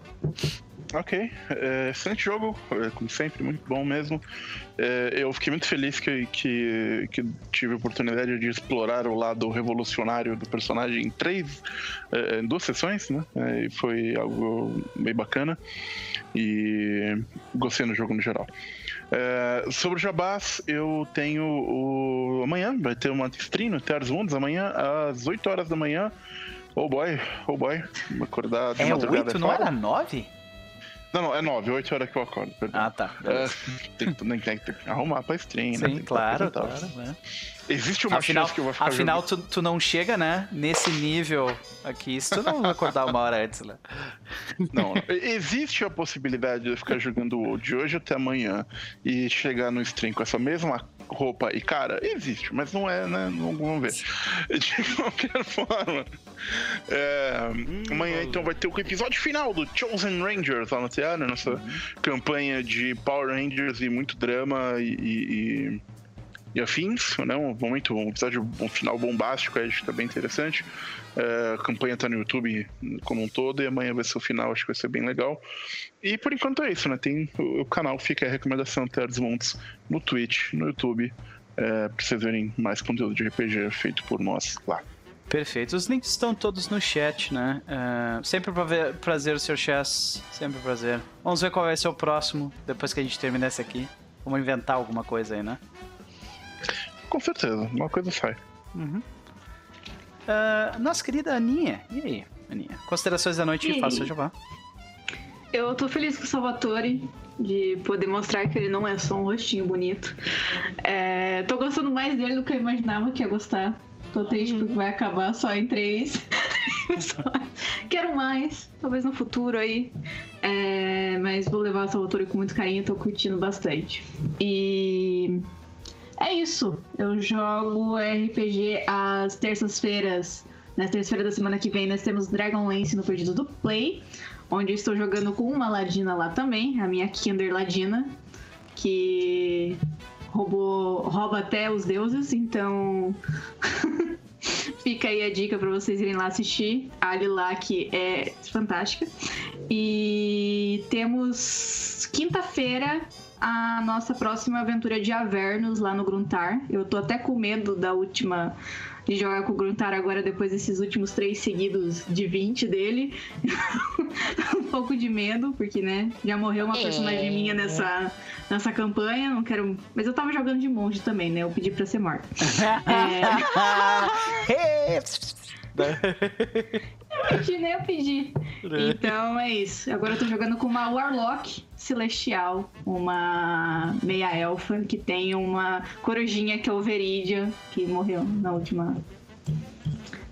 Ok, é, excelente jogo, é, como sempre, muito bom mesmo. É, eu fiquei muito feliz que, que, que tive a oportunidade de explorar o lado revolucionário do personagem em três, é, em duas sessões, né? É, e foi algo bem bacana e gostei do jogo no geral. É, sobre o Jabás, eu tenho o. Amanhã vai ter uma stream no Terras Mundos, amanhã às 8 horas da manhã. Oh boy, oh boy, vou acordar de É madrugada. 8, não foda. era 9? Não, não, é 9, 8 horas que eu acordo. perdão. Ah, tá. É, tem, que- tem, que- tem que arrumar pra stream, né? Tem Sim, claro, claro. né? Existe uma Afinal, chance que eu vou ficar afinal tu, tu não chega, né? Nesse nível aqui, se tu não acordar uma hora antes, né? Não. Existe a possibilidade de eu ficar jogando o de hoje até amanhã e chegar no stream com essa mesma roupa e cara? Existe, mas não é, né? Não, vamos ver. De qualquer forma. é, amanhã então vai ter o episódio final do Chosen Rangers lá teatro, nossa campanha de Power Rangers e muito drama e, e- e- afins, né? Um momento, um episódio, um final bombástico, acho que tá bem interessante. É, a campanha tá no YouTube como um todo e amanhã vai ser o final, acho que vai ser bem legal. E por enquanto é isso, né? Tem o, o canal, fica a recomendação Terra Montes no Twitch, no YouTube, é, pra vocês verem mais conteúdo de RPG feito por nós lá. Perfeito. Os links estão todos no chat, né? É, sempre pra ver- prazer, Sr. Chess. Sempre prazer. Vamos ver qual vai ser o próximo, depois que a gente terminar esse aqui. Vamos inventar alguma coisa aí, né? Com certeza, uma coisa sai. Uhum. Ah, nossa querida Aninha. E aí, Aninha? Considerações da noite E faça jabá. Eu tô feliz com o Salvatore de poder mostrar que ele não é só um rostinho bonito. É, tô gostando mais dele do que eu imaginava que ia gostar. Tô triste porque vai acabar só em três. Quero mais, talvez no futuro aí. É, mas vou levar o Salvatore com muito carinho, tô curtindo bastante. E é isso. Eu jogo RPG às terças-feiras. Na terça-feira da semana que vem nós temos Dragonlance no Perdido do Play, onde eu estou jogando com uma Ladina lá também, a minha Kinder Ladina, que roubou, rouba até os deuses, então fica aí a dica para vocês irem lá assistir. A Lilac é fantástica. E temos quinta-feira a nossa próxima aventura de Avernus lá no Gruntar. Eu tô até com medo da última de jogar com o Gruntar agora depois desses últimos três seguidos de 20 dele. um pouco de medo, porque, né, já morreu uma personagem minha nessa, nessa campanha, não quero... Mas eu tava jogando de monge também, né, eu pedi pra ser morta. É... Eu pedi, né, eu pedi. Então é isso. Agora eu tô jogando com uma Warlock Celestial, uma meia elfa, que tem uma corujinha que é o Veridia, que morreu na última.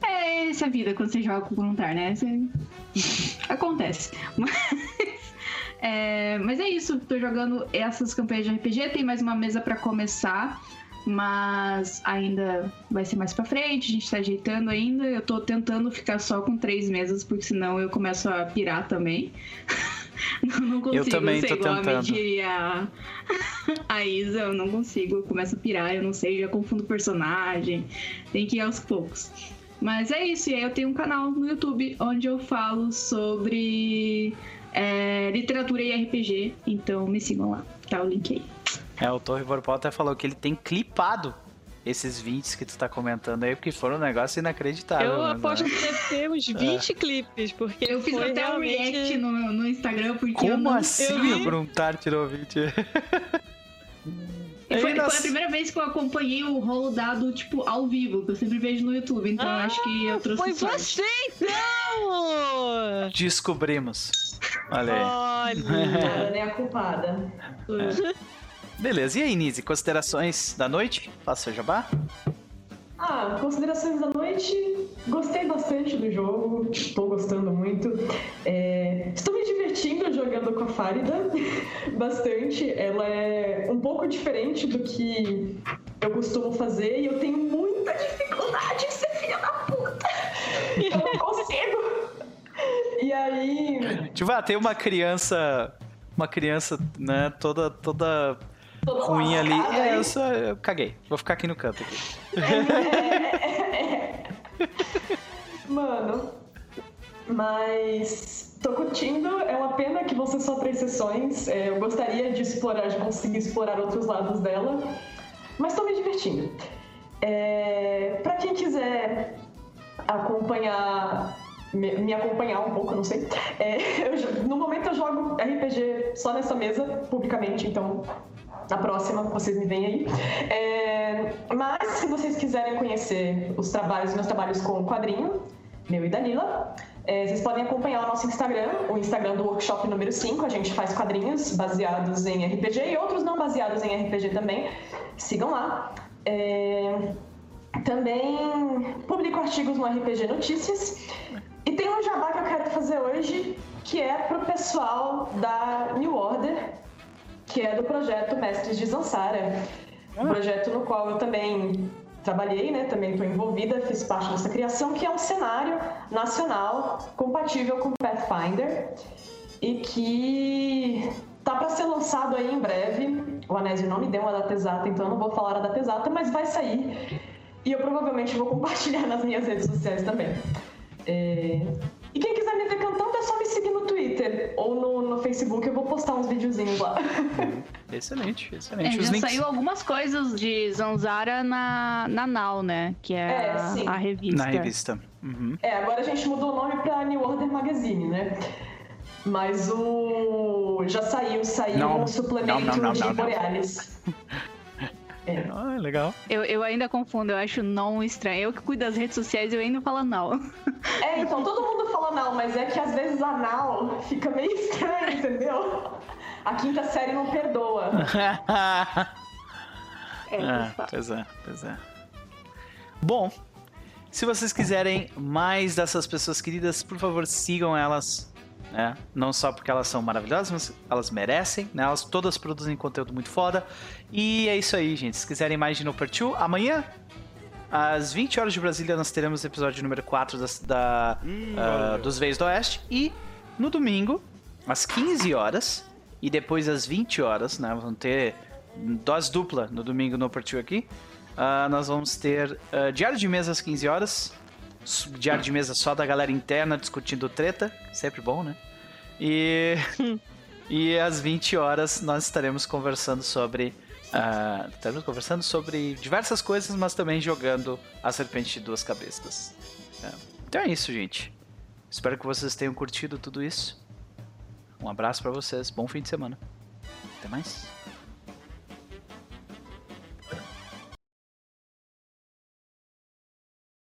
É essa a vida quando você joga com o voluntário, né? Você- Acontece. Mas é, mas é isso, tô jogando essas campanhas de RPG, tem mais uma mesa pra começar. Mas ainda vai ser mais pra frente, a gente tá ajeitando ainda. Eu tô tentando ficar só com três mesas, porque senão eu começo a pirar também. não, não consigo também ser tô igual tentando. a diria a, a Isa, eu não consigo. Eu começo a pirar, eu não sei, já confundo personagem. Tem que ir aos poucos. Mas é isso, e aí eu tenho um canal no YouTube onde eu falo sobre é, literatura e RPG. Então me sigam lá, tá o link aí. É, o Torre Vorpal até falou que ele tem clipado esses 20 que tu tá comentando aí, porque foram um negócio inacreditável. Eu né, aposto né? que deve ter uns 20 clipes, porque Eu fiz até um realmente... react no, no Instagram, porque eu Como não... assim vi. o Gruntar tirou 20? E Foi, foi a primeira vez que eu acompanhei o rolo dado, tipo, ao vivo, que eu sempre vejo no YouTube, então eu acho que eu trouxe Foi sorte. você, então! Descobrimos. Olha aí. Olha! Ela é a culpada. Beleza, e aí, Nise, considerações da noite? Faça seu jabá? Ah, considerações da noite. Gostei bastante do jogo, estou gostando muito. É, estou me divertindo jogando com a Farida bastante. Ela é um pouco diferente do que eu costumo fazer e eu tenho muita dificuldade em ser filha da puta. Eu não consigo. E aí. Tipo, ah, tem uma criança. Uma criança, né, toda toda ruim ali. É, eu, só, eu caguei. Vou ficar aqui no canto. Aqui. Mano, mas tô curtindo. É uma pena que vão ser só três sessões. É, eu gostaria de explorar, de conseguir explorar outros lados dela, mas tô me divertindo. É, para quem quiser acompanhar, me, me acompanhar um pouco, não sei. é, eu no momento eu jogo RPG só nessa mesa, publicamente, então na próxima vocês me veem aí. É, mas se vocês quiserem conhecer os trabalhos, meus trabalhos com quadrinho, meu e Danila, é, vocês podem acompanhar o nosso Instagram, o Instagram do Workshop número 5. A gente faz quadrinhos baseados em RPG e outros não baseados em RPG também. Sigam lá. É, também publico artigos no RPG Notícias. E tem um jabá que eu quero fazer hoje, que é pro pessoal da New Order, que é do projeto Mestres de Zansara. Um projeto no qual eu também trabalhei, né? Também estou envolvida, fiz parte dessa criação, que é um cenário nacional compatível com Pathfinder e que tá para ser lançado aí em breve. O Anésio não me deu uma data exata, então eu não vou falar a data exata, mas vai sair. E eu provavelmente vou compartilhar nas minhas redes sociais também. É, E quem quiser me ver cantando é só me seguir no Twitter ou no, no Facebook, eu vou postar uns videozinhos lá. Excelente, É, excelente. Os já links saiu algumas coisas de Zanzara na, na Now, né? Que é, É, a, revista. na revista. Uhum. É, agora a gente mudou o nome pra New Order Magazine, né? Mas o. Já saiu, saiu Não, um suplemento não, não, não, de não, Borealis. Ah, legal. Eu, eu ainda confundo, eu acho não estranho. Eu que cuido das redes sociais, eu ainda falo não. É, então todo mundo fala não, mas é que às vezes a Nau fica meio estranho, entendeu? A quinta série não perdoa. É, Ah, pois é, pois é. Bom, se vocês quiserem mais dessas pessoas queridas, por favor, sigam elas. Né? Não só porque elas são maravilhosas, mas elas merecem. Né? Elas todas produzem conteúdo muito foda. E é isso aí, gente. Se quiserem mais de No Per 2, amanhã, às 20 horas de Brasília, nós teremos o episódio número 4 das- da, ah, dos Veios do Oeste. E no domingo, às 15 horas, e depois às 20 horas, né? Vão ter dose dupla no domingo no Partiu aqui. Ah, nós vamos ter ah, diário de mesa às 15 horas. Diário de mesa só da galera interna discutindo treta. Sempre bom, né? E, e às 20 horas nós estaremos conversando sobre. ah, estaremos conversando sobre diversas coisas, mas também jogando a Serpente de Duas Cabeças. É. Então é isso, gente. Espero que vocês tenham curtido tudo isso. Um abraço pra vocês. Bom fim de semana. Até mais.